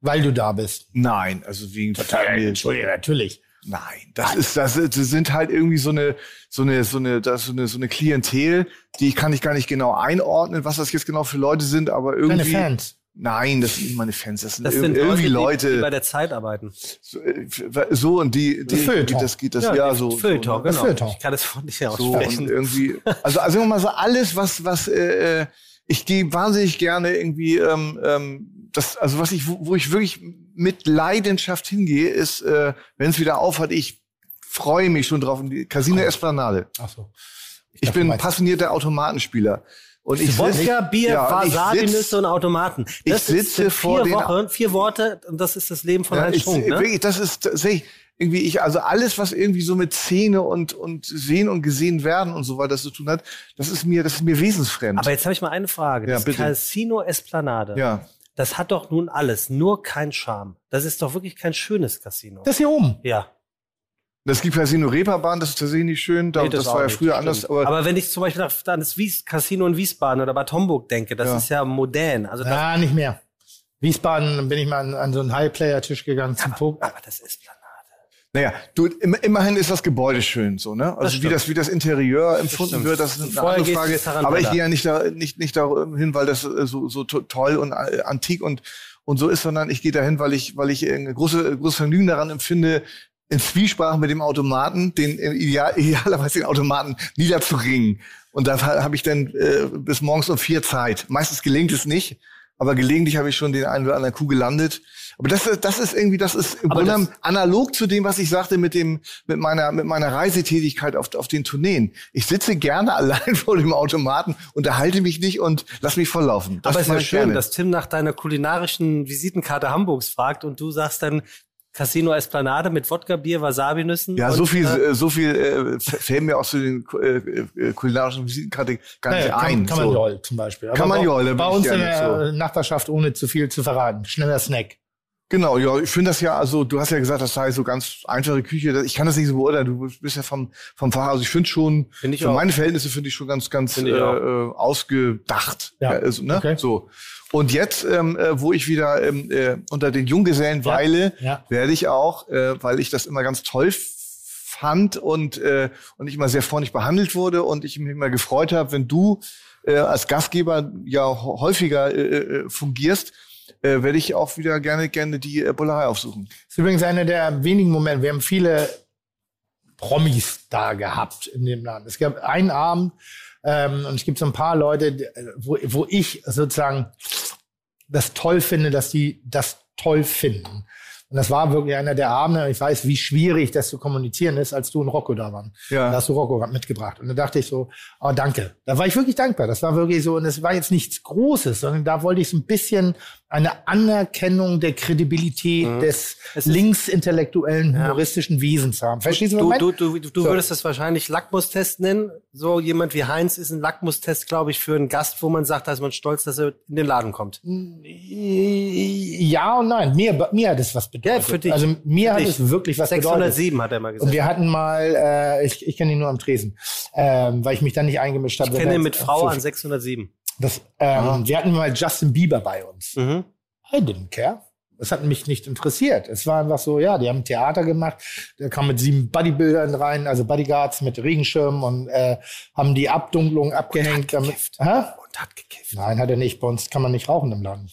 S6: Weil du da bist.
S7: Nein, also wegen
S6: Entschuldige, natürlich.
S7: Nein, das ist das, das sind halt irgendwie so eine so eine so eine das so eine so eine Klientel, die kann ich gar nicht genau einordnen, was das jetzt genau für Leute sind, aber irgendwie
S6: Deine Fans.
S7: Nein, das sind nicht meine Fans, das sind,
S5: Das sind
S7: irgendwie
S5: Leute, die, die bei der Zeit arbeiten.
S7: so, äh, so und die die
S6: Feuilleton.
S7: das geht das ja,
S5: die
S7: so so, ne?
S5: genau.
S6: Feuilleton.
S5: Ich kann das von nicht
S7: so
S5: aussprechen.
S7: und irgendwie also also sagen wir mal so alles was was äh, äh, ich gehe wahnsinnig gerne irgendwie, ähm, ähm, das, also was ich, wo, wo ich wirklich mit Leidenschaft hingehe, ist, äh, wenn es wieder aufhört, ich freue mich schon drauf, die Casino Esplanade.
S6: Ach so.
S7: Ich,
S6: dachte,
S7: bin passionierter Automatenspieler. Und ich
S5: Wodka, Bier,
S7: ja, und ich
S5: Wasabi-Nüsse
S7: sitz-
S5: und Automaten.
S7: ich
S5: Das
S7: sitze
S5: sind
S7: vor
S5: vier Wochen, vier Worte und das ist das Leben von
S7: Ja,
S5: Heinz
S7: ich,
S5: Strunk, ne?
S7: wirklich, das ist tatsächlich irgendwie ich, also alles, was irgendwie so mit Szene und, und sehen und gesehen werden und so weiter zu tun hat, das ist mir, das ist mir wesensfremd.
S5: Aber jetzt habe ich mal eine Frage.
S7: Ja,
S5: das
S7: bitte.
S5: Casino Esplanade,
S7: ja.
S5: Das hat doch nun alles, nur kein Charme. Das ist doch wirklich kein schönes Casino.
S6: Das hier oben.
S5: ja.
S7: Das gibt Casino Reeperbahn, das ist tatsächlich nicht schön. Da,
S5: Nee,
S7: das,
S5: auch
S7: war ja
S5: nicht,
S7: früher
S5: stimmt.
S7: anders.
S5: Aber,
S7: Aber,
S5: wenn ich zum Beispiel nach- an das Wies Casino in Wiesbaden oder Bad Homburg denke, das
S7: Ja.
S5: ist ja modern. Also das,
S6: Ja, nicht mehr. Wiesbaden bin ich mal an, an so einen High-Player-Tisch gegangen zum Poker.
S5: aber das ist Planade.
S7: Naja, du, im, immerhin ist das Gebäude schön, so, ne? Also wie
S5: stimmt.
S7: das, wie das Interieur empfunden
S5: stimmt.
S7: wird, das ist eine andere Frage. Aber ich gehe ja nicht da, nicht, nicht dahin, weil das äh, so, so to- toll und äh, antik und, und so ist, sondern ich gehe dahin, weil ich, weil ich äh, ein große, großes Vergnügen daran empfinde, in Zwiesprache mit dem Automaten, den ideal, idealerweise den Automaten niederzuringen. Und da habe ich dann äh, bis morgens um vier Zeit. Meistens gelingt es nicht, aber gelegentlich habe ich schon den einen oder anderen Kuh gelandet. Aber das, ist- das ist irgendwie, das ist im
S5: Aber
S7: Grunde analog zu dem, was ich sagte mit dem, mit meiner, mit meiner Reisetätigkeit auf, auf den Tourneen. Ich sitze gerne allein vor dem Automaten, unterhalte mich nicht und lass mich volllaufen. Das
S5: aber es ist ja schön,
S7: gerne.
S5: dass Tim nach deiner kulinarischen Visitenkarte Hamburgs fragt und du sagst dann Casino Esplanade mit Wodka, Bier, Wasabi-Nüssen.
S7: Ja,
S5: und,
S7: so viel,
S5: äh,
S7: äh, so viel äh, fällt mir auch zu den äh, äh, kulinarischen Visitenkarte gar nicht
S6: Ja,
S7: ein.
S6: kann, kann man
S7: so.
S6: Joll zum Beispiel.
S7: Kann man
S6: bei-
S7: Joll,
S6: Bei uns in der Nachbarschaft, ohne zu viel zu verraten. Schneller Snack.
S7: Genau, ja, ich finde das ja, also du hast ja gesagt, das sei so ganz einfache Küche. Ich kann das nicht so beurteilen, du bist ja vom, vom Fach. Also ich finde schon,
S5: Find ich
S7: für
S5: auch.
S7: meine Verhältnisse finde ich schon ganz, ganz äh, äh, ausgedacht.
S6: Ja,
S7: also, ne?
S6: okay.
S7: So. Und jetzt, ähm, äh, wo ich wieder ähm, äh, unter den Junggesellen weile,
S6: ja.
S7: werde ich auch, äh, weil ich das immer ganz toll fand und, äh, und ich immer sehr freundlich behandelt wurde und ich mich immer gefreut habe, wenn du äh, als Gastgeber ja häufiger äh, äh, fungierst, äh, werde ich auch wieder gerne gerne die äh, Bullerei aufsuchen.
S6: Das ist übrigens einer der wenigen Momente. Wir haben viele Promis da gehabt in dem Land. Es gab einen Abend ähm, und es gibt so ein paar Leute, die- wo, wo ich sozusagen das toll finde, dass die das toll finden. Und das war wirklich einer der Abende. Ich weiß, wie schwierig das zu kommunizieren ist, als du und Rocco da waren.
S7: Ja.
S6: Da hast du Rocco mitgebracht. Und da dachte ich so, oh, danke. Da war ich wirklich dankbar. Das war wirklich so, und es war jetzt nichts Großes, sondern da wollte ich so ein bisschen eine Anerkennung der Kredibilität des
S5: Mhm. Es ist-
S6: linksintellektuellen, humoristischen Wesens haben. Verstehst du, was
S5: Du, du, du, du
S6: So.
S5: würdest das wahrscheinlich Lackmustest nennen. So jemand wie Heinz ist ein Lackmustest, glaube ich, für einen Gast, wo man sagt, da ist man stolz, dass er in den Laden kommt.
S6: Ja und nein. Mir, mir hat es was bedeutet.
S5: Ja, für dich.
S6: Also mir
S5: Für
S6: hat
S5: dich.
S6: es wirklich was bedeutet.
S5: 607 hat er mal
S6: Und
S5: gesagt.
S6: wir hatten mal, äh, ich, ich kenne ihn nur am Tresen, ähm, weil ich mich da nicht eingemischt habe.
S5: Ich kenne ihn mit Frau an 607.
S6: Das, ähm, wir hatten mal Justin Bieber bei uns.
S5: Mhm.
S6: I didn't care. Das hat mich nicht interessiert. Es war einfach so, ja, die haben Theater gemacht. Der kam mit sieben Bodybuildern rein, also Bodyguards mit Regenschirm und äh, haben die Abdunklung abgehängt. Damit, Hä?
S5: Und hat gekifft.
S6: Nein, hat er nicht. Bei uns kann man nicht rauchen im Laden.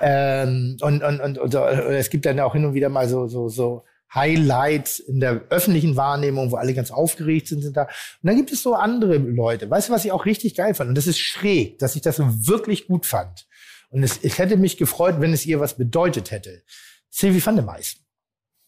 S6: Ähm, und, und, und, und, äh, es gibt dann auch hin und wieder mal so, so, so Highlights in der öffentlichen Wahrnehmung, wo alle ganz aufgeregt sind, sind da. Und dann gibt es so andere Leute. Weißt du, was ich auch richtig geil fand? Und das ist schräg, dass ich das so wirklich gut fand. Und es, ich hätte mich gefreut, wenn es ihr was bedeutet hätte. Sylvie van der Mais.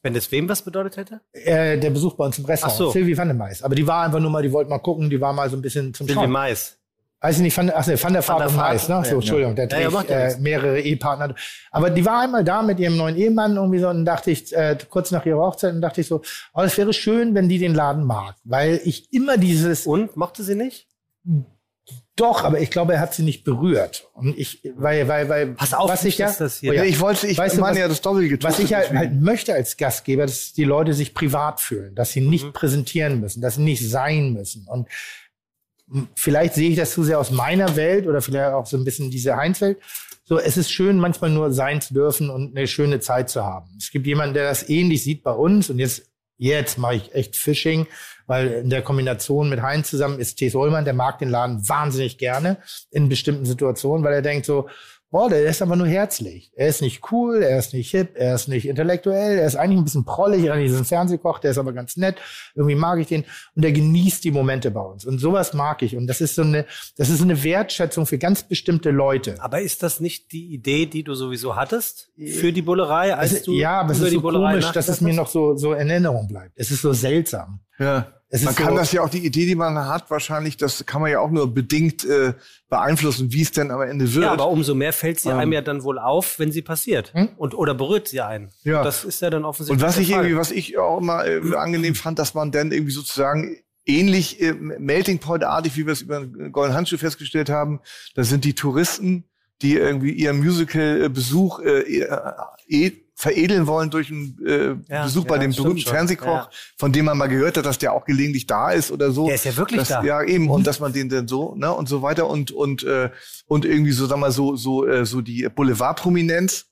S5: Wenn das wem was bedeutet hätte?
S6: Äh, der Besuch bei uns im Restaurant.
S5: Ach so.
S6: Sylvie van der Mais. Aber die war einfach nur mal, die wollte mal gucken, die war mal so ein bisschen zum
S5: Silvi
S6: Schauen.
S5: Mais.
S6: Weiß ich nicht, Van, ach, nee, Van der Vaart
S5: der
S6: und. Mais, ne? So,
S5: ja.
S6: Entschuldigung, der
S5: Ja,
S6: trägt
S5: ja
S6: äh, mehrere Ehepartner. Aber die war einmal da mit ihrem neuen Ehemann irgendwie so und dachte ich, äh, kurz nach ihrer Hochzeit, und dachte ich so, oh, es wäre schön, wenn die den Laden mag. Weil ich immer dieses,
S5: Und? Mochte sie nicht?
S6: Doch, aber ich glaube, er hat sie nicht berührt. Und ich, weil, weil, weil,
S5: Pass auf,
S6: was ich ja,
S5: das hier-
S6: oh ja,
S7: Ja, ich wollte, ich
S6: Weißt
S7: meine
S6: was-
S7: ja das Doppelte
S6: was ich halt, halt möchte als Gastgeber, dass die Leute sich privat fühlen, dass sie nicht
S5: Mhm.
S6: präsentieren müssen, dass sie nicht sein müssen. Und vielleicht sehe ich das zu sehr aus meiner Welt oder vielleicht auch so ein bisschen diese Heinz-Welt. So, es ist schön, manchmal nur sein zu dürfen und eine schöne Zeit zu haben. Es gibt jemanden, der das ähnlich sieht bei uns und jetzt, jetzt mache ich echt Fishing, weil in der Kombination mit Heinz zusammen ist T.S. Ullmann, der mag den Laden wahnsinnig gerne in bestimmten Situationen, weil er denkt so, boah, der ist aber nur herzlich. Er ist nicht cool, er ist nicht hip, er ist nicht intellektuell, er ist eigentlich ein bisschen prollig, eigentlich ist ein Fernsehkoch, der ist aber ganz nett. Irgendwie mag ich den und der genießt die Momente bei uns. Und sowas mag ich. Und das ist so eine, das ist so eine Wertschätzung für ganz bestimmte Leute.
S5: Aber ist das nicht die Idee, die du sowieso hattest für die Bullerei, als
S6: Es-
S5: du
S6: ja, aber es ist
S5: die
S6: so
S5: Bullerei
S6: komisch, dass es mir noch so, so in Erinnerung bleibt. Es ist so seltsam.
S7: Ja.
S6: Es
S7: man
S6: ist
S7: kann
S6: so-
S7: das ja auch, die Idee, die man hat, wahrscheinlich, das kann man ja auch nur bedingt äh, beeinflussen, wie es denn am Ende wird.
S5: Ja, aber umso mehr fällt sie
S7: Ähm.
S5: einem ja dann wohl auf, wenn sie passiert.
S6: Hm?
S5: Und, oder berührt sie einen.
S7: Ja.
S5: Das ist ja dann offensichtlich
S7: Und was ich
S5: Fall.
S7: irgendwie, was ich auch immer äh, angenehm fand, dass man dann irgendwie sozusagen ähnlich äh, Melting Point artig, wie wir es über den Golden Handschuh festgestellt haben, das sind die Touristen, die irgendwie ihren Musical-Besuch äh, eh, eh veredeln wollen durch einen äh,
S5: Ja,
S7: Besuch bei
S5: ja,
S7: dem berühmten
S5: schon.
S7: Fernsehkoch,
S5: Ja.
S7: von dem man mal gehört hat, dass der auch gelegentlich da ist oder so.
S5: Der ist ja wirklich
S7: das,
S5: da.
S7: Ja, eben. Und dass man den dann so, ne, und so weiter und, und, äh, und irgendwie so, sag mal, so, so, äh, so die Boulevardprominenz,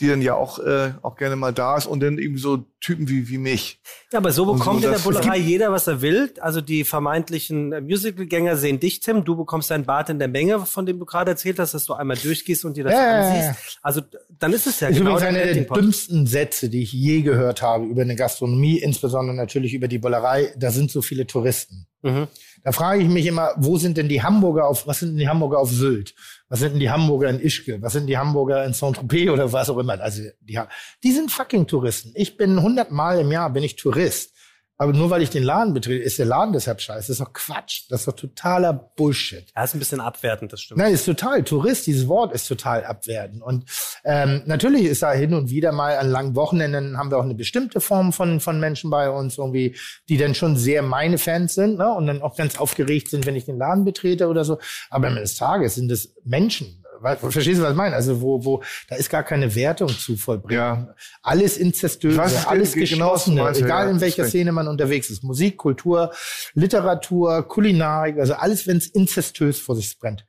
S7: die dann ja auch, äh, auch gerne mal da ist und dann irgendwie so Typen wie, wie mich.
S5: Ja, aber so
S7: Und so,
S5: bekommt in der Bullerei jeder, was er will. Also die vermeintlichen äh, Musicalgänger sehen dich, Tim. Du bekommst dein Bart in der Menge, von dem du gerade erzählt hast, dass du einmal durchgehst und dir das
S6: Ja,
S5: ansiehst. Also dann ist es ja
S6: Das ist
S5: genau
S6: übrigens einer der dümmsten Sätze, die ich je gehört habe über eine Gastronomie, insbesondere natürlich über die Bullerei. Da sind so viele Touristen.
S5: Mhm.
S6: Da frage ich mich immer, wo sind denn die Hamburger auf, was sind denn die Hamburger auf Sylt? Was sind denn die Hamburger in Ischgl? Was sind die Hamburger in Saint-Tropez oder was auch immer? Also, die, die sind fucking Touristen. Ich bin hundertmal im Jahr, bin ich Tourist. Aber nur weil ich den Laden betrete, ist der Laden deshalb scheiße. Das ist doch Quatsch. Das ist doch totaler Bullshit.
S5: Ja, ist ein bisschen abwertend, das stimmt.
S6: Nein, ist total. Tourist, dieses Wort ist total abwertend. Und ähm, natürlich ist da hin und wieder mal an langen Wochenenden haben wir auch eine bestimmte Form von, von Menschen bei uns, irgendwie, die dann schon sehr meine Fans sind ne? und dann auch ganz aufgeregt sind, wenn ich den Laden betrete oder so. Aber am Ende des Tages sind es Menschen. Weil- Verstehst du, was ich meine? Also, wo, wo, da ist gar keine Wertung zu vollbringen.
S7: Ja.
S6: Alles inzestöse, alles
S7: genau,
S6: geschlossene,
S7: meinst,
S6: egal
S7: ja,
S6: in welcher. Szene man unterwegs ist. Musik, Kultur, Literatur, Kulinarik, also alles, wenn es inzestös vor sich brennt.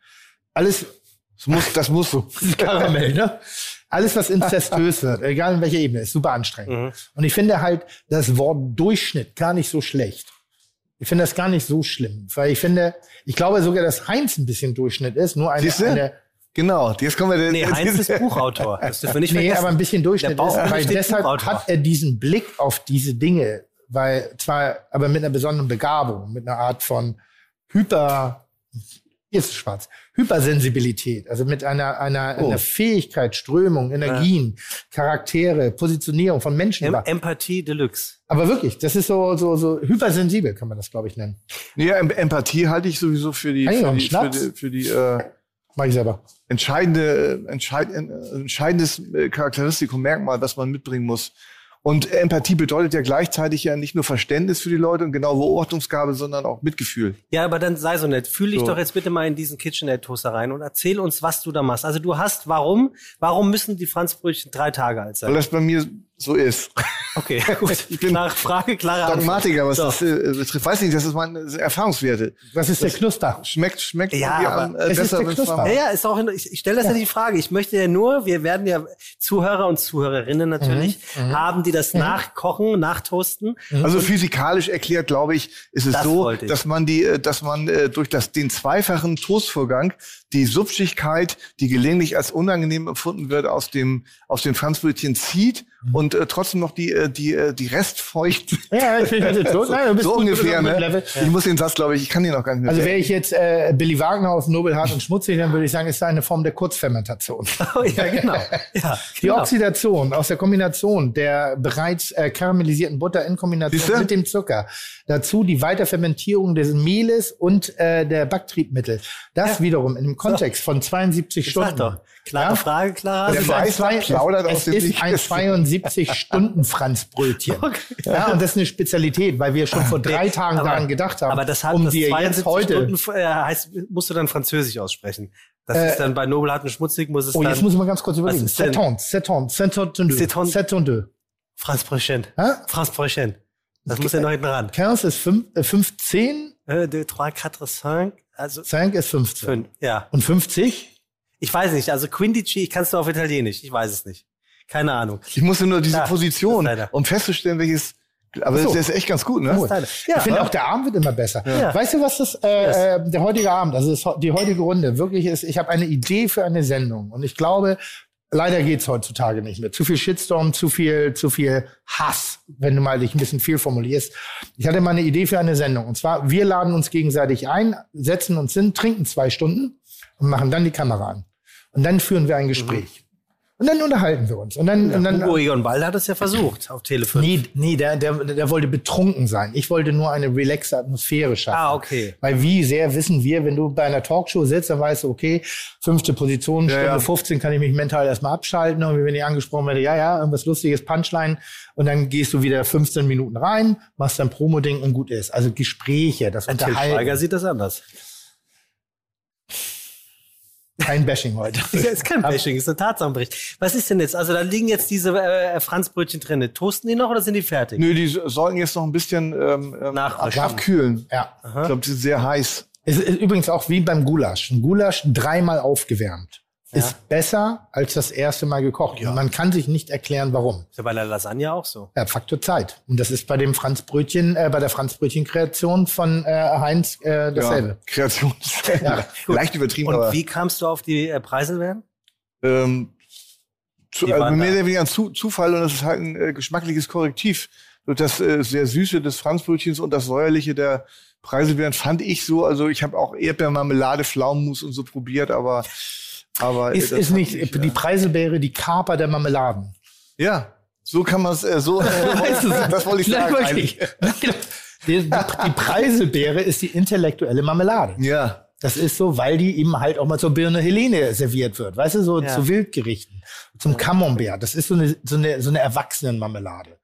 S6: Alles
S7: Das muss, das muss so.
S6: Karamell, ne? Alles, was inzestös wird, egal in welcher Ebene, ist super anstrengend. Und ich finde halt das Wort Durchschnitt gar nicht so schlecht. Ich finde das gar nicht so schlimm, weil ich finde, ich glaube sogar, dass Heinz ein bisschen Durchschnitt ist, nur eine, eine
S7: Genau, jetzt kommen wir
S5: Nee, Heinz ist Buchautor. Das dürfen wir nicht
S6: nee,
S5: vergessen.
S6: aber ein bisschen Durchschnitt
S5: Der
S6: ist, weil deshalb
S5: Buchautor.
S6: hat er diesen Blick auf diese Dinge, weil zwar, aber mit einer besonderen Begabung, mit einer Art von Hyper, hier ist es schwarz, Hypersensibilität, also mit einer, einer,
S7: Oh.
S6: einer Fähigkeit, Strömung, Energien, Charaktere, Positionierung von Menschen.
S5: Em Empathie Deluxe.
S6: aber wirklich, das ist so, so, so hypersensibel, kann man das, glaube ich, nennen.
S7: Ja, Em- Empathie halte ich sowieso für die, für die, für die, für die äh,
S6: Mach ich selber.
S7: entscheidende, entscheid, entscheidendes äh, Charakteristikum, Merkmal, was man mitbringen muss. Und Empathie bedeutet ja gleichzeitig ja nicht nur Verständnis für die Leute und genau Beobachtungsgabe, sondern auch Mitgefühl.
S5: Ja, aber dann sei so nett. Fühl dich
S7: So.
S5: doch jetzt bitte mal in diesen KitchenAid-Toaster rein und erzähl uns, was du da machst. Also du hast, warum? Warum müssen die Franzbrötchen drei Tage alt
S7: Weil
S5: sein?
S7: das bei mir so ist.
S5: Okay, gut.
S7: Ich bin
S5: Klare Frage, klare Antwort.
S7: Dogmatiker, was
S5: So.
S7: das äh, betrifft. Weiß nicht, das ist meine Erfahrungswerte.
S6: Was ist der Knuster?
S7: Schmeckt, schmeckt
S5: Ja, aber
S7: am,
S6: es ist der
S7: warm-
S5: Ja, ja, ist auch, in, ich, ich stelle das ja. nicht die Frage. Ich möchte ja nur, wir werden ja Zuhörer und Zuhörerinnen natürlich
S7: Mhm,
S5: haben, die das nachkochen, nachtoasten.
S7: Also physikalisch erklärt, glaube ich, ist es
S5: Das
S7: so, dass man die, äh, dass man äh, durch das, den zweifachen Toastvorgang die Substigkeit, die gelegentlich als unangenehm empfunden wird, aus dem, aus den Franzbrötchen zieht
S6: Mhm.
S7: und äh, trotzdem noch die, äh, die, äh, die Restfeucht.
S6: Ja, ich bin jetzt so, nein, du bist
S7: so ungefähr,
S6: auf
S7: ne?
S6: dem Level.
S7: Ich muss den Satz, glaube ich, ich kann den noch gar nicht mehr.
S6: Also wäre ich jetzt äh, Billy Wagner aus Nobelhart und Schmutzig, dann würde ich sagen, ist da eine Form der Kurzfermentation.
S5: Oh, ja, genau. Ja,
S6: Die
S5: genau.
S6: Oxidation aus der Kombination der bereits äh, karamellisierten Butter in Kombination
S7: Siehste?
S6: mit dem Zucker, dazu die Weiterfermentierung des Mehles und äh, der Backtriebmittel. Das wiederum in dem Kontext von 72
S5: Sag
S6: Stunden.
S5: doch. Klare
S6: Ja?
S5: Frage, klare
S7: Der. Weiß
S6: zwei-
S7: plaudert aus
S6: es
S7: dem
S6: ist
S7: Licht.
S6: ein 72-Stunden-Franzbrötchen. Ja, und das ist eine Spezialität, weil wir schon vor drei Tagen
S5: aber-
S6: daran gedacht haben,
S5: Aber das hat
S6: um
S5: das
S6: dir
S5: 72
S6: jetzt heute.
S5: Stunden äh, heißt, musst du dann Französisch aussprechen. Das
S6: Äh,
S5: ist dann bei Nobelhart und Schmutzig muss es
S6: Oh,
S5: dann
S6: jetzt muss ich mal ganz kurz überlegen.
S5: ist?
S6: Seton, Seton, Seton,
S5: Seton.
S6: Seton,
S5: Franzbrötchen.
S6: Hä?
S5: Franzbrötchen. Das muss ja noch hinten ran.
S6: 15 ist fünf- äh, 15,
S5: Äh, deux, trois, quatre, cinq. Also
S6: 5 ist 15.
S5: fünf. Ja.
S6: Und 50?
S5: Ich weiß nicht. Also Quindici, ich kann es nur auf Italienisch. Ich weiß es nicht. Keine Ahnung.
S7: Ich musste nur diese
S5: Ja,
S7: Position, um festzustellen, welches Aber
S6: so.
S7: der ist echt ganz gut, ne?
S6: Gut. ich finde auch der Abend wird immer besser. Weißt du, was das äh, äh, der heutige Abend, also das, die heutige Runde wirklich ist? Ich habe eine Idee für eine Sendung und ich glaube, leider geht's heutzutage nicht mehr. Zu viel Shitstorm, zu viel, zu viel Hass, wenn du mal dich ein bisschen viel formulierst. Ich hatte mal eine Idee für eine Sendung und zwar: Wir laden uns gegenseitig ein, setzen uns hin, trinken zwei Stunden und machen dann die Kamera an und dann führen wir ein Gespräch. Und dann unterhalten wir uns. Und dann, und dann
S5: Hugo Egon Balder hat es ja versucht auf Tele 5.
S6: Nee, nee, der, der, der wollte betrunken sein. Ich wollte nur eine relaxe Atmosphäre schaffen.
S5: Ah, okay.
S6: Weil wie sehr wissen wir, wenn du bei einer Talkshow sitzt, dann weißt du, okay, fünfte Position, Stunde
S7: ja.
S6: 15 kann ich mich mental erstmal abschalten. Und wenn ich angesprochen werde, ja, ja, irgendwas lustiges, Punchline. Und dann gehst du wieder 15 Minuten rein, machst dein Promo-Ding und gut ist. Also Gespräche, das
S5: Til Schweiger
S6: Unterhalten.
S5: sieht das anders.
S6: Kein Bashing heute.
S5: Das ist kein Bashing, ist ein Tatsachenbericht. Was ist denn jetzt? Also da liegen jetzt diese äh, Franzbrötchen drin. Toasten die noch oder sind die fertig?
S7: Nö, die so- sollten jetzt noch ein bisschen ähm, ähm, abkühlen.
S6: Ja.
S7: Ich glaube, die sind sehr heiß.
S6: Es ist übrigens auch wie beim Gulasch. Ein Gulasch dreimal aufgewärmt ist besser als das erste Mal gekocht. Und man kann sich nicht erklären, warum.
S5: Ist ja bei der Lasagne auch so.
S6: Ja, Faktor Zeit. Und das ist bei dem Franzbrötchen, äh, bei der Franzbrötchen-Kreation von äh, Heinz äh, dasselbe.
S7: Ja, Kreation. Leicht übertrieben,
S5: Und
S7: aber
S5: wie kamst du auf die äh, Preiselbeeren?
S7: ähm, zu,
S5: Die
S7: also mehr oder weniger ein zu, Zufall und das ist halt ein äh, geschmackliches Korrektiv. So Das äh, sehr süße des Franzbrötchens und das säuerliche der Preiselbeeren fand ich so. Also ich habe auch Erdbeermarmelade, Pflaumenmus und so probiert, aber aber
S6: Ist,
S7: das
S6: ist nicht
S7: ich,
S6: die Preiselbeere die Kaper der Marmeladen.
S7: ja so kann man es äh, so. Äh, das wollte ich
S6: Nein,
S7: sagen.
S6: wirklich. Die, die, die Preiselbeere ist die intellektuelle Marmelade.
S7: Ja.
S6: Das ist so, weil die eben halt auch mal zur Birne Helene serviert wird. Weißt du, so
S5: Ja.
S6: zu Wildgerichten, zum Camembert. Das ist so eine, so eine, so eine Erwachsenenmarmelade.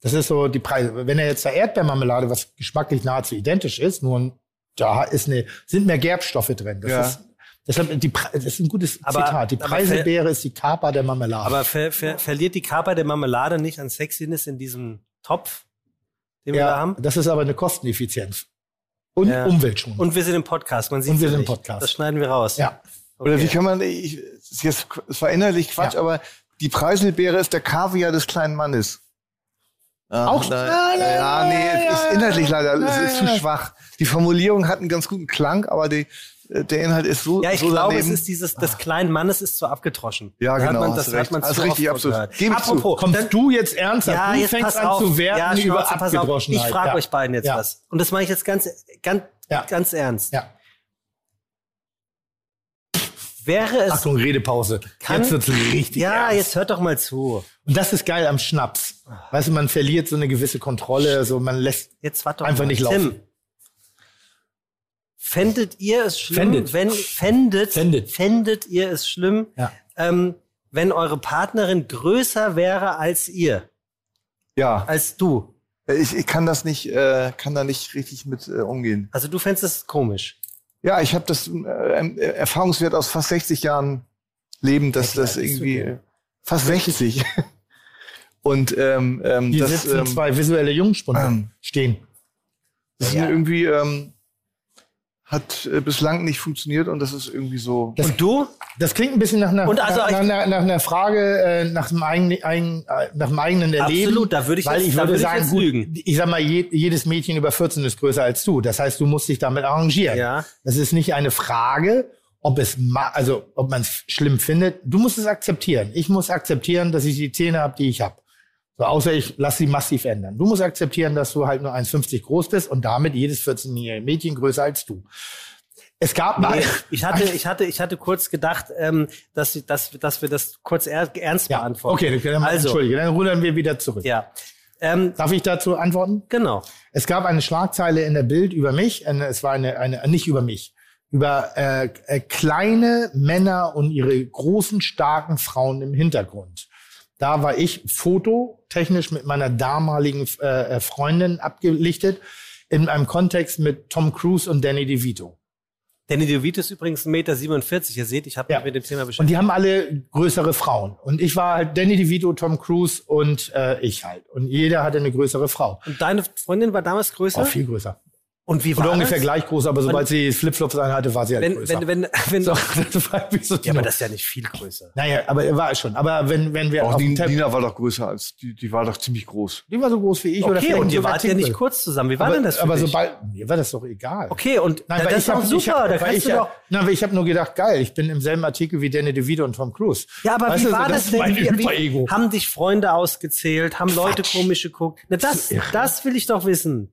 S6: Das ist so die Preise. Wenn er jetzt der Erdbeermarmelade, was geschmacklich nahezu identisch ist, nur da ist eine, sind mehr Gerbstoffe drin. Das
S7: Ja.
S6: ist, deshalb die, das ist ein gutes
S5: Aber-
S6: Zitat. Die
S5: aber
S6: Preiselbeere ist die Kaper der Marmelade.
S5: Aber ver ver verliert die Kaper der Marmelade nicht an Sexiness in diesem Topf, den wir da
S6: ja,
S5: haben?
S6: das ist aber eine Kosteneffizienz. Und
S5: Ja.
S6: Umweltschonung.
S5: Und wir sind im Podcast, man sieht
S6: Und wir
S5: es
S6: sind im
S5: nicht.
S6: Podcast.
S5: Das schneiden wir raus.
S6: ja.
S7: Oder wie
S5: Okay.
S7: kann man, ich, es ist jetzt, es war innerlich Quatsch,
S6: Ja.
S7: aber die Preiselbeere ist der Kaviar des kleinen Mannes. Ach,
S6: Auch-
S7: da,
S6: Nein, nein,
S7: ja, nee,
S6: nein,
S7: es ist
S6: nein,
S7: inhaltlich leider, es ist zu schwach. Die Formulierung hat einen ganz guten Klang, aber die, der Inhalt ist so,
S5: Ja, ich
S7: so
S5: glaube,
S7: daneben.
S5: es ist dieses, des kleinen Mannes ist zu abgedroschen.
S7: Ja,
S5: Da
S7: genau,
S5: Hat man, das
S7: du
S5: hat
S7: recht.
S5: man zu
S7: richtig,
S5: gehört.
S7: Gebe zu.
S5: Apropos,
S6: Kommst
S5: dann,
S6: du jetzt ernsthaft?
S5: ja,
S6: du
S5: jetzt
S6: fängst an
S5: auf.
S6: zu werten
S5: ja,
S6: über
S5: Schnauze, pass auf. Ich
S6: Abgedroschenheit.
S5: frage
S6: ja.
S5: euch beiden jetzt
S6: Ja.
S5: was. Und das mache ich jetzt ganz, ganz,
S6: Ja.
S5: ganz ernst.
S6: Ja.
S5: Wäre es,
S6: Achtung, Redepause.
S5: Kann-
S6: jetzt wird's richtig
S5: ja,
S6: ernst.
S5: jetzt hört doch mal zu.
S6: Und das ist geil am Schnaps. Weißt du, man verliert so eine gewisse Kontrolle, so man lässt
S5: Jetzt warte doch
S6: Einfach
S5: mal.
S6: nicht
S5: Tim,
S6: laufen.
S5: Fändet ihr es schlimm,
S6: Fändet.
S5: wenn fändet,
S6: Fändet.
S5: fändet ihr es schlimm,
S6: Ja.
S5: ähm, wenn eure Partnerin größer wäre als ihr,
S7: ja,
S5: als du?
S7: ich, ich kann das nicht, äh, kann da nicht richtig mit äh, umgehen.
S5: Also du fändest es komisch.
S7: Ja, ich habe das äh, äh, Erfahrungswert aus fast 60 Jahren Leben, dass das irgendwie äh, fast 60. Und ähm, ähm,
S6: Hier
S7: das,
S6: sitzen
S7: ähm,
S6: zwei visuelle Jungspunde
S7: ähm,
S6: stehen.
S7: das ist
S6: Ja.
S7: irgendwie ähm, hat äh, bislang nicht funktioniert und das ist irgendwie so.
S6: Das-
S5: Und du?
S6: Das klingt ein bisschen nach einer,
S5: Und also
S6: nach, nach, nach, nach einer Frage äh, nach, dem eigenen, eigen, äh, nach dem eigenen Erleben.
S5: Absolut, da würde ich
S6: weil
S5: jetzt-
S6: ich würde
S5: würde ich
S6: sagen,
S5: jetzt
S6: gut,
S5: lügen.
S6: ich sag mal, je, jedes Mädchen über 14 ist größer als du. Das heißt, du musst dich damit arrangieren.
S5: Ja.
S6: Das ist nicht eine Frage, ob es ma also ob man es schlimm findet. Du musst es akzeptieren. Ich muss akzeptieren, dass ich die Zähne habe, die ich habe. So, außer ich lasse sie massiv ändern. Du musst akzeptieren, dass du halt nur 1,50 groß bist und damit jedes 14-jährige Mädchen größer als du. Es gab mal.
S5: Nee, ich hatte, ich hatte, ich hatte kurz gedacht, ähm, dass, dass, dass wir das kurz er, ernst
S6: ja,
S5: beantworten.
S6: okay, dann,
S5: also,
S6: entschuldige, dann rudern wir wieder zurück.
S5: ja, ähm,
S6: Darf ich dazu antworten?
S5: genau.
S6: Es gab eine Schlagzeile in der Bild über mich. äh, Es war eine, eine nicht über mich, über äh, äh, kleine Männer und ihre großen, starken Frauen im Hintergrund. Da war ich fototechnisch mit meiner damaligen äh, äh, Freundin abgelichtet in einem Kontext mit Tom Cruise und Danny DeVito.
S5: Danny DeVito ist übrigens 1,47 Meter. Ihr seht, ich habe
S6: Ja.
S5: mich mit dem Thema
S6: Und
S5: beschäftigt.
S6: die haben alle größere Frauen. Und ich war halt Danny DeVito, Tom Cruise und äh, ich halt. Und jeder hatte eine größere Frau.
S5: Und deine Freundin war damals größer?
S6: Auch viel größer.
S5: Und wie war
S6: Oder ungefähr
S5: das?
S6: gleich groß, aber sobald sie Flipflops anhatte, war sie halt
S5: Wenn,
S6: größer.
S5: wenn, wenn, wenn,
S6: so, das so
S5: ja, aber das ist ja nicht viel größer.
S6: naja, aber er war schon. Aber wenn, wenn wir
S7: Auch
S6: auf
S7: Nina, Nina war doch größer als, die, die war doch ziemlich groß.
S6: die war so groß wie ich oder
S5: Okay,
S6: vielleicht
S5: und ihr wart ja nicht kurz zusammen. Wie war
S6: aber,
S5: denn das für
S6: Aber
S5: dich?
S6: sobald, mir war das doch egal.
S5: Okay, und
S6: Nein,
S5: das
S6: ich
S5: ist
S6: hab,
S5: doch super.
S6: ich hab,
S5: da kannst
S6: ich,
S5: du doch.
S6: Na, aber ich habe nur gedacht, geil, ich bin im selben Artikel wie Danny DeVito und Tom Cruise.
S5: Ja, aber
S6: Weißt
S5: wie
S6: du,
S5: war das,
S6: ist
S5: denn?
S6: mein
S5: Wie, wie, haben dich Freunde ausgezählt? Haben Leute komisch geguckt? Na, das, das will ich doch wissen.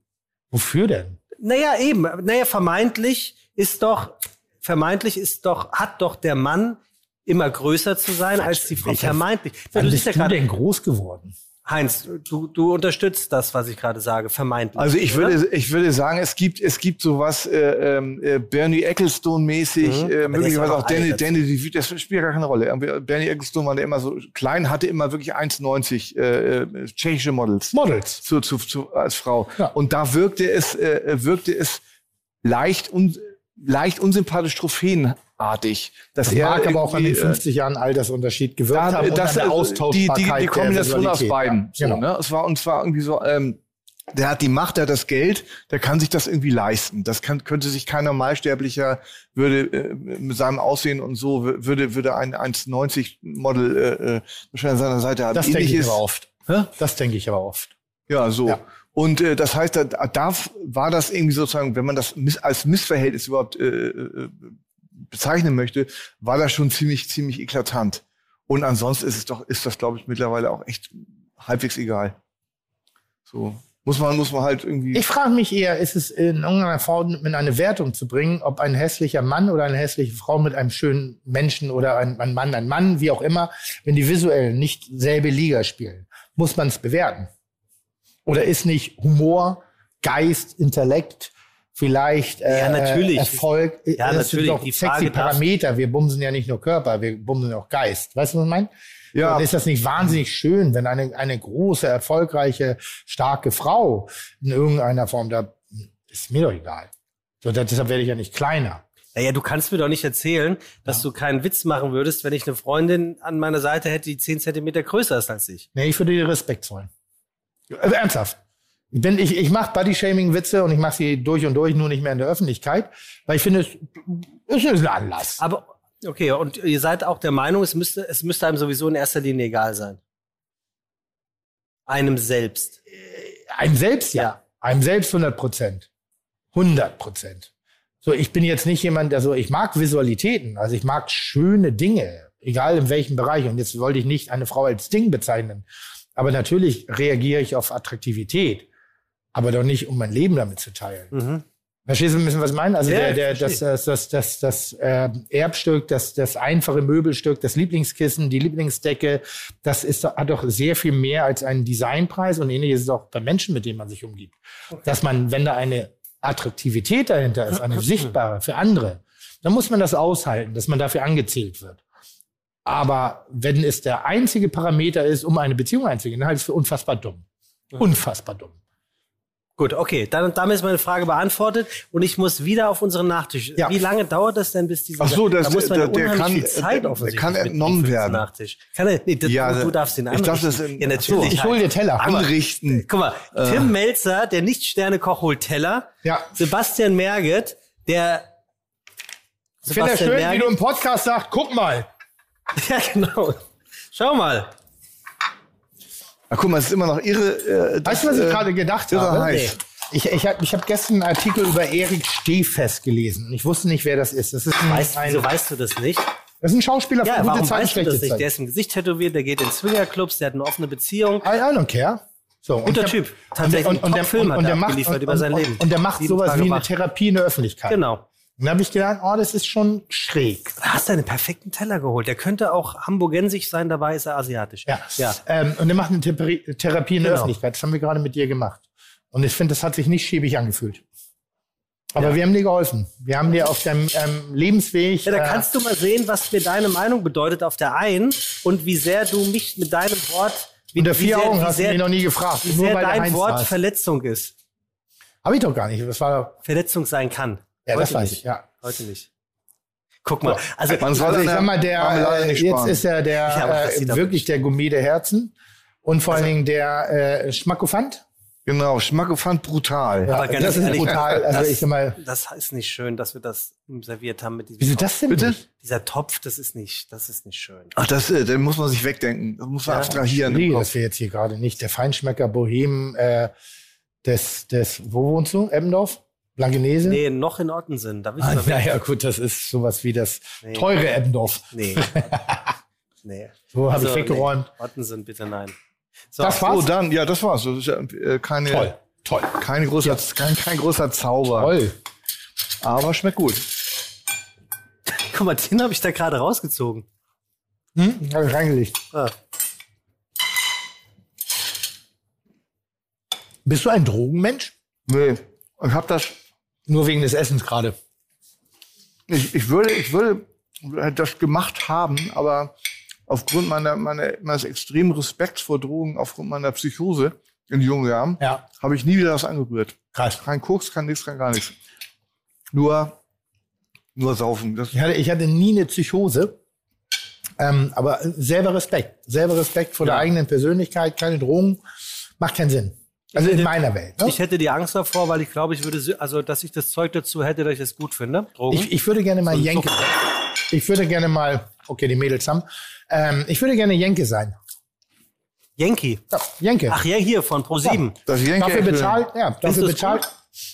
S6: Wofür denn?
S5: Naja, eben. Naja, vermeintlich ist doch, vermeintlich ist doch, hat doch der Mann immer größer zu sein als die Frau. Vermeintlich.
S6: Wann
S5: du
S6: bist du
S5: ja gerade,
S6: denn groß geworden?
S5: Heinz, du, du unterstützt das, was ich gerade sage, vermeintlich.
S7: Also ich
S5: oder?
S7: würde, ich würde sagen, es gibt, es gibt sowas äh, ähm, äh, Bernie Ecclestone-mäßig,
S5: Mhm.
S7: äh, möglicherweise
S5: auch
S7: auch Danny. Danny DeVito, das spielt gar keine Rolle. Irgendwie Bernie Ecclestone war der immer so klein, hatte immer wirklich 1,90 äh, äh, tschechische Models
S6: Models.
S7: zu, zu, zu, als Frau.
S6: Ja.
S7: Und da wirkte es, äh, wirkte es leicht, un, leicht unsympathisch trophäenartig. Dass
S6: Das
S7: er
S6: mag aber auch an den
S7: irgendwie, äh,
S6: 50 Jahren Altersunterschied gewirkt
S7: da,
S6: haben und
S7: das,
S6: an der
S7: äh, die, die, die Kombination aus beiden.
S6: Ja,
S7: So,
S6: genau.
S7: ne? Es war, und zwar irgendwie so, ähm, der hat die Macht, der hat das Geld, der kann sich das irgendwie leisten. Das kann, könnte sich kein Normalsterblicher, würde äh, mit seinem Aussehen und so, wür- würde, würde ein 1,90 Model äh, äh, wahrscheinlich an seiner Seite haben.
S6: Das denke ich aber oft.
S7: Hä?
S6: Das denke ich aber oft.
S7: Ja, so.
S6: Ja.
S7: Und äh, das heißt, da, da war das irgendwie sozusagen, wenn man das miss als Missverhältnis überhaupt äh, äh, bezeichnen möchte, war das schon ziemlich, ziemlich eklatant. Und ansonsten ist es doch, ist das, glaube ich, mittlerweile auch echt halbwegs egal. So. Muss man, muss man halt irgendwie.
S6: Ich frage mich eher, ist es in irgendeiner Form in eine Wertung zu bringen, ob ein hässlicher Mann oder eine hässliche Frau mit einem schönen Menschen oder ein, ein Mann, ein Mann, wie auch immer, wenn die visuell nicht selbe Liga spielen, muss man es bewerten? Oder ist nicht Humor, Geist, Intellekt, vielleicht äh,
S5: Ja, natürlich.
S6: Erfolg?
S5: Ja,
S6: das
S5: natürlich.
S6: Sind doch
S5: Die
S6: sexy
S5: Frage
S6: Parameter. Wir bumsen ja nicht nur Körper, wir bumsen auch Geist. Weißt du, was ich meine?
S7: Ja.
S6: Und ist das nicht wahnsinnig schön, wenn eine, eine große, erfolgreiche, starke Frau in irgendeiner Form da, ist mir doch egal. So, da- deshalb werde ich ja nicht kleiner.
S5: Naja, du kannst mir doch nicht erzählen, dass du keinen Witz machen würdest, wenn ich eine Freundin an meiner Seite hätte, die 10 Zentimeter größer ist als ich.
S6: Nee, ich würde dir Respekt zollen. Also ernsthaft. Wenn ich, ich mache Body-Shaming-Witze und ich mache sie durch und durch, nur nicht mehr in der Öffentlichkeit, weil ich finde, es es ist ein Anlass.
S5: Aber, okay, und ihr seid auch der Meinung, es müsste, es müsste einem sowieso in erster Linie egal sein. Einem selbst.
S6: Einem selbst ja. Einem selbst 100 Prozent. 100 Prozent. So, ich bin jetzt nicht jemand, der so, ich mag Visualitäten, also ich mag schöne Dinge, egal in welchem Bereich. Und jetzt wollte ich nicht eine Frau als Ding bezeichnen. Aber natürlich reagiere ich auf Attraktivität, aber doch nicht, um mein Leben damit zu teilen.
S5: Mhm.
S6: Verstehst du ein bisschen, was ich meine? Also
S5: Ja,
S6: der, der, das, das, das, das, das äh, Erbstück, das, das einfache Möbelstück, das Lieblingskissen, die Lieblingsdecke, das ist, hat doch sehr viel mehr als einen Designpreis und ähnlich ist es auch bei Menschen, mit denen man sich umgibt. Dass man, wenn da eine Attraktivität dahinter ist, eine sichtbare für andere, dann muss man das aushalten, dass man dafür angezählt wird. Aber wenn es der einzige Parameter ist, um eine Beziehung einzugehen, dann halte ich es für unfassbar dumm. Unfassbar dumm.
S5: Gut, okay, dann damit ist meine Frage beantwortet und ich muss wieder auf unseren Nachtisch.
S6: Ja.
S5: Wie lange dauert das denn, bis dieser
S7: Ach so, das-
S5: da muss man
S7: der- der kann-
S5: viel Zeit
S7: der kann entnommen werden.
S5: Nachtisch. Kann er, nee, das,
S7: Ja,
S5: du, darfst ihn
S7: ich
S5: anrichten.
S7: dachte, das ist-
S5: ja, natürlich.
S7: so.
S6: Ich hole dir Teller.
S7: anrichten.
S5: Guck mal, Tim Melzer, der Nicht-Sterne-Koch, holt Teller.
S6: Ja.
S5: Sebastian Merget, der
S6: Ich finde das schön, wie du im Podcast sagst, guck mal.
S5: Ja, genau. Schau mal.
S7: Ach, guck mal, es ist immer noch irre. Äh,
S6: Weißt du, was ich
S7: äh,
S6: gerade gedacht habe?
S7: heiß.
S6: Ich, ich habe ich hab gestern einen Artikel über Erik Stehfest gelesen. und Ich wusste nicht, wer das ist. Das ist ein,
S5: Weißt,
S6: ein,
S5: wieso weißt du das nicht?
S6: das ist ein Schauspieler
S5: Ja,
S6: von gute
S5: warum
S6: Zeiten,
S5: weißt du
S6: schlechte
S5: das nicht? Der
S6: Zeiten.
S5: ist im Gesicht tätowiert, der geht in Swingerclubs, der hat eine offene Beziehung.
S6: I, I don't care. So, und
S5: Guter
S6: der-
S5: Typ.
S6: Und,
S5: Tatsächlich
S6: der- und,
S5: einen
S6: und, der, und,
S5: hat
S6: und
S5: er
S6: der macht und,
S5: über sein
S6: und,
S5: Leben.
S6: Und der macht
S5: Sieben
S6: sowas
S5: Tage
S6: wie eine. Therapie in der Öffentlichkeit.
S5: Genau.
S6: Und dann habe ich gedacht, oh, das ist schon schräg.
S5: Da hast du einen perfekten Teller geholt. Der könnte auch hamburgensisch sein, dabei ist er asiatisch.
S6: Ja.
S5: ja.
S6: Ähm, und der macht eine Thera- Therapie in der
S5: Genau.
S6: Öffentlichkeit. Das haben wir gerade mit dir gemacht. Und ich finde, das hat sich nicht schäbig angefühlt. Aber wir haben dir geholfen. Wir haben dir auf deinem ähm, Lebensweg.
S5: Ja, da
S6: äh,
S5: kannst du mal sehen, was mir deine Meinung bedeutet auf der einen und wie sehr du mich mit deinem Wort, wie,
S6: unter
S5: wie
S6: vier
S5: sehr,
S6: Augen
S5: wie
S6: hast du
S5: sehr,
S6: mich noch nie gefragt.
S5: wie
S6: Nur
S5: sehr dein Wort
S6: da.
S5: Verletzung ist.
S6: Hab ich doch gar nicht. Das war,
S5: Verletzung sein kann.
S6: Ja, das
S5: Heute
S6: weiß
S5: nicht.
S6: ich, ja.
S5: Heute nicht. Guck mal, also
S7: Man soll
S6: Also ich sag mal, der, äh, jetzt ist er der
S5: das
S6: äh, wirklich der Gourmet der Herzen und vor allen Dingen der äh, Schmackofant.
S7: Genau, Schmacko fand brutal.
S6: Ja,
S5: Aber
S6: das ist
S5: ehrlich,
S6: brutal. Also
S5: das-
S6: ich sag mal,
S5: Das ist nicht schön, dass wir das serviert haben mit diesem
S6: wieso
S5: Topf.
S6: das denn?
S7: Bitte?
S5: Dieser Topf, das ist nicht, das ist nicht schön.
S7: Ach, das, äh, den muss man sich wegdenken. Das muss man
S5: Ja,
S7: abstrahieren.
S6: Nee, das wäre jetzt hier gerade nicht. Der Feinschmecker Bohem äh, des, des, wo wohnst du? Eppendorf? Blankenese?
S5: Nee, noch in Ottensen. Da
S6: Ah, naja, gut, das ist sowas wie das
S5: Nee.
S6: teure Eppendorf.
S5: Nee. nee.
S6: So habe ich
S5: Also,
S6: weggeräumt.
S5: Nee. Ottensen, bitte nein. So,
S6: Das war's.
S7: Oh, dann, ja, das war's. Das ist ja äh, keine,
S6: Toll, toll,
S7: Kein, großer, kein, kein großer Zauber.
S6: toll.
S7: Aber schmeckt gut.
S5: guck mal, den habe ich da gerade rausgezogen.
S6: Hm? Habe ich reingelegt.
S5: Ah.
S6: Bist du ein Drogenmensch?
S7: Nee, ich habe das
S6: Nur wegen des Essens gerade.
S7: Ich, ich würde, ich würde das gemacht haben, aber aufgrund meiner, meiner, meines extremen Respekts vor Drogen, aufgrund meiner Psychose in jungen Jahren,
S6: Ja,
S7: habe ich nie wieder was angerührt.
S6: krass.
S7: Kein Koks, kein nichts, kein gar nichts. Nur, nur saufen. Das,
S6: Ich hatte, ich hatte nie eine Psychose. Ähm, aber selber Respekt. Selber Respekt vor der eigenen Persönlichkeit, keine Drogen. Macht keinen Sinn. Also in
S5: hätte-
S6: meiner Welt. Ne?
S5: Ich hätte die Angst davor, weil ich glaube, ich würde, also, dass ich das Zeug dazu hätte, dass ich das gut finde. Drogen.
S6: Ich, ich würde gerne mal
S5: So
S6: Jenke.
S5: Zucker.
S6: Ich würde gerne mal, okay, die Mädels haben. Ähm, ich würde gerne Jenke sein.
S5: Yankee.
S6: Ja, Jenke.
S5: Ach ja, hier von Pro7.
S7: das Jenke
S6: dafür bezahlt, ja, dafür
S5: es
S6: bezahlt.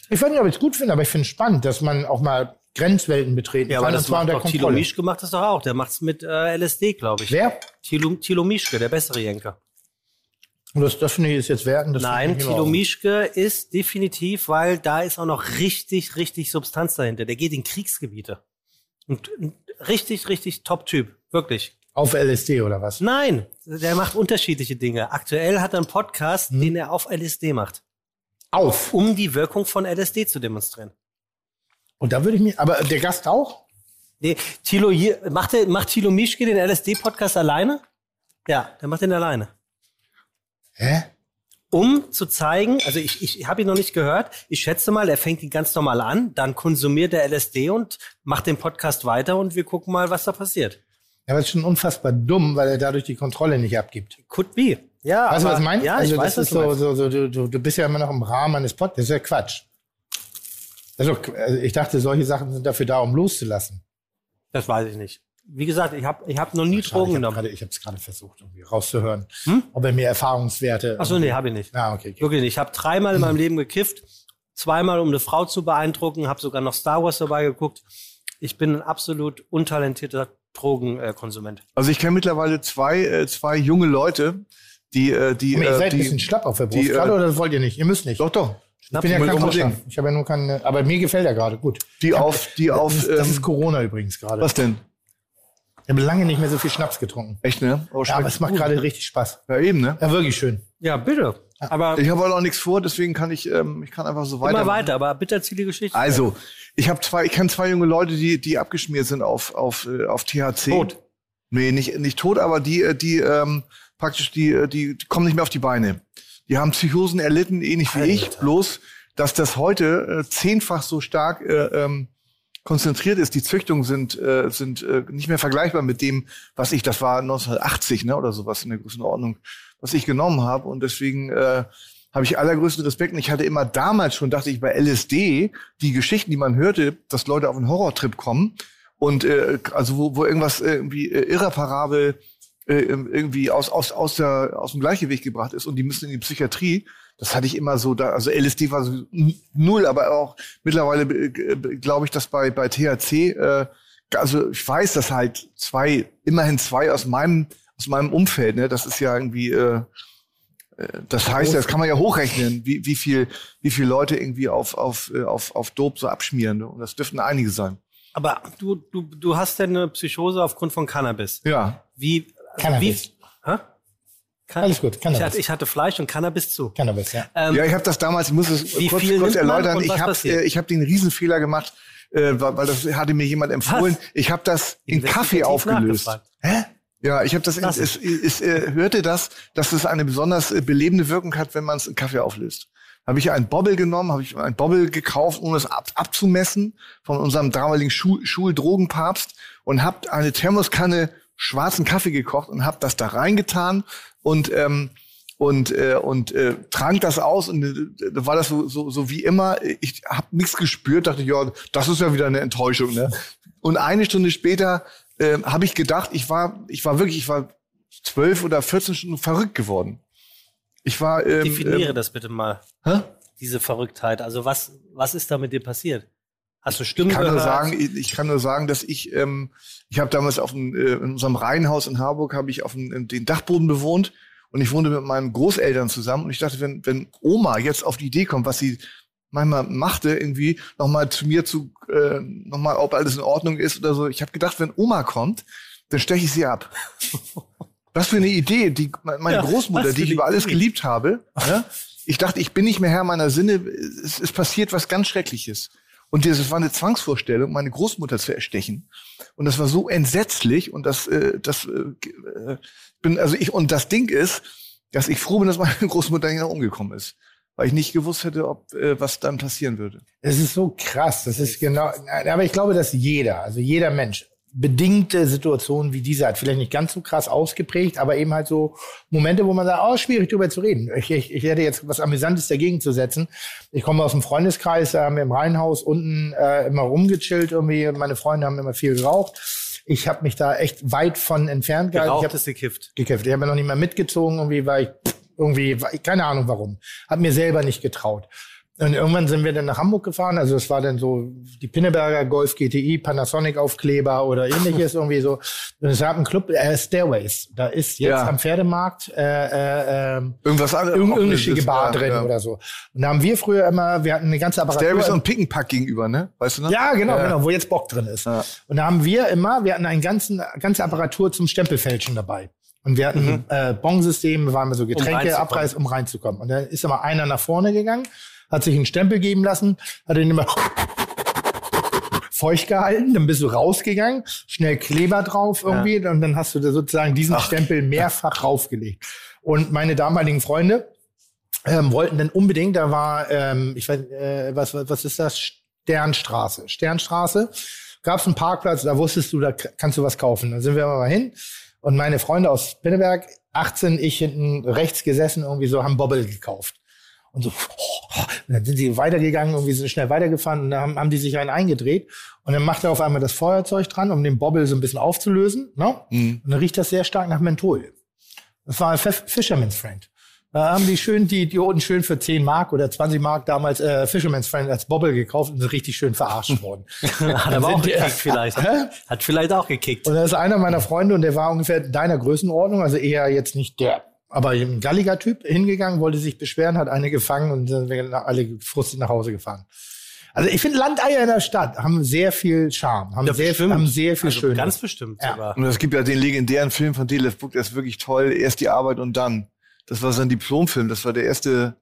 S6: Ich weiß nicht, ob ich es gut finde, aber ich finde es spannend, dass man auch mal Grenzwelten betreten
S5: Ja,
S6: kann.
S5: aber
S6: und
S5: das macht
S6: unter
S5: doch Thilo
S6: Kontrolle.
S5: Mischke macht das doch auch. Der macht's mit äh, LSD, glaube ich.
S6: Wer?
S5: Thilo, Thilo Mischke, der bessere Jenker.
S6: Und das, das finde ich ist jetzt werten. Das
S5: Nein, Thilo
S6: immer-
S5: Mischke ist definitiv, weil da ist auch noch richtig, richtig Substanz dahinter. Der geht in Kriegsgebiete. Und richtig, richtig Top-Typ. Wirklich.
S6: Auf LSD oder was?
S5: Nein, der macht unterschiedliche Dinge. Aktuell hat er einen Podcast,
S6: Hm.
S5: den er auf LSD macht,
S6: Auf.
S5: um die Wirkung von LSD zu demonstrieren.
S6: Und da würde ich mich, aber der Gast auch?
S5: Nee, Thilo, macht, der, macht Thilo Mischke den LSD-Podcast alleine? Ja, der macht den alleine.
S6: Hä?
S5: um zu zeigen, also ich, ich habe ihn noch nicht gehört, ich schätze mal, er fängt ihn ganz normal an, dann konsumiert er LSD und macht den Podcast weiter und wir gucken mal, was da passiert.
S6: Ja, aber das ist schon unfassbar dumm, weil er dadurch die Kontrolle nicht abgibt.
S5: Could be. Ja,
S6: Weißt du, was ich meine?
S5: Ja,
S6: also
S5: ich weiß,
S6: das
S5: was
S6: ist
S5: du
S6: so, so, so du, du, du bist ja immer noch im Rahmen eines Podcasts. Das ist ja Quatsch. Also, also ich dachte, solche Sachen sind dafür da, um loszulassen.
S5: Das weiß ich nicht. Wie gesagt, ich habe ich hab noch nie Drogen genommen.
S6: gerade- ich habe es gerade versucht, irgendwie rauszuhören,
S5: Hm?
S6: ob er mir Erfahrungswerte.
S5: Achso, nee, habe ich nicht.
S6: Ja, okay. okay.
S5: Wirklich nicht. Ich habe dreimal in meinem Leben gekifft, zweimal um eine Frau zu beeindrucken, habe sogar noch Star Wars dabei geguckt. Ich bin ein absolut untalentierter Drogenkonsument.
S7: Also ich kenne mittlerweile zwei, äh, zwei junge Leute, die, äh, die,
S6: Aber ihr
S7: äh,
S6: seid ein
S7: die,
S6: bisschen schlapp auf der Brust
S7: die, äh,
S6: gerade oder das wollt ihr nicht? Ihr müsst nicht.
S7: doch, doch,
S6: ich bin ja kein Kocher. Ich habe ja nur keine, aber mir gefällt er gerade gut.
S7: die auf, die auf,
S6: das, ist, das
S7: ähm,
S6: ist Corona übrigens gerade.
S7: was denn?
S6: Ich habe lange nicht mehr so viel Schnaps getrunken.
S7: Echt, ne? Oh,
S6: Ja, aber es macht gerade richtig Spaß.
S7: Ja, eben, ne?
S6: Ja, wirklich schön.
S5: Ja, bitte. Aber
S7: Ich habe halt auch nichts vor, deswegen kann ich, ähm, ich kann einfach so
S5: immer
S7: weiter.
S5: weiter, aber bitte erzähl die Geschichte.
S7: Also, ich habe zwei, ich kenne zwei junge Leute, die, die abgeschmiert sind auf, auf, äh, auf THC.
S5: Tot.
S7: Nee, nicht, nicht tot, aber die, äh, die, ähm, praktisch, die, äh, die kommen nicht mehr auf die Beine. Die haben Psychosen erlitten, ähnlich wie ich, bloß, dass das heute äh, zehnfach so stark äh, ähm, konzentriert ist. Die Züchtungen sind, äh, sind äh, nicht mehr vergleichbar mit dem, was ich, das war 1980, ne, oder sowas in der Größenordnung, was ich genommen habe. Und deswegen äh, habe ich allergrößten Respekt. Und ich hatte immer damals schon, dachte ich, bei LSD, die Geschichten, die man hörte, dass Leute auf einen Horrortrip kommen und äh, also wo, wo irgendwas irgendwie äh, irreparabel äh, irgendwie aus, aus, aus, der, aus dem Gleichgewicht gebracht ist und die müssen in die Psychiatrie. Das hatte ich immer so da, also LSD war so null, aber auch mittlerweile äh, g- glaube ich, dass bei, bei THC, äh, also ich weiß, dass halt zwei, immerhin zwei aus meinem, aus meinem Umfeld, ne, das ist ja irgendwie, äh, äh, das heißt, das kann man ja hochrechnen, wie, wie viel, wie viele Leute irgendwie auf, auf, äh, auf, auf Dope so abschmieren. Ne? Und das dürften einige sein.
S5: Aber du, du, du hast ja eine Psychose aufgrund von Cannabis.
S7: Ja.
S5: Wie?
S6: Cannabis.
S5: Wie, hä? Kann,
S6: Alles gut,
S5: Ich
S6: Cannabis.
S5: hatte, ich hatte Fleisch und Cannabis zu.
S6: Cannabis, ja.
S5: Ähm,
S7: Ja, ich habe das damals, ich muss es kurz, kurz erläutern.
S5: was
S7: Ich habe äh, ich hab den Riesenfehler gemacht, äh, weil, das hatte mir jemand empfohlen. Ich habe das in Kaffee aufgelöst. Hä? Ja, ich habe das, in,
S5: Krass.
S7: es, es, äh, hörte das, dass es eine besonders äh, belebende Wirkung hat, wenn man es in Kaffee auflöst. Habe ich einen Bobbel genommen, habe ich einen Bobbel gekauft, ohne es ab, abzumessen, von unserem damaligen Schul Schuldrogenpapst und habe eine Thermoskanne schwarzen Kaffee gekocht und habe das da reingetan und ähm, und äh, und äh, trank das aus und äh, da war das so so so wie immer ich habe nichts gespürt dachte ja das ist ja wieder eine Enttäuschung ne und eine Stunde später äh, habe ich gedacht ich war ich war wirklich ich war zwölf oder 14 Stunden verrückt geworden ich war ähm,
S5: Definiere
S7: ähm,
S5: das bitte mal.
S7: hä?
S5: Diese Verrücktheit. Also was, was ist da mit dir passiert? Hast du Stimmen
S7: Ich kann nur
S5: gehört?
S7: sagen, ich ich kann nur sagen, dass ich, ähm, ich habe damals auf dem, äh, in unserem Reihenhaus in Harburg habe ich auf dem, den Dachboden bewohnt und ich wohnte mit meinen Großeltern zusammen und ich dachte, wenn, wenn Oma jetzt auf die Idee kommt, was sie manchmal machte, irgendwie nochmal zu mir zu, äh, nochmal, ob alles in Ordnung ist oder so. Ich habe gedacht, wenn Oma kommt, dann steche ich sie ab. Was für eine Idee, die meine
S5: Ja,
S7: Großmutter, die ich über alles
S5: Idee.
S7: geliebt habe. Ja? Ich dachte, ich bin nicht mehr Herr meiner Sinne. Es, es passiert was ganz Schreckliches. Und das war eine Zwangsvorstellung, meine Großmutter zu erstechen. Und das war so entsetzlich. Und das, äh, das äh, äh, bin, also ich, und das Ding ist, dass ich froh bin, dass meine Großmutter nicht noch umgekommen ist. Weil ich nicht gewusst hätte, ob äh, was dann passieren würde.
S6: Es ist so krass. Das ist genau. Aber ich glaube, dass jeder, also jeder Mensch, bedingte Situationen wie diese hat. Vielleicht nicht ganz so krass ausgeprägt, aber eben halt so Momente, wo man sagt, oh, schwierig drüber zu reden. Ich, ich, ich hätte jetzt was Amüsantes dagegen zu setzen. Ich komme aus dem Freundeskreis, da haben wir im Reihenhaus unten äh, immer rumgechillt irgendwie. Meine Freunde haben immer viel geraucht. Ich habe mich da echt weit von entfernt gehalten. Ich
S5: Geraucht
S6: hab,
S5: ist gekifft.
S6: gekifft. Ich habe noch nicht mal mitgezogen, irgendwie, weil ich irgendwie, keine Ahnung warum. Hab mir selber nicht getraut. Und irgendwann sind wir dann nach Hamburg gefahren. Also es war dann so die Pinneberger Golf GTI, Panasonic Aufkleber oder ähnliches irgendwie so. Und es gab einen Club, äh, Stairways. Da ist jetzt
S7: Ja.
S6: am Pferdemarkt äh, äh, äh,
S7: Irgendwas anderes.
S6: irgendeine irgendeine schicke
S7: Das-
S6: Bar drin
S7: ja.
S6: oder so. Und da haben wir früher immer, wir hatten eine ganze Apparatur.
S7: Stairways und Pickenpack gegenüber, ne? Weißt du noch?
S6: Ja, genau, genau, wo jetzt Bock drin ist. Und da haben wir immer, wir hatten eine ganzen, ganze Apparatur zum Stempelfälschen dabei. Und wir hatten äh, Bonsystem, waren wir so Getränke,
S5: reinzukommen.
S6: Abreiß, um reinzukommen. Und da ist immer einer nach vorne gegangen, hat sich einen Stempel geben lassen, hat ihn immer feucht gehalten, dann bist du rausgegangen, schnell Kleber drauf irgendwie und dann hast du da sozusagen diesen Stempel mehrfach draufgelegt. Und meine damaligen Freunde ähm, wollten dann unbedingt, da war, ähm, ich weiß, äh, was, was was ist das? Sternstraße. Sternstraße. Gab es einen Parkplatz, da wusstest du, da kannst du was kaufen. Da sind wir mal hin und meine Freunde aus Pinneberg, 18, ich hinten rechts gesessen, irgendwie so, haben Bobbel gekauft. Und so, und dann sind sie weitergegangen, irgendwie sind schnell weitergefahren und dann haben, haben die sich einen eingedreht. Und dann macht er auf einmal das Feuerzeug dran, um den Bobbel so ein bisschen aufzulösen. Ne? Und dann riecht das sehr stark nach Menthol. Das war ein Fisherman's Friend. Da haben die schön, die Idioten schön für 10 Mark oder 20 Mark damals äh, Fisherman's Friend als Bobbel gekauft und sind richtig schön verarscht worden.
S5: Hat aber auch gekickt vielleicht.
S6: Hä?
S5: Hat vielleicht auch gekickt.
S6: Und da ist einer meiner Freunde und der war ungefähr deiner Größenordnung, also eher jetzt nicht der, aber ein galliger Typ hingegangen, wollte sich beschweren, hat eine gefangen und dann sind alle gefrustet nach Hause gefahren. Also ich finde Landeier in der Stadt haben sehr viel Charme, haben,
S5: Ja,
S6: sehr,
S5: bestimmt.
S6: haben sehr viel
S5: also
S6: Schönes.
S5: Ganz bestimmt
S6: Ja.
S5: sogar.
S7: Und es gibt ja den legendären Film von Detlef Buck, der ist wirklich toll. Erst die Arbeit und dann. Das war sein Diplomfilm. Das war der erste,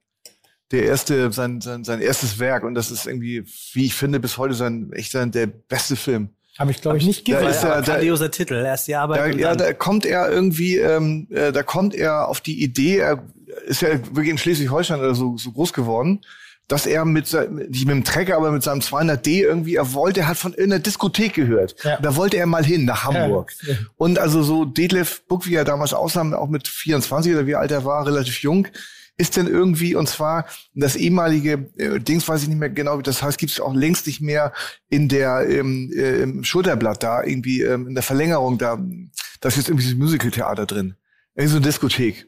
S7: der erste, sein, sein, sein erstes Werk. Und das ist irgendwie, wie ich finde, bis heute sein, echt sein, der beste Film.
S6: Habe ich, glaube ich, nicht
S7: Da
S6: gesehen.
S7: ist er- da-
S5: grandioser Titel. Erst die Arbeit
S7: Da,
S5: und
S7: ja,
S5: dann.
S7: da kommt er irgendwie, ähm, äh, da kommt er auf die Idee, er ist ja wirklich in Schleswig-Holstein oder so, so groß geworden, dass er mit, nicht mit dem Trecker, aber mit seinem 200D irgendwie, er wollte, er hat von irgendeiner Diskothek gehört.
S6: Ja.
S7: Da wollte er mal hin, nach Hamburg.
S6: Ja.
S7: Und also so Detlef Buck, wie er damals aussah, auch mit 24 oder wie alt er war, relativ jung, ist denn irgendwie, und zwar das ehemalige äh, Dings, weiß ich nicht mehr genau, wie das heißt, gibt es auch längst nicht mehr in der ähm, äh, im Schulterblatt da, irgendwie ähm, in der Verlängerung da, da ist jetzt irgendwie dieses Musicaltheater drin. Irgendwie so eine Diskothek.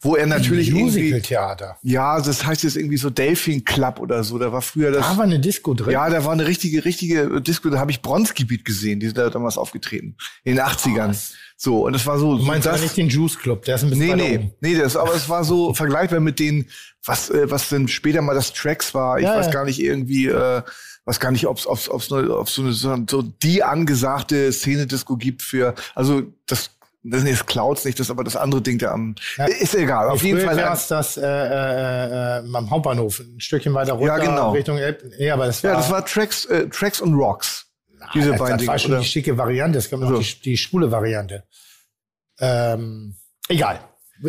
S7: Wo er natürlich
S6: Musical-Theater.
S7: ja, das heißt jetzt irgendwie so Delphin Club oder so, da war früher das.
S6: Da war eine Disco drin.
S7: Ja, da war eine richtige, richtige Disco, da habe ich Bronzgebiet gesehen, die sind da damals aufgetreten. In den 80ern. So, und das war so.
S6: Du meinst
S7: so
S6: nicht den Juice Club, der ist ein bisschen
S7: Nee, nee, nee, das, aber es war so vergleichbar mit den, was, äh, was denn später mal das Tracks war. Ich
S6: Ja,
S7: weiß
S6: ja.
S7: gar nicht irgendwie, äh, weiß gar nicht, ob's, ob's, ob's, neu- ob's so eine, so die angesagte Szene-Disco gibt für, also das, das jetzt Clouds nicht, das ist aber das andere Ding da am,
S6: Ja.
S7: ist egal, auf jeden Fall.
S6: war es das äh, äh, äh, am Hauptbahnhof, ein Stückchen weiter runter
S7: Ja, genau.
S6: Richtung Elb. Ja, aber das war,
S7: Ja, das war Tracks, äh, Tracks und Rocks. Diese
S6: das,
S7: beiden
S6: das war
S7: Dinge.
S6: schon
S7: oder?
S6: die schicke Variante. Es gab noch
S7: So.
S6: die, die schwule Variante. Ähm, egal.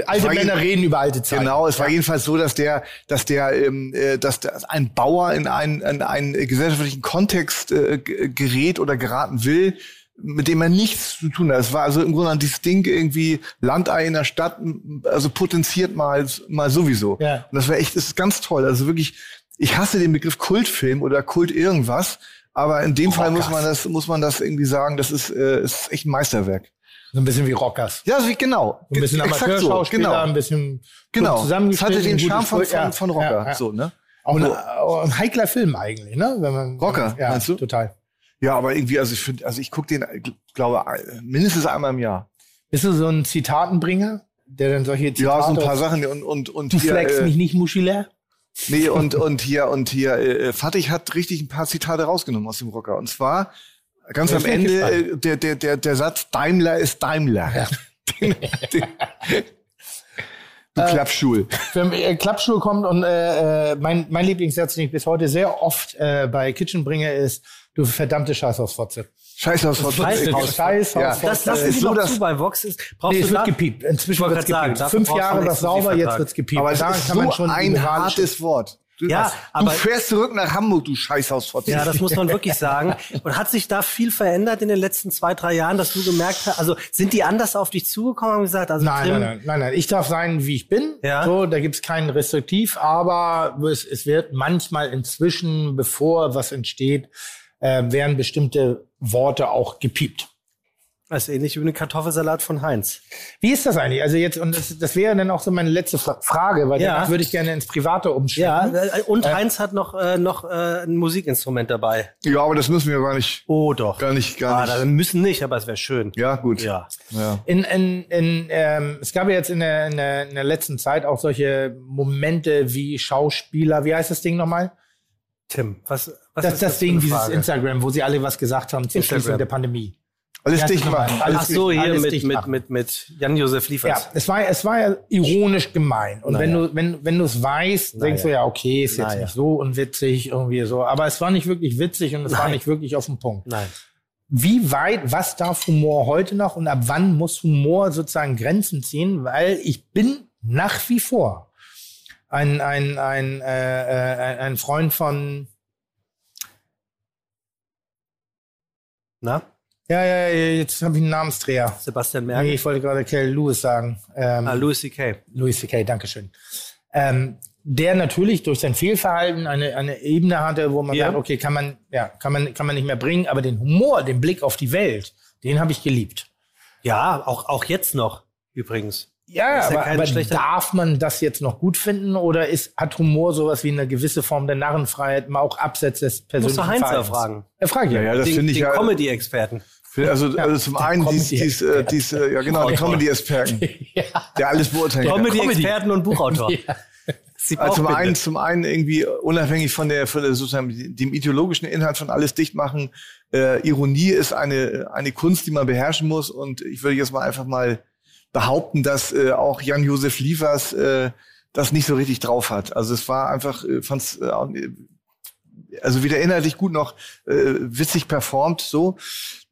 S6: Alte Männer reden über alte Zeiten.
S7: Genau, es war
S6: Ja.
S7: jedenfalls so, dass der, dass der, ähm, äh, dass der, ein Bauer in einen, in einen gesellschaftlichen Kontext äh, gerät oder geraten will, mit dem er nichts zu tun hat. Es war also im Grunde dieses Ding irgendwie Landei in der Stadt, also potenziert mal, mal sowieso.
S6: Ja.
S7: Und das war echt, das ist ganz toll. Also wirklich, ich hasse den Begriff Kultfilm oder Kult irgendwas, aber in dem Fall muss man das, muss man das irgendwie sagen, das ist, äh, ist echt ein Meisterwerk.
S6: So ein bisschen wie Rockers.
S7: Ja, so wie, genau.
S6: Ein bisschen Amateurschauspieler,
S7: genau.
S6: ein bisschen
S7: Genau.
S6: zusammengeschnitten.
S7: Das hatte den Charme von, von, von Rocker.
S6: Ja, ja.
S7: So, ne?
S6: Auch, ein, auch ein heikler Film eigentlich, ne? Wenn man,
S7: Rocker,
S6: ja,
S7: meinst du?
S6: Total.
S7: Ja, aber irgendwie, also ich finde, also ich gucke den, glaube mindestens einmal im Jahr.
S6: Bist du so ein Zitatenbringer, der dann solche Zitate...
S7: Ja, so ein paar Sachen und und und
S6: Du
S7: hier,
S6: flagst
S7: äh,
S6: mich nicht, Muschila?
S7: Nee und und hier und hier äh, Fatih hat richtig ein paar Zitate rausgenommen aus dem Rocker und zwar ganz
S6: Ja,
S7: am Ende äh, der der der der Satz Daimler ist Daimler. Den, den, du
S6: Äh,
S7: Klappstuhl.
S6: Wenn äh, Klappstuhl kommt und äh, äh, mein, mein Lieblingssatz, den ich bis heute sehr oft äh, bei Kitchen bringe, ist, du verdammte Scheißhausfotze.
S7: Scheiß aus
S6: Scheiß, Scheißhausfotze.
S5: Das lassen
S7: ist so, dass-
S5: zu bei Vox. Ist, brauchst
S6: Nee,
S5: du
S6: es wird
S5: da-
S6: gepiept. Inzwischen wird gepiept.
S5: sagen,
S6: Fünf
S5: du
S6: Jahre das sauber, jetzt wird's gepiept.
S7: Aber es
S6: Daran
S7: ist
S6: kann man
S7: so
S6: schon
S7: ein hartes Wort. Du,
S5: Ja,
S7: du
S5: aber-
S7: fährst zurück nach Hamburg, du Scheißhausfotze.
S5: Ja, das muss man wirklich sagen. Und hat sich da viel verändert in den letzten zwei, drei Jahren, dass du gemerkt hast, also sind die anders auf dich zugekommen und gesagt, also
S6: Nein,
S5: Tim,
S6: nein, nein, nein, nein. Ich darf sein, wie ich bin.
S5: Ja.
S6: So, da gibt's keinen Restriktiv, aber es, es wird manchmal inzwischen, bevor was entsteht, äh, werden bestimmte Worte auch gepiept.
S5: Das ist ähnlich wie eine Kartoffelsalat von Heinz.
S6: Wie ist das eigentlich? Also jetzt, und das, das wäre dann auch so meine letzte Fra Frage, weil
S5: Ja.
S6: danach würde ich gerne ins Private
S5: Ja,
S6: umschwenken.
S5: äh, und Heinz hat noch, äh, noch äh, ein Musikinstrument dabei.
S7: ja, aber das müssen wir gar nicht,
S5: Oh doch.
S7: gar nicht, gar
S5: Ah,
S7: nicht.
S5: da müssen nicht, aber es wäre schön.
S7: Ja, gut.
S5: Ja.
S7: ja.
S6: In, in, in, ähm, es gab ja jetzt in der, in, der, in der letzten Zeit auch solche Momente wie Schauspieler, wie heißt das Ding nochmal?
S5: Tim, was, was
S6: Das,
S5: ist
S6: das
S5: für
S6: Ding, dieses
S5: Frage?
S6: Instagram, wo sie alle was gesagt haben zur
S5: Instagram.
S6: Schließung der Pandemie.
S7: Alles
S6: Ja,
S7: dicht machen.
S6: Alles
S5: Ach so,
S6: dicht-
S5: hier mit, mit, mit, mit Jan-Josef Liefers.
S6: Ja, es war, es war ja ironisch gemein. Und wenn
S5: Naja.
S6: du, wenn, wenn du es weißt, denkst du ja, okay, ist jetzt
S5: Naja.
S6: nicht so unwitzig, irgendwie so. Aber es war nicht wirklich witzig und es war
S5: Nein.
S6: nicht wirklich auf den Punkt.
S5: Nein.
S6: Wie weit, was darf Humor heute noch und ab wann muss Humor sozusagen Grenzen ziehen? Weil ich bin nach wie vor ein, ein, ein, äh, äh, ein Freund von,
S5: Na,
S6: ja, ja, ja, jetzt habe ich einen Namensdreher.
S5: Sebastian Merkel?
S6: Nee, ich wollte gerade Kelly Lewis sagen. Ähm,
S5: ah, Louis C.K.
S6: Louis C.K., Dankeschön. Ähm, der natürlich durch sein Fehlverhalten eine, eine Ebene hatte, wo man
S5: Ja.
S6: sagt, okay, kann man, ja, kann man, kann man nicht mehr bringen, aber den Humor, den Blick auf die Welt, den habe ich geliebt.
S5: Ja, auch, auch jetzt noch, übrigens.
S6: Ja,
S5: ja
S6: aber, aber darf man das jetzt noch gut finden oder ist, hat Humor sowas wie eine gewisse Form der Narrenfreiheit, mal auch abseits des
S5: Musst
S6: persönlichen
S5: du Heinz ja
S6: Verhaltens?
S5: fragen.
S6: Ja, frag ich
S7: Ja,
S6: ja.
S7: ja, das finde ich
S5: den
S7: ja.
S5: Comedy-Experten.
S7: Also,
S6: Ja,
S7: also zum
S6: der
S7: einen dies,
S6: Comedy-
S7: dies, äh, dies, äh, ja genau, die Comedy-Experten, der alles beurteilen kann.
S5: Comedy-Experten und Buchautor. Sie
S7: Also zum einen, zum einen irgendwie unabhängig von der, von der sozusagen dem ideologischen Inhalt von alles dicht machen. Äh, Ironie ist eine eine Kunst, die man beherrschen muss. Und ich würde jetzt mal einfach mal behaupten, dass äh, auch Jan-Josef Liefers äh, das nicht so richtig drauf hat. Also es war einfach, äh, fand's äh, äh, also weder inhaltlich gut noch äh, witzig performt. So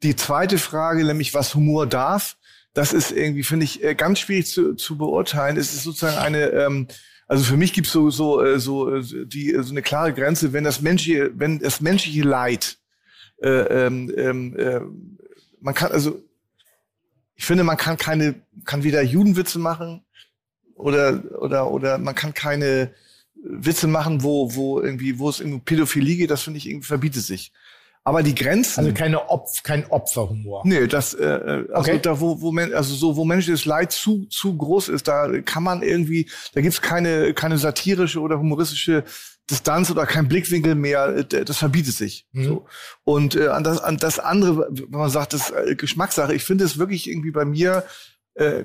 S7: die zweite Frage, nämlich was Humor darf. Das ist irgendwie, finde ich, äh, ganz schwierig zu, zu beurteilen. Es ist sozusagen eine, ähm, also für mich gibt es so, so, äh, so, äh, die, so eine klare Grenze, wenn das menschliche, wenn das menschliche Leid, äh, ähm, ähm, äh, man kann, also ich finde, man kann keine, kann weder Judenwitze machen oder, oder, oder man kann keine Witze machen, wo, wo irgendwie, wo es irgendwie um Pädophilie geht, das finde ich irgendwie verbietet sich. Aber die Grenzen.
S6: Also keine Opf, kein Opferhumor.
S7: Nee, das, äh, äh, also
S6: Okay.
S7: da, wo, wo men, also so, wo menschliches Leid zu, zu groß ist, da kann man irgendwie, da gibt's keine, keine satirische oder humoristische Distanz oder kein Blickwinkel mehr, äh, das verbietet sich.
S6: Mhm.
S7: So. Und äh, an, das, an das andere, wenn man sagt, das ist äh, Geschmackssache, ich finde es wirklich irgendwie bei mir, äh,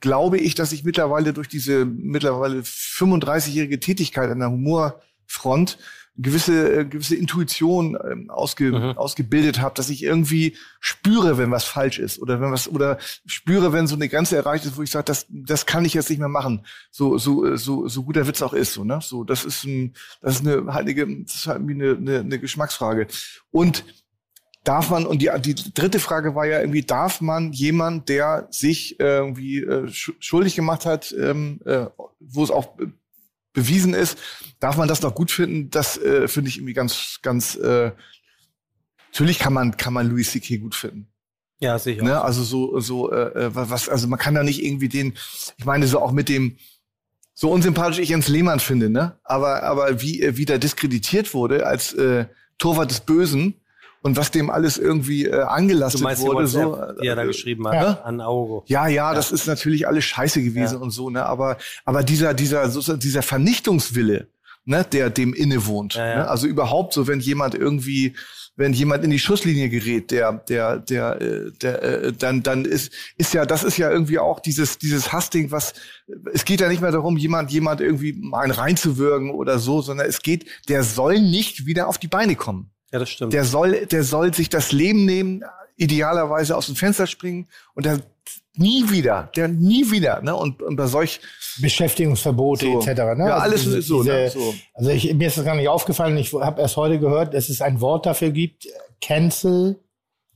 S7: glaube ich, dass ich mittlerweile durch diese mittlerweile 35-jährige Tätigkeit an der Humorfront gewisse äh, gewisse Intuition ähm, ausge,
S5: Mhm.
S7: ausgebildet habe, dass ich irgendwie spüre, wenn was falsch ist oder wenn was oder spüre, wenn so eine Grenze erreicht ist, wo ich sage, das das kann ich jetzt nicht mehr machen. So so äh, so so gut der Witz auch ist, so ne? So das ist ein das ist eine halt eine, das ist halt eine, eine, eine Geschmacksfrage und Darf man, und die, die dritte Frage war ja irgendwie, darf man jemand, der sich irgendwie äh, schu- schuldig gemacht hat, ähm, äh, wo es auch bewiesen ist, darf man das noch gut finden? Das äh, finde ich irgendwie ganz, ganz, äh, natürlich kann man, kann man Louis C.K. gut finden.
S5: Ja, sicher.
S7: Ne? Also so, so, äh, äh, was, also man kann da nicht irgendwie den, ich meine, so auch mit dem, so unsympathisch ich Jens Lehmann finde, ne? Aber, aber wie, äh, wie da diskreditiert wurde als äh, Torwart des Bösen und was dem alles irgendwie äh, angelastet
S5: Du meinst die
S7: wurde. So,
S5: WhatsApp, die er da
S7: äh,
S5: geschrieben hat,
S7: Ja.
S5: an Augo.
S7: ja, ja, das ist natürlich alles scheiße gewesen
S5: Ja.
S7: und so, ne? Aber, aber dieser, dieser, sozusagen dieser Vernichtungswille, ne, der dem innewohnt.
S5: Ja, ja.
S7: Ne? Also überhaupt so, wenn jemand irgendwie, wenn jemand in die Schusslinie gerät, der, der, der, äh, der, äh, dann, dann ist, ist ja, das ist ja irgendwie auch dieses, dieses Hassding, was, es geht ja nicht mehr darum, jemand, jemand irgendwie mal reinzuwürgen oder so, sondern es geht, der soll nicht wieder auf die Beine kommen.
S5: Ja, das stimmt.
S7: Der soll, der soll sich das Leben nehmen, idealerweise aus dem Fenster springen und der nie wieder, der nie wieder, ne? Und, und bei solch,
S6: Beschäftigungsverbote
S7: So.
S6: etc. Ne?
S7: Ja, alles
S6: diese,
S7: ist so, ne?
S6: diese-
S7: So.
S6: Also ich, mir ist das gar nicht aufgefallen. Ich habe erst heute gehört, dass es ein Wort dafür gibt. Cancel,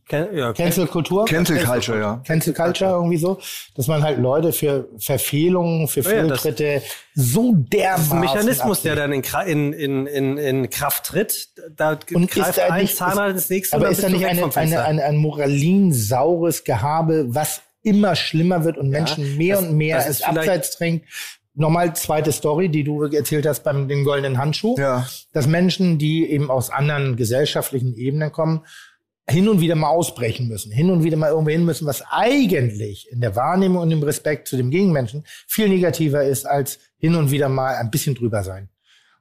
S5: Ken, ja,
S6: Cancel Kultur.
S7: Cancel Culture, ja.
S6: Cancel Culture irgendwie so, dass man halt Leute für Verfehlungen, für
S5: Ja,
S6: Fehltritte so dermaßen
S5: Das ist ein Mechanismus, der
S6: ablehnt.
S5: dann in, in, in, in, in Kraft tritt. Da
S6: Und
S5: greift
S6: ist
S5: ein
S6: nicht-
S5: Zahnrad ins nächste
S6: Aber ist da nicht eine, eine, eine, ein moralinsaures Gehabe, was immer schlimmer wird und Menschen mehr
S5: das-
S6: und mehr es abseits drängt? Nochmal zweite Story, die du erzählt hast beim dem goldenen Handschuh.
S7: Ja.
S6: Dass Menschen, die eben aus anderen gesellschaftlichen Ebenen kommen, hin und wieder mal ausbrechen müssen, hin und wieder mal irgendwo hin müssen, was eigentlich in der Wahrnehmung und im Respekt zu dem Gegenmenschen viel negativer ist, als hin und wieder mal ein bisschen drüber sein.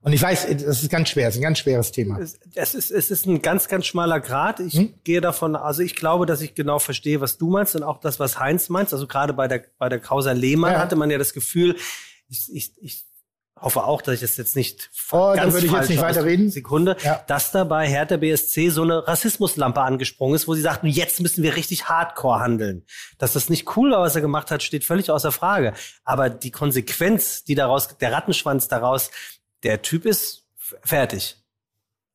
S6: Und ich weiß, das ist ganz schwer, es ist ein ganz schweres Thema.
S5: Es, es, ist, es ist ein ganz, ganz schmaler Grad. Ich
S6: Hm?
S5: gehe davon, also ich glaube, dass ich genau verstehe, was du meinst und auch das, was Heinz meinst. Also gerade bei der, bei der Causa Lehmann
S6: Ja.
S5: hatte man ja das Gefühl, ich, ich, ich hoffe auch, dass ich das jetzt nicht
S6: Oh, dann
S5: ganz
S6: würde ich jetzt nicht weiterreden.
S5: Sekunde,
S6: Ja.
S5: dass da bei Hertha BSC so eine Rassismuslampe angesprungen ist, wo sie sagten, jetzt müssen wir richtig hardcore handeln. Dass das nicht cool war, was er gemacht hat, steht völlig außer Frage. Aber die Konsequenz, die daraus, der Rattenschwanz daraus, der Typ ist fertig.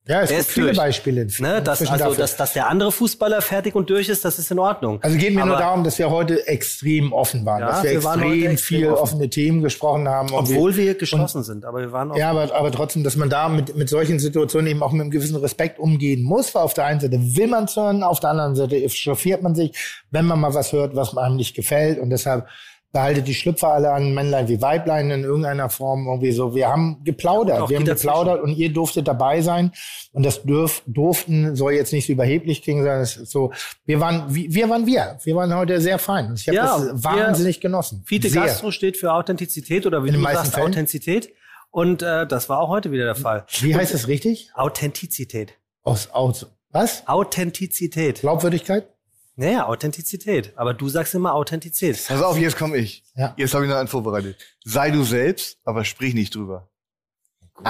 S6: Ja, es gibt viele
S5: durch.
S6: Beispiele.
S5: Ne, dass, also,
S6: dafür.
S5: dass, dass der andere Fußballer fertig und durch ist, das ist in Ordnung.
S6: Also geht mir nur
S5: Aber-
S6: darum, dass wir heute extrem offen waren,
S5: Ja,
S6: dass wir,
S5: wir
S6: extrem
S5: extrem
S6: viel
S5: offen.
S6: offene Themen gesprochen haben. und
S5: Obwohl wir
S6: wir,
S5: geschlossen sind, aber wir waren auch.
S6: ja, aber, aber trotzdem, dass man da mit, mit solchen Situationen eben auch mit einem gewissen Respekt umgehen muss, weil auf der einen Seite will man es hören, auf der anderen Seite chauffiert man sich, wenn man mal was hört, was einem nicht gefällt und deshalb behaltet die Schlüpfer alle an, Männlein wie Weiblein in irgendeiner Form irgendwie so. Wir haben
S5: Und
S6: geplaudert, wir haben
S5: dazwischen.
S6: geplaudert und ihr durftet dabei sein und das dürf, durften soll jetzt nicht so überheblich klingen, sondern es ist so, wir waren, wir waren wir. Wir waren heute sehr fein. Ich habe
S5: Ja,
S6: das wahnsinnig genossen.
S5: Fide
S6: sehr.
S5: Gastro steht für Authentizität oder wie
S6: In
S5: du sagst,
S6: Fällen.
S5: Authentizität. Und äh, das war auch heute wieder der Fall.
S6: Wie heißt das richtig?
S5: Authentizität.
S6: Aus, aus, was?
S5: Authentizität.
S6: Glaubwürdigkeit?
S5: Naja, Authentizität. Aber du sagst immer Authentizität.
S7: Pass auf, jetzt komme ich.
S6: Ja.
S7: Jetzt habe ich noch einen vorbereitet. Sei du selbst, aber sprich nicht drüber.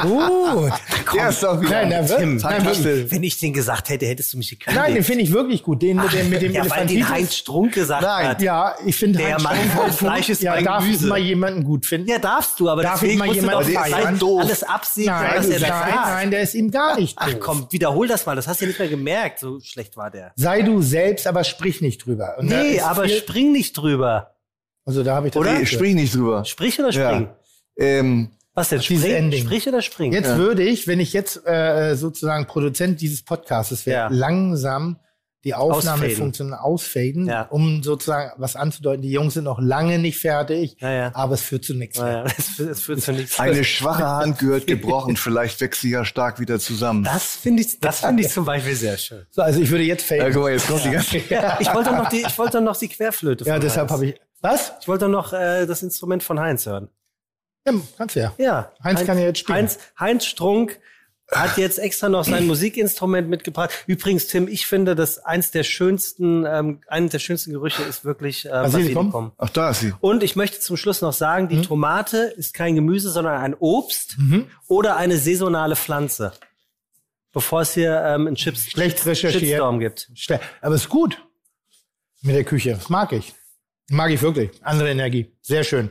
S6: Gut.
S7: Der ist doch wieder.
S6: Nein, der wird,
S5: Tim,
S6: nein, wirklich.
S5: Wenn ich den gesagt hätte, hättest du mich gekündigt.
S6: nein, den finde ich wirklich gut. Den mit dem, mit dem
S5: ja, weil den. Heinz Strunk gesagt
S7: Nein.
S5: hat.
S6: Ja, ich finde
S5: Der
S6: Heinz
S5: Mann
S6: halt
S5: Fleisch ist
S6: ja, darf
S5: Gemüse.
S6: ich mal jemanden gut finden?
S5: Ja, darfst du, aber
S6: Darf
S5: deswegen
S6: ich mal
S5: musst du
S6: jemanden
S5: doch alles,
S7: Doof.
S5: alles absegnen,
S6: Nein,
S5: was er da
S6: nein, nein, der ist ihm gar nicht
S5: Ach
S6: doof.
S5: komm, wiederhol das mal. Das hast du ja nicht mehr gemerkt. So schlecht war der.
S6: Sei du selbst, aber sprich nicht drüber. Und da
S5: Nee, aber spring nicht drüber.
S6: also da habe ich das
S5: Oder?
S7: Nee, sprich nicht drüber.
S5: Sprich oder spring?
S7: Ja. Ähm,
S5: Was denn? Spring,
S6: Ending.
S5: sprich oder spring?
S6: Jetzt würde ich, wenn ich jetzt äh, sozusagen Produzent dieses Podcasts wäre,
S5: Ja.
S6: langsam die Aufnahmefunktion ausfaden,
S5: Ja.
S6: um sozusagen was anzudeuten. Die Jungs sind noch lange nicht fertig,
S5: Ja, ja.
S6: aber es führt zu nichts. mehr.
S5: Naja, das, führt- zu nichts.
S7: eine schwache Hand gehört gebrochen. Vielleicht wächst sie ja stark wieder zusammen.
S5: Das finde ich, das finde ich zum Beispiel sehr schön.
S6: So, also ich würde jetzt
S7: Ja,
S6: faden.
S7: guck mal, jetzt kommt die ganze.
S5: Ja, ich wollte noch die, ich wollte noch die Querflöte.
S6: Ja, deshalb habe ich. Was?
S5: Ich wollte noch äh, das Instrument von Heinz hören.
S6: Ja, kannst du ja.
S5: Ja.
S6: Heinz kann ja jetzt spielen.
S5: Heinz, Heinz Strunk hat jetzt extra noch sein Musikinstrument mitgebracht. Übrigens, Tim, ich finde, dass eins der schönsten, ähm, einen der schönsten Gerüche ist wirklich äh,
S6: Basilikum?
S5: Basilikum.
S7: Ach, da ist sie.
S5: Und ich möchte zum Schluss noch sagen,
S6: Mhm.
S5: die Tomate ist kein Gemüse, sondern ein Obst oder eine saisonale Pflanze. Bevor es hier ähm, einen Chips
S6: Schlecht recherchiert.
S5: Shitstorm gibt.
S6: Ste- Aber es ist gut mit der Küche. Das mag ich. Mag ich wirklich. Andere Energie. Sehr schön.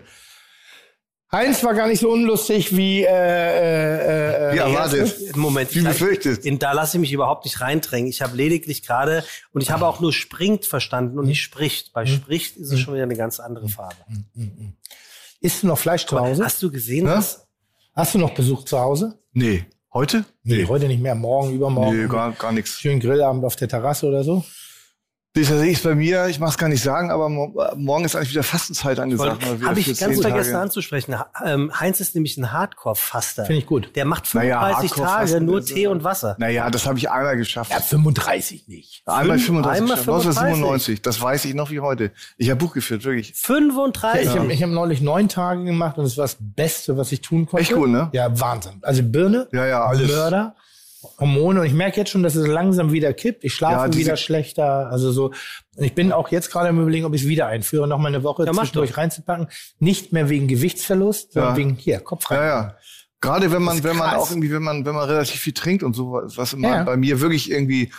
S6: Heinz war gar nicht so unlustig wie äh, äh, äh,
S7: Ja,
S6: äh,
S7: warte.
S5: Moment,
S7: Wie befürchtet.
S5: In, da lasse ich mich überhaupt nicht reindrängen. Ich habe lediglich gerade, und ich habe auch nur springt verstanden und nicht spricht. Bei spricht ist es schon wieder eine ganz andere Farbe.
S6: Isst du noch Fleisch zu Hause?
S5: Hast du gesehen,
S7: Hä?
S5: was?
S6: Hast du noch Besuch zu Hause?
S7: Nee. Heute?
S6: Nee, heute nicht mehr. Morgen, übermorgen.
S7: Nee, gar, gar nichts.
S6: Schönen Grillabend auf der Terrasse oder so.
S7: Das ist bei mir, ich mach's gar nicht sagen, aber mo morgen ist eigentlich wieder Fastenzeit angesagt.
S5: Habe ich ganz vergessen
S7: Tage.
S5: anzusprechen. Ähm, Heinz ist nämlich ein Hardcore-Faster.
S6: Finde ich gut.
S5: Der macht
S7: Naja,
S5: 35 Tage
S7: Hardcore-Fasten
S5: nur
S7: ist,
S5: Tee
S7: äh,
S5: und Wasser.
S7: Naja, das habe ich einmal geschafft.
S6: Ja, 35 nicht.
S7: einmal
S5: fünf-
S7: 35,
S5: einmal
S7: geschafft.
S5: 35.
S7: 1997. Das weiß ich noch wie heute. Ich habe Buch geführt, wirklich.
S5: 35.
S6: Ich habe ich hab neulich neun Tage gemacht und es war das Beste, was ich tun konnte.
S7: Echt cool, ne?
S6: Ja, Wahnsinn. Also Birne,
S7: Ja, ja, alles.
S6: Mörder, Hormone und ich merke jetzt schon, dass es langsam wieder kippt. Ich schlafe
S7: Ja,
S6: wieder schlechter. Also so. Und ich bin auch jetzt gerade am überlegen, ob ich es wieder einführe, noch mal eine Woche
S5: Ja,
S6: zwischendurch reinzupacken. Nicht mehr wegen Gewichtsverlust, sondern
S7: Ja.
S6: wegen hier, Kopf rein.
S7: Ja, ja. Gerade wenn man, wenn man auch irgendwie, wenn man, wenn man relativ viel trinkt und so, was immer
S6: Ja.
S7: bei mir wirklich irgendwie,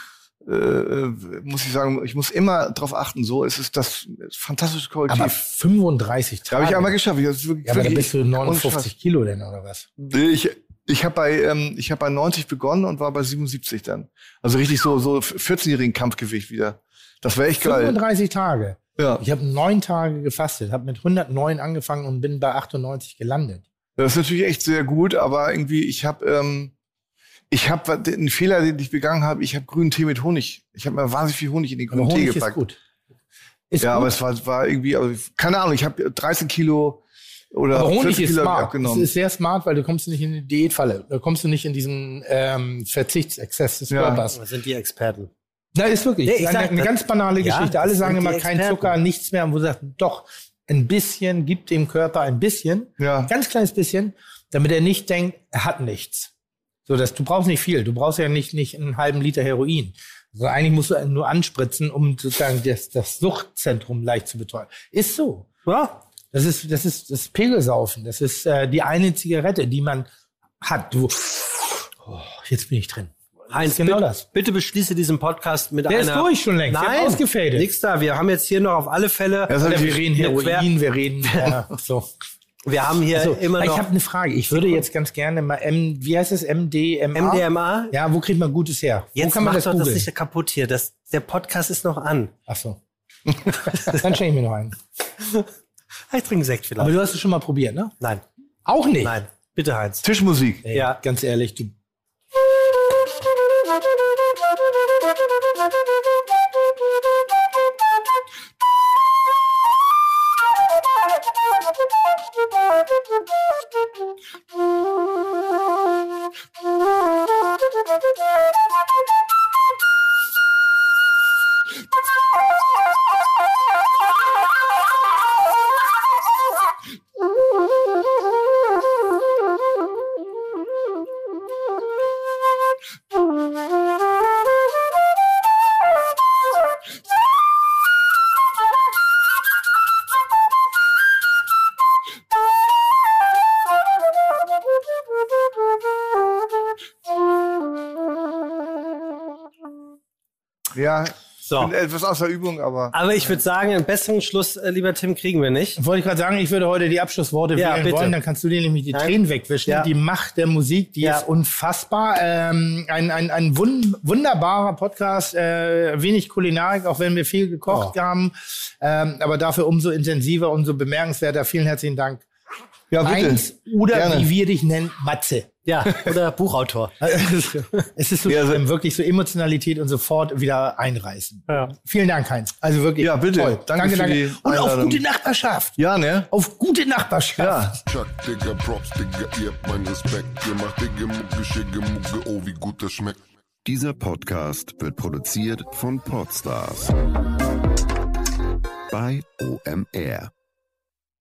S7: äh, muss ich sagen, ich muss immer drauf achten, so, es ist das fantastische Korrektiv.
S6: Aber 35 Tage.
S7: habe ich einmal geschafft. Ich, das ist wirklich,
S6: ja, aber da bist du 59 Kilo denn, oder was?
S7: Ich, ich habe bei, ähm, ich habe bei 90 begonnen und war bei 77 dann. Also richtig so, so 14-jährigen Kampfgewicht wieder. Das wäre echt geil.
S6: 35 Tage.
S7: Ja.
S6: Ich habe neun Tage gefastet, habe mit 109 angefangen und bin bei 98 gelandet.
S7: Das ist natürlich echt sehr gut, aber irgendwie, ich habe, ähm, ich habe einen Fehler, den ich begangen habe. Ich habe grünen Tee mit Honig. Ich habe mir wahnsinnig viel Honig in den grünen Tee
S6: Honig ist
S7: gepackt.
S6: gut. Ist
S7: ja,
S6: gut.
S7: aber es war, war irgendwie, aber keine Ahnung. Ich habe 13 Kilo oder
S6: Aber Honig
S7: 14
S6: ist
S7: Kilo
S6: smart. Es ist sehr smart, weil du kommst nicht in die Diätfalle. Da kommst du nicht in diesen ähm, Verzichtsexzess des
S7: Ja.
S6: Körpers.
S5: Das sind die Experten.
S6: Da ist wirklich
S5: Nee,
S6: eine,
S5: sag,
S6: eine
S5: das-
S6: ganz banale
S5: Ja,
S6: Geschichte. Alle sagen immer kein. Zucker, nichts mehr. Und wo du sagst, doch, ein bisschen, gib dem Körper ein bisschen,
S7: Ja.
S6: ganz kleines bisschen, damit er nicht denkt, er hat nichts. So, dass du brauchst nicht viel. Du brauchst ja nicht, nicht einen halben Liter Heroin. Also eigentlich musst du nur anspritzen, um sozusagen das, das Suchtzentrum leicht zu betäuben. Ist so.
S5: Ja.
S6: Das ist, das ist das Pegelsaufen. Das ist äh, die eine Zigarette, die man hat. Du, oh, jetzt bin ich drin.
S5: Heinz,
S6: genau
S5: bitte,
S6: das.
S5: bitte beschließe diesen Podcast mit
S6: Der
S5: einer...
S6: ist durch schon längst. Der
S5: Nein,
S6: hat ausgefadet.
S5: nix da. Wir haben jetzt hier noch auf alle Fälle...
S6: Ja,
S7: ich-
S6: wir reden Heroin, wir reden äh, so.
S5: Wir haben hier
S6: Also,
S5: immer
S6: ich
S5: noch
S6: habe eine Frage. Ich würde jetzt ganz gerne mal M, wie heißt es, MDMA?
S5: MDMA.
S6: Ja, wo kriegt man Gutes her? wo
S5: Jetzt
S6: kann man
S5: macht
S6: das
S5: doch das nicht kaputt hier. Das, der Podcast ist noch an.
S6: Ach so. Dann schenke ich mir noch einen.
S5: Ich trinke Sekt vielleicht.
S6: Aber du hast es schon mal probiert, ne?
S5: Nein,
S6: Auch nicht.
S5: nein. Bitte, Heinz.
S7: Tischmusik.
S6: Ey,
S5: Ja.
S6: Ganz ehrlich, du.
S7: Ja,
S5: So.
S7: bin etwas außer Übung, aber
S5: Aber ich würde sagen, einen besseren Schluss, äh, lieber Tim, kriegen wir nicht.
S6: Wollte ich gerade sagen, ich würde heute die Abschlussworte
S5: Ja,
S6: wählen
S5: bitte.
S6: wollen, dann kannst du dir nämlich die
S5: Nein.
S6: Tränen wegwischen.
S5: Ja.
S6: Die Macht der Musik, die
S5: Ja.
S6: ist unfassbar. Ähm, ein ein, ein wun wunderbarer Podcast, äh, wenig Kulinarik, auch wenn wir viel gekocht haben, ähm, aber dafür umso intensiver, umso bemerkenswerter. Vielen herzlichen Dank.
S7: ja, bitte.
S6: Eins oder
S7: Gerne.
S6: wie wir dich nennen, Matze.
S5: Ja, oder Buchautor.
S6: es ist so
S7: Ja, so-
S6: schlimm, wirklich so Emotionalität und sofort wieder einreißen.
S5: Ja.
S6: Vielen Dank, Heinz. Also wirklich
S7: Ja, bitte.
S6: toll.
S7: Danke für die
S6: Und auf gute Nachbarschaft.
S7: Ja, ne?
S6: Auf gute Nachbarschaft.
S7: Ja.
S8: Chuck, Digga, Props, Digga, ihr habt meinen Respekt. Ihr macht Digga, Mucke, Schicke, Mucke, oh, wie gut das schmeckt.
S1: Dieser Podcast wird produziert von Podstars bei OMR.